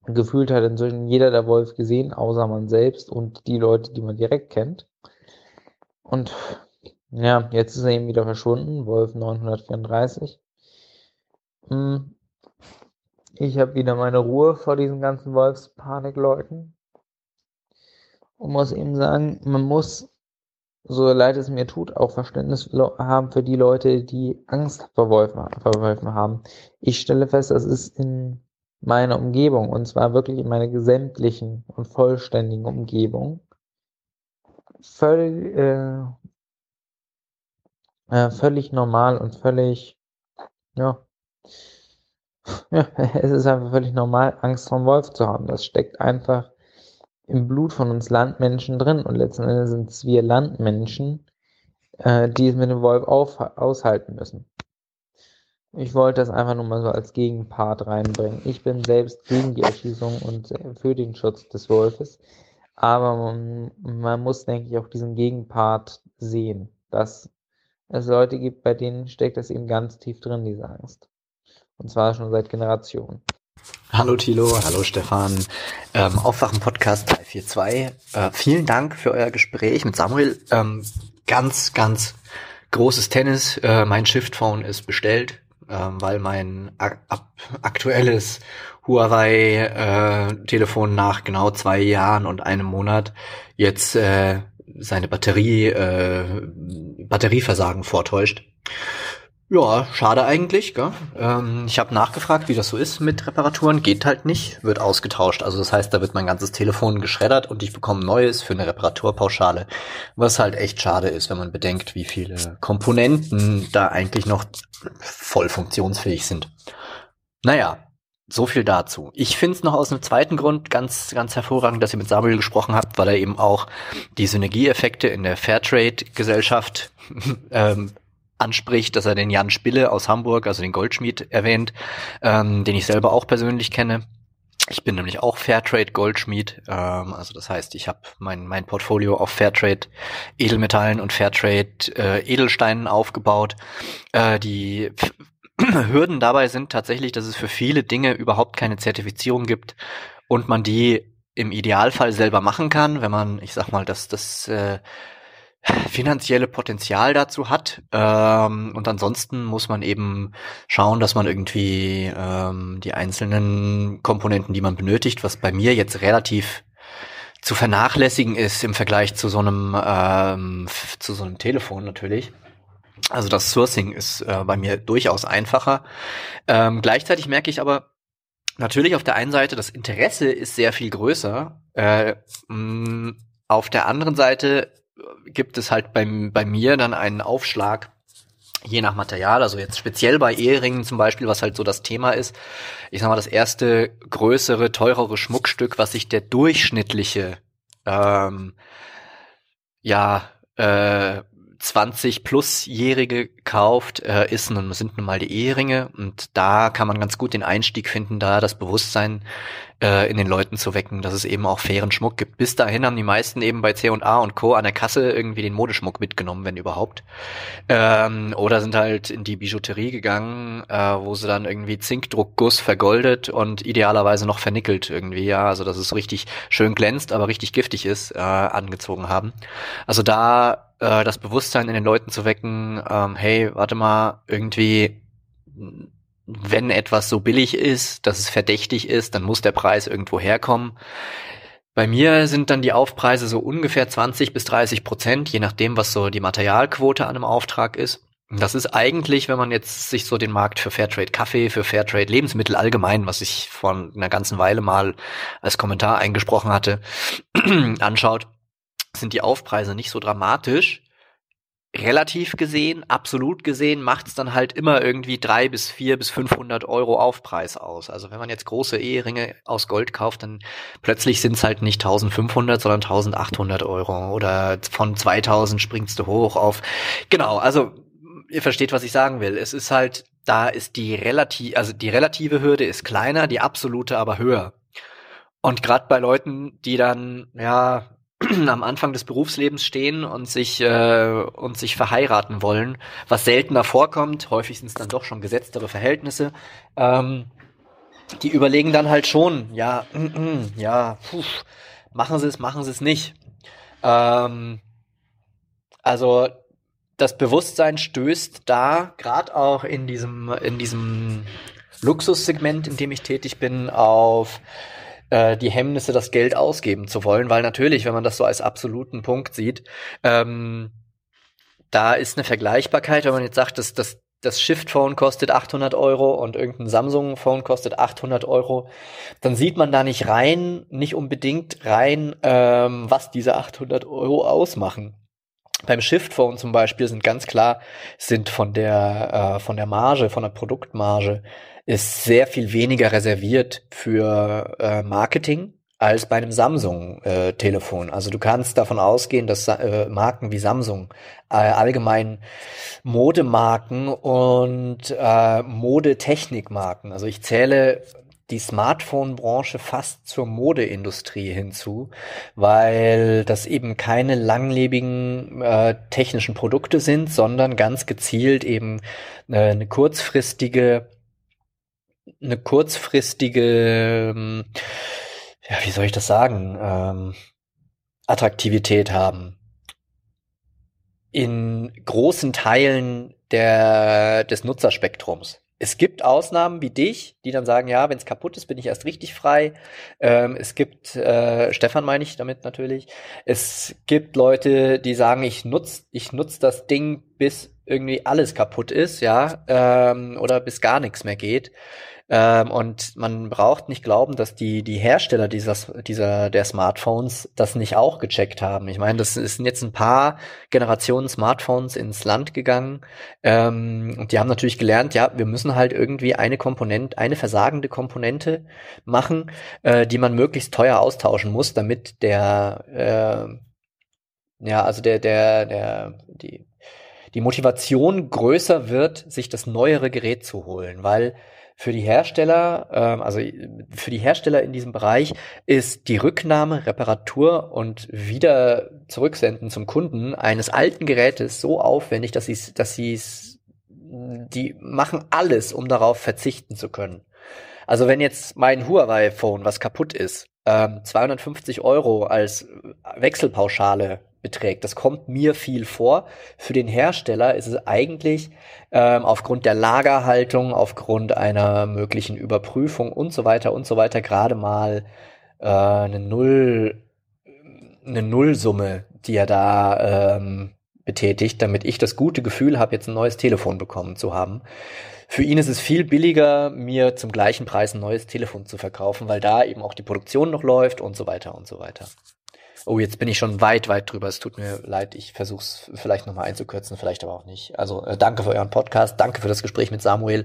gefühlt hat inzwischen jeder der Wolf gesehen, außer man selbst und die Leute, die man direkt kennt. Und ja, jetzt ist er eben wieder verschwunden, Wolf 934. Hm. Ich habe wieder meine Ruhe vor diesen ganzen Wolfspanikleuten. Und muss eben sagen, man muss, so leid es mir tut, auch Verständnis haben für die Leute, die Angst vor Wolfen, vor Wolfen haben. Ich stelle fest, das ist in meiner Umgebung, und zwar wirklich in meiner gesamtlichen und vollständigen Umgebung, völlig, äh, äh, völlig normal und völlig, ja, ja, es ist einfach völlig normal, Angst vor dem Wolf zu haben. Das steckt einfach im Blut von uns Landmenschen drin und letzten Endes sind es wir Landmenschen, äh, die es mit dem Wolf auf, aushalten müssen. Ich wollte das einfach nur mal so als Gegenpart reinbringen. Ich bin selbst gegen die Erschießung und für den Schutz des Wolfes. Aber man, man muss, denke ich, auch diesen Gegenpart sehen, dass es Leute gibt, bei denen steckt das eben ganz tief drin, diese Angst. Und zwar schon seit Generationen. Hallo Thilo, hallo Stefan. Ähm, Aufwachen Podcast 342. Äh, vielen Dank für euer Gespräch mit Samuel. Ähm, ganz, ganz großes Tennis. Äh, mein Shift-Phone ist bestellt ähm, weil mein ak aktuelles Huawei-Telefon äh, nach genau zwei Jahren und einem Monat jetzt äh, seine Batterie äh, Batterieversagen vortäuscht. Ja, schade eigentlich. Gell? Ähm, ich habe nachgefragt, wie das so ist mit Reparaturen. Geht halt nicht, wird ausgetauscht. Also das heißt, da wird mein ganzes Telefon geschreddert und ich bekomme neues für eine Reparaturpauschale. Was halt echt schade ist, wenn man bedenkt, wie viele Komponenten da eigentlich noch voll funktionsfähig sind. Naja, so viel dazu. Ich finde es noch aus einem zweiten Grund ganz, ganz hervorragend, dass ihr mit Samuel gesprochen habt, weil er eben auch die Synergieeffekte in der Fairtrade-Gesellschaft ähm, anspricht, dass er den Jan Spille aus Hamburg, also den Goldschmied, erwähnt, ähm, den ich selber auch persönlich kenne. Ich bin nämlich auch Fairtrade Goldschmied, ähm, also das heißt, ich habe mein mein Portfolio auf Fairtrade Edelmetallen und Fairtrade äh, Edelsteinen aufgebaut. Äh, die Hürden dabei sind tatsächlich, dass es für viele Dinge überhaupt keine Zertifizierung gibt und man die im Idealfall selber machen kann, wenn man, ich sag mal, dass das äh, finanzielle Potenzial dazu hat. Ähm, und ansonsten muss man eben schauen, dass man irgendwie ähm, die einzelnen Komponenten, die man benötigt, was bei mir jetzt relativ zu vernachlässigen ist im Vergleich zu so einem ähm, zu so einem Telefon natürlich. Also das Sourcing ist äh, bei mir durchaus einfacher. Ähm, gleichzeitig merke ich aber natürlich auf der einen Seite, das Interesse ist sehr viel größer. Äh, mh, auf der anderen Seite gibt es halt bei, bei mir dann einen Aufschlag je nach Material, also jetzt speziell bei Eheringen zum Beispiel, was halt so das Thema ist. Ich sag mal, das erste größere, teurere Schmuckstück, was sich der durchschnittliche, ähm, ja, äh, 20 plusjährige kauft, äh, ist nun, sind nun mal die Eheringe und da kann man ganz gut den Einstieg finden, da das Bewusstsein äh, in den Leuten zu wecken, dass es eben auch fairen Schmuck gibt. Bis dahin haben die meisten eben bei C&A und Co. an der Kasse irgendwie den Modeschmuck mitgenommen, wenn überhaupt. Ähm, oder sind halt in die Bijouterie gegangen, äh, wo sie dann irgendwie Zinkdruckguss vergoldet und idealerweise noch vernickelt irgendwie, ja, also dass es richtig schön glänzt, aber richtig giftig ist, äh, angezogen haben. Also da äh, das Bewusstsein in den Leuten zu wecken, ähm, hey, warte mal, irgendwie wenn etwas so billig ist, dass es verdächtig ist, dann muss der Preis irgendwo herkommen. Bei mir sind dann die Aufpreise so ungefähr 20 bis 30 Prozent, je nachdem, was so die Materialquote an einem Auftrag ist. Das ist eigentlich, wenn man jetzt sich so den Markt für Fairtrade Kaffee, für Fairtrade Lebensmittel allgemein, was ich vor einer ganzen Weile mal als Kommentar eingesprochen hatte, anschaut, sind die Aufpreise nicht so dramatisch, relativ gesehen, absolut gesehen, macht es dann halt immer irgendwie drei bis vier bis 500 Euro Aufpreis aus. Also wenn man jetzt große Eheringe aus Gold kauft, dann plötzlich sind es halt nicht 1500, sondern 1800 Euro oder von 2000 springst du hoch auf. Genau, also ihr versteht, was ich sagen will. Es ist halt, da ist die relativ, also die relative Hürde ist kleiner, die absolute aber höher. Und gerade bei Leuten, die dann, ja, am Anfang des Berufslebens stehen und sich äh, und sich verheiraten wollen, was seltener vorkommt. Häufig sind es dann doch schon gesetztere Verhältnisse. Ähm, die überlegen dann halt schon, ja, mm, mm, ja, puh, machen sie es, machen sie es nicht. Ähm, also das Bewusstsein stößt da, gerade auch in diesem in diesem Luxussegment, in dem ich tätig bin, auf äh, die Hemmnisse, das Geld ausgeben zu wollen, weil natürlich, wenn man das so als absoluten Punkt sieht, ähm, da ist eine Vergleichbarkeit, wenn man jetzt sagt, dass das das Shift-Phone kostet 800 Euro und irgendein Samsung-Phone kostet 800 Euro, dann sieht man da nicht rein, nicht unbedingt rein, ähm, was diese 800 Euro ausmachen. Beim Shift-Phone zum Beispiel sind ganz klar, sind von der, äh, von der Marge, von der Produktmarge, ist sehr viel weniger reserviert für äh, Marketing als bei einem Samsung-Telefon. Äh, also du kannst davon ausgehen, dass äh, Marken wie Samsung äh, allgemein Modemarken und äh, Modetechnikmarken, also ich zähle die Smartphone-Branche fast zur Modeindustrie hinzu, weil das eben keine langlebigen äh, technischen Produkte sind, sondern ganz gezielt eben äh, eine kurzfristige eine kurzfristige, ähm, ja, wie soll ich das sagen, ähm, Attraktivität haben. In großen Teilen der, des Nutzerspektrums. Es gibt Ausnahmen wie dich, die dann sagen, ja, wenn es kaputt ist, bin ich erst richtig frei. Ähm, es gibt, äh, Stefan meine ich damit natürlich, es gibt Leute, die sagen, ich nutz, ich nutz das Ding, bis irgendwie alles kaputt ist, ja, ähm, oder bis gar nichts mehr geht. Ähm, und man braucht nicht glauben, dass die, die Hersteller dieser, dieser, der Smartphones das nicht auch gecheckt haben. Ich meine, das sind jetzt ein paar Generationen Smartphones ins Land gegangen. Ähm, und die haben natürlich gelernt, ja, wir müssen halt irgendwie eine Komponente, eine versagende Komponente machen, äh, die man möglichst teuer austauschen muss, damit der, äh, ja, also der, der, der, die, die Motivation größer wird, sich das neuere Gerät zu holen, weil für die Hersteller, ähm, also für die Hersteller in diesem Bereich ist die Rücknahme, Reparatur und wieder zurücksenden zum Kunden eines alten Gerätes so aufwendig, dass sie dass sie die machen alles, um darauf verzichten zu können. Also wenn jetzt mein Huawei-Phone, was kaputt ist, ähm, 250 Euro als Wechselpauschale beträgt. Das kommt mir viel vor. Für den Hersteller ist es eigentlich ähm, aufgrund der Lagerhaltung, aufgrund einer möglichen Überprüfung und so weiter und so weiter gerade mal äh, eine Null, eine Nullsumme, die er da ähm, betätigt, damit ich das gute Gefühl habe, jetzt ein neues Telefon bekommen zu haben. Für ihn ist es viel billiger, mir zum gleichen Preis ein neues Telefon zu verkaufen, weil da eben auch die Produktion noch läuft und so weiter und so weiter. Oh, jetzt bin ich schon weit, weit drüber. Es tut mir leid. Ich versuche es vielleicht nochmal einzukürzen, vielleicht aber auch nicht. Also äh, danke für euren Podcast, danke für das Gespräch mit Samuel.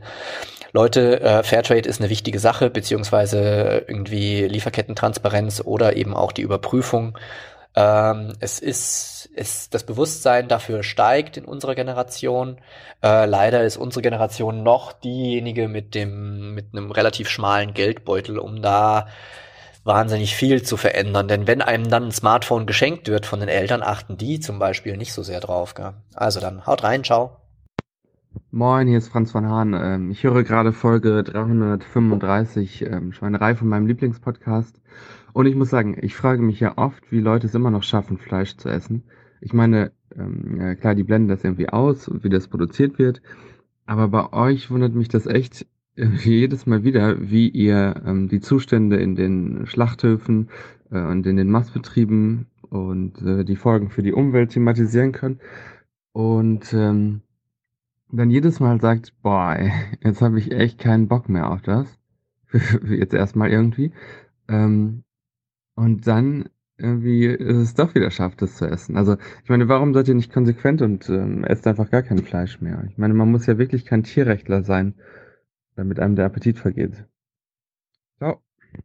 Leute, äh, Fairtrade ist eine wichtige Sache, beziehungsweise irgendwie Lieferkettentransparenz oder eben auch die Überprüfung. Ähm, es ist, es, das Bewusstsein dafür steigt in unserer Generation. Äh, leider ist unsere Generation noch diejenige mit dem, mit einem relativ schmalen Geldbeutel, um da wahnsinnig viel zu verändern. Denn wenn einem dann ein Smartphone geschenkt wird von den Eltern, achten die zum Beispiel nicht so sehr drauf. Gell? Also dann haut rein, ciao. Moin, hier ist Franz von Hahn. Ähm, ich höre gerade Folge 335 ähm, Schweinerei von meinem Lieblingspodcast. Und ich muss sagen, ich frage mich ja oft, wie Leute es immer noch schaffen, Fleisch zu essen. Ich meine, ähm, klar, die blenden das irgendwie aus, wie das produziert wird. Aber bei euch wundert mich das echt jedes Mal wieder, wie ihr ähm, die Zustände in den Schlachthöfen äh, und in den Mastbetrieben und äh, die Folgen für die Umwelt thematisieren könnt. Und ähm, dann jedes Mal sagt, boah, jetzt habe ich echt keinen Bock mehr auf das. jetzt erstmal irgendwie. Ähm, und dann irgendwie ist es doch wieder schafft, das zu essen. Also, ich meine, warum seid ihr nicht konsequent und ähm, esst einfach gar kein Fleisch mehr? Ich meine, man muss ja wirklich kein Tierrechtler sein, damit einem der Appetit vergeht. Ciao.